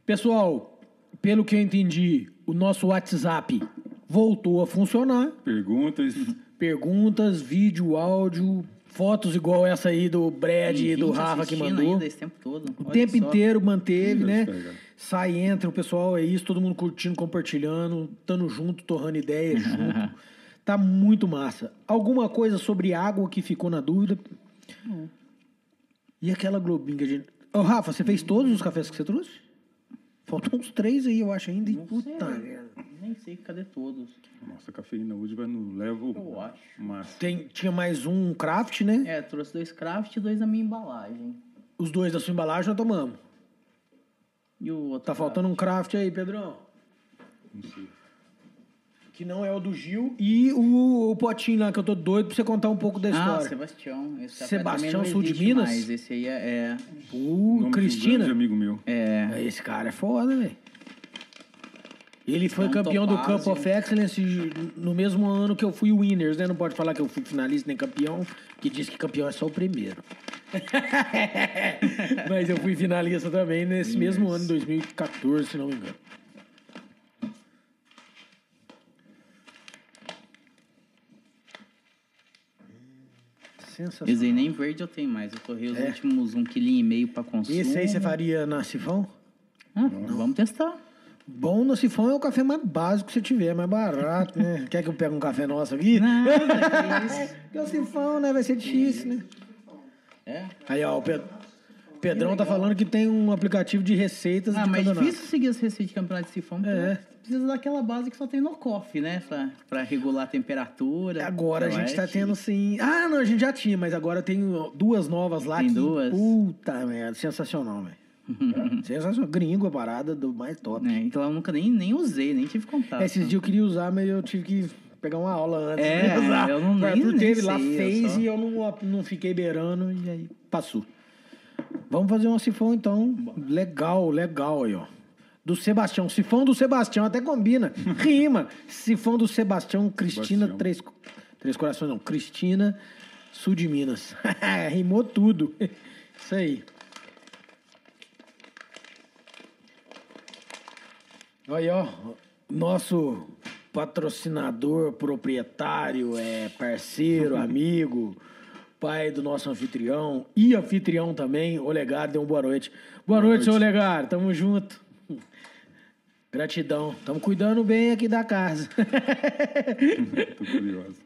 Pessoal, pelo que eu entendi, o nosso WhatsApp voltou a funcionar. Perguntas. Perguntas, vídeo, áudio, fotos igual essa aí do Brad e do Rafa que mandou. Ainda esse tempo todo. O Olha tempo só. inteiro manteve, né? Sai, entra, o pessoal é isso, todo mundo curtindo, compartilhando, estando junto, torrando ideia junto. Tá muito massa. Alguma coisa sobre água que ficou na dúvida? E aquela globinha que a gente... Ô, Rafa, você fez todos os cafés que você trouxe? Faltam uns três aí, eu acho ainda. E puta merda. Nem sei cadê todos. Nossa, a cafeína hoje vai no level Eu acho. máximo. Tem, tinha mais um craft, né? É, trouxe dois craft e dois na minha embalagem. Os dois da sua embalagem nós tomamos. E o outro. Tá faltando um craft aí, Pedrão. Não sei. Que não é o do Gil. E o, o potinho lá, que eu tô doido pra você contar um pouco da Ah, história. Sebastião. Esse Sebastião, sul de Minas? Mais. Esse aí é. é, Uh, um Cristina. grande amigo meu. é Esse cara é foda, velho. Ele foi Não, campeão do. Cup of Excellence no mesmo ano que eu fui winners, né? Não pode falar que eu fui finalista nem campeão, que diz que campeão é só o primeiro. Mas eu fui finalista também nesse mesmo ano, 2014, se não me engano. Sensacional. Esse aí nem verde eu tenho mais. Eu torrei os É. últimos um quilinho e meio pra consumo. Esse aí você faria na Sifão? Ah, vamos testar. Bom no Sifão é o café mais básico que você tiver, mais barato, né? Quer que eu pegue um café nosso aqui? Nada, que isso. Porque o Sifão, né? Vai ser difícil, né? É. Aí, ó, o Ped- Pedrão tá falando que tem um aplicativo de receitas Ah, de mas é campeonato. difícil seguir as receitas de campeonato de sifão. porque É. Precisa daquela base que só tem no coffee, né? Pra, pra regular a temperatura. Agora a gente tá tendo sim. Ah, não, a gente já tinha, mas agora tem duas novas lá. Tem que, duas? Puta merda, sensacional, velho. sensacional. Gringo a parada do mais top. É, então eu nunca nem, nem usei, nem tive contato. Esses dias eu queria usar, mas eu tive que pegar uma aula antes É, de usar. eu não- nem- Arthur teve lá, sei, eu fez só- e eu não, não fiquei beirando e aí passou. Vamos fazer um sifão então. Legal, legal aí, ó. Do Sebastião. Sifão do Sebastião, até combina. Rima. Sifão do Sebastião, Cristina, Sebastião. três, três corações, não. Cristina, sul de Minas. Rimou tudo. Isso aí. Aí, ó, nosso patrocinador, proprietário, é parceiro, amigo, pai do nosso anfitrião e anfitrião também, Olegar, deu uma boa noite. Boa, noite, seu Olegar, tamo junto. Gratidão, tamo cuidando bem aqui da casa. Tô curioso.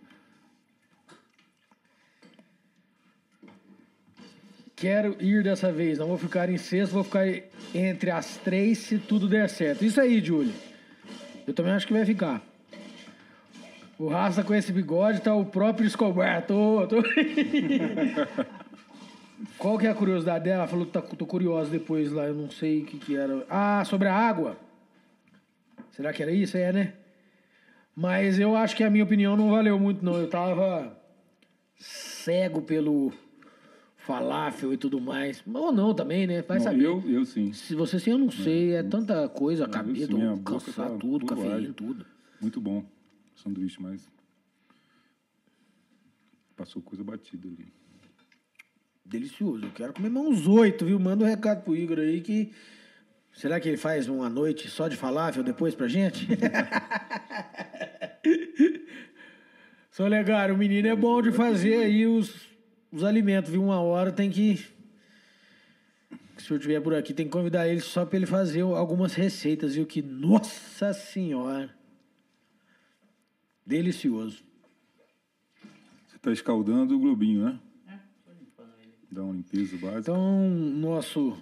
Quero ir dessa vez, não vou ficar em sexto, vou ficar entre as três se tudo der certo. Isso aí, Júlio. Eu também acho que vai ficar. O Raça com esse bigode tá o próprio Escobar. Tô, tô... Qual que é a curiosidade dela? Ela falou que tá, tô curiosa depois lá, eu não sei o que que era. Ah, sobre a água. Será que era isso? É, né? Mas eu acho que a minha opinião não valeu muito, não. Eu tava cego pelo falafel e tudo mais. Ou não também, né? Vai Não, saber. eu, eu sim. Se você sim, eu não sei. É tanta coisa, cabeça, boca cansar tá tudo, puro cafeína, tudo. Muito bom. Sanduíche, mas. Passou coisa batida ali. Delicioso. Eu quero comer mais uns oito, viu? Manda um recado pro Igor aí que. Será que ele faz uma noite só de falafel depois pra gente? Sou legal, o menino é bom de fazer aí os, os alimentos, viu? Uma hora tem que. Se senhor estiver por aqui, tem que convidar ele só pra ele fazer algumas receitas, viu? Que, nossa senhora! Delicioso. Você tá escaldando o globinho, né? Dá uma limpeza básica. Então, nosso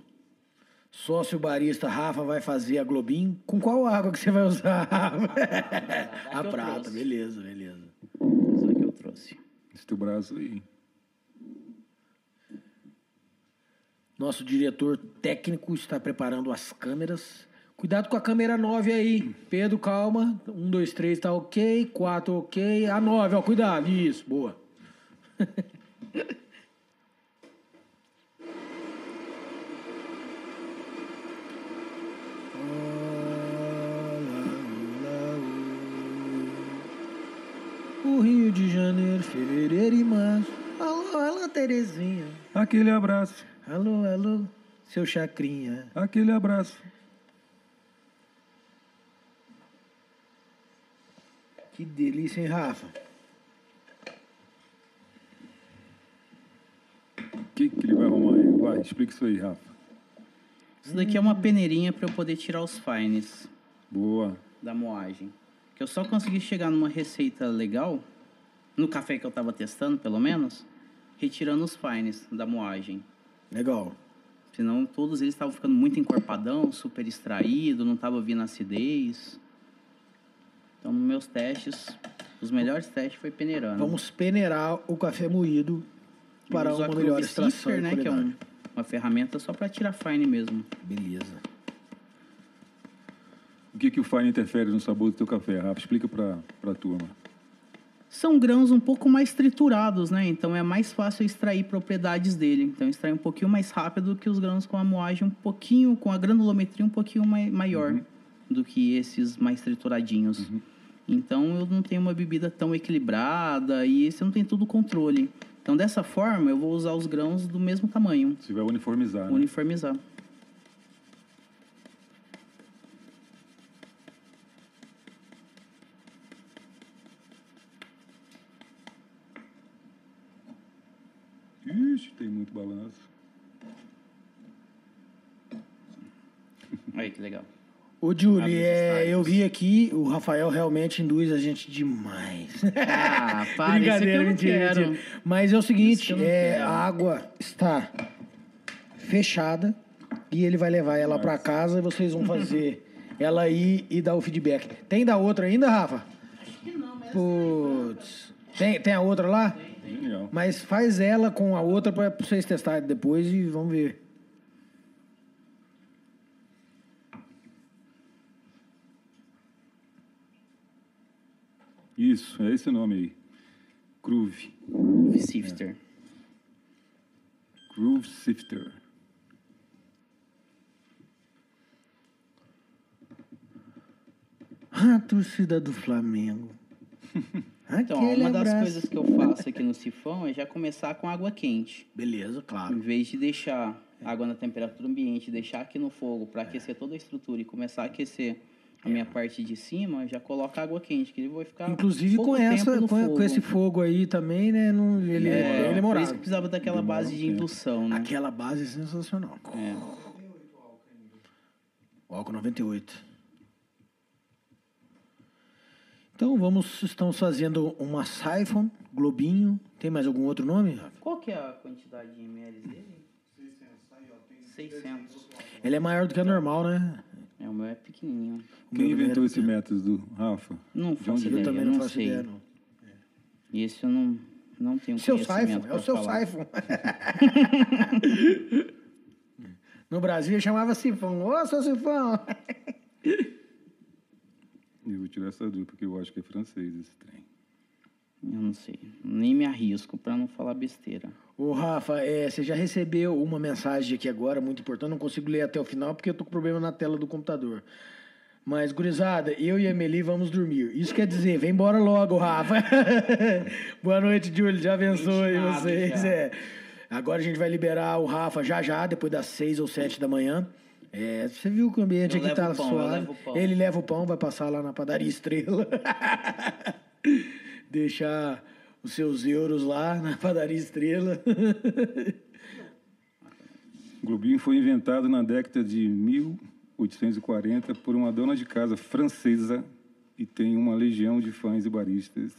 sócio barista Rafa vai fazer a Globinho. Com qual água que você vai usar, Rafa? a eu prata, trouxe. beleza, beleza. Isso que eu trouxe. Esse teu braço aí. Nosso diretor técnico está preparando as câmeras. Cuidado com a câmera 9 aí. Pedro, calma. Um, dois, três, tá ok. Quatro, ok. A 9, ó, cuidado. Isso, boa. O Rio de Janeiro, fevereiro e março. Alô, alô, Terezinha. Aquele abraço. Alô, alô, seu chacrinha. Aquele abraço. Que delícia, hein, Rafa? O que, que ele vai arrumar aí? Vai, explica isso aí, Rafa. Isso daqui é uma peneirinha para eu poder tirar os fines Boa. da moagem. Que eu só consegui chegar numa receita legal, no café que eu tava testando, pelo menos, retirando os fines da moagem. Legal. Senão todos eles estavam ficando muito encorpadão, super extraído, não tava vindo acidez. Então, meus testes, os melhores testes foi peneirando. Vamos peneirar o café moído para uma melhor extração. Né, que é um, uma ferramenta só para tirar fine mesmo. Beleza. O que, que o fine interfere no sabor do teu café, Rafa? Explica para a turma. São grãos um pouco mais triturados, né? Então é mais fácil extrair propriedades dele. Então extrai um pouquinho mais rápido que os grãos com a moagem um pouquinho, com a granulometria um pouquinho mai maior uhum. do que esses mais trituradinhos. Uhum. Então eu não tenho uma bebida tão equilibrada e esse não tem tudo controle. Então dessa forma eu vou usar os grãos do mesmo tamanho. Você vai uniformizar. Né? Uniformizar. Ixi, tem muito balanço. Aí, que legal. Ô, Julie, é, eu vi aqui, o Rafael realmente induz a gente demais. Ah, para, Brincadeira, mentira, mentira. Mas é o seguinte, é, a água está fechada e ele vai levar ela para casa e vocês vão fazer ela ir e dar o feedback. Tem da outra ainda, Rafa? Acho que não, mas... Putz. Tem, tem a outra lá? Tem. Mas faz ela com a outra para vocês testarem depois e vamos ver. Isso, é esse o nome aí. Groove. Groove Sifter. É. Groove Sifter. A torcida do Flamengo. Então, uma das abraço. coisas que eu faço aqui no sifão é já começar com água quente. Beleza, claro. Em vez de deixar água na temperatura ambiente, deixar aqui no fogo para aquecer toda a estrutura e começar a aquecer a minha parte de cima, já coloca água quente, que ele vai ficar Inclusive com essa com, com, esse fogo aí também, né, não, ele é, é bem demorado. Por isso que precisava daquela base de indução, né? Aquela base é sensacional. É. O álcool 98. Então vamos, estamos fazendo uma siphon, globinho. Tem mais algum outro nome? Qual que é a quantidade de ml dele? 600. Ele é maior do que a normal, né? É, o meu é pequenininho. Quem inventou esse método, Rafa? Não faço ideia, eu também não, não faço sei. ideia, não. E esse eu não, não tenho seu siphon, é o seu falar. siphon. no Brasil chamava sifão. Ô, seu sifão! Eu vou tirar essa dúvida, porque eu acho que é francês esse trem. Eu não sei. Nem me arrisco para não falar besteira. Ô, Rafa, é, você já recebeu uma mensagem aqui agora, muito importante. Não consigo ler até o final porque eu tô com problema na tela do computador. Mas, gurizada, eu e a Meli vamos dormir. Isso quer dizer, vem embora logo, Rafa. Boa noite, Júlio. Já abençoe vocês. É. Agora a gente vai liberar o Rafa já já, depois das seis ou sete da manhã. É, você viu que o ambiente eu aqui tá pão, suave. Ele leva o pão, vai passar lá na padaria Estrela. Deixar os seus euros lá na padaria Estrela. o Globinho foi inventado na década de 1840 por uma dona de casa francesa e tem uma legião de fãs e baristas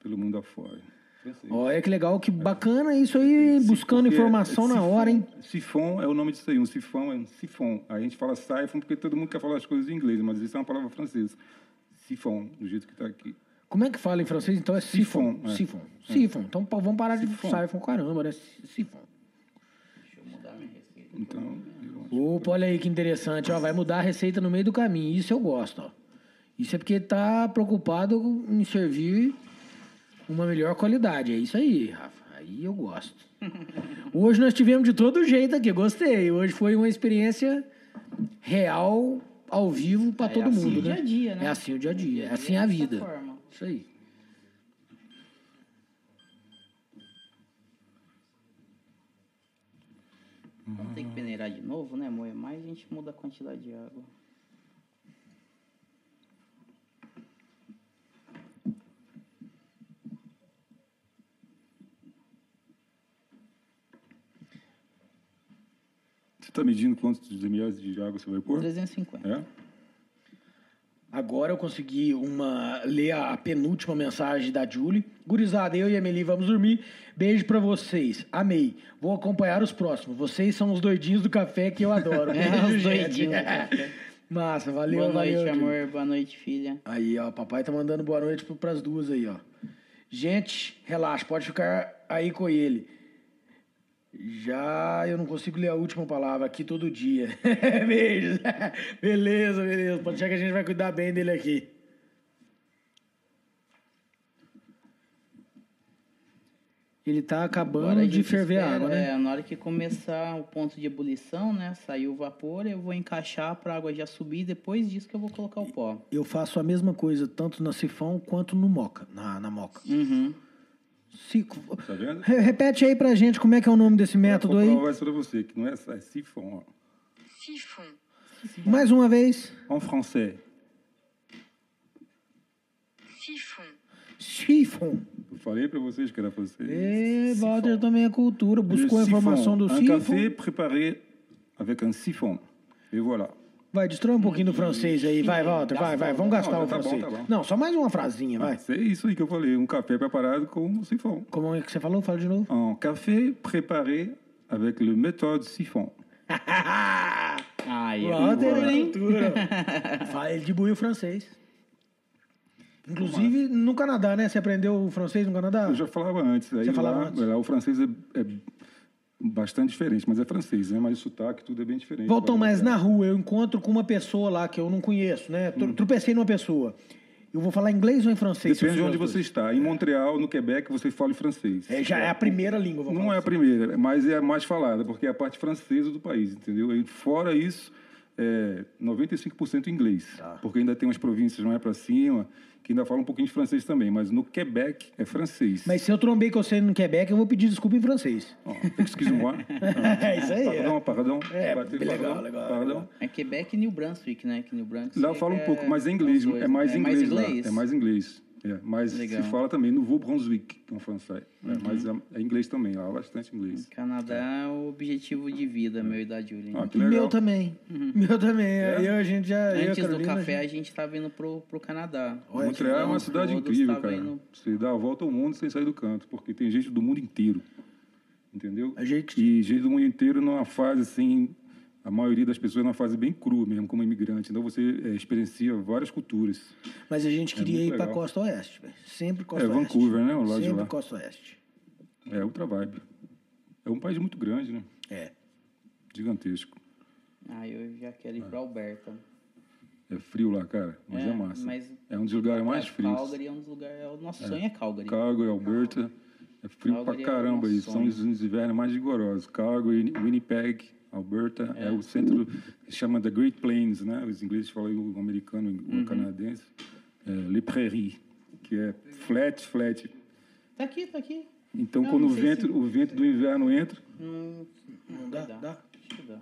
pelo mundo afora. Olha que legal, que bacana isso aí, buscando informação na hora, hein? Sifão é o nome disso aí, um sifão é um sifão. A gente fala siphon porque todo mundo quer falar as coisas em inglês, mas isso é uma palavra francesa. Sifão, do jeito que está aqui. Como é que fala em francês? Então é sifão. Sifão. É. Sifão. É. Então vamos parar de siphon, caramba, né? Sifão. Deixa eu mudar minha receita. Então. Opa, olha aí que interessante. Ó, vai mudar a receita no meio do caminho. Isso eu gosto, ó. Isso é porque está preocupado em servir uma melhor qualidade. É isso aí, Rafa. Aí eu gosto. Hoje nós tivemos de todo jeito aqui, gostei. Hoje foi uma experiência real, ao vivo, para é todo assim mundo. É assim o dia a dia, né? É assim o dia a dia, é assim a vida. Isso aí. Vamos ter que peneirar de novo, né, moer mais, a gente muda a quantidade de água. está medindo quantos ml de água você vai pôr? 350. É? Agora eu consegui uma ler a penúltima mensagem da Julie. Gurizada, eu e a Emily vamos dormir. Beijo para vocês. Amei. Vou acompanhar os próximos. Vocês são os doidinhos do café que eu adoro. é, os doidinhos do café. Massa, valeu, Boa noite, valeu. Amor. Boa noite, filha. Aí, ó, papai tá mandando boa noite para as duas aí, ó. Gente, relaxa, pode ficar aí com ele. Já eu não consigo ler a última palavra aqui todo dia. Beijos. beleza, beleza. Pode ser que a gente vai cuidar bem dele aqui. Ele tá acabando a de ferver a espera, água, né? É, na hora que começar o ponto de ebulição, né? Sair o vapor, eu vou encaixar pra água já subir. Depois disso que eu vou colocar o pó. Eu faço a mesma coisa, tanto na sifão quanto no moca, na, na moca. Uhum. Si- Tá vendo? Re- Repete aí pra gente como é que é o nome desse método aí. Vou provar isso pra você, que não é, é siphon, ó. Siphon. Mais uma vez. En français. Siphon. Sifon. Eu falei pra vocês que era francês. É, Walter também é cultura. Buscou a informação do siphon, Un sifon. café préparé avec un siphon. Et voilà. Vai, destrói um pouquinho do francês aí. Vai, Walter, vai, vai. Vamos gastar Não, o tá bom, francês. tá bom. Não, só mais uma frasinha, vai. É isso aí que eu falei. Um café preparado com um siphon. Como é que você falou? Fala de novo. Un café préparé avec le méthode siphon. Aí, é hein? cultura. Fala, Ele dibuiu francês. Inclusive no Canadá, né? Você aprendeu o francês no Canadá? Eu já falava antes. Aí Você falava lá, antes? lá o francês é, é bastante diferente, mas é francês, né? Mas o sotaque, tudo é bem diferente. Voltam, mas na rua eu encontro com uma pessoa lá que eu não conheço, né? Tro- Tropecei numa pessoa. Eu vou falar inglês ou em francês? Depende de onde você dois? está. Em Montreal, no Quebec, você fala francês. É, já é a primeira língua. vamos Não é a assim. primeira, mas é a mais falada, porque é a parte francesa do país, entendeu? E fora isso, é 95% inglês. Tá. Porque ainda tem umas províncias mais para cima que ainda falam um pouquinho de francês também, mas no Quebec é francês. Mas se eu trombei com você no Quebec, eu vou pedir desculpa em francês. Oh, excuse-moi. É isso aí. Pardon, pardon. É, Bateu, legal, pardon, legal, pardon. legal. É Quebec e New Brunswick, né? Que New Brunswick Lá eu falo um é- pouco, mas é inglês, os dois, é mais né? inglês, lá, inglês. é mais inglês. É, mas Legal. se fala também Nouveau Brunswick, que é um francês. É, Uhum. mas é, é inglês também, lá bastante inglês. Canadá é o objetivo de vida, meu e da Julie. Ah. Meu também. Meu também. Eu, a gente já. eu, Uhum. Antes do Carolina, café, a gente- gente tava indo pro, pro Canadá. Montreal é uma cidade incrível, tava cara. indo- Você dá a volta ao mundo sem sair do canto, porque tem gente do mundo inteiro. Entendeu? A gente- E gente do mundo inteiro numa fase assim, a maioria das pessoas numa fase bem crua mesmo, como imigrante. Então você é, experiencia várias culturas. Mas a gente queria É ir pra legal. Costa Oeste, velho. Sempre Costa É, Oeste. Vancouver, né, o lado de Sempre lá. Costa Oeste. É outra vibe. É um país muito grande, né? É. Gigantesco. Ah, eu já quero ir pra Alberta. É frio lá, cara, mas é, É, massa. mas- É um dos lugares mais É, frios. Calgary é um dos lugares. É, o nosso sonho é Calgary. Calgary, Alberta. É frio Calgary é pra caramba aí. nosso São os invernos mais rigorosos. Calgary, Winnipeg, Alberta. É, o centro que chama The Great Plains, né? Os ingleses falam o americano, o Uhum. canadense. É, Les Prairies, que é flat, flat. Tá aqui, tá aqui. Então, Não, quando não o vento, se- o vento do inverno entra, Não, Não dá? dá. Dá? Acho que dá.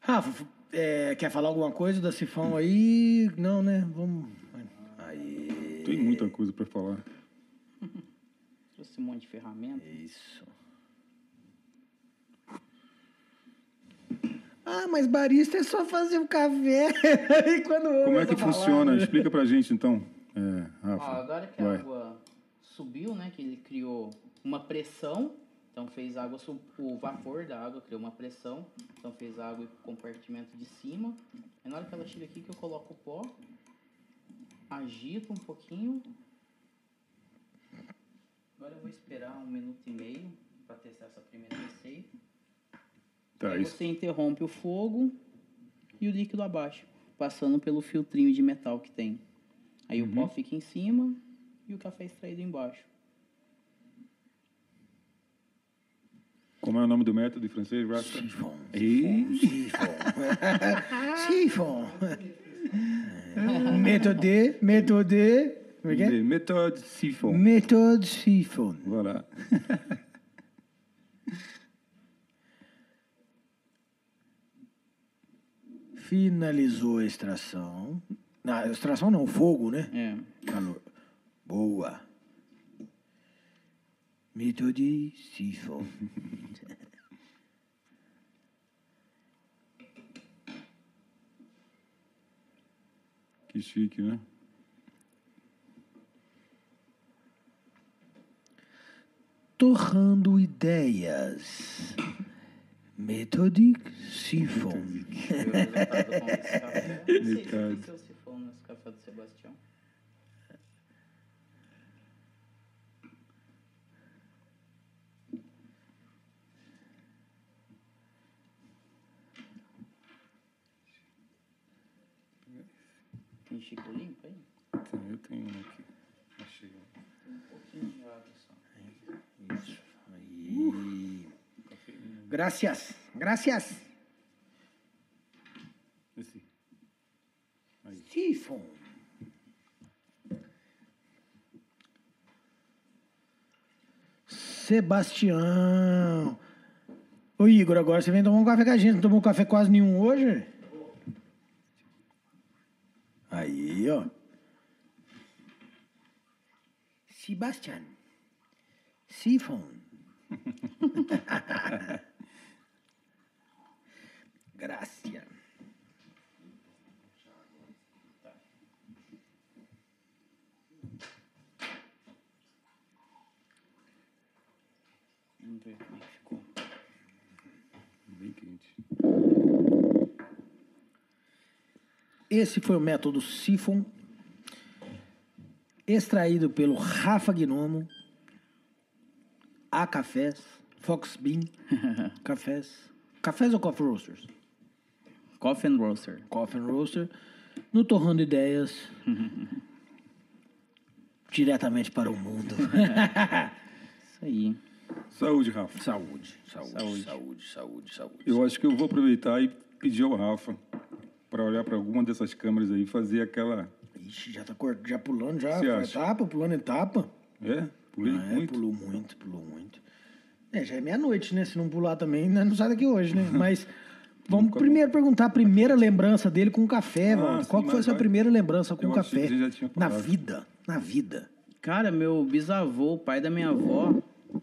Rafa, f- é, quer falar alguma coisa da Sifão aí? Não, né? Vamos. Aí. tem muita coisa para falar. Um monte de ferramenta. Isso. Ah, mas barista é só fazer o café. e quando Como é que essa funciona? palavra- Explica pra gente, então, é, Rafa. Ó, agora que a Vai. água subiu, né? Que ele criou uma pressão. Então fez água, o vapor da água criou uma pressão. Então fez água e compartimento de cima. Aí na hora que ela chega aqui que eu coloco o pó. Agito um pouquinho. Agora eu vou esperar um minuto e meio para testar essa primeira receita. Tá, Aí isso. você interrompe o fogo e o líquido abaixo, passando pelo filtrinho de metal que tem. Aí o Uhum. pó fica em cima e o café é extraído embaixo. Como é o nome do método em francês, Rafa? Sifon. E... Sifon. Méthode, méthode. Como é que é? Méthode siphon. Méthode Sifon. Voilà. Finalizou a extração. Não, a extração não, fogo, né? É. Calor. Boa. Méthode Sifon. Que chique, né? Torrando ideias. Methodic Siphon. Metade. seu sifão nesse café do Sebastião? Tem Chico limpo aí? Tem, eu tenho um aqui. Achei um. Tem um pouquinho de água só. Isso. Aí. Gracias. Gracias. Esse. Aí. Siphon. Sebastião. Ô Igor, agora você vem tomar um café com a gente. Não tomou café quase nenhum hoje? Aí, ó. Sebastião. Vamos ver como é que ficou. Bem quente. Esse foi o método Sifon, extraído pelo Rafa Gnomo, A Cafés, Fox Bean, Cafés. Cafés ou Coffee Roasters? Coffee and Roaster. Coffee and Roaster, no Torrando Ideias, diretamente para o mundo. Isso aí. Saúde, Rafa. saúde, saúde, saúde, saúde, saúde, saúde. Eu acho que eu vou aproveitar e pedir ao Rafa para olhar para alguma dessas câmeras aí e fazer aquela. Ixi, já tá cor- já pulando, já, etapa, pulando etapa. É? Pulei Ah, é, muito. pulou muito, pulou muito. É, já é meia-noite, né? Se não pular também, não sai daqui hoje, né? Mas vamos primeiro perguntar a primeira lembrança dele com café, Ah, Qual que foi a sua vai. primeira lembrança com achei café? que você já tinha Na vida, na vida. Cara, meu bisavô, o pai da minha avó,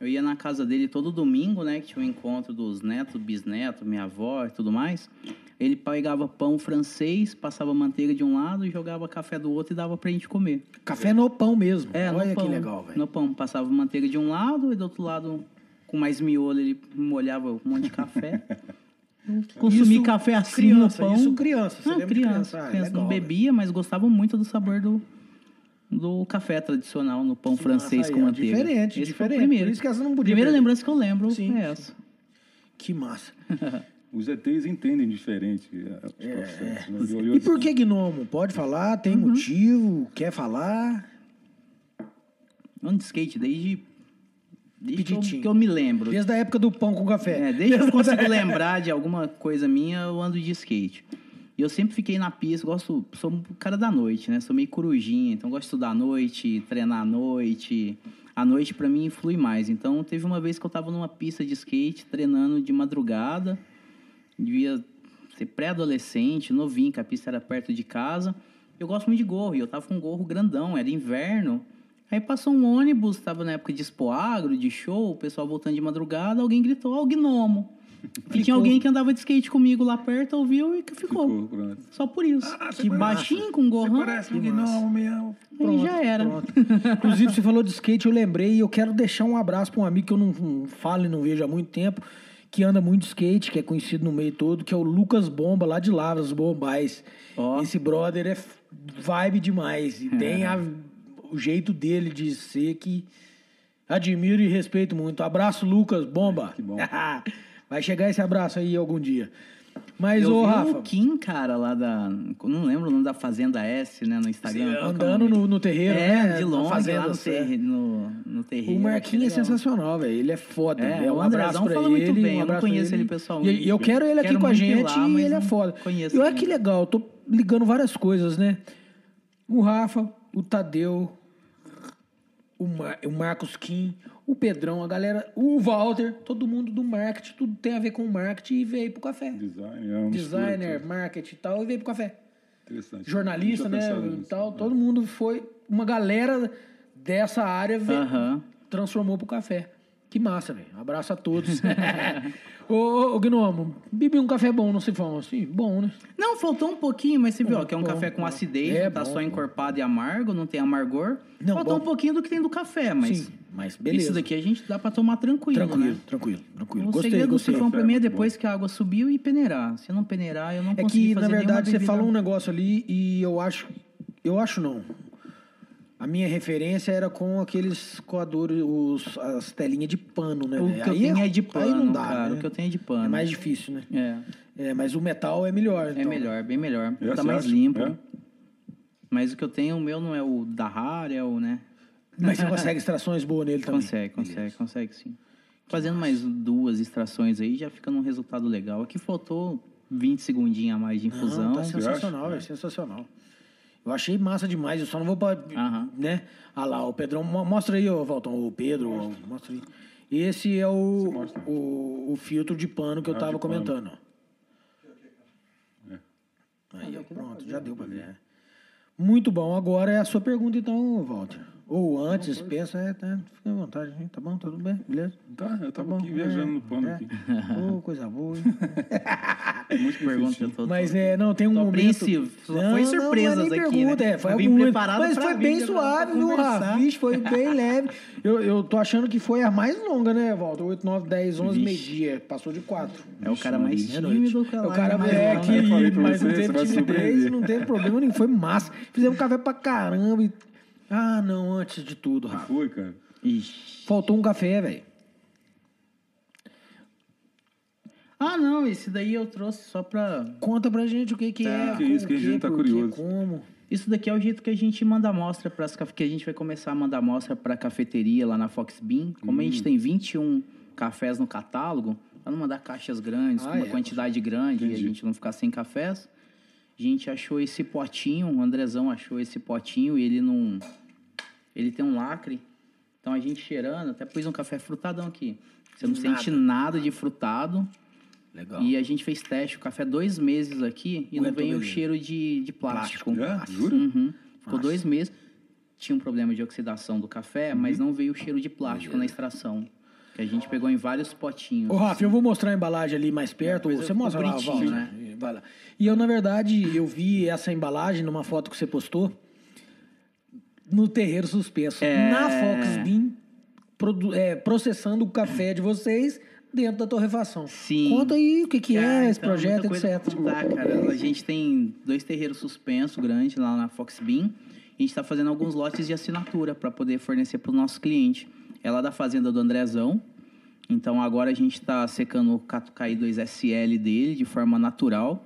eu ia na casa dele todo domingo, né? Que tinha o encontro dos netos, bisnetos, minha avó e tudo mais. Ele pegava pão francês, passava manteiga de um lado, jogava café do outro e dava pra gente comer. Café no pão mesmo. É, Olha no pão. que legal, velho. No pão, passava manteiga de um lado e do outro lado, com mais miolo, ele molhava um monte de café. Eu Consumi Isso café assim criança, no pão. isso criança, você de criança. criança? Ah, criança legal, não bebia, mas gostava muito do sabor do, do café tradicional no pão francês Nossa, aí, com manteiga. Diferente, Esse foi diferente. primeiro. Por isso que essa não podia Primeira perder. lembrança que eu lembro Sim, é sim. essa. Que massa. Os ETs entendem diferente eh, os processos. né? É, E por assim, que gnomo? Pode falar? Tem Uhum. motivo? Quer falar? Ando de skate desde, desde que eu, que eu me lembro. Desde a época do pão com café. É, desde que eu consigo lembrar de alguma coisa minha, eu ando de skate. E eu sempre fiquei na pista, gosto, sou um cara da noite, né? Sou meio corujinha, então gosto de estudar à noite, treinar à noite. A noite pra mim flui mais. Então teve uma vez que eu tava numa pista de skate, treinando de madrugada. Devia ser pré-adolescente, novinho, que a pista era perto de casa. Eu gosto muito de gorro, e eu tava com um gorro grandão, era inverno. Aí passou um ônibus, tava na época de expo agro, de show, o pessoal voltando de madrugada, alguém gritou, ó, o gnomo. E tinha alguém que andava de skate comigo lá perto, ouviu e que ficou. Ficou, pronto. Só por isso. Ah, você que baixinho, com um gorrão. Parece um gnomo mesmo. Aí já era. Pronto. Inclusive, você falou de skate, eu lembrei e eu quero deixar um abraço para um amigo que eu não, não falo e não vejo há muito tempo, que anda muito de skate, que é conhecido no meio todo, que é o Lucas Bomba, lá de Lavras, Bombais. Ó. Esse brother é vibe demais. E tem a- o jeito dele de ser que admiro e respeito muito. Abraço, Lucas Bomba. que bom. Vai chegar esse abraço aí algum dia. Mas, Eu vi Rafa, o Kim, cara, lá da. Não lembro o nome da Fazenda S, né, no Instagram. Que é o andando no, no terreiro, É, né? de longe, fazenda, lá no, terre, no, no terreiro. O Marquinhos é Achei legal. sensacional, velho. Ele é foda. É, É, o um abraço pra fala ele. muito bem, um eu conheço ele pessoalmente. E eu quero ele aqui Quero com a gente lá, e ele é foda. conheço E olha que legal, eu tô ligando várias coisas, né? O Rafa, o Tadeu, o, Mar o Marcos Kim, o Pedrão, a galera, o Walter, todo mundo do marketing, tudo tem a ver com marketing e veio pro café. Design, é mistura, Designer, tudo. marketing e tal, e veio pro café. Interessante. Jornalista, né? nisso. tal, todo mundo foi. Uma galera dessa área veio, Aham. transformou pro café. Que massa, velho. Abraço a todos. ô, ô, ô, Gnomo, bebi um café bom, não se fala assim? Bom, né? Não, faltou um pouquinho, mas você viu, ó, que é um bom, café com bom. acidez, É, não tá bom, só encorpado e amargo, não tem amargor. Não, faltou um pouquinho do que tem do café, mas Sim, mas beleza. isso daqui a gente dá pra tomar tranquilo, Tranquilo, né? tranquilo, tranquilo. O Gostei, segredo do gostei. sifão pra mim é depois que a água subiu e peneirar. Se não peneirar, eu não É consegui que, na verdade, você falou um negócio ali e eu acho. Eu acho não. A minha referência era com aqueles coadores, os, as telinhas de pano, né? O que eu Aí tenho é de Aí pano, não dá, cara. né? O que eu tenho é de pano. É mais difícil, né? É, É, mas o metal é melhor. é então. melhor, bem melhor. É, tá mais acha? limpo. É. Mas o que eu tenho, o meu não é o da Rara, é o, né? Mas você consegue extrações boas nele também. Consegue, consegue, consegue sim. Fazendo mais duas extrações aí, já fica num resultado legal. Aqui faltou 20 segundinhos a mais de infusão. Não, tá sensacional, velho, sensacional. Eu achei massa demais, eu só não vou pra. Aham. Né? Ah lá, o Pedrão. mo- Mostra aí, ô Valtão, o Pedro. ó, Mostra aí. Esse é o, o, o filtro de pano que eu Ah, tava de pano. comentando. ó. Aí, ó, pronto, já deu pra ver. é. Muito bom. Agora é a sua pergunta, então, Walter. Ou antes, pensa, é, tá, fica à vontade, hein? tá bom, tudo bem, beleza? Tá, eu tava bom, aqui viajando é, no pano é. aqui. Ô, coisa boa. hein? Muita pergunta, eu tô, Mas é, não, tem um Tô momento... Só foi surpresas não, não aqui, pergunta, né? é, foi Eu vim alguma- preparado Mas foi bem pra suave, viu. Rafa? Foi bem leve. Eu, eu tô achando que foi a mais longa, né, Walter? 8, 9, 10, 11, Vixe. meio-dia. Passou de 4. É o cara mais tímido que É o cara mais é que, mas não teve timidez, não teve problema nenhum. Foi massa. Fizemos café pra caramba. e- Ah, não, antes de tudo, Rafa. Foi, cara. Ixi. Faltou um café, velho. Ah, não, esse daí eu trouxe só pra. Conta pra gente o que que é. Tá. Que isso, que a gente tá curioso. Como. Isso daqui é o jeito que a gente manda amostra para as que a gente vai começar a mandar amostra para a cafeteria lá na Fox Bean. Como a gente Hum. tem 21 cafés no catálogo, para não mandar caixas grandes, Ah, com uma é, quantidade grande e a Entendi. gente não ficar sem cafés, a gente achou esse potinho, o Andrezão achou esse potinho e ele não ele tem um lacre. Então a gente cheirando, até pus um café frutadão aqui. Você não sente nada de frutado. Legal. E a gente fez teste, o café dois meses aqui e não Aguentou veio o cheiro de, de plástico. Já? Jura? Uhum. Ficou dois meses. Tinha um problema de oxidação do café, mas Uhum. não veio o cheiro de plástico na extração. Que a gente pegou em vários potinhos. Ô, Rafa, eu vou mostrar a embalagem ali mais perto. Depois Você mostra lá, Walter. né? Vai lá. E eu, na verdade, eu vi essa embalagem numa foto que você postou no terreiro suspenso. É. Na Fox Bean, é, processando o café de vocês dentro da torrefação. Sim. Conta aí o que, que é Ah, esse então, projeto, etc. contar, cara. A gente tem dois terreiros suspensos grandes lá na Fox Bean. A gente está fazendo alguns lotes de assinatura para poder fornecer para o nosso cliente. É lá da fazenda do Andrezão. Então agora a gente está secando o Catucaí 2SL dele de forma natural.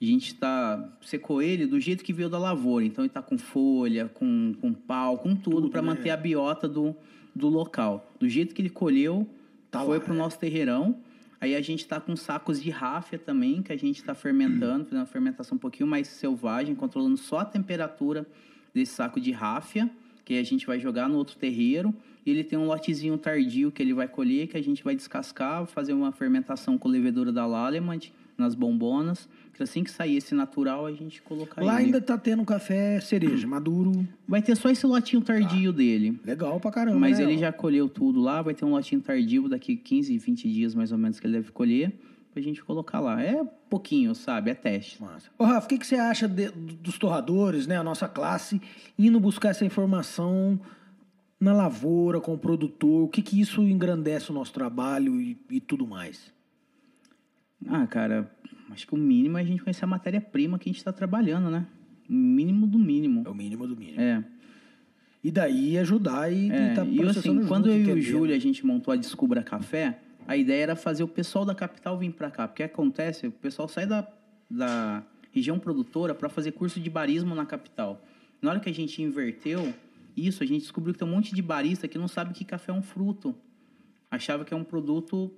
A gente tá, secou ele do jeito que veio da lavoura. Então ele está com folha, com, com pau, com tudo, para né? manter a biota do, do local. Do jeito que ele colheu, Tá foi lá, pro nosso terreirão. Aí a gente tá com sacos de ráfia também, que a gente está fermentando, fazendo uma fermentação um pouquinho mais selvagem, controlando só a temperatura desse saco de ráfia, que a gente vai jogar no outro terreiro. E ele tem um lotezinho tardio que ele vai colher, que a gente vai descascar, fazer uma fermentação com levedura da Lallemand nas bombonas. Que assim que sair esse natural, a gente colocar Lá ele. ainda tá tendo café cereja, maduro. Vai ter só esse lotinho tardio dele. Legal pra caramba, Mas né? ele já colheu tudo lá, vai ter um lotinho tardio daqui 15, 20 dias mais ou menos que ele deve colher, pra gente colocar lá. É pouquinho, sabe? É teste. Massa. Ô, Rafa, o que, que você acha de- dos torradores, né? A nossa classe, indo buscar essa informação na lavoura, com o produtor? O que, que isso engrandece o nosso trabalho e, e tudo mais? Ah, cara, acho que o mínimo é a gente conhecer a matéria-prima que a gente tá trabalhando, né? O mínimo do mínimo. É o mínimo do mínimo. É. E daí ajudar e, É, tá e processando assim, quando junto, eu e o. Júlio a gente montou a Descubra Café, a ideia era fazer o pessoal da capital vir para cá. Porque acontece, o pessoal sai da, da região produtora para fazer curso de barismo na capital. Na hora que a gente inverteu isso, a gente descobriu que tem um monte de barista que não sabe que café é um fruto. Achava que é um produto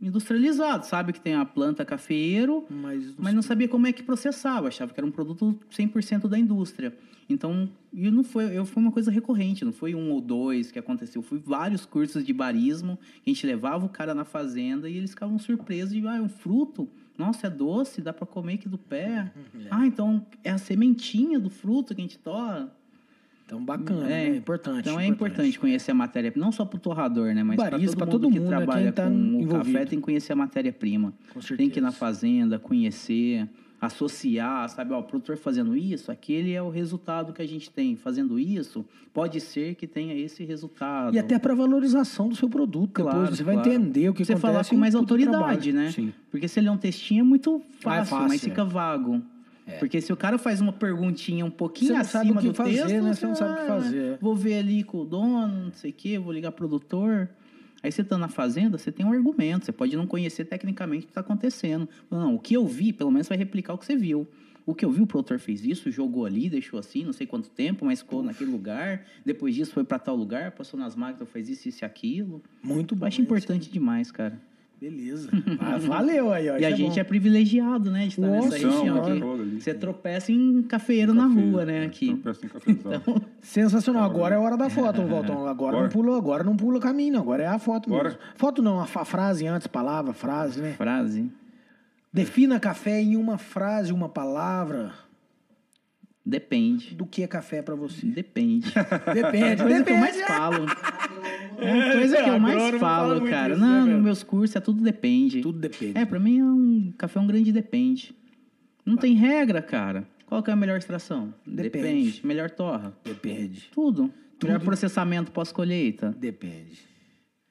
industrializado, sabe que tem a planta cafeeiro, Mas, mas não sabia como é que processava, achava que era um produto 100% da indústria. Então, e não foi, eu foi uma coisa recorrente, não foi um ou dois que aconteceu, foi vários cursos de barismo, a gente levava o cara na fazenda e eles ficavam surpresos de, ah, é um fruto, nossa, é doce, dá para comer aqui do pé. Ah, então é a sementinha do fruto que a gente torra. Então, bacana, É. né? Importante. Então é importante conhecer a matéria, não só para o torrador, né? Mas para todo, pra todo mundo que mundo, trabalha Quem tá com o envolvido. café tem que conhecer a matéria-prima. Com Tem que ir na fazenda, conhecer, associar, sabe? Ó, o produtor fazendo isso, aquele é o resultado que a gente tem. Fazendo isso, pode ser que tenha esse resultado. E até para valorização do seu produto. Claro, Depois você vai claro. entender o que Você acontece. falar com mais o autoridade, trabalho. né? Sim. Porque se ele é um textinho é muito Ah, é fácil, fácil, mas é. fica vago. Porque se o cara faz uma perguntinha um pouquinho Você não sabe acima o que do fazer, texto, né? Você não sabe o que ah, fazer. Vou ver ali com o dono, não sei o quê, vou ligar pro produtor. Aí você tá na fazenda, você tem um argumento. Você pode não conhecer tecnicamente o que está acontecendo. Não, o que eu vi, pelo menos vai replicar o que você viu. O que eu vi, o produtor fez isso, jogou ali, deixou assim, não sei quanto tempo, mas ficou naquele lugar. Depois disso foi para tal lugar, passou nas máquinas, fez isso, isso e aquilo. Muito bom. Eu acho importante demais, cara. Beleza. Ah, valeu aí, ó. E a isso gente bom. é privilegiado, né, de estar Nossa, nessa região aqui. Você tropeça em cafeiro na rua, né, é, aqui. tropeça em cafezal. Sensacional. Agora é a hora da foto, Valtão. Agora não pula, agora não pula caminho, não. Agora é a foto Bora. mesmo. Foto não, a frase antes, palavra, frase, né? Frase. Defina café em uma frase, uma palavra. Depende. Do que é café pra você? Depende. Depende, É a coisa que eu depende. mais falo. É a coisa que eu mais fala falo, muito cara. isso, né, Não, velho? nos meus cursos é tudo depende. Tudo depende. É, pra mim é um café é um grande depende. Não tem regra, cara. Qual que é a melhor extração? Depende. Melhor torra. Depende. Tudo. Melhor processamento pós-colheita. Depende.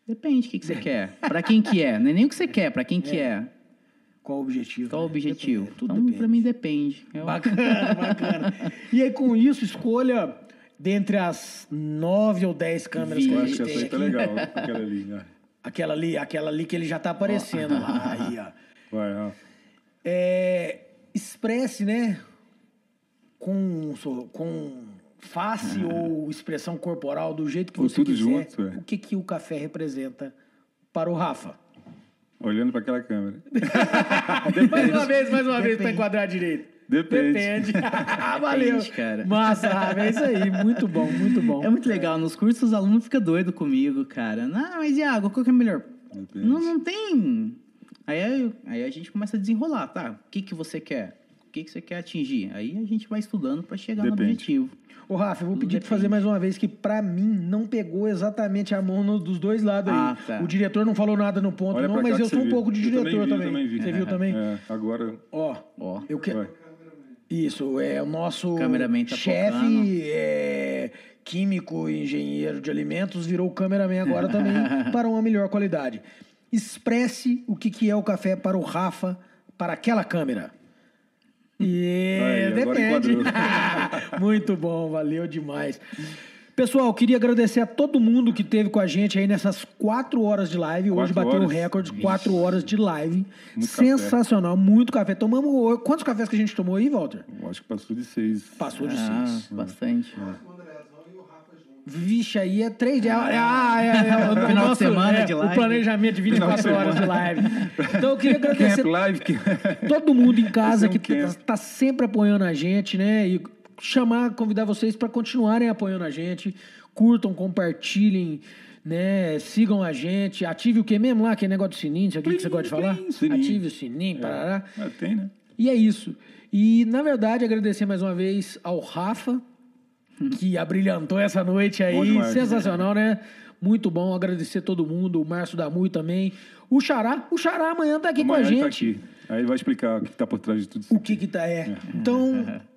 Depende o que, que você quer. Pra quem que é. Não é nem o que você quer, pra quem que é. Qual o objetivo? Qual o né? objetivo? Depende, Tudo então, depende. pra mim, depende. Eu- Bacana, bacana. E aí, com isso, escolha dentre as nove ou dez câmeras que a gente tem tá aqui. legal, aquela ali. né? Aquela ali, aquela ali que ele já tá aparecendo lá. Aí, ó. Vai, ó. É, expresse, né? Com, com face ou expressão corporal, do jeito que Ou você tudo quiser, junto, é. o que, que o café representa para o Rafa. Olhando para aquela câmera. Mais uma vez, mais uma vez, para Depende. enquadrar direito. Depende. Valeu. Depende, cara. Massa, Rafa, é isso aí. Muito bom, muito bom. É muito legal. Nos cursos, os alunos ficam doidos comigo, cara. Não, mas Iago, qual que é melhor? Depende. Não, não tem. Aí, aí a gente começa a desenrolar, tá? O que, que você quer? O que, que você quer atingir? Aí a gente vai estudando para chegar no Depende. objetivo. Ô, Rafa, eu vou Tudo pedir para fazer depende. mais uma vez que, para mim, não pegou exatamente a mão no- dos dois lados Ah, aí. tá. O diretor não falou nada no ponto, Olha não, mas eu sou um pouco de Eu diretor vi, eu também. vi. Você viu também? É, agora. Ó, Ó. eu quero. Isso, é o nosso tá chefe, é, químico e engenheiro de alimentos, virou cameraman agora também para uma melhor qualidade. Expresse o que, que é o café para o Rafa, para aquela câmera. E Aí, depende. Muito bom, valeu demais. Pessoal, queria agradecer a todo mundo que esteve com a gente aí nessas quatro horas de live. Hoje Quatro bateu o horas? recorde, quatro horas de live. Muito Sensacional, muito café. Tomamos. o- Quantos cafés que a gente tomou aí, Walter? Eu acho que passou de seis. Passou de Ah, seis. bastante. O e o juntos. Vixe, aí é três dias. Ah, é, é, o Final de nosso- semana é, de O live. planejamento de 24 horas de live. Então eu queria agradecer Camp Live. Que... todo mundo em casa é um que camp. tá, tá sempre apoiando a gente, né? E chamar, convidar vocês para continuarem apoiando a gente. Curtam, compartilhem, né? Sigam a gente. Ative o que mesmo lá? Aquele negócio do sininho, isso aqui que você gosta de falar? sininho. Ative o sininho, parará. Ah, tem, né? E é isso. E, na verdade, agradecer mais uma vez ao Rafa, que abrilhantou essa noite aí. demais. Sensacional, né? Muito bom. Agradecer todo mundo. O Márcio Damui também. O Xará. O Xará amanhã tá aqui Amanhã com a tá gente. aqui. Aí ele vai explicar o que está por trás de tudo isso. O que que tá é. Então,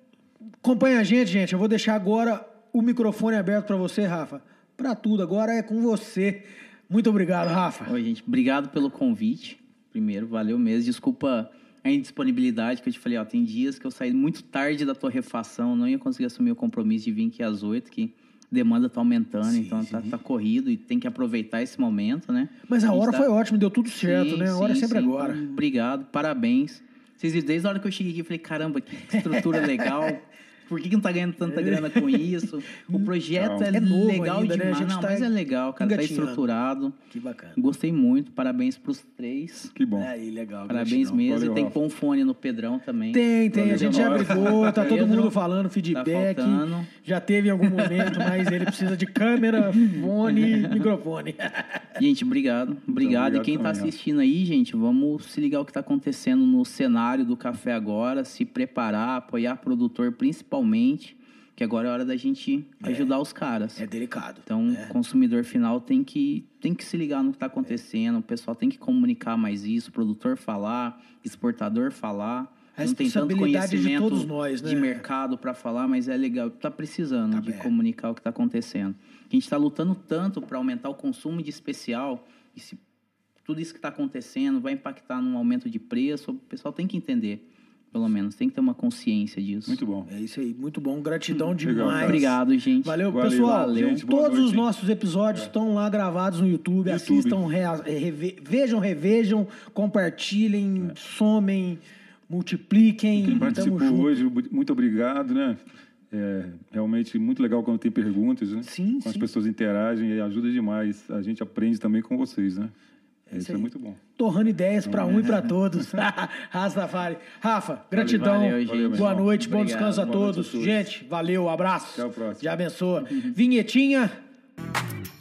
acompanha a gente, gente. Eu vou deixar agora o microfone aberto para você, Rafa. Para tudo. Agora é com você. Muito obrigado, Rafa. Oi, gente. Obrigado pelo convite. Primeiro, valeu mesmo. Desculpa a indisponibilidade que eu te falei. Ó, tem dias que eu saí muito tarde da torrefação, não ia conseguir assumir o compromisso de vir aqui às oito, que a demanda tá aumentando, então tá, tá corrido e tem que aproveitar esse momento, né? Mas a gente hora tá- foi ótima, deu tudo certo, Sim, né? A hora é sim, sempre sim. agora. Então, Obrigado, parabéns. Vocês viram, desde a hora que eu cheguei aqui, eu falei, caramba, que estrutura legal. Por que, que não tá ganhando tanta grana com isso? O projeto é, É novo legal ainda, né? A demais. gente Não, tá mas é legal, cara. Tá estruturado. Que bacana. Gostei muito. Parabéns pros três. Que bom. Aí, legal. Parabéns gratidão. mesmo. Valeu, e tem que Rafa. pôr um fone no Pedrão também. Tem, tem. A Valeu, gente já brigou, tá todo mundo falando feedback. faltando. já teve em algum momento, mas ele precisa de câmera, fone, microfone. Gente, obrigado. Obrigado. obrigado e quem tá também, ó. assistindo aí, gente, vamos se ligar o que tá acontecendo no cenário do café agora, se preparar, apoiar produtor principalmente. que agora é hora da gente ajudar os caras. É delicado. Então, o consumidor final tem que, tem que se ligar no que está acontecendo, o pessoal tem que comunicar mais isso, o produtor falar, exportador falar. A Não tem tanto responsabilidade de conhecimento todos nós, né? de mercado para falar, mas é legal, tá precisando Tá de bem. comunicar o que está acontecendo. A gente está lutando tanto para aumentar o consumo de especial, e se tudo isso que está acontecendo vai impactar num aumento de preço, o pessoal tem que entender, pelo menos, tem que ter uma consciência disso. Muito bom. É isso aí, muito bom. Gratidão Legal, demais. cara. Obrigado, gente. Valeu, Valeu, pessoal. valeu. Gente, Todos os noite. É. nossos episódios estão lá gravados no YouTube. YouTube. Assistam, rea- reve- vejam, revejam, compartilhem, somem, multipliquem. Quem Tamo participou junto. hoje, muito obrigado, né? É realmente muito legal quando tem perguntas, né? Sim, Quando as sim. pessoas interagem e ajuda demais. A gente aprende também com vocês, né? Isso é muito bom. Torrando ideias para um e para todos. Rastafari. Rafa, gratidão. Valeu, gente. Boa noite, bom Obrigado. descanso a Boa todos. Gente, valeu, abraço. Até o próximo. Já abençoa. Vinhetinha.